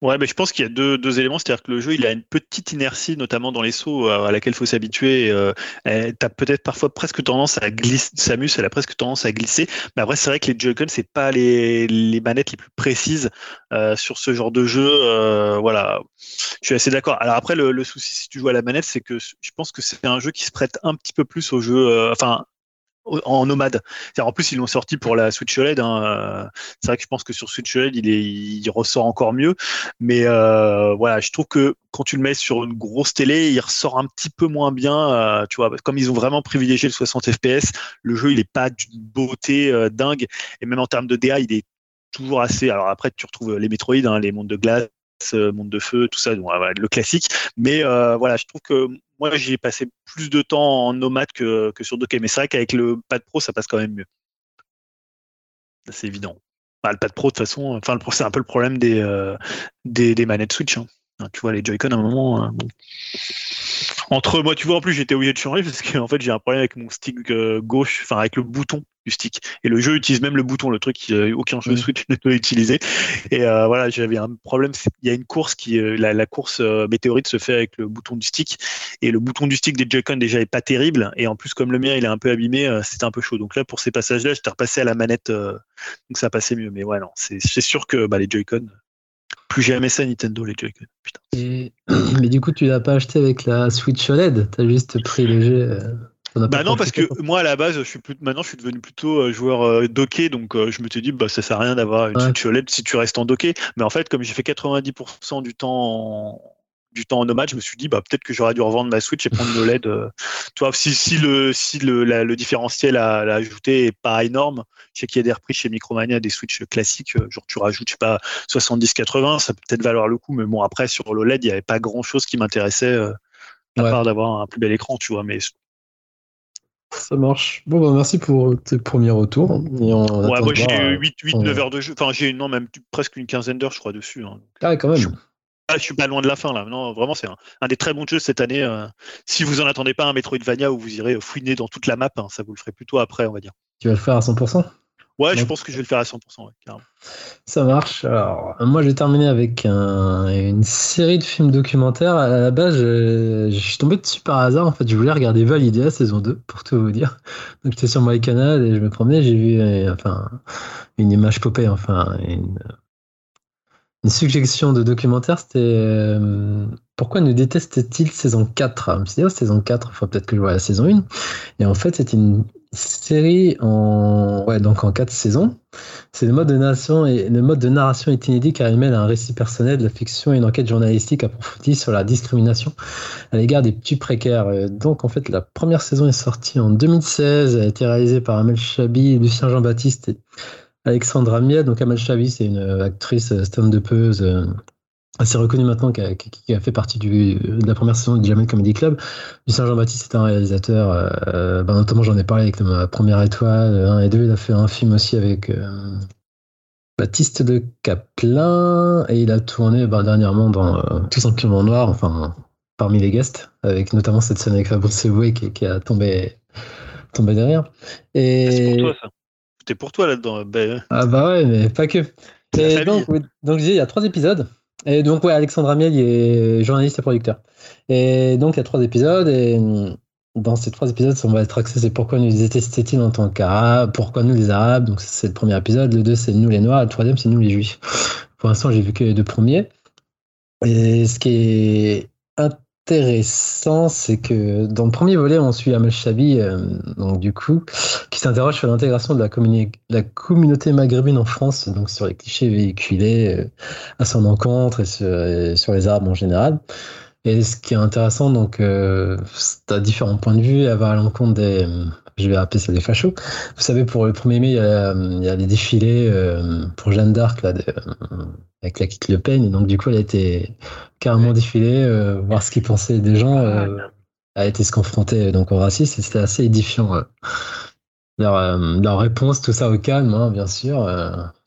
S3: Ouais, mais je pense qu'il y a deux, deux éléments. C'est-à-dire que le jeu, il a une petite inertie, notamment dans les sauts, euh, à laquelle il faut s'habituer. Euh, tu as peut-être parfois presque tendance à glisser. Samus, elle a presque tendance à glisser. Mais après, c'est vrai que les Joy-Con, c'est pas les, les manettes les plus précises euh, sur ce genre de jeu. Euh, voilà, je suis assez d'accord. Alors après, le, le, souci, si tu joues à la manette, c'est que je pense que c'est un jeu qui se prête un petit peu plus au jeu. Euh, enfin, en nomade. En plus, ils l'ont sorti pour la Switch OLED. Hein. C'est vrai que je pense que sur Switch OLED, il, est, il ressort encore mieux. Mais euh, voilà, je trouve que quand tu le mets sur une grosse télé, il ressort un petit peu moins bien. Euh, tu vois, comme ils ont vraiment privilégié le 60 FPS, le jeu, il est pas d'une beauté euh, dingue. Et même en termes de DA, il est toujours assez. Alors après, tu retrouves les Metroid, hein, les mondes de glace, monde de feu, tout ça, donc, le classique. Mais voilà, je trouve que moi, j'y ai passé plus de temps en nomade que, sur Docké. Mais c'est vrai qu'avec le pad pro, ça passe quand même mieux. C'est évident. Bah, le pad pro, de toute façon, enfin, c'est un peu le problème des, euh, des, manettes Switch. Hein. Tu vois, les Joy-Con, à un moment. Euh, Entre moi, tu vois, en plus, j'étais obligé de changer parce qu'en fait, j'ai un problème avec mon stick euh, gauche, enfin, avec le bouton du stick. Et le jeu utilise même le bouton, le truc aucun jeu Switch ne peut utiliser. Et euh, voilà, j'avais un problème. Il y a une course qui, euh, la, course euh, météorite se fait avec le bouton du stick. Et le bouton du stick des Joy-Con déjà est pas terrible. Et en plus, comme le mien, il est un peu abîmé, c'était un peu chaud. Donc là, pour ces passages-là, j'étais repassé à la manette, donc ça passait mieux. Mais ouais, non, c'est sûr que bah, les Joy-Con, plus jamais ça Nintendo les Joy-Con.
S1: Mais du coup, tu l'as pas acheté avec la Switch OLED, tu as juste pris le jeu.
S3: Bah non, parce que moi à la base, je suis plus, maintenant je suis devenu plutôt euh, joueur euh, docké, donc euh, je me suis dit bah ça sert à rien d'avoir une Switch OLED si tu restes en docké. Mais en fait, comme j'ai fait 90% du temps en, du temps en nomade, je me suis dit bah peut-être que j'aurais dû revendre ma Switch et prendre une OLED. tu vois, si, si le si le, le différentiel à, à, ajouter est pas énorme, je sais qu'il y a des reprises chez Micromania des Switch classiques, genre tu rajoutes je sais pas 70-80, ça peut peut-être valoir le coup, mais bon après sur l'OLED il n'y avait pas grand chose qui m'intéressait. à part d'avoir un plus bel écran, tu vois, mais
S1: ça marche. Bon, bah, merci pour tes premiers retours.
S3: ouais, moi j'ai eu 8, 8 9 heures de jeu. Enfin, j'ai non, même presque une quinzaine d'heures, je crois, dessus. Hein.
S1: Ah, quand même.
S3: Je, ah, je suis pas loin de la fin, là. Non, vraiment, c'est un, des très bons jeux cette année. Euh, si vous en attendez pas un Metroidvania où vous irez fouiner dans toute la map, hein, ça vous le ferez plutôt après, on va dire.
S1: Tu vas le faire à 100%
S3: Ouais, je pense que je vais le faire à 100%.
S1: Ça marche. Alors, moi, j'ai terminé avec une série de films documentaires. À la base, je, suis tombé dessus par hasard. En fait, je voulais regarder Validea saison 2, pour tout vous dire. Donc, j'étais sur MyCanal et je me promenais. J'ai vu euh, enfin, une image popée, enfin, une, une suggestion de documentaire. C'était euh, Pourquoi nous déteste-t-il saison 4 Je me suis dit, oh, saison 4, il faut peut-être que je vois la saison 1. Et en fait, c'est une série en, ouais, donc en quatre saisons. C'est le mode de narration et le mode de narration est inédit car il mêle un récit personnel, de la fiction et une enquête journalistique approfondie sur la discrimination à l'égard des petits précaires. Donc en fait, la première saison est sortie en 2016, elle a été réalisée par Amel Chabi, Lucien Jean-Baptiste et Alexandra Miet. Donc Amel Chabi, c'est une actrice stand-upeuse assez reconnu maintenant, qui a, fait partie de la première saison du Jamel Comedy Club. Lucien Jean-Baptiste est un réalisateur, euh, bah, notamment j'en ai parlé avec ma première étoile 1 et 2, il a fait un film aussi avec euh, Baptiste de Caplin, et il a tourné bah, dernièrement dans euh, Tout simplement noir, enfin parmi les guests, avec notamment cette scène avec Fabrice Eboué qui, qui, a tombé, tombé derrière.
S3: C'est pour toi ça. C'était pour toi là-dedans. Ben...
S1: Ah bah ouais, mais pas que. Et donc, donc, il y a trois épisodes. Et donc, ouais, Alexandre Amiel, il est journaliste et producteur. Et donc, il y a trois épisodes. Et dans ces trois épisodes, on va être axé c'est pourquoi nous détestait-il en tant qu'Arabes, pourquoi nous les Arabes. Donc, c'est le premier épisode. Le deux, c'est nous les Noirs. Le troisième, c'est nous les Juifs. Pour l'instant, j'ai vu que les deux premiers. Et ce qui est intéressant, c'est que dans le premier volet, on suit Amal Chabi, euh, donc du coup, qui s'interroge sur l'intégration de la, communauté maghrébine en France, donc sur les clichés véhiculés euh, à son encontre et sur, les Arabes en général. Et ce qui est intéressant, donc, euh, c'est à différents points de vue, elle à l'encontre des, je vais appeler ça des fachos. Vous savez, pour le 1er mai, il y a, il les défilés pour Jeanne d'Arc, là, avec la quitte Le Pen. Et donc, du coup, elle a été carrément défilée, euh, voir ce qu'ils pensaient des gens, euh, a été se confronter donc, au racisme. Et c'était assez édifiant. Euh, leur, leur, réponse, tout ça au calme, hein, bien sûr,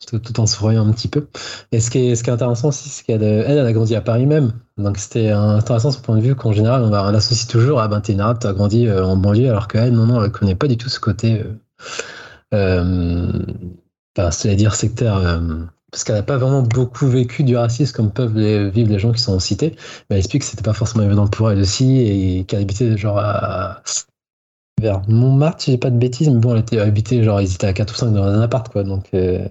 S1: tout, en souriant un petit peu. Et ce qui est, ce qui est intéressant aussi, c'est qu'elle elle, a grandi à Paris même. Donc c'était intéressant son point de vue qu'en général, on, va, l'associe toujours à ben, t'es une arabe, t'as grandi en banlieue, alors qu'elle, non, non, elle connaît pas du tout ce côté, euh, c'est-à-dire sectaire parce qu'elle n'a pas vraiment beaucoup vécu du racisme comme peuvent vivre les gens qui sont en cité. Mais elle explique que c'était pas forcément évident pour elle aussi et qu'elle habitait genre à vers Montmartre, si j'ai pas de bêtises, mais bon, elle était habitée, genre, ils étaient à 4 ou 5 dans un appart, quoi. Donc, euh,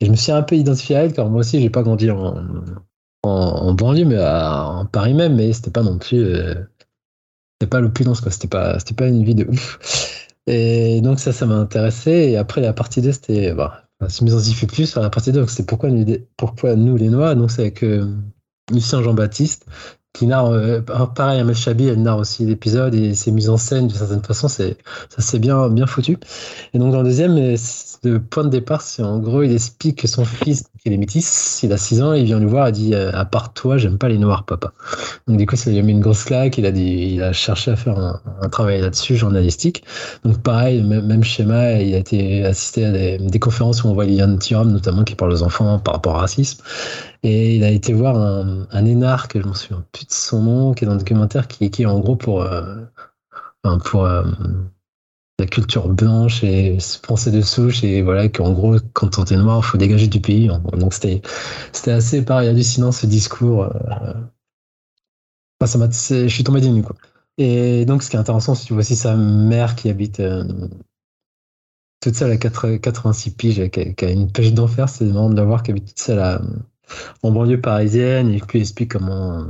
S1: je me suis un peu identifié à elle, car moi aussi, j'ai pas grandi en, banlieue, mais en Paris même, mais c'était pas non plus, euh, c'était pas l'opulence, quoi. C'était pas, pas une vie de ouf. Et donc, ça, ça m'a intéressé. Et après, la partie 2, c'était, bah, fait plus sur la partie 2, c'est pourquoi, pourquoi nous les Noirs, donc c'est avec euh, Lucien Jean-Baptiste, qui narre, euh, pareil, Amel Chabi, elle narre aussi l'épisode et ses mises en scène d'une certaine façon, c'est, ça c'est bien, bien foutu. Et donc dans le deuxième, le point de départ, c'est en gros, il explique que son fils, qui est métis, il a 6 ans, il vient le voir et dit euh, À part toi, j'aime pas les noirs, papa. Donc, du coup, ça lui a mis une grosse claque. Il il a cherché à faire un, travail là-dessus, journalistique. Donc, pareil, même, schéma, il a été assisté à des, conférences où on voit Liliane Thuram, notamment, qui parle aux enfants par rapport au racisme. Et il a été voir un, un énarque, je m'en souviens plus de son nom, qui est dans le documentaire, qui, qui est en gros pour. Euh, pour euh, la culture blanche et français de souche et voilà qu'en gros quand on est noir faut dégager du pays. Donc c'était c'était assez pareil hallucinant ce discours euh, ça m'a je suis tombé des quoi. Et donc ce qui est intéressant c'est tu vois aussi sa mère qui habite euh, toute seule à 86 piges qui a, une pêche d'enfer c'est marrant de la voir qui habite toute seule en banlieue parisienne et qui explique comment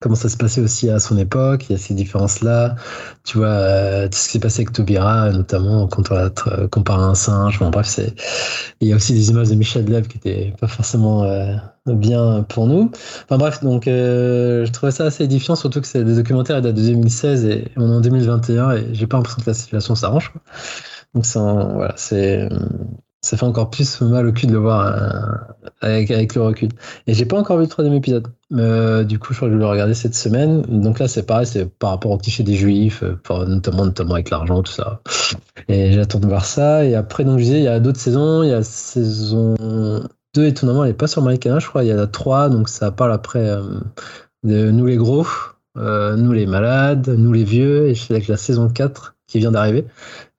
S1: comment ça se passait aussi à son époque. Il y a ces différences-là. Tu vois, euh, ce qui s'est passé avec Taubira, notamment quand on l'a comparé à un singe. Bon, bref. Il y a aussi des images de Michel Lev qui n'étaient pas forcément euh, bien pour nous. Enfin bref, donc euh, je trouvais ça assez édifiant, surtout que c'est des documentaires datent de 2016 et on est en 2021 et j'ai pas l'impression que la situation s'arrange. Donc c'est voilà, c'est ça fait encore plus mal au cul de le voir euh, avec, le recul. Et j'ai pas encore vu le troisième épisode. Euh, du coup, je crois que je vais le regarder cette semaine. Donc là, c'est pareil, c'est par rapport au cliché des juifs, euh, notamment, notamment avec l'argent, tout ça. Et j'attends de voir ça. Et après, donc je disais, il y a d'autres saisons. Il y a saison 2, étonnamment, elle n'est pas sur MyCanal, je crois. Il y en a 3, donc ça parle après de nous les gros, nous les malades, nous les vieux. Et je suis avec la saison 4 qui vient d'arriver.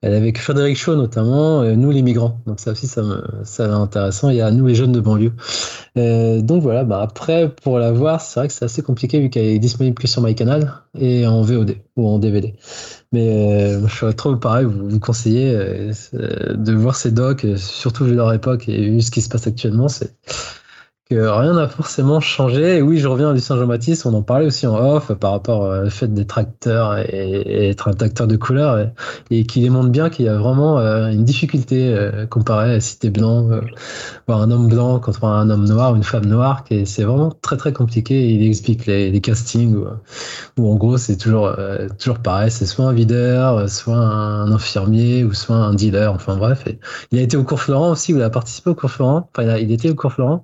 S1: Elle avec Frédéric Shaw notamment, euh, Nous les migrants. Donc ça aussi, ça me, ça intéressant. Il y a Nous les jeunes de banlieue. Euh, donc voilà, bah après, pour la voir, c'est vrai que c'est assez compliqué vu qu'elle est disponible que sur MyCanal et en VOD ou en DVD. Mais euh, je serais trop pareil, vous, vous conseillez de voir ces docs, surtout vu leur époque et vu ce qui se passe actuellement. Rien n'a forcément changé. Et oui, je reviens à Lucien Jean-Baptiste, on en parlait aussi en off par rapport au fait des tracteurs et, être un tracteur de couleur et, et qui démontre bien qu'il y a vraiment euh, une difficulté euh, comparé à si t'es blanc, euh, voir un homme blanc contre un homme noir, une femme noire, c'est vraiment très très compliqué. Il explique les, castings où, en gros c'est toujours toujours pareil, c'est soit un videur, soit un infirmier ou soit un dealer. Enfin bref, il a été au cours Florent aussi, où il a participé au cours Florent. Enfin, il, a, il était au cours Florent.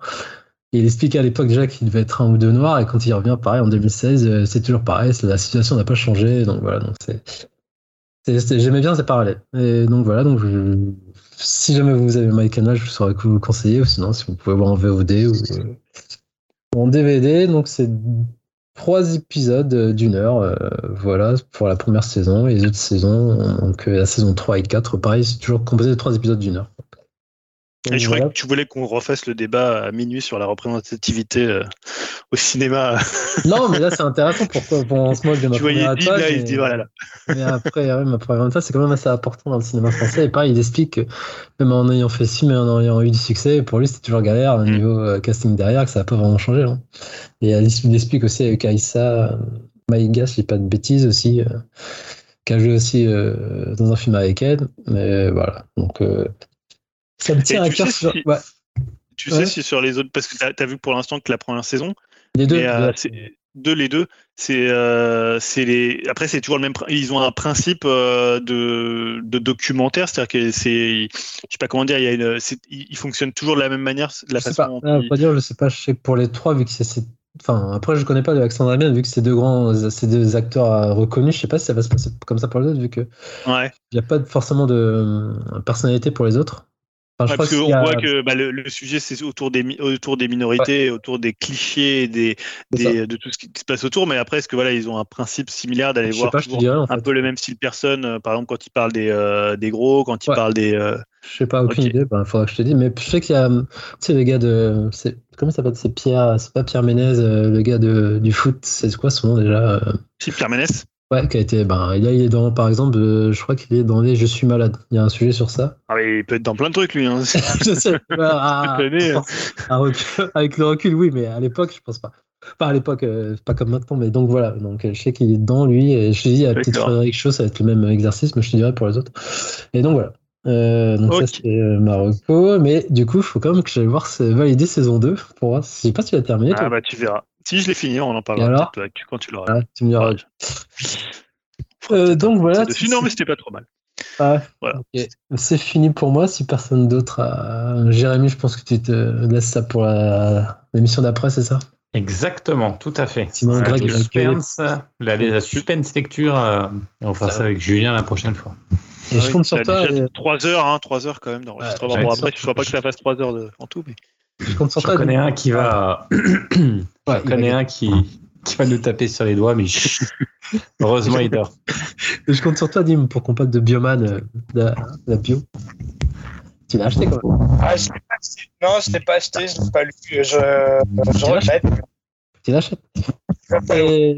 S1: Il explique à l'époque déjà qu'il devait être un ou deux noirs, et quand il revient, pareil, en 2016, c'est toujours pareil, la situation n'a pas changé, donc voilà, donc c'est. J'aimais bien ces parallèles. Et donc voilà, donc si jamais vous avez MyCanal, je saurais que vous conseiller, ou sinon, si vous pouvez voir en VOD ou, en DVD, donc c'est trois épisodes d'une heure, euh, voilà, pour la première saison, et les autres saisons, donc euh, la saison 3 et 4, pareil, c'est toujours composé de trois épisodes d'une heure.
S3: Et je croyais que tu voulais qu'on refasse le débat à minuit sur la représentativité euh, au cinéma.
S1: Non, mais là c'est intéressant pourquoi pour en ce moment de ma
S3: tu voyais
S1: première
S3: là, il dit voilà.
S1: Mais après, ouais, ma première c'est quand même assez important dans le cinéma français. Et pareil, il explique que même en ayant fait ci, mais en ayant eu du succès, pour lui c'était toujours galère au mm. niveau euh, casting derrière, que ça n'a pas vraiment changé. Hein. Et il explique aussi avec Aïssa euh, Maïga, si je dis pas de bêtises aussi, qui a joué aussi dans un film avec elle. Mais voilà, donc ça me tient à cœur.
S3: sur... Tu sais si sur les autres, parce que tu as, vu pour l'instant que la première saison.
S1: Les deux.
S3: Euh, deux, les deux. C'est, euh, c'est les. Après, c'est toujours le même. Ils ont un principe euh, de, de, documentaire, c'est-à-dire que c'est, je sais pas comment dire, il y a une, ils fonctionnent toujours de la même manière, de la
S1: je façon. Sais pas, pas dire, je sais pas. Je sais que pour les trois, vu que c'est, Enfin, après, je connais pas Alexandre Amiens, vu que c'est deux grands, c'est deux acteurs reconnus. Je sais pas si ça va se passer comme ça pour les autres, vu que
S3: ouais.
S1: il n'y a pas forcément de personnalité pour les autres
S3: parce qu'on voit que bah, le, sujet c'est autour des autour des minorités, autour des clichés, des, de tout ce qui se passe autour. Mais après, est-ce que voilà, ils ont un principe similaire d'aller voir un peu le même style personne, euh, par exemple quand ils parlent des, euh, des gros, quand ils parlent des. Euh,
S1: je sais pas, aucune idée. Il faudra que je te dise. Mais je sais qu'il y a, tu sais, le gars de, comment ça s'appelle? C'est Pierre, c'est pas Pierre Ménez, le gars de, du foot. C'est quoi son nom déjà
S3: Si Pierre Ménez.
S1: Ouais, qui a été. Ben, là, il est dans, par exemple, euh, je crois qu'il est dans les Je suis malade. Il y a un sujet sur ça.
S3: Ah, mais il peut être dans plein de trucs, lui. Hein.
S1: je sais. Ah, avec le recul, oui, mais à l'époque, je pense pas. Pas à l'époque, euh, pas comme maintenant, mais donc voilà. Donc je sais qu'il est dedans, lui. Et je te dis, à peut-être Frédéric Chaud, ça va être le même exercice, mais je te dirai pour les autres. Et donc voilà. Euh, donc ça, c'est Marocco. Mais du coup, il faut quand même que j'aille voir valider saison 2 pour voir. Je sais pas si tu l'as terminé.
S3: Ah, bah tu verras. Si je l'ai fini, on en parlera quand tu l'auras. Ah,
S1: tu me diras. Euh, donc voilà.
S3: Non, mais c'était pas trop mal.
S1: Ah, voilà. C'est fini pour moi. Si personne d'autre a. Jérémy, je pense que tu te laisses ça pour l'émission d'après, c'est ça?
S4: Exactement, tout à fait. Sinon, Greg, la suspense, la, la suspense lecture, euh, on fera ça avec Julien la prochaine fois.
S3: Et je compte sur toi. 3 heures, hein, 3 heures quand même d'enregistrement. bon, après, je ne pas que ça fasse 3 heures de... en tout, mais.
S1: Je compte sur
S4: toi. connais un qui va. je connais un qui, qui va nous taper sur les doigts, mais heureusement, il dort.
S1: Je compte sur toi, Dim, pour qu'on parle de Bioman, euh, de, la bio. Tu l'as acheté,
S2: ah, je l'ai pas acheté. Non, je ne l'ai pas acheté, je ne l'ai pas lu. Je, je regrette.
S1: Tu l'achètes Et...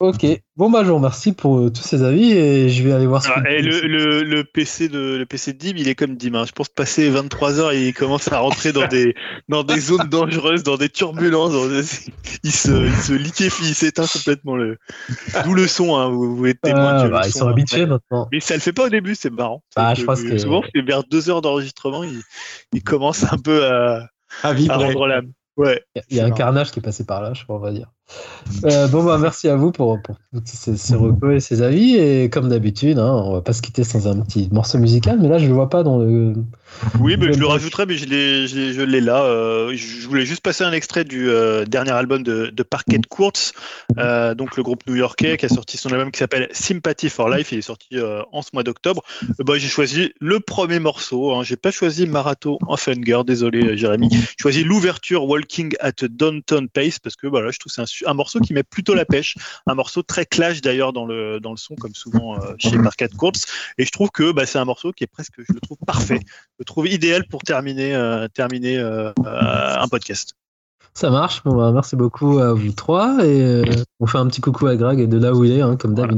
S1: Ok, bon bah je vous remercie pour euh, tous ces avis et je vais aller voir ce
S3: ah, et le, le, le, PC de le PC de Dim, il est comme Dim. Hein. Je pense passer 23 heures, il commence à rentrer dans des dans des zones dangereuses, dans des turbulences. Il se il se liquéfie, il s'éteint complètement le. D'où le son, hein. vous, vous êtes témoin.
S1: Ah, bah, ils sont habitués maintenant.
S3: Mais ça le fait pas au début, c'est marrant.
S1: Ah, je pense que,
S3: souvent c'est vers deux heures d'enregistrement, il, il commence un peu à à, à rendre l'âme. Ouais.
S1: Il y a un carnage qui est passé par là, je crois, on va dire. Euh, bon, bah, merci à vous pour, pour ces, ces recos et ces avis. Et comme d'habitude, hein, on va pas se quitter sans un petit morceau musical, mais là, je le vois pas dans le.
S3: Oui, mais je le rajouterai, mais je l'ai, là. Euh, je voulais juste passer un extrait du euh, dernier album de, de Parquet Courts, donc le groupe new-yorkais qui a sorti son album qui s'appelle Sympathy for Life. Il est sorti en ce mois d'octobre. bah, j'ai choisi le premier morceau. Hein. J'ai pas choisi Marathon of Hunger, désolé, Jérémy. J'ai choisi l'ouverture Walking at a Downtown Pace parce que voilà, je trouve que c'est un un morceau qui met plutôt la pêche, un morceau très clash d'ailleurs dans le, dans le son, comme souvent euh, chez Market Courts. Et je trouve que bah, c'est un morceau qui est presque, je le trouve parfait, je le trouve idéal pour terminer, euh, terminer euh, un podcast.
S1: Ça marche. Bon, bah, merci beaucoup à vous trois. Et on fait un petit coucou à Greg de là où il est, hein, comme d'hab.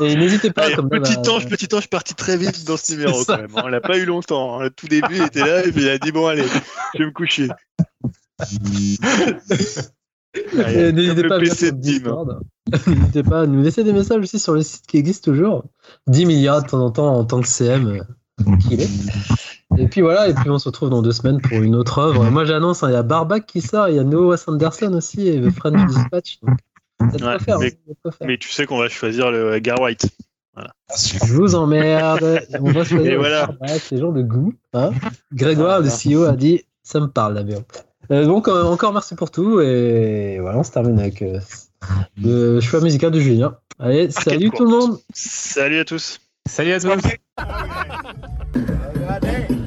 S1: et n'hésitez pas. comme
S3: petit ange, petit ange parti très vite dans ce numéro quand même. Hein. On l'a pas eu longtemps. Hein. Tout début, il était là et puis il a dit bon allez, je vais me coucher.
S1: N'hésitez pas, N'hésitez pas à nous laisser des messages aussi sur le site qui existe toujours. 10 milliards de temps en temps en tant que CM euh, qu'il est. Et puis voilà, et puis on se retrouve dans deux semaines pour une autre œuvre. Moi j'annonce, hein, il y a Barbac qui sort, il y a Noah Sanderson aussi et The Friend Dispatch.
S3: faire, mais, tu sais qu'on va choisir le Gar White.
S1: Je vous emmerde. On va choisir et voilà. les gens de goût. Hein. Grégoire, le CEO, a dit ça me parle la BO. Donc encore merci pour tout et voilà, on se termine avec le choix musical de Julien. Allez, salut tout le monde.
S3: Salut à tous.
S11: Salut à tous.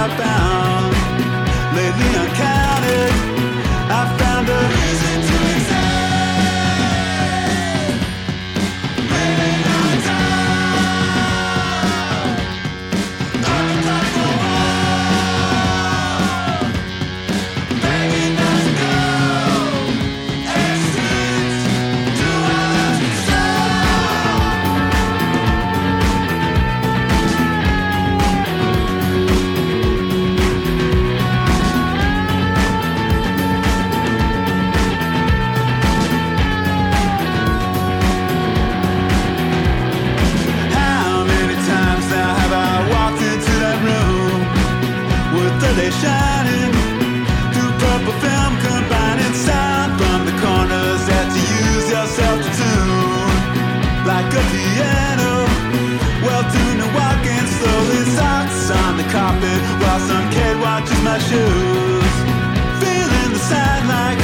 S11: about. shoes, feeling the sign like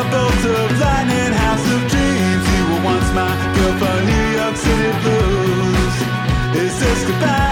S11: a bolt of lightning, house of dreams. You were once my girl for New York City blues.
S12: Is this goodbye?